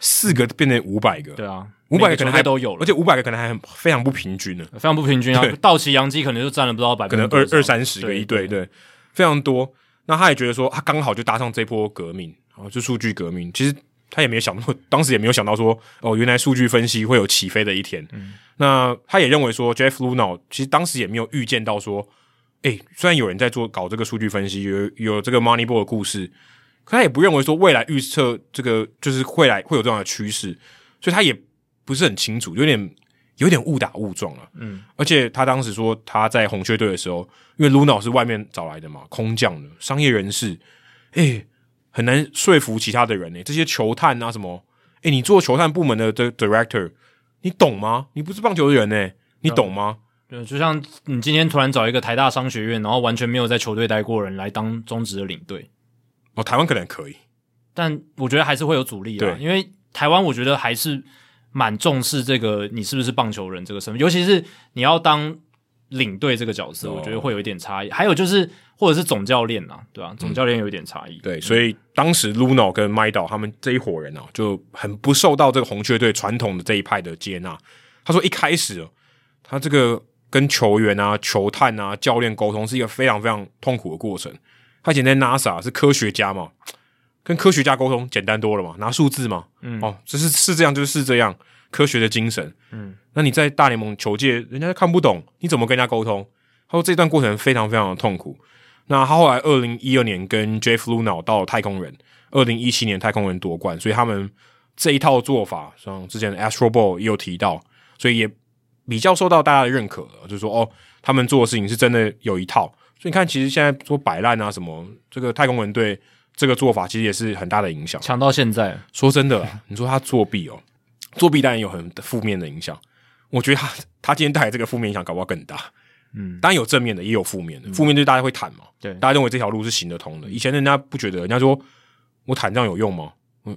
四个变成五百个。对啊。五百个可能还都有了，而且五百个可能还很非常不平均呢，非常不平均啊！道奇、洋基可能就占了不知道百分之可能二二三十个一对，对，非常多。那他也觉得说，他刚好就搭上这波革命，然后，就数据革命。其实他也没有想到，当时也没有想到说，哦，原来数据分析会有起飞的一天。嗯、那他也认为说，Jeff Luhnow 其实当时也没有预见到说，哎、欸，虽然有人在做搞这个数据分析，有有这个 Moneyball 的故事，可他也不认为说未来预测这个就是会来会有这样的趋势，所以他也。不是很清楚，有点有点误打误撞了。嗯，而且他当时说他在红雀队的时候，因为 Luhnow 是外面找来的嘛，空降的商业人士，诶、欸，很难说服其他的人呢、欸，这些球探啊什么，诶、欸，你做球探部门的的 director，你懂吗？你不是棒球的人呢、欸，你懂吗？对，就像你今天突然找一个台大商学院，然后完全没有在球队待过人来当中职的领队，哦，台湾可能可以，但我觉得还是会有阻力啊，因为台湾我觉得还是。蛮重视这个，你是不是棒球人这个身份，尤其是你要当领队这个角色，哦、我觉得会有一点差异。还有就是，或者是总教练啊，对吧、啊？总教练有一点差异。嗯、对，所以当时 Luhnow 跟麦岛他们这一伙人啊，就很不受到这个红雀队传统的这一派的接纳。他说一开始，他这个跟球员啊、球探啊、教练沟通是一个非常非常痛苦的过程。他以前在 NASA 是科学家嘛。跟科学家沟通简单多了嘛，拿数字嘛，嗯，哦，只是是这样就是这样，科学的精神，嗯，那你在大联盟球界，人家看不懂，你怎么跟人家沟通？他说这段过程非常非常的痛苦。那他后来二零一二年跟 Jeff Luhnow 到了太空人，二零一七年太空人夺冠，所以他们这一套做法，像之前的 Astro Ball 也有提到，所以也比较受到大家的认可了，就是说哦，他们做的事情是真的有一套。所以你看，其实现在说摆烂啊什么，这个太空人队。这个做法其实也是很大的影响，强到现在。说真的，你说他作弊哦，作弊当然有很负面的影响。我觉得他他今天带来这个负面影响，搞不好更大。嗯，当然有正面的，也有负面的。负、嗯、面就是大家会谈嘛，对，大家认为这条路是行得通的。以前人家不觉得，人家说我坦这样有用吗？嗯，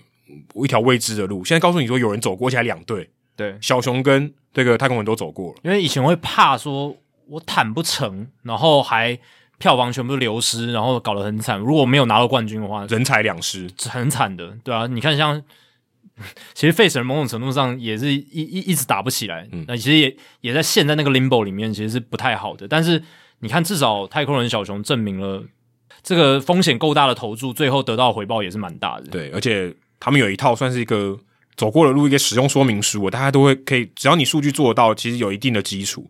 我一条未知的路，现在告诉你说有人走过，而且还两队，对，小熊跟这个太空人都走过了。因为以前会怕说我坦不成，然后还票房全部流失，然后搞得很惨。如果没有拿到冠军的话，人财两失，很惨的，对啊。你看像。其实费城某种程度上也是一一一直打不起来，那、嗯、其实也也在陷在那个 limbo 里面，其实是不太好的。但是你看，至少太空人小熊证明了这个风险够大的投注，最后得到回报也是蛮大的。对，而且他们有一套算是一个走过的路，一个使用说明书，我大家都会可以，只要你数据做得到，其实有一定的基础。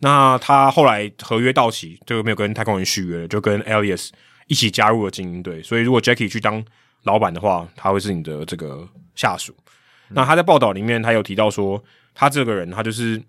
那他后来合约到期，就没有跟太空人续约，就跟 Elias 一起加入了精英队。所以如果 Jackie 去当老板的话，他会是你的这个下属。那他在报道里面，他有提到说，他这个人，他就是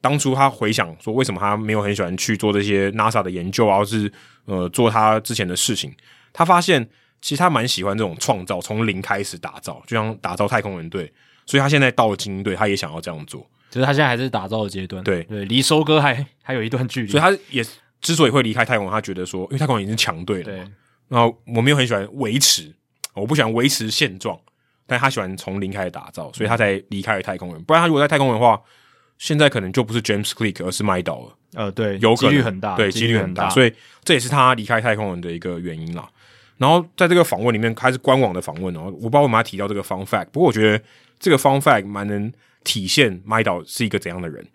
当初他回想说，为什么他没有很喜欢去做这些 NASA 的研究啊，或是呃做他之前的事情。他发现其实他蛮喜欢这种创造，从零开始打造，就像打造太空人队。所以他现在到了精英队，他也想要这样做。只是他现在还是打造的阶段，对对，离收割还 还有一段距离。所以他也之所以会离开太空人，他觉得说，因为太空人已经是强队了，嘛。然后我没有很喜欢维持。我不喜欢维持现状，但他喜欢从零开始打造，所以他才离开了太空人。不然他如果在太空人的话，现在可能就不是 James Click，而是麦岛了。呃，对，有几率很大，对，几率很大。所以这也是他离开太空人的一个原因啦。然后在这个访问里面，开始官网的访问哦，我不知道为什么提到这个 fun fact，不过我觉得这个 fun fact 蛮能体现麦岛是一个怎样的人。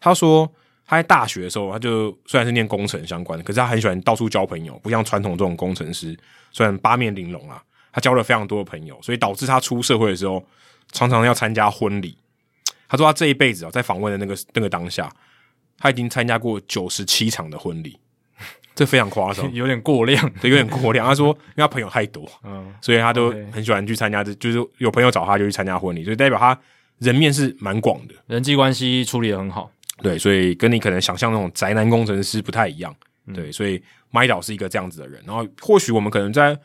他说他在大学的时候，他就虽然是念工程相关的，可是他很喜欢到处交朋友，不像传统这种工程师，虽然八面玲珑啊。他交了非常多的朋友，所以导致他出社会的时候常常要参加婚礼。他说他这一辈子啊，在访问的那个那个当下，他已经参加过九十七场的婚礼，这非常夸张，有点过量，对，有点过量。他说，因为他朋友太多，嗯，所以他都很喜欢去参加，就是有朋友找他就去参加婚礼，所以代表他人面是蛮广的，人际关系处理的很好。对，所以跟你可能想象那种宅男工程师不太一样。对，所以麦岛是一个这样子的人。然后或许我们可能在。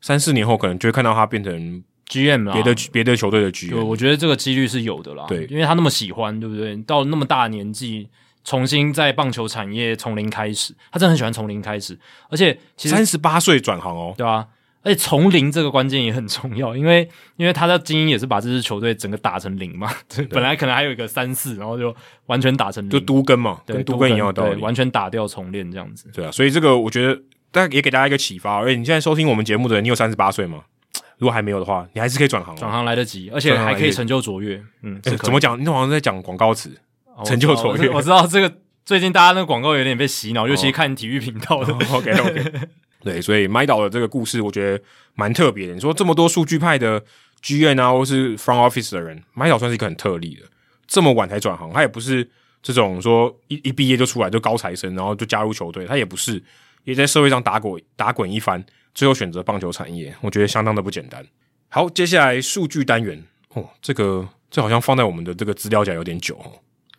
三四年后，可能就会看到他变成 GM 了，别的别的球队的 GM。我觉得这个几率是有的啦。对，因为他那么喜欢，对不对？到了那么大年纪，重新在棒球产业从零开始，他真的很喜欢从零开始。而且，其实三十八岁转行哦，对啊？而且从零这个关键也很重要，因为因为他的精英也是把这支球队整个打成零嘛。对，本来可能还有一个三四，然后就完全打成零，就都跟嘛，跟都跟一样的道理，完全打掉重练这样子。对啊，所以这个我觉得，但也给大家一个启发。而且你现在收听我们节目的人，你有三十八岁吗？如果还没有的话，你还是可以转行，转行来得及，而且还可以成就卓越。嗯，欸、怎么讲？你好像在讲广告词，成就卓越。我知道这个最近大家那个广告有点被洗脑，尤其看体育频道的。哦、OK OK，对，所以麦岛的这个故事我觉得蛮特别的。你说这么多数据派的 GM 啊，或是 Front Office 的人，麦岛算是一个很特例的。这么晚才转行，他也不是这种说一一毕业就出来就高材生，然后就加入球队，他也不是，也在社会上打滚打滚一番。最后选择棒球产业，我觉得相当的不简单。好，接下来数据单元哦，这个这好像放在我们的这个资料夹有点久哦。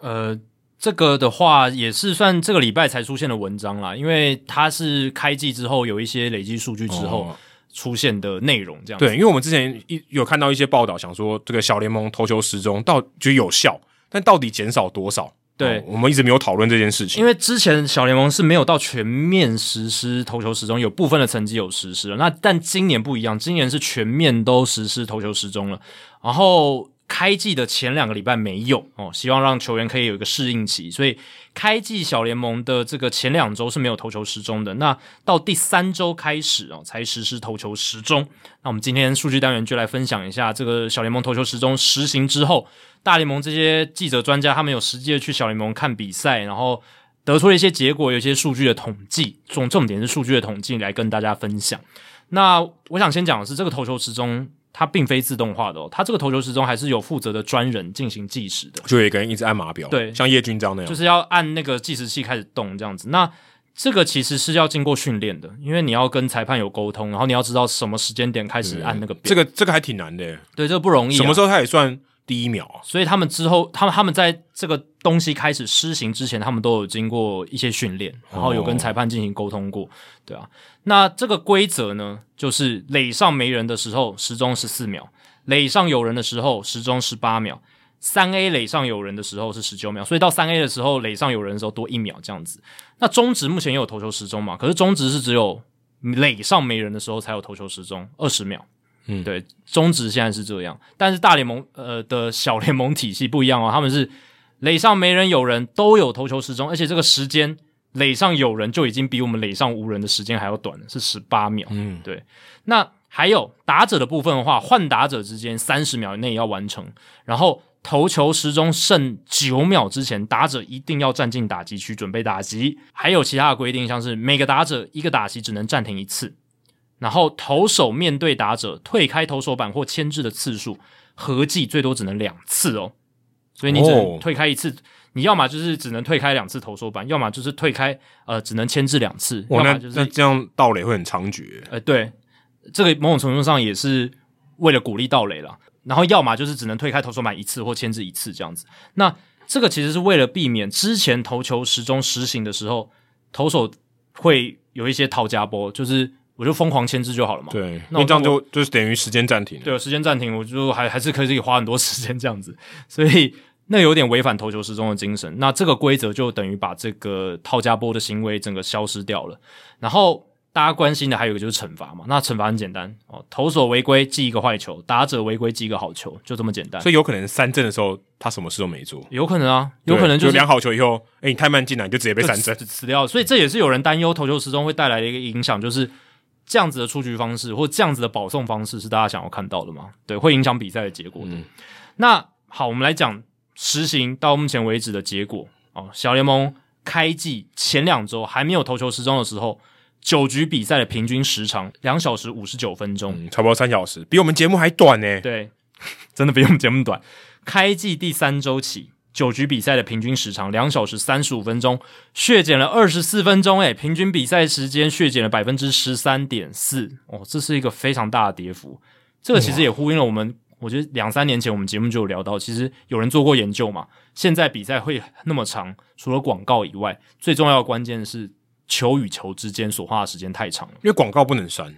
呃，这个的话也是算这个礼拜才出现的文章啦，因为它是开季之后有一些累积数据之后出现的内容，这样子。对，因为我们之前一有看到一些报道，想说这个小联盟投球时钟到就有效，但到底减少多少？对、哦，我们一直没有讨论这件事情，因为之前小联盟是没有到全面实施投球时钟，有部分的成绩有实施了。那但今年不一样，今年是全面都实施投球时钟了。然后开季的前两个礼拜没有哦，希望让球员可以有一个适应期，所以开季小联盟的这个前两周是没有投球时钟的。那到第三周开始哦，才实施投球时钟。那我们今天数据单元就来分享一下这个小联盟投球时钟实行之后。大联盟这些记者专家，他们有实际的去小联盟看比赛，然后得出了一些结果，有一些数据的统计，重重点是数据的统计来跟大家分享。那我想先讲的是，这个投球时钟它并非自动化的哦，它这个投球时钟还是有负责的专人进行计时的，就有一个人一直按码表，对，像叶军章那样，就是要按那个计时器开始动这样子。那这个其实是要经过训练的，因为你要跟裁判有沟通，然后你要知道什么时间点开始按那个表，这个这个还挺难的，对，这个不容易啊。什么时候他也算？第一秒，所以他们之后，他们他们在这个东西开始施行之前，他们都有经过一些训练，然后有跟裁判进行沟通过，哦、对啊。那这个规则呢，就是垒上没人的时候，时钟十四秒；垒上有人的时候，时钟十八秒；三 A 垒上有人的时候是十九秒，所以到三 A 的时候垒上有人的时候多一秒这样子。那中职目前也有投球时钟嘛？可是中职是只有垒上没人的时候才有投球时钟，二十秒。嗯，对，中职现在是这样，但是大联盟呃的小联盟体系不一样哦，他们是垒上没人有人都有投球时钟，而且这个时间垒上有人就已经比我们垒上无人的时间还要短了，是十八秒。嗯，对，那。还有打者的部分的话，换打者之间三十秒内要完成，然后投球时钟剩九秒之前，打者一定要站进打击区准备打击。还有其他的规定，像是每个打者一个打击只能暂停一次，然后投手面对打者退开投手板或牵制的次数合计最多只能两次哦。所以你只能退开一次，哦、你要么就是只能退开两次投手板，要么就是退开呃只能牵制两次，要么就是那这样盗垒会很猖獗。呃，对。这个某种程度上也是为了鼓励盗垒了，然后要么就是只能退开投手板一次或牵制一次这样子。那这个其实是为了避免之前投球时钟实行的时候，投手会有一些讨价波，就是我就疯狂牵制就好了嘛。对，那这样就就是等于时间暂停。对，时间暂停，我就还还是可以花很多时间这样子，所以那有点违反投球时钟的精神。那这个规则就等于把这个套加波的行为整个消失掉了，然后。大家关心的还有一个就是惩罚嘛，那惩罚很简单哦，投手违规记一个坏球，打者违规记一个好球，就这么简单。所以有可能三振的时候他什么事都没做，有可能啊，有可能就是、就两好球以后，诶，你太慢进来，你就直接被三振死掉了。所以这也是有人担忧投球时钟会带来的一个影响，就是这样子的出局方式或这样子的保送方式是大家想要看到的吗？对，会影响比赛的结果的。嗯、那好，我们来讲实行到目前为止的结果哦。小联盟开季前两周还没有投球时钟的时候。九局比赛的平均时长两小时五十九分钟，嗯，差不多三小时，比我们节目还短呢。对，真的比我们节目短。开季第三周起，九局比赛的平均时长两小时三十五分钟，削减了二十四分钟，诶，平均比赛时间削减了百分之十三点四。哦，这是一个非常大的跌幅。这个其实也呼应了我们，我觉得两三年前我们节目就有聊到，其实有人做过研究嘛。现在比赛会那么长，除了广告以外，最重要的关键是。球与球之间所花的时间太长了，因为广告不能删，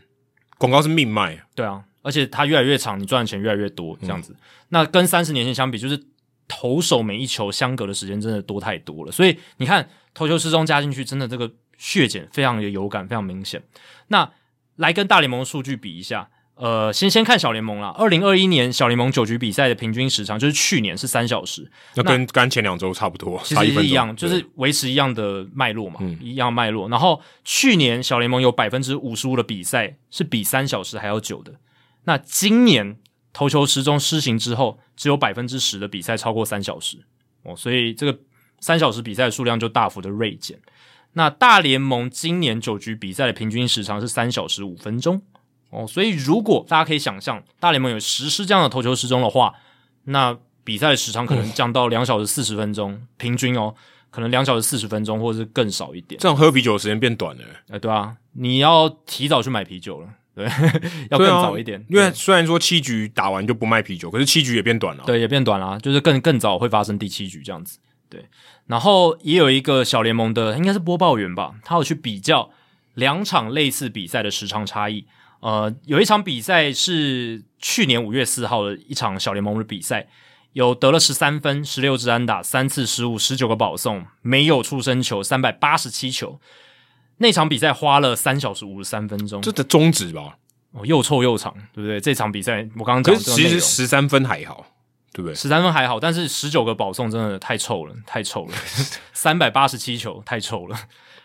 广告是命脉。对啊，而且它越来越长，你赚的钱越来越多，这样子。嗯、那跟三十年前相比，就是投手每一球相隔的时间真的多太多了。所以你看，投球时钟加进去，真的这个血减非常的有感，非常明显。那来跟大联盟的数据比一下。呃，先先看小联盟啦。二零二一年小联盟九局比赛的平均时长就是去年是三小时，那跟刚前两周差不多，其实是一样，就是维持一样的脉络嘛，嗯、一样脉络。然后去年小联盟有百分之五十五的比赛是比三小时还要久的，那今年投球时钟施行之后，只有百分之十的比赛超过三小时哦，所以这个三小时比赛的数量就大幅的锐减。那大联盟今年九局比赛的平均时长是三小时五分钟。哦，所以如果大家可以想象，大联盟有实施这样的投球时钟的话，那比赛时长可能降到两小时四十分钟，嗯、平均哦，可能两小时四十分钟，或者是更少一点。这样喝啤酒的时间变短了，哎、欸，对啊，你要提早去买啤酒了，对，要更早一点。啊、因为虽然说七局打完就不卖啤酒，可是七局也变短了，对，也变短了，就是更更早会发生第七局这样子。对，然后也有一个小联盟的，应该是播报员吧，他有去比较两场类似比赛的时长差异。呃，有一场比赛是去年五月四号的一场小联盟的比赛，有得了十三分、十六支安打、三次失误、十九个保送，没有出生球，三百八十七球。那场比赛花了三小时五十三分钟，这的中指吧？哦，又臭又长，对不对？这场比赛我刚刚讲，其实十三分还好，对不对？十三分还好，但是十九个保送真的太臭了，太臭了，三百八十七球太臭了。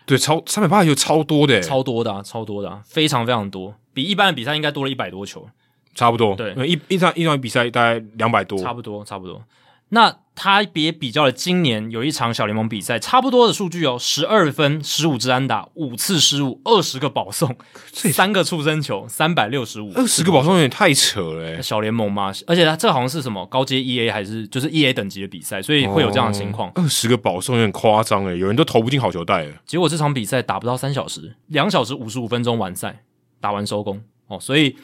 对，超三百八十球超多的，超多的啊，超多的啊，非常非常多。比一般的比赛应该多了一百多球，差不多。对，一一场一场比赛大概两百多，差不多，差不多。那他别比较了今年有一场小联盟比赛，差不多的数据哦，十二分，十五支安打，五次失误，二十个保送，三个触身球，三百六十五，二十个保送有点太扯了。小联盟嘛，而且他这好像是什么高阶 EA 还是就是 EA 等级的比赛，所以会有这样的情况。二十个保送有点夸张诶，有人都投不进好球袋诶。结果这场比赛打不到三小时，两小时五十五分钟完赛，打完收工。哦，所以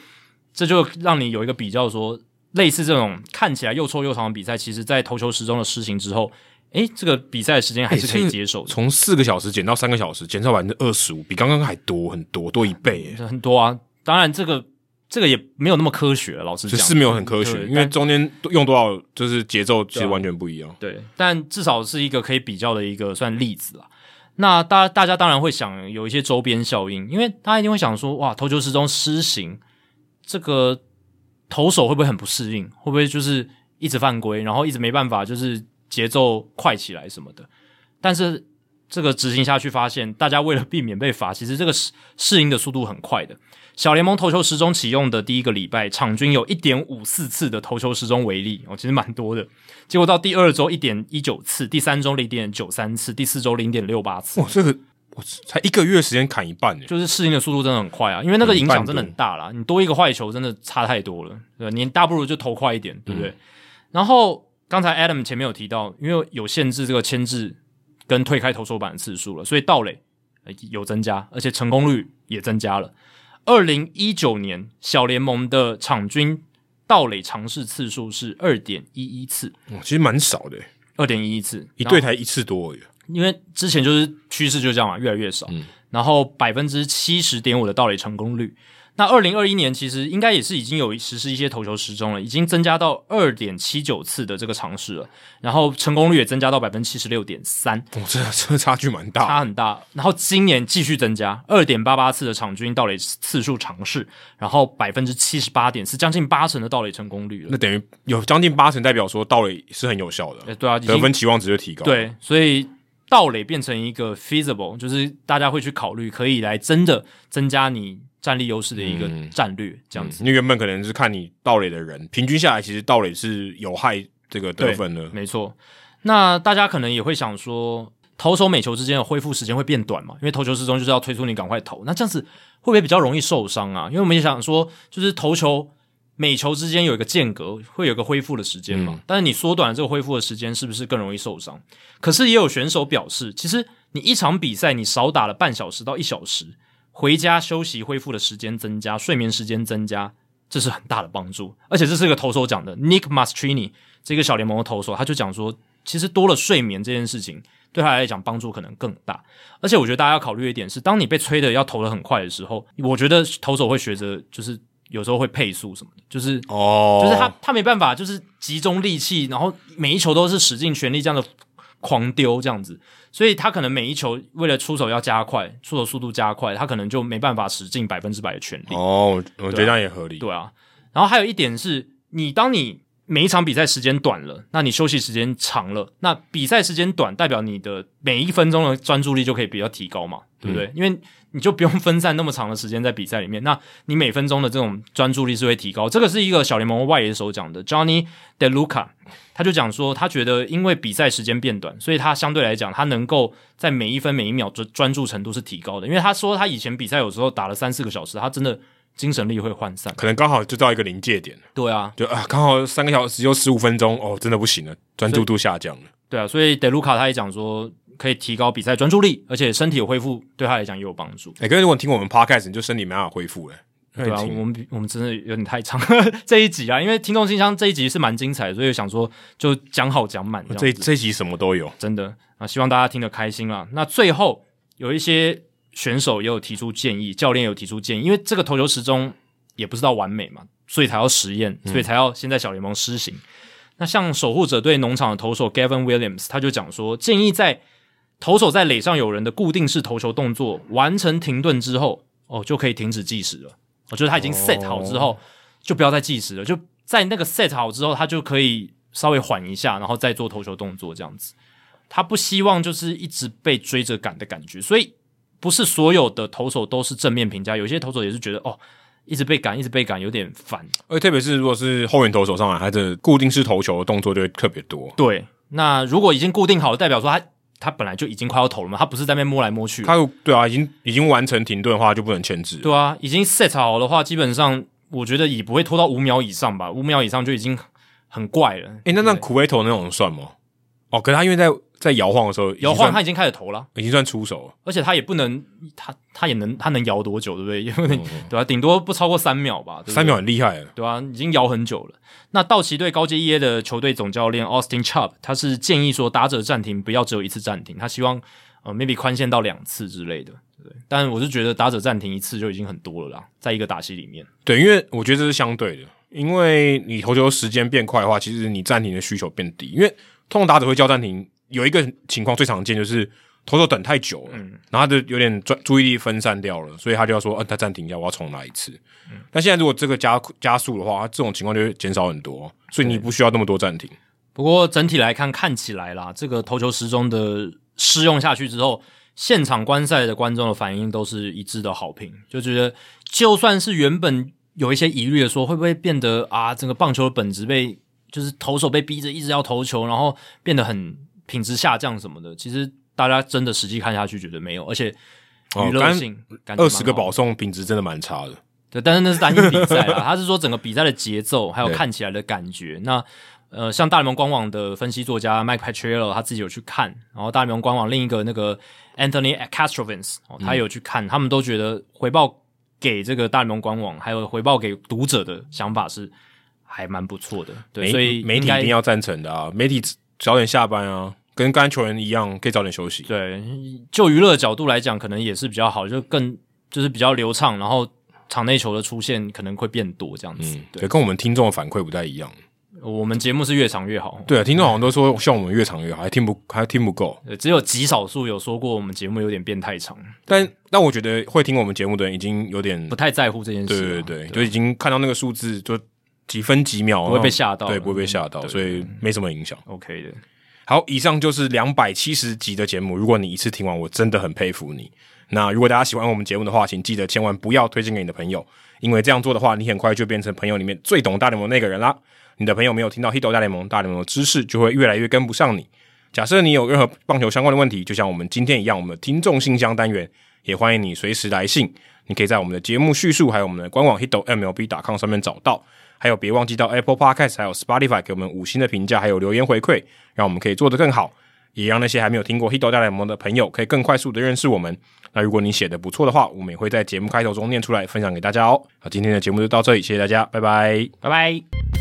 这就让你有一个比较，说类似这种看起来又臭又长的比赛，其实在投球时钟的施行之后，诶，这个比赛的时间还是可以接受的。从四个小时减到三个小时，减少百分之二十五，比刚刚还多很多，多一倍，很多啊。当然，这个这个也没有那么科学，老实讲是没有很科学，因为中间用多少就是节奏其实完全不一样。对，但至少是一个可以比较的一个算例子啦。那大大家当然会想有一些周边效应，因为大家一定会想说，哇，投球时钟施行这个投手会不会很不适应？会不会就是一直犯规，然后一直没办法就是节奏快起来什么的？但是这个执行下去，发现大家为了避免被罚，其实这个适适应的速度很快的。小联盟投球时钟启用的第一个礼拜，场均有一点五四次的投球时钟违例哦，其实蛮多的。结果到第二周一点一九次，第三周零点九三次，第四周零点六八次。哇，这个才一个月时间砍一半，就是适应的速度真的很快啊！因为那个影响真的很大啦，你多一个坏球真的差太多了，对吧？你大不如就投快一点，对不对？嗯、然后刚才 Adam 前面有提到，因为有限制这个牵制跟退开投手板的次数了，所以盗垒有增加，而且成功率也增加了。二零一九年小联盟的场均盗垒尝试次数是二点一一次，哦，其实蛮少的，二点一一次，一队才一次多而已。因为之前就是趋势就这样嘛，越来越少。嗯，然后百分之七十点五的盗垒成功率。那二零二一年其实应该也是已经有实施一些投球时钟了，已经增加到二点七九次的这个尝试了，然后成功率也增加到百分之七十六点三，哦，这这差距蛮大，差很大。然后今年继续增加二点八八次的场均盗垒次数尝试，然后百分之七十八点四，将近八成的盗垒成功率了。那等于有将近八成代表说盗垒是很有效的，对啊，得分期望值就提高。对，所以。盗垒变成一个 feasible，就是大家会去考虑，可以来真的增加你战力优势的一个战略，嗯、这样子。因为原本可能是看你盗垒的人，平均下来其实盗垒是有害这个得分的。没错。那大家可能也会想说，投手每球之间的恢复时间会变短嘛？因为投球之中就是要催促你赶快投，那这样子会不会比较容易受伤啊？因为我们也想说，就是投球。每球之间有一个间隔，会有个恢复的时间嘛？嗯、但是你缩短了这个恢复的时间，是不是更容易受伤？可是也有选手表示，其实你一场比赛你少打了半小时到一小时，回家休息恢复的时间增加，睡眠时间增加，这是很大的帮助。而且这是一个投手讲的，Nick Maestrini 这个小联盟的投手，他就讲说，其实多了睡眠这件事情对他来讲帮助可能更大。而且我觉得大家要考虑一点是，当你被催的要投的很快的时候，我觉得投手会学着就是。有时候会配速什么的，就是哦，就是他他没办法，就是集中力气，然后每一球都是使尽全力这样的狂丢这样子，所以他可能每一球为了出手要加快，出手速度加快，他可能就没办法使尽百分之百的全力。哦，我觉得这样也合理。对啊，然后还有一点是，你当你每一场比赛时间短了，那你休息时间长了，那比赛时间短代表你的每一分钟的专注力就可以比较提高嘛，对不对？嗯、因为你就不用分散那么长的时间在比赛里面，那你每分钟的这种专注力是会提高。这个是一个小联盟外野手讲的，Johnny DeLuca，他就讲说，他觉得因为比赛时间变短，所以他相对来讲，他能够在每一分每一秒专专注程度是提高的。因为他说他以前比赛有时候打了三四个小时，他真的精神力会涣散，可能刚好就到一个临界点。对啊，就啊，刚好三个小时又十五分钟，哦，真的不行了，专注度下降了。对啊，所以 DeLuca 他也讲说。可以提高比赛专注力，而且身体有恢复，对他来讲也有帮助。哎、欸，可是如果你听我们 podcast，你就身体没办法恢复了。对啊，我们我们真的有点太长 这一集啊，因为听众信箱这一集是蛮精彩的，所以想说就讲好讲满。这这一集什么都有，真的啊，希望大家听得开心啦。那最后有一些选手也有提出建议，教练也有提出建议，因为这个投球时钟也不知道完美嘛，所以才要实验，所以才要先在小联盟施行。嗯、那像守护者队农场的投手 Gavin Williams，他就讲说建议在。投手在垒上有人的固定式投球动作完成停顿之后，哦，就可以停止计时了。我觉得他已经 set 好之后，就不要再计时了。就在那个 set 好之后，他就可以稍微缓一下，然后再做投球动作这样子。他不希望就是一直被追着赶的感觉，所以不是所有的投手都是正面评价。有些投手也是觉得哦，一直被赶，一直被赶有点烦。而特别是如果是后援投手上来，他的固定式投球的动作就会特别多。对，那如果已经固定好了，代表说他。他本来就已经快要投了嘛，他不是在那边摸来摸去。他对啊，已经已经完成停顿的话，就不能牵制。对啊，已经 set 好的话，基本上我觉得也不会拖到五秒以上吧，五秒以上就已经很怪了。诶，那那苦威投那种算吗？哦，可是他因为在。在摇晃的时候，摇晃他已经开始投了，已经算出手了。而且他也不能，他他也能，他能摇多久，对不对？也不能，对吧？顶多不超过三秒吧。三秒很厉害了，对吧？已经摇很久了。那道奇队高阶 EA 的球队总教练 Austin Chubb，他是建议说打者暂停不要只有一次暂停，他希望呃，maybe 宽限到两次之类的，对。但我是觉得打者暂停一次就已经很多了啦，在一个打戏里面。对，因为我觉得这是相对的，因为你投球时间变快的话，其实你暂停的需求变低。因为通常打者会叫暂停，有一个情况最常见就是投手等太久了，嗯，然后他就有点专注意力分散掉了，所以他就要说，嗯、呃，他暂停一下，我要重来一次。嗯，但现在如果这个加加速的话，这种情况就会减少很多，所以你不需要那么多暂停。不过整体来看，看起来啦，这个投球时钟的试用下去之后，现场观赛的观众的反应都是一致的好评，就觉得就算是原本有一些疑虑的说，会不会变得啊，整个棒球的本质被就是投手被逼着一直要投球，然后变得很品质下降什么的，其实大家真的实际看下去觉得没有，而且娱乐性二十个保送品质真的蛮差的。对，但是那是单一比赛啦，他是说整个比赛的节奏还有看起来的感觉，那。呃，像大联盟官网的分析作家 Mike Petriello 他自己有去看，然后大联盟官网另一个那个 Anthony Castrovince 哦，他有去看，嗯、他们都觉得回报给这个大联盟官网，还有回报给读者的想法是还蛮不错的。对，所以媒体一定要赞成的啊，媒体早点下班啊，跟刚才球员一样，可以早点休息。对，就娱乐的角度来讲，可能也是比较好，就更就是比较流畅，然后场内球的出现可能会变多这样子。嗯、对，跟我们听众的反馈不太一样。我们节目是越长越好，对啊，听众好像都说像我们越长越好，还听不还听不够，只有极少数有说过我们节目有点变太长，但但我觉得会听我们节目的人已经有点不太在乎这件事，对对对，对就已经看到那个数字就几分几秒不会被吓到，对，不会被吓到，所以没什么影响，OK 的。好，以上就是两百七十集的节目，如果你一次听完，我真的很佩服你。那如果大家喜欢我们节目的话，请记得千万不要推荐给你的朋友，因为这样做的话，你很快就变成朋友里面最懂大联盟那个人啦。你的朋友没有听到《Hito 大联盟》，大联盟的知识就会越来越跟不上你。假设你有任何棒球相关的问题，就像我们今天一样，我们的听众信箱单元也欢迎你随时来信。你可以在我们的节目叙述，还有我们的官网 Hito MLB.com 上面找到。还有，别忘记到 Apple Podcast 还有 Spotify 给我们五星的评价，还有留言回馈，让我们可以做得更好，也让那些还没有听过《Hito 大联盟》的朋友可以更快速的认识我们。那如果你写的不错的话，我们也会在节目开头中念出来，分享给大家哦。好，今天的节目就到这里，谢谢大家，拜拜，拜拜。